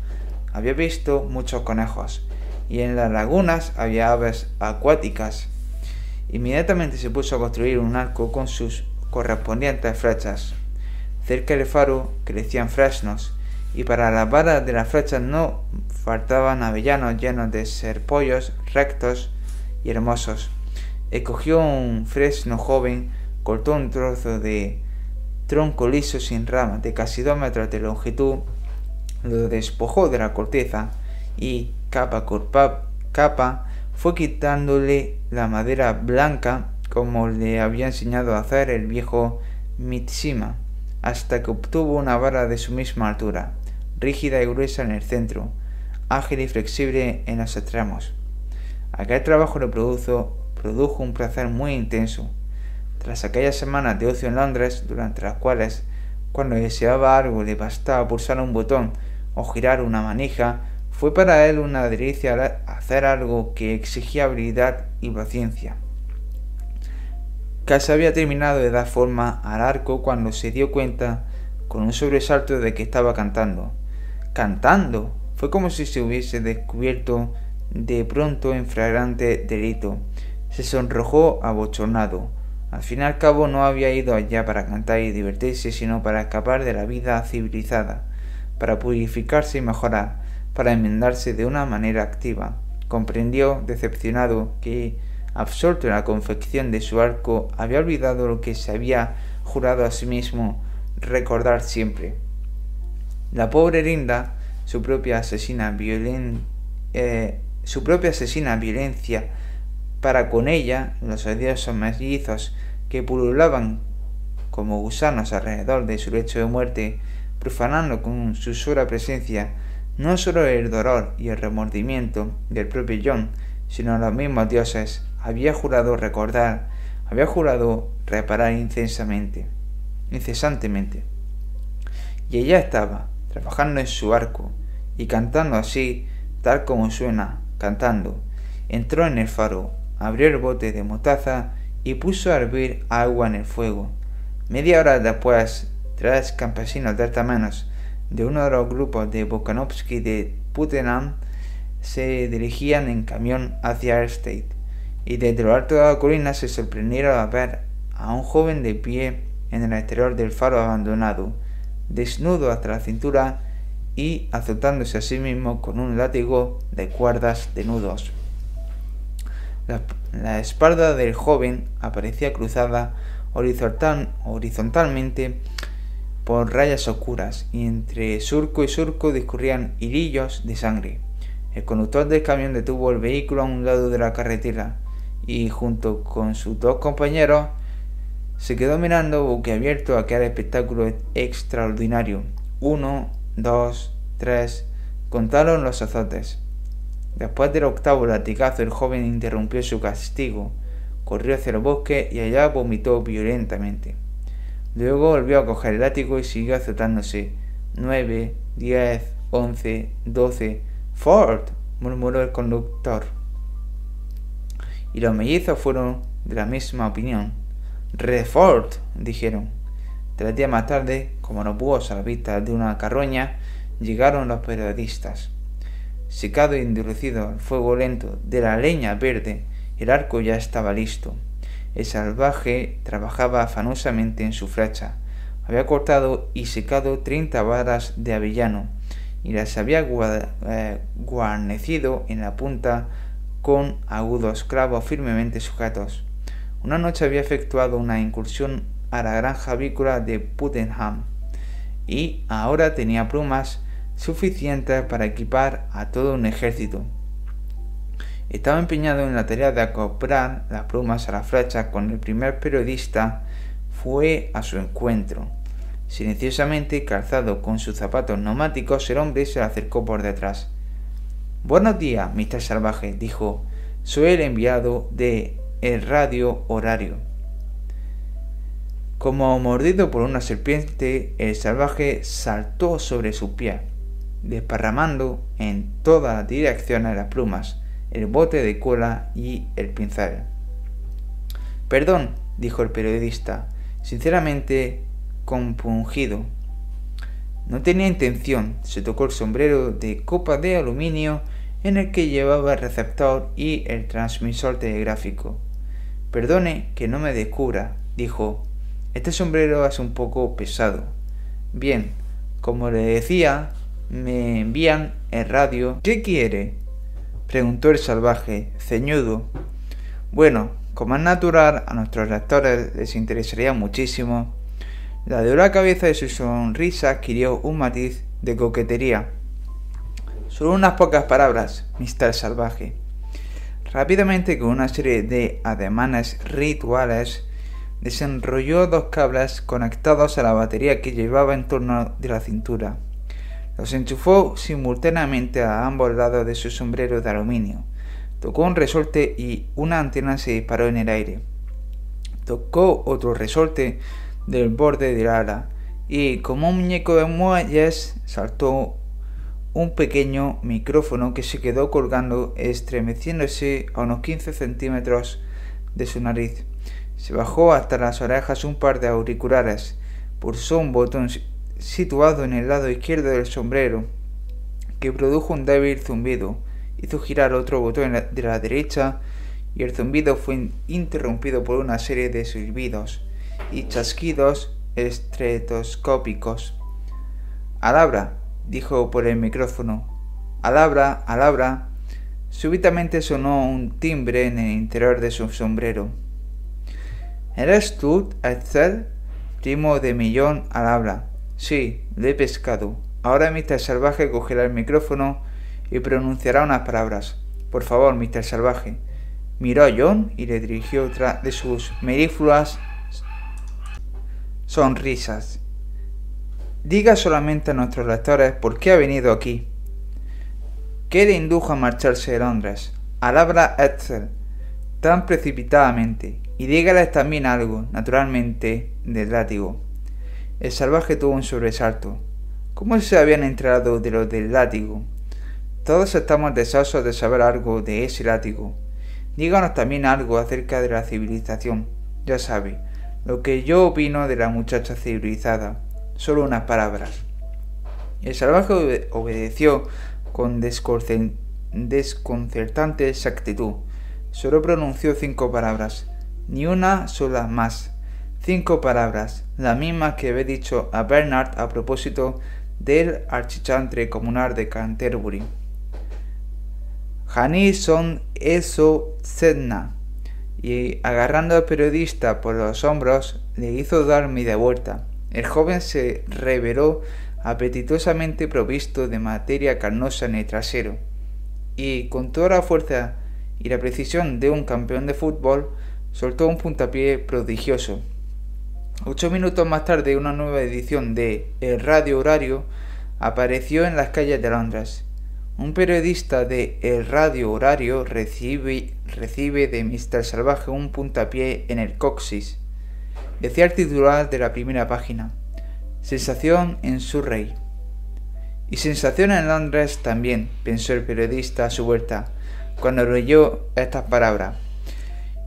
había visto muchos conejos y en las lagunas había aves acuáticas. Inmediatamente se puso a construir un arco con sus correspondientes flechas. Cerca del faro crecían fresnos y para las varas de las flechas no faltaban avellanos llenos de serpollos rectos y hermosos. Escogió un fresno joven, cortó un trozo de tronco liso sin ramas de casi dos metros de longitud lo despojó de la corteza y capa por capa fue quitándole la madera blanca como le había enseñado a hacer el viejo Mitsima, hasta que obtuvo una vara de su misma altura, rígida y gruesa en el centro, ágil y flexible en los extremos. Aquel trabajo le produjo, produjo un placer muy intenso. Tras aquellas semanas de ocio en Londres, durante las cuales, cuando deseaba algo, le bastaba pulsar un botón o girar una manija, fue para él una delicia hacer algo que exigía habilidad y paciencia. Casi había terminado de dar forma al arco cuando se dio cuenta con un sobresalto de que estaba cantando. ¡Cantando! Fue como si se hubiese descubierto de pronto en flagrante delito. Se sonrojó abochornado. Al fin y al cabo no había ido allá para cantar y divertirse, sino para escapar de la vida civilizada, para purificarse y mejorar, para enmendarse de una manera activa. Comprendió, decepcionado, que, absorto en la confección de su arco, había olvidado lo que se había jurado a sí mismo recordar siempre. La pobre Linda, su propia asesina violen, eh, su propia asesina violencia para con ella los odiosos mellizos que pululaban como gusanos alrededor de su lecho de muerte, profanando con su sola presencia no solo el dolor y el remordimiento del propio John, sino los mismos dioses, había jurado recordar, había jurado reparar incesantemente, incesantemente. Y ella estaba, trabajando en su arco, y cantando así, tal como suena, cantando. Entró en el faro, abrió el bote de motaza y puso a hervir agua en el fuego. Media hora después, tres campesinos manos de uno de los grupos de Bokanovsky de Putenam se dirigían en camión hacia State y desde lo alto de la colina se sorprendieron a ver a un joven de pie en el exterior del faro abandonado, desnudo hasta la cintura y azotándose a sí mismo con un látigo de cuerdas de nudos. La, espalda del joven aparecía cruzada horizontalmente por rayas oscuras y entre surco y surco discurrían hirillos de sangre. El conductor del camión detuvo el vehículo a un lado de la carretera y junto con sus dos compañeros se quedó mirando boquiabierto aquel espectáculo extraordinario. Uno, dos, tres, contaron los azotes. Después del octavo latigazo, el joven interrumpió su castigo, corrió hacia el bosque y allá vomitó violentamente. Luego volvió a coger el látigo y siguió azotándose. Nueve, diez, once, doce. Ford, murmuró el conductor. Y los mellizos fueron de la misma opinión. Refort, dijeron. Tres días más tarde, como no pudo vista de una carroña, llegaron los periodistas. Secado y endurecido al fuego lento de la leña verde, el arco ya estaba listo. El salvaje trabajaba afanosamente en su flecha. Había cortado y secado treinta varas de avellano y las había eh, guarnecido en la punta con agudos clavos firmemente sujetos. Una noche había efectuado una incursión a la granja avícola de Puttenham y ahora tenía plumas suficientes para equipar a todo un ejército. Estaba empeñado en la tarea de acoplar las plumas a la flecha cuando el primer periodista fue a su encuentro. Silenciosamente, calzado con sus zapatos neumáticos, el hombre se le acercó por detrás. Buenos días, Mr. Salvaje, dijo. Soy el enviado de el radio horario. Como mordido por una serpiente, el salvaje saltó sobre su pie, desparramando en todas direcciones las plumas, el bote de cola y el pincel. Perdón, dijo el periodista, sinceramente compungido. No tenía intención, se tocó el sombrero de copa de aluminio en el que llevaba el receptor y el transmisor telegráfico. Perdone que no me descubra, dijo. Este sombrero es un poco pesado. Bien, como le decía, me envían el radio. ¿Qué quiere? Preguntó el salvaje, ceñudo. Bueno, como es natural, a nuestros lectores les interesaría muchísimo. La de la cabeza de su sonrisa adquirió un matiz de coquetería. Solo unas pocas palabras, Mr. Salvaje. Rápidamente, con una serie de ademanes rituales, desenrolló dos cables conectados a la batería que llevaba en torno de la cintura. Los enchufó simultáneamente a ambos lados de su sombrero de aluminio. Tocó un resorte y una antena se disparó en el aire. Tocó otro resorte del borde del ala y como un muñeco de muelles saltó un pequeño micrófono que se quedó colgando estremeciéndose a unos 15 centímetros de su nariz. Se bajó hasta las orejas un par de auriculares, pulsó un botón situado en el lado izquierdo del sombrero, que produjo un débil zumbido. Hizo girar otro botón de la derecha y el zumbido fue interrumpido por una serie de silbidos y chasquidos estretoscópicos. Alabra, dijo por el micrófono. Alabra, alabra. Súbitamente sonó un timbre en el interior de su sombrero. ¿Eres tú, Excel? Primo de millón alabra. Sí, le he pescado. Ahora Mr. Salvaje cogerá el micrófono y pronunciará unas palabras. Por favor, Mr. Salvaje. Miró a John y le dirigió otra de sus melífluas sonrisas. Diga solamente a nuestros lectores por qué ha venido aquí. ¿Qué le indujo a marcharse de Londres? Alabra Edsel tan precipitadamente y dígales también algo, naturalmente, del látigo. El salvaje tuvo un sobresalto. ¿Cómo se habían enterado de lo del látigo? Todos estamos deseosos de saber algo de ese látigo. Díganos también algo acerca de la civilización. Ya sabe, lo que yo opino de la muchacha civilizada. Solo unas palabras. El salvaje obedeció con desconcertante exactitud. Solo pronunció cinco palabras, ni una sola más. Cinco palabras, la misma que había dicho a Bernard a propósito del archichantre comunal de Canterbury. Hani son eso sedna, y agarrando al periodista por los hombros le hizo dar media vuelta. El joven se reveló apetitosamente provisto de materia carnosa en el trasero, y con toda la fuerza y la precisión de un campeón de fútbol, soltó un puntapié prodigioso. Ocho minutos más tarde, una nueva edición de El Radio Horario apareció en las calles de Londres. Un periodista de El Radio Horario recibe, recibe de Mr. Salvaje un puntapié en el coxis. Decía el titular de la primera página. Sensación en Surrey. Y sensación en Londres también, pensó el periodista a su vuelta, cuando leyó estas palabras.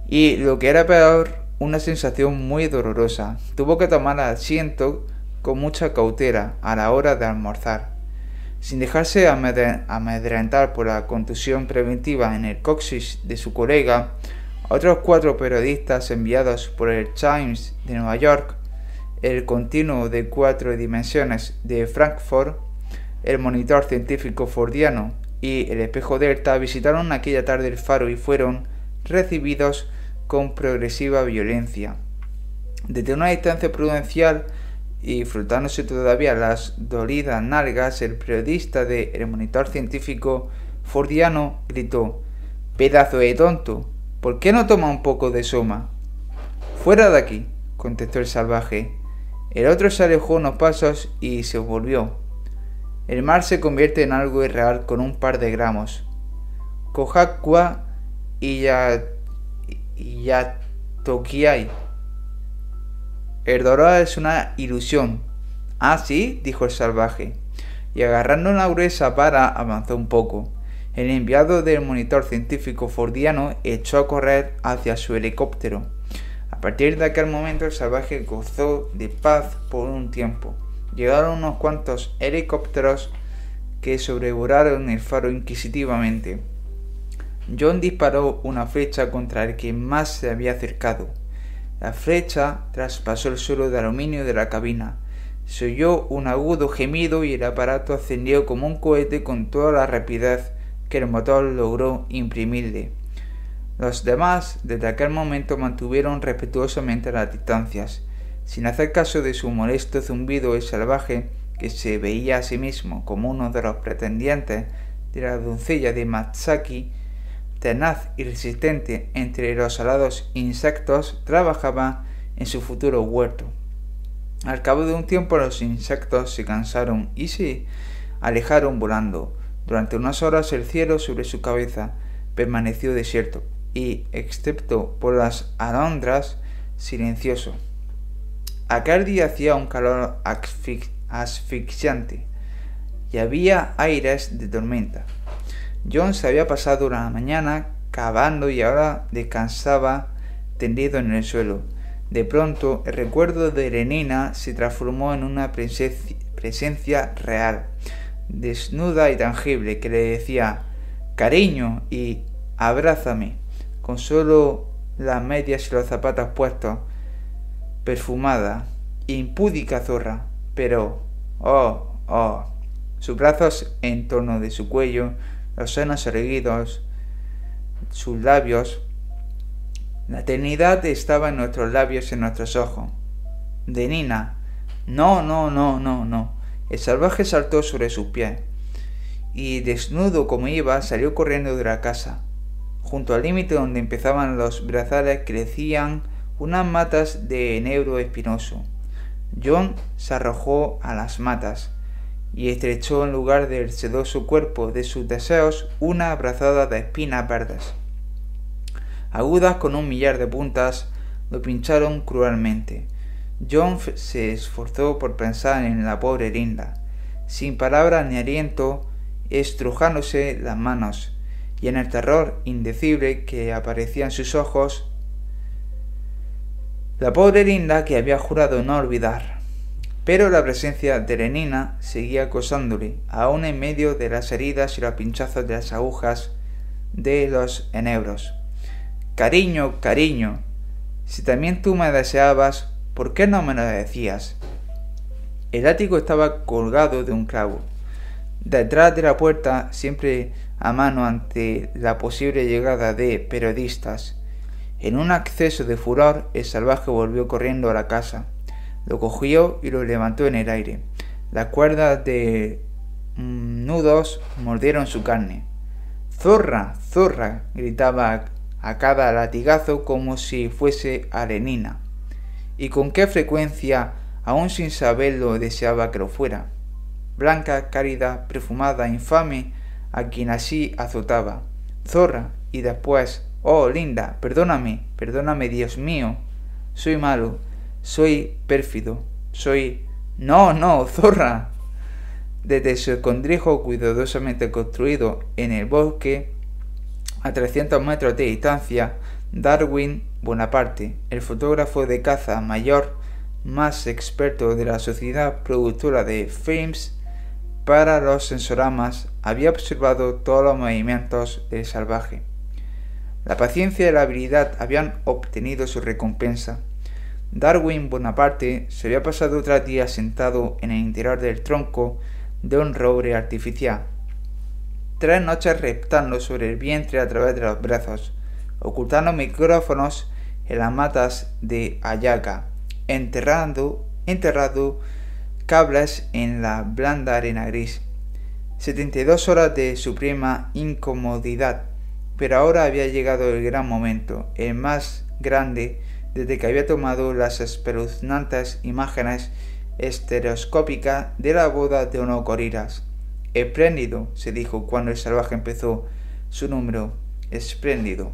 Y lo que era peor, una sensación muy dolorosa. Tuvo que tomar asiento con mucha cautela a la hora de almorzar sin dejarse amedrentar por la contusión preventiva en el coxis de su colega, otros cuatro periodistas enviados por el Times de Nueva York, el continuo de cuatro dimensiones de Frankfurt, el monitor científico fordiano y el espejo delta visitaron aquella tarde el faro y fueron recibidos con progresiva violencia. Desde una distancia prudencial y frotándose todavía las dolidas nalgas, el periodista de El Monitor Científico Fordiano gritó Pedazo de tonto, ¿por qué no toma un poco de soma? Fuera de aquí, contestó el salvaje. El otro se alejó unos pasos y se volvió. El mar se convierte en algo irreal con un par de gramos. Cojacua y ya... y ya toquiai el dorado es una ilusión. Ah, sí, dijo el salvaje, y agarrando una gruesa para avanzó un poco. El enviado del monitor científico fordiano echó a correr hacia su helicóptero. A partir de aquel momento el salvaje gozó de paz por un tiempo. Llegaron unos cuantos helicópteros que sobrevolaron el faro inquisitivamente. John disparó una flecha contra el que más se había acercado. La flecha traspasó el suelo de aluminio de la cabina. Se oyó un agudo gemido y el aparato ascendió como un cohete con toda la rapidez que el motor logró imprimirle. Los demás, desde aquel momento, mantuvieron respetuosamente las distancias, sin hacer caso de su molesto zumbido y salvaje, que se veía a sí mismo como uno de los pretendientes de la doncella de Matsaki, tenaz y resistente entre los alados insectos, trabajaba en su futuro huerto. Al cabo de un tiempo los insectos se cansaron y se alejaron volando. Durante unas horas el cielo sobre su cabeza permaneció desierto y, excepto por las alondras, silencioso. Aquel día hacía un calor asfixiante y había aires de tormenta. John se había pasado una mañana cavando y ahora descansaba tendido en el suelo. De pronto, el recuerdo de Erenina se transformó en una presencia real, desnuda y tangible, que le decía cariño y abrázame, con solo las medias y los zapatos puestos, perfumada, impúdica zorra, pero, oh, oh, sus brazos en torno de su cuello, los senos erguidos, sus labios. La eternidad estaba en nuestros labios, en nuestros ojos. De Nina. No, no, no, no, no. El salvaje saltó sobre sus pies y, desnudo como iba, salió corriendo de la casa. Junto al límite donde empezaban los brazales crecían unas matas de enebro espinoso. John se arrojó a las matas y estrechó en lugar del sedoso cuerpo de sus deseos una abrazada de espinas verdes. Agudas con un millar de puntas, lo pincharon cruelmente. John se esforzó por pensar en la pobre Linda, sin palabras ni aliento, estrujándose las manos, y en el terror indecible que aparecía en sus ojos, la pobre Linda que había jurado no olvidar. Pero la presencia de Lenina seguía acosándole, aún en medio de las heridas y los pinchazos de las agujas de los enebros. Cariño, cariño, si también tú me deseabas, ¿por qué no me lo decías? El ático estaba colgado de un clavo. Detrás de la puerta, siempre a mano ante la posible llegada de periodistas, en un acceso de furor, el salvaje volvió corriendo a la casa. Lo cogió y lo levantó en el aire. Las cuerdas de mm, nudos mordieron su carne. ¡Zorra! ¡Zorra! gritaba a cada latigazo como si fuese arenina. Y con qué frecuencia, aún sin saberlo, deseaba que lo fuera. Blanca, cálida, perfumada, infame, a quien así azotaba. Zorra, y después Oh, Linda, perdóname, perdóname, Dios mío. Soy malo, soy pérfido, soy... No, no, zorra. Desde su escondrijo cuidadosamente construido en el bosque, a 300 metros de distancia, Darwin Bonaparte, el fotógrafo de caza mayor más experto de la sociedad productora de films para los sensoramas, había observado todos los movimientos del salvaje. La paciencia y la habilidad habían obtenido su recompensa. Darwin Bonaparte se había pasado otro día sentado en el interior del tronco de un roble artificial. Tres noches reptando sobre el vientre a través de los brazos, ocultando micrófonos en las matas de ayaca, enterrando, enterrado cables en la blanda arena gris. 72 horas de suprema incomodidad pero ahora había llegado el gran momento, el más grande desde que había tomado las espeluznantes imágenes estereoscópicas de la boda de unos gorilas. Espléndido, se dijo cuando el salvaje empezó su número. Espléndido.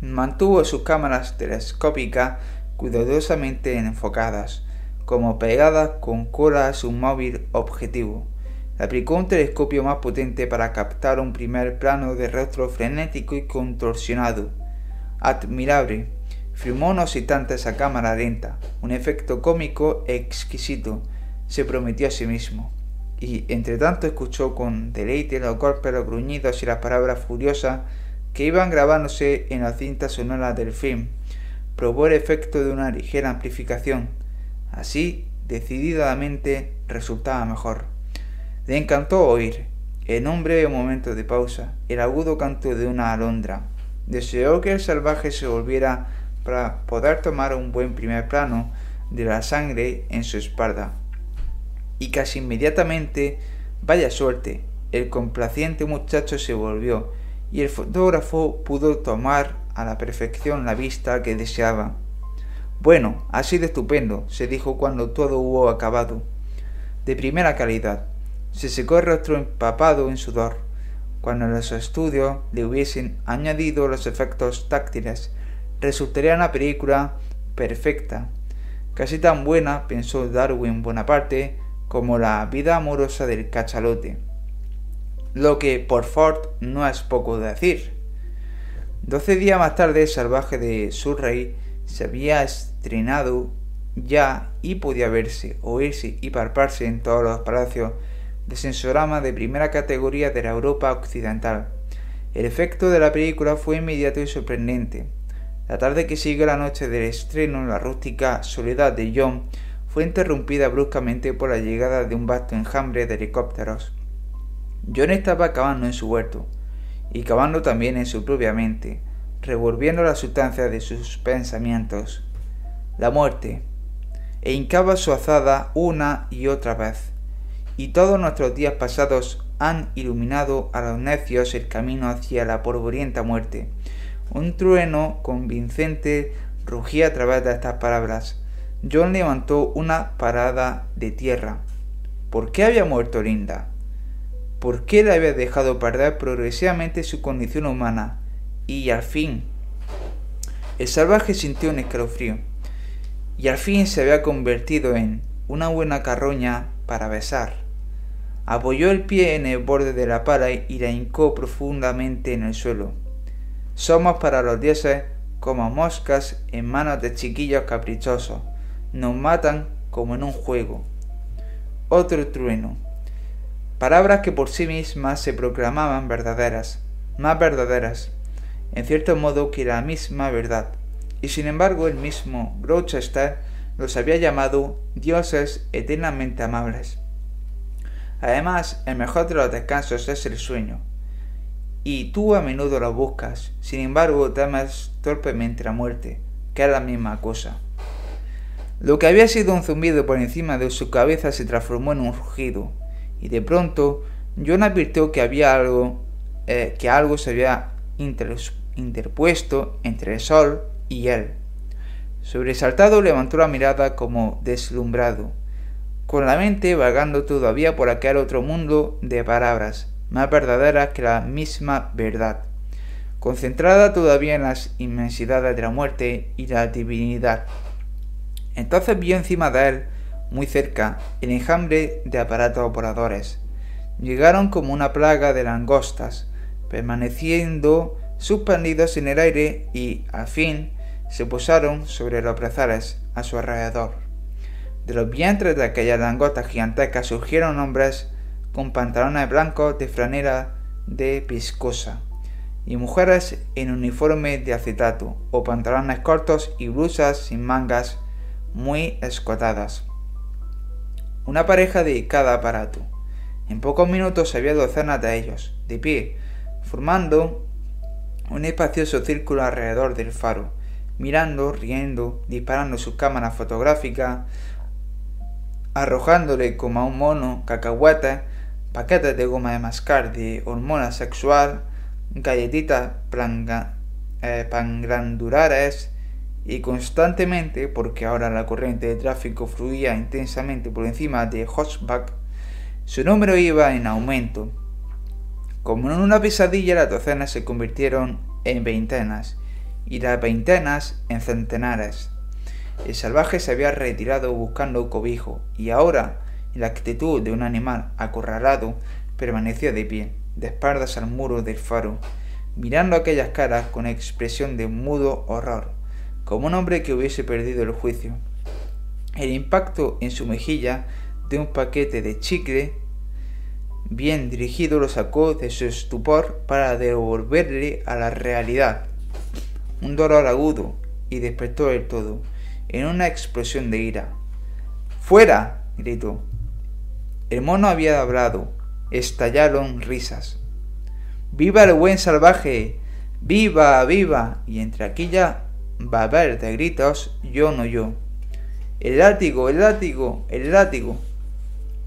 Mantuvo sus cámaras telescópicas cuidadosamente enfocadas, como pegadas con cola a su móvil objetivo aplicó un telescopio más potente para captar un primer plano de rostro frenético y contorsionado. Admirable. Filmó unos instantes a cámara lenta, un efecto cómico exquisito, se prometió a sí mismo. Y entre tanto escuchó con deleite los golpes, los gruñidos y las palabras furiosas que iban grabándose en la cinta sonora del film. Probó el efecto de una ligera amplificación. Así, decididamente, resultaba mejor. Le encantó oír, en un breve momento de pausa, el agudo canto de una alondra. Deseó que el salvaje se volviera para poder tomar un buen primer plano de la sangre en su espalda. Y casi inmediatamente, vaya suerte, el complaciente muchacho se volvió y el fotógrafo pudo tomar a la perfección la vista que deseaba. Bueno, ha sido estupendo, se dijo cuando todo hubo acabado. De primera calidad. Se secó el rostro empapado en sudor. Cuando los estudios le hubiesen añadido los efectos táctiles, resultaría una película perfecta, casi tan buena, pensó Darwin Bonaparte, como la vida amorosa del cachalote. Lo que, por Ford, no es poco decir. Doce días más tarde, Salvaje de Surrey se había estrenado ya y podía verse, oírse y palparse en todos los palacios de sensorama de primera categoría de la Europa occidental. El efecto de la película fue inmediato y sorprendente. La tarde que siguió la noche del estreno, la rústica soledad de John fue interrumpida bruscamente por la llegada de un vasto enjambre de helicópteros. John estaba cavando en su huerto, y cavando también en su propia mente, revolviendo la sustancia de sus pensamientos. La muerte, e hincaba su azada una y otra vez. Y todos nuestros días pasados han iluminado a los necios el camino hacia la polvorienta muerte. Un trueno convincente rugía a través de estas palabras. John levantó una parada de tierra. ¿Por qué había muerto Linda? ¿Por qué le había dejado perder progresivamente su condición humana? Y al fin, el salvaje sintió un escalofrío y al fin se había convertido en una buena carroña para besar. Apoyó el pie en el borde de la pala y la hincó profundamente en el suelo. Somos para los dioses como moscas en manos de chiquillos caprichosos. Nos matan como en un juego. Otro trueno. Palabras que por sí mismas se proclamaban verdaderas, más verdaderas, en cierto modo que la misma verdad y sin embargo el mismo Gloucester los había llamado dioses eternamente amables. Además, el mejor de los descansos es el sueño, y tú a menudo lo buscas, sin embargo temes torpemente la muerte, que es la misma cosa. Lo que había sido un zumbido por encima de su cabeza se transformó en un rugido, y de pronto John advirtió que había algo, eh, que algo se había interpuesto entre el sol y él. Sobresaltado levantó la mirada como deslumbrado, con la mente vagando todavía por aquel otro mundo de palabras, más verdaderas que la misma verdad, concentrada todavía en las inmensidades de la muerte y la divinidad. Entonces vio encima de él, muy cerca, el enjambre de aparatos voladores. Llegaron como una plaga de langostas, permaneciendo suspendidos en el aire y, al fin, se posaron sobre los brazares a su alrededor. De los vientres de aquella langostas gigantesca surgieron hombres con pantalones blancos de franera de piscosa y mujeres en uniforme de acetato o pantalones cortos y blusas sin mangas muy escotadas. Una pareja de cada aparato. En pocos minutos había docenas de ellos, de pie, formando un espacioso círculo alrededor del faro, mirando, riendo, disparando sus cámaras fotográficas, arrojándole como a un mono cacahuetes, paquetes de goma de mascar de hormona sexual, galletitas eh, panglandulares y constantemente, porque ahora la corriente de tráfico fluía intensamente por encima de Hochbach, su número iba en aumento. Como en una pesadilla, las docenas se convirtieron en veintenas y las veintenas en centenares. El salvaje se había retirado buscando cobijo y ahora, en la actitud de un animal acorralado, permanecía de pie, de espaldas al muro del faro, mirando aquellas caras con expresión de mudo horror, como un hombre que hubiese perdido el juicio. El impacto en su mejilla de un paquete de chicle bien dirigido lo sacó de su estupor para devolverle a la realidad un dolor agudo y despertó del todo, en una explosión de ira. ¡Fuera! gritó. El mono había hablado. Estallaron risas. ¡Viva el buen salvaje! ¡Viva, viva! Y entre aquella babel de gritos, yo no yo. El látigo, el látigo, el látigo.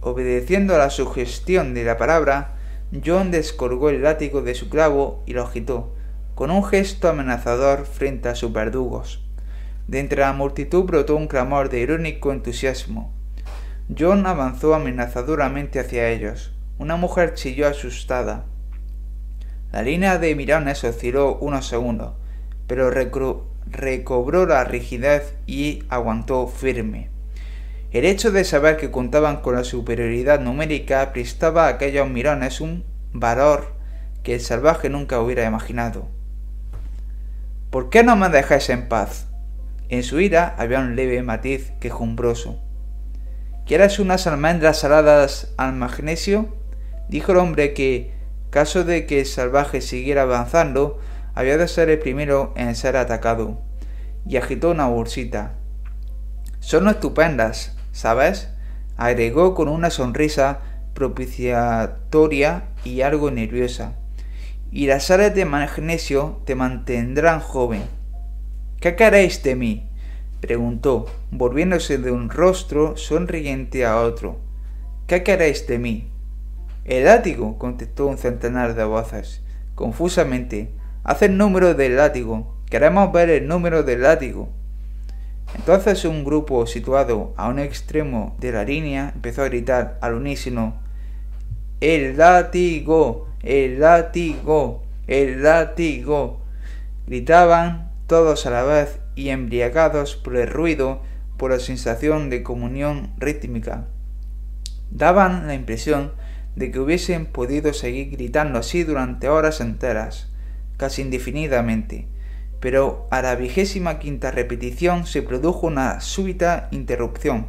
Obedeciendo a la sugestión de la palabra, John descolgó el látigo de su clavo y lo agitó con un gesto amenazador frente a sus verdugos. De entre la multitud brotó un clamor de irónico entusiasmo. John avanzó amenazadoramente hacia ellos. Una mujer chilló asustada. La línea de mirones osciló unos segundos, pero recobró la rigidez y aguantó firme. El hecho de saber que contaban con la superioridad numérica prestaba a aquellos mirones un valor que el salvaje nunca hubiera imaginado. ¿Por qué no me dejáis en paz? En su ira había un leve matiz quejumbroso. ¿Quieres unas almendras saladas al magnesio? Dijo el hombre que, caso de que el salvaje siguiera avanzando, había de ser el primero en ser atacado, y agitó una bolsita. Son estupendas, ¿sabes? agregó con una sonrisa propiciatoria y algo nerviosa. Y las sales de magnesio te mantendrán joven. ¿Qué queréis de mí? preguntó, volviéndose de un rostro sonriente a otro. ¿Qué queréis de mí? El látigo, contestó un centenar de voces, confusamente. Haz el número del látigo. Queremos ver el número del látigo. Entonces un grupo situado a un extremo de la línea empezó a gritar al unísono El látigo, el látigo, el látigo. Gritaban todos a la vez y embriagados por el ruido, por la sensación de comunión rítmica. Daban la impresión de que hubiesen podido seguir gritando así durante horas enteras, casi indefinidamente, pero a la vigésima quinta repetición se produjo una súbita interrupción.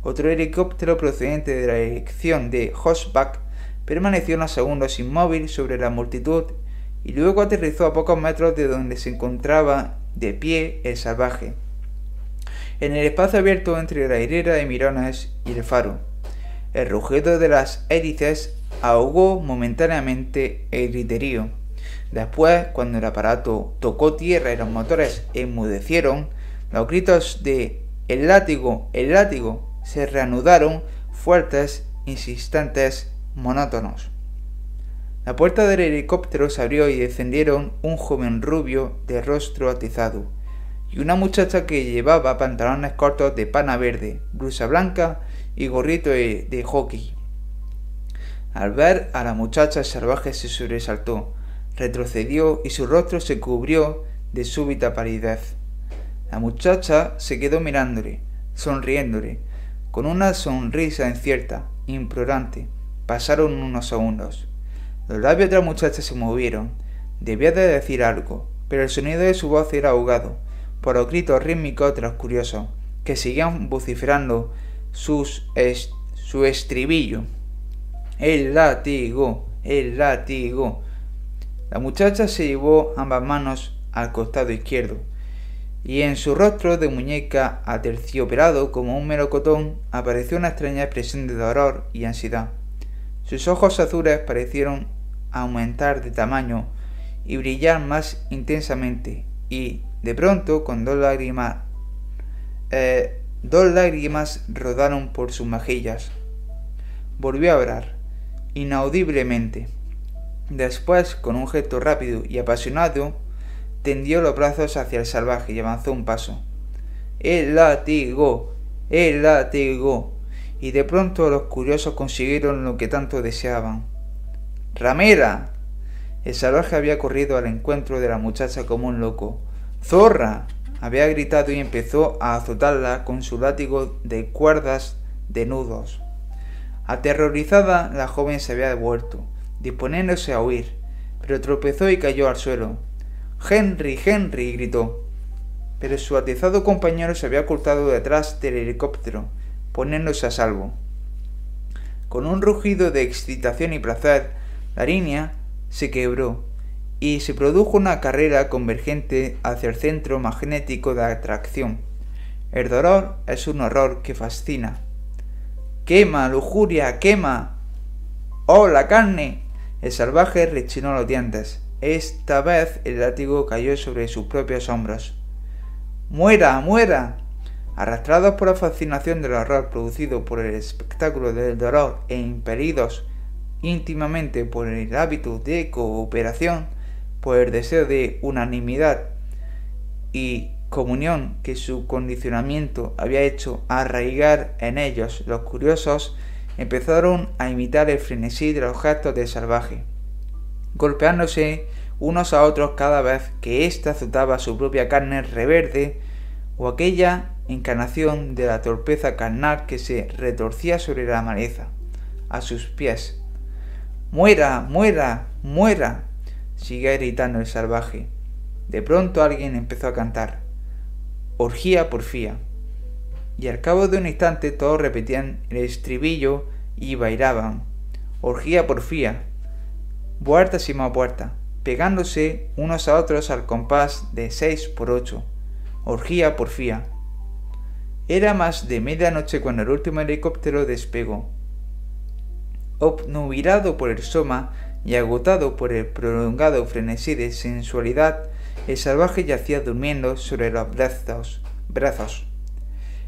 Otro helicóptero procedente de la dirección de Hossbach permaneció unos segundos inmóvil sobre la multitud y luego aterrizó a pocos metros de donde se encontraba de pie el salvaje, en el espacio abierto entre la hilera de mirones y el faro. El rugido de las hélices ahogó momentáneamente el griterío. Después, cuando el aparato tocó tierra y los motores enmudecieron, los gritos de el látigo, el látigo se reanudaron fuertes, insistentes, monótonos. La puerta del helicóptero se abrió y descendieron un joven rubio de rostro atizado y una muchacha que llevaba pantalones cortos de pana verde, blusa blanca y gorrito de, hockey. Al ver a la muchacha salvaje se sobresaltó, retrocedió y su rostro se cubrió de súbita palidez. La muchacha se quedó mirándole, sonriéndole, con una sonrisa incierta, implorante. Pasaron unos segundos. Los labios de la muchacha se movieron. Debía de decir algo, pero el sonido de su voz era ahogado por los gritos rítmicos de los curiosos, que seguían vociferando sus su estribillo. El látigo, el látigo. La muchacha se llevó ambas manos al costado izquierdo, y en su rostro de muñeca aterciopelado como un melocotón apareció una extraña expresión de dolor y ansiedad. Sus ojos azules parecieron aumentar de tamaño y brillar más intensamente, y de pronto, con dos lágrimas, eh, dos lágrimas rodaron por sus mejillas. Volvió a orar, inaudiblemente. Después, con un gesto rápido y apasionado, tendió los brazos hacia el salvaje y avanzó un paso. El látigo, el látigo. Y de pronto los curiosos consiguieron lo que tanto deseaban Ramera. El salvaje había corrido al encuentro de la muchacha como un loco. ¡Zorra! había gritado y empezó a azotarla con su látigo de cuerdas de nudos. Aterrorizada, la joven se había devuelto, disponiéndose a huir, pero tropezó y cayó al suelo. Henry, Henry, gritó. Pero su atizado compañero se había ocultado detrás del helicóptero, poniéndose a salvo. Con un rugido de excitación y placer, la línea se quebró y se produjo una carrera convergente hacia el centro magnético de atracción. El dolor es un horror que fascina. ¡Quema, lujuria, quema! ¡Oh, la carne! El salvaje rechinó los dientes. Esta vez el látigo cayó sobre sus propios hombros. ¡Muera, muera! Arrastrados por la fascinación del horror producido por el espectáculo del dolor e impelidos íntimamente por el hábito de cooperación, por el deseo de unanimidad y comunión que su condicionamiento había hecho arraigar en ellos, los curiosos empezaron a imitar el frenesí de los gestos del salvaje, golpeándose unos a otros cada vez que ésta azotaba su propia carne reverde o aquella encarnación de la torpeza carnal que se retorcía sobre la maleza, a sus pies, Muera, muera, muera, sigue gritando el salvaje. De pronto alguien empezó a cantar. Orgía porfía. Y al cabo de un instante todos repetían el estribillo y bailaban. Orgía porfía. Puertas y más puerta, pegándose unos a otros al compás de seis por ocho. Orgía porfía. Era más de medianoche cuando el último helicóptero despegó. Obnubilado por el soma y agotado por el prolongado frenesí de sensualidad, el salvaje yacía durmiendo sobre los brazos. brazos.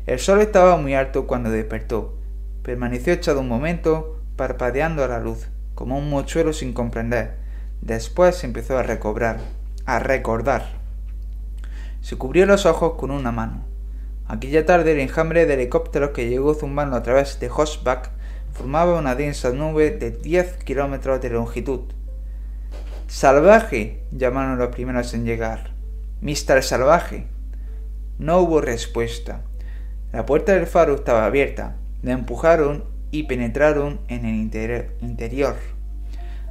El sol estaba muy alto cuando despertó. Permaneció echado un momento, parpadeando a la luz, como un mochuelo sin comprender. Después empezó a recobrar, a recordar. Se cubrió los ojos con una mano. Aquella tarde el enjambre de helicópteros que llegó zumbando a través de Hossback formaba una densa nube de 10 kilómetros de longitud. ¡Salvaje! llamaron los primeros en llegar. Mister Salvaje. No hubo respuesta. La puerta del faro estaba abierta. La empujaron y penetraron en el interior.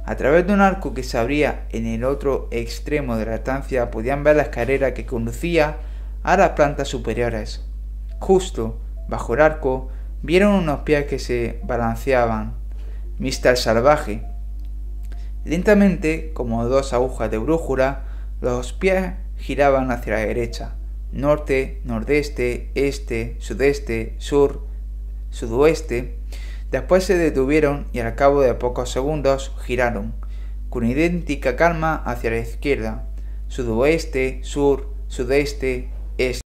A través de un arco que se abría en el otro extremo de la estancia podían ver la escalera que conducía a las plantas superiores. Justo bajo el arco vieron unos pies que se balanceaban. Mister Salvaje. Lentamente, como dos agujas de brújula, los pies giraban hacia la derecha. Norte, nordeste, este, sudeste, sur, sudoeste. Después se detuvieron y al cabo de pocos segundos giraron, con idéntica calma hacia la izquierda, sudoeste, sur, sudeste, este.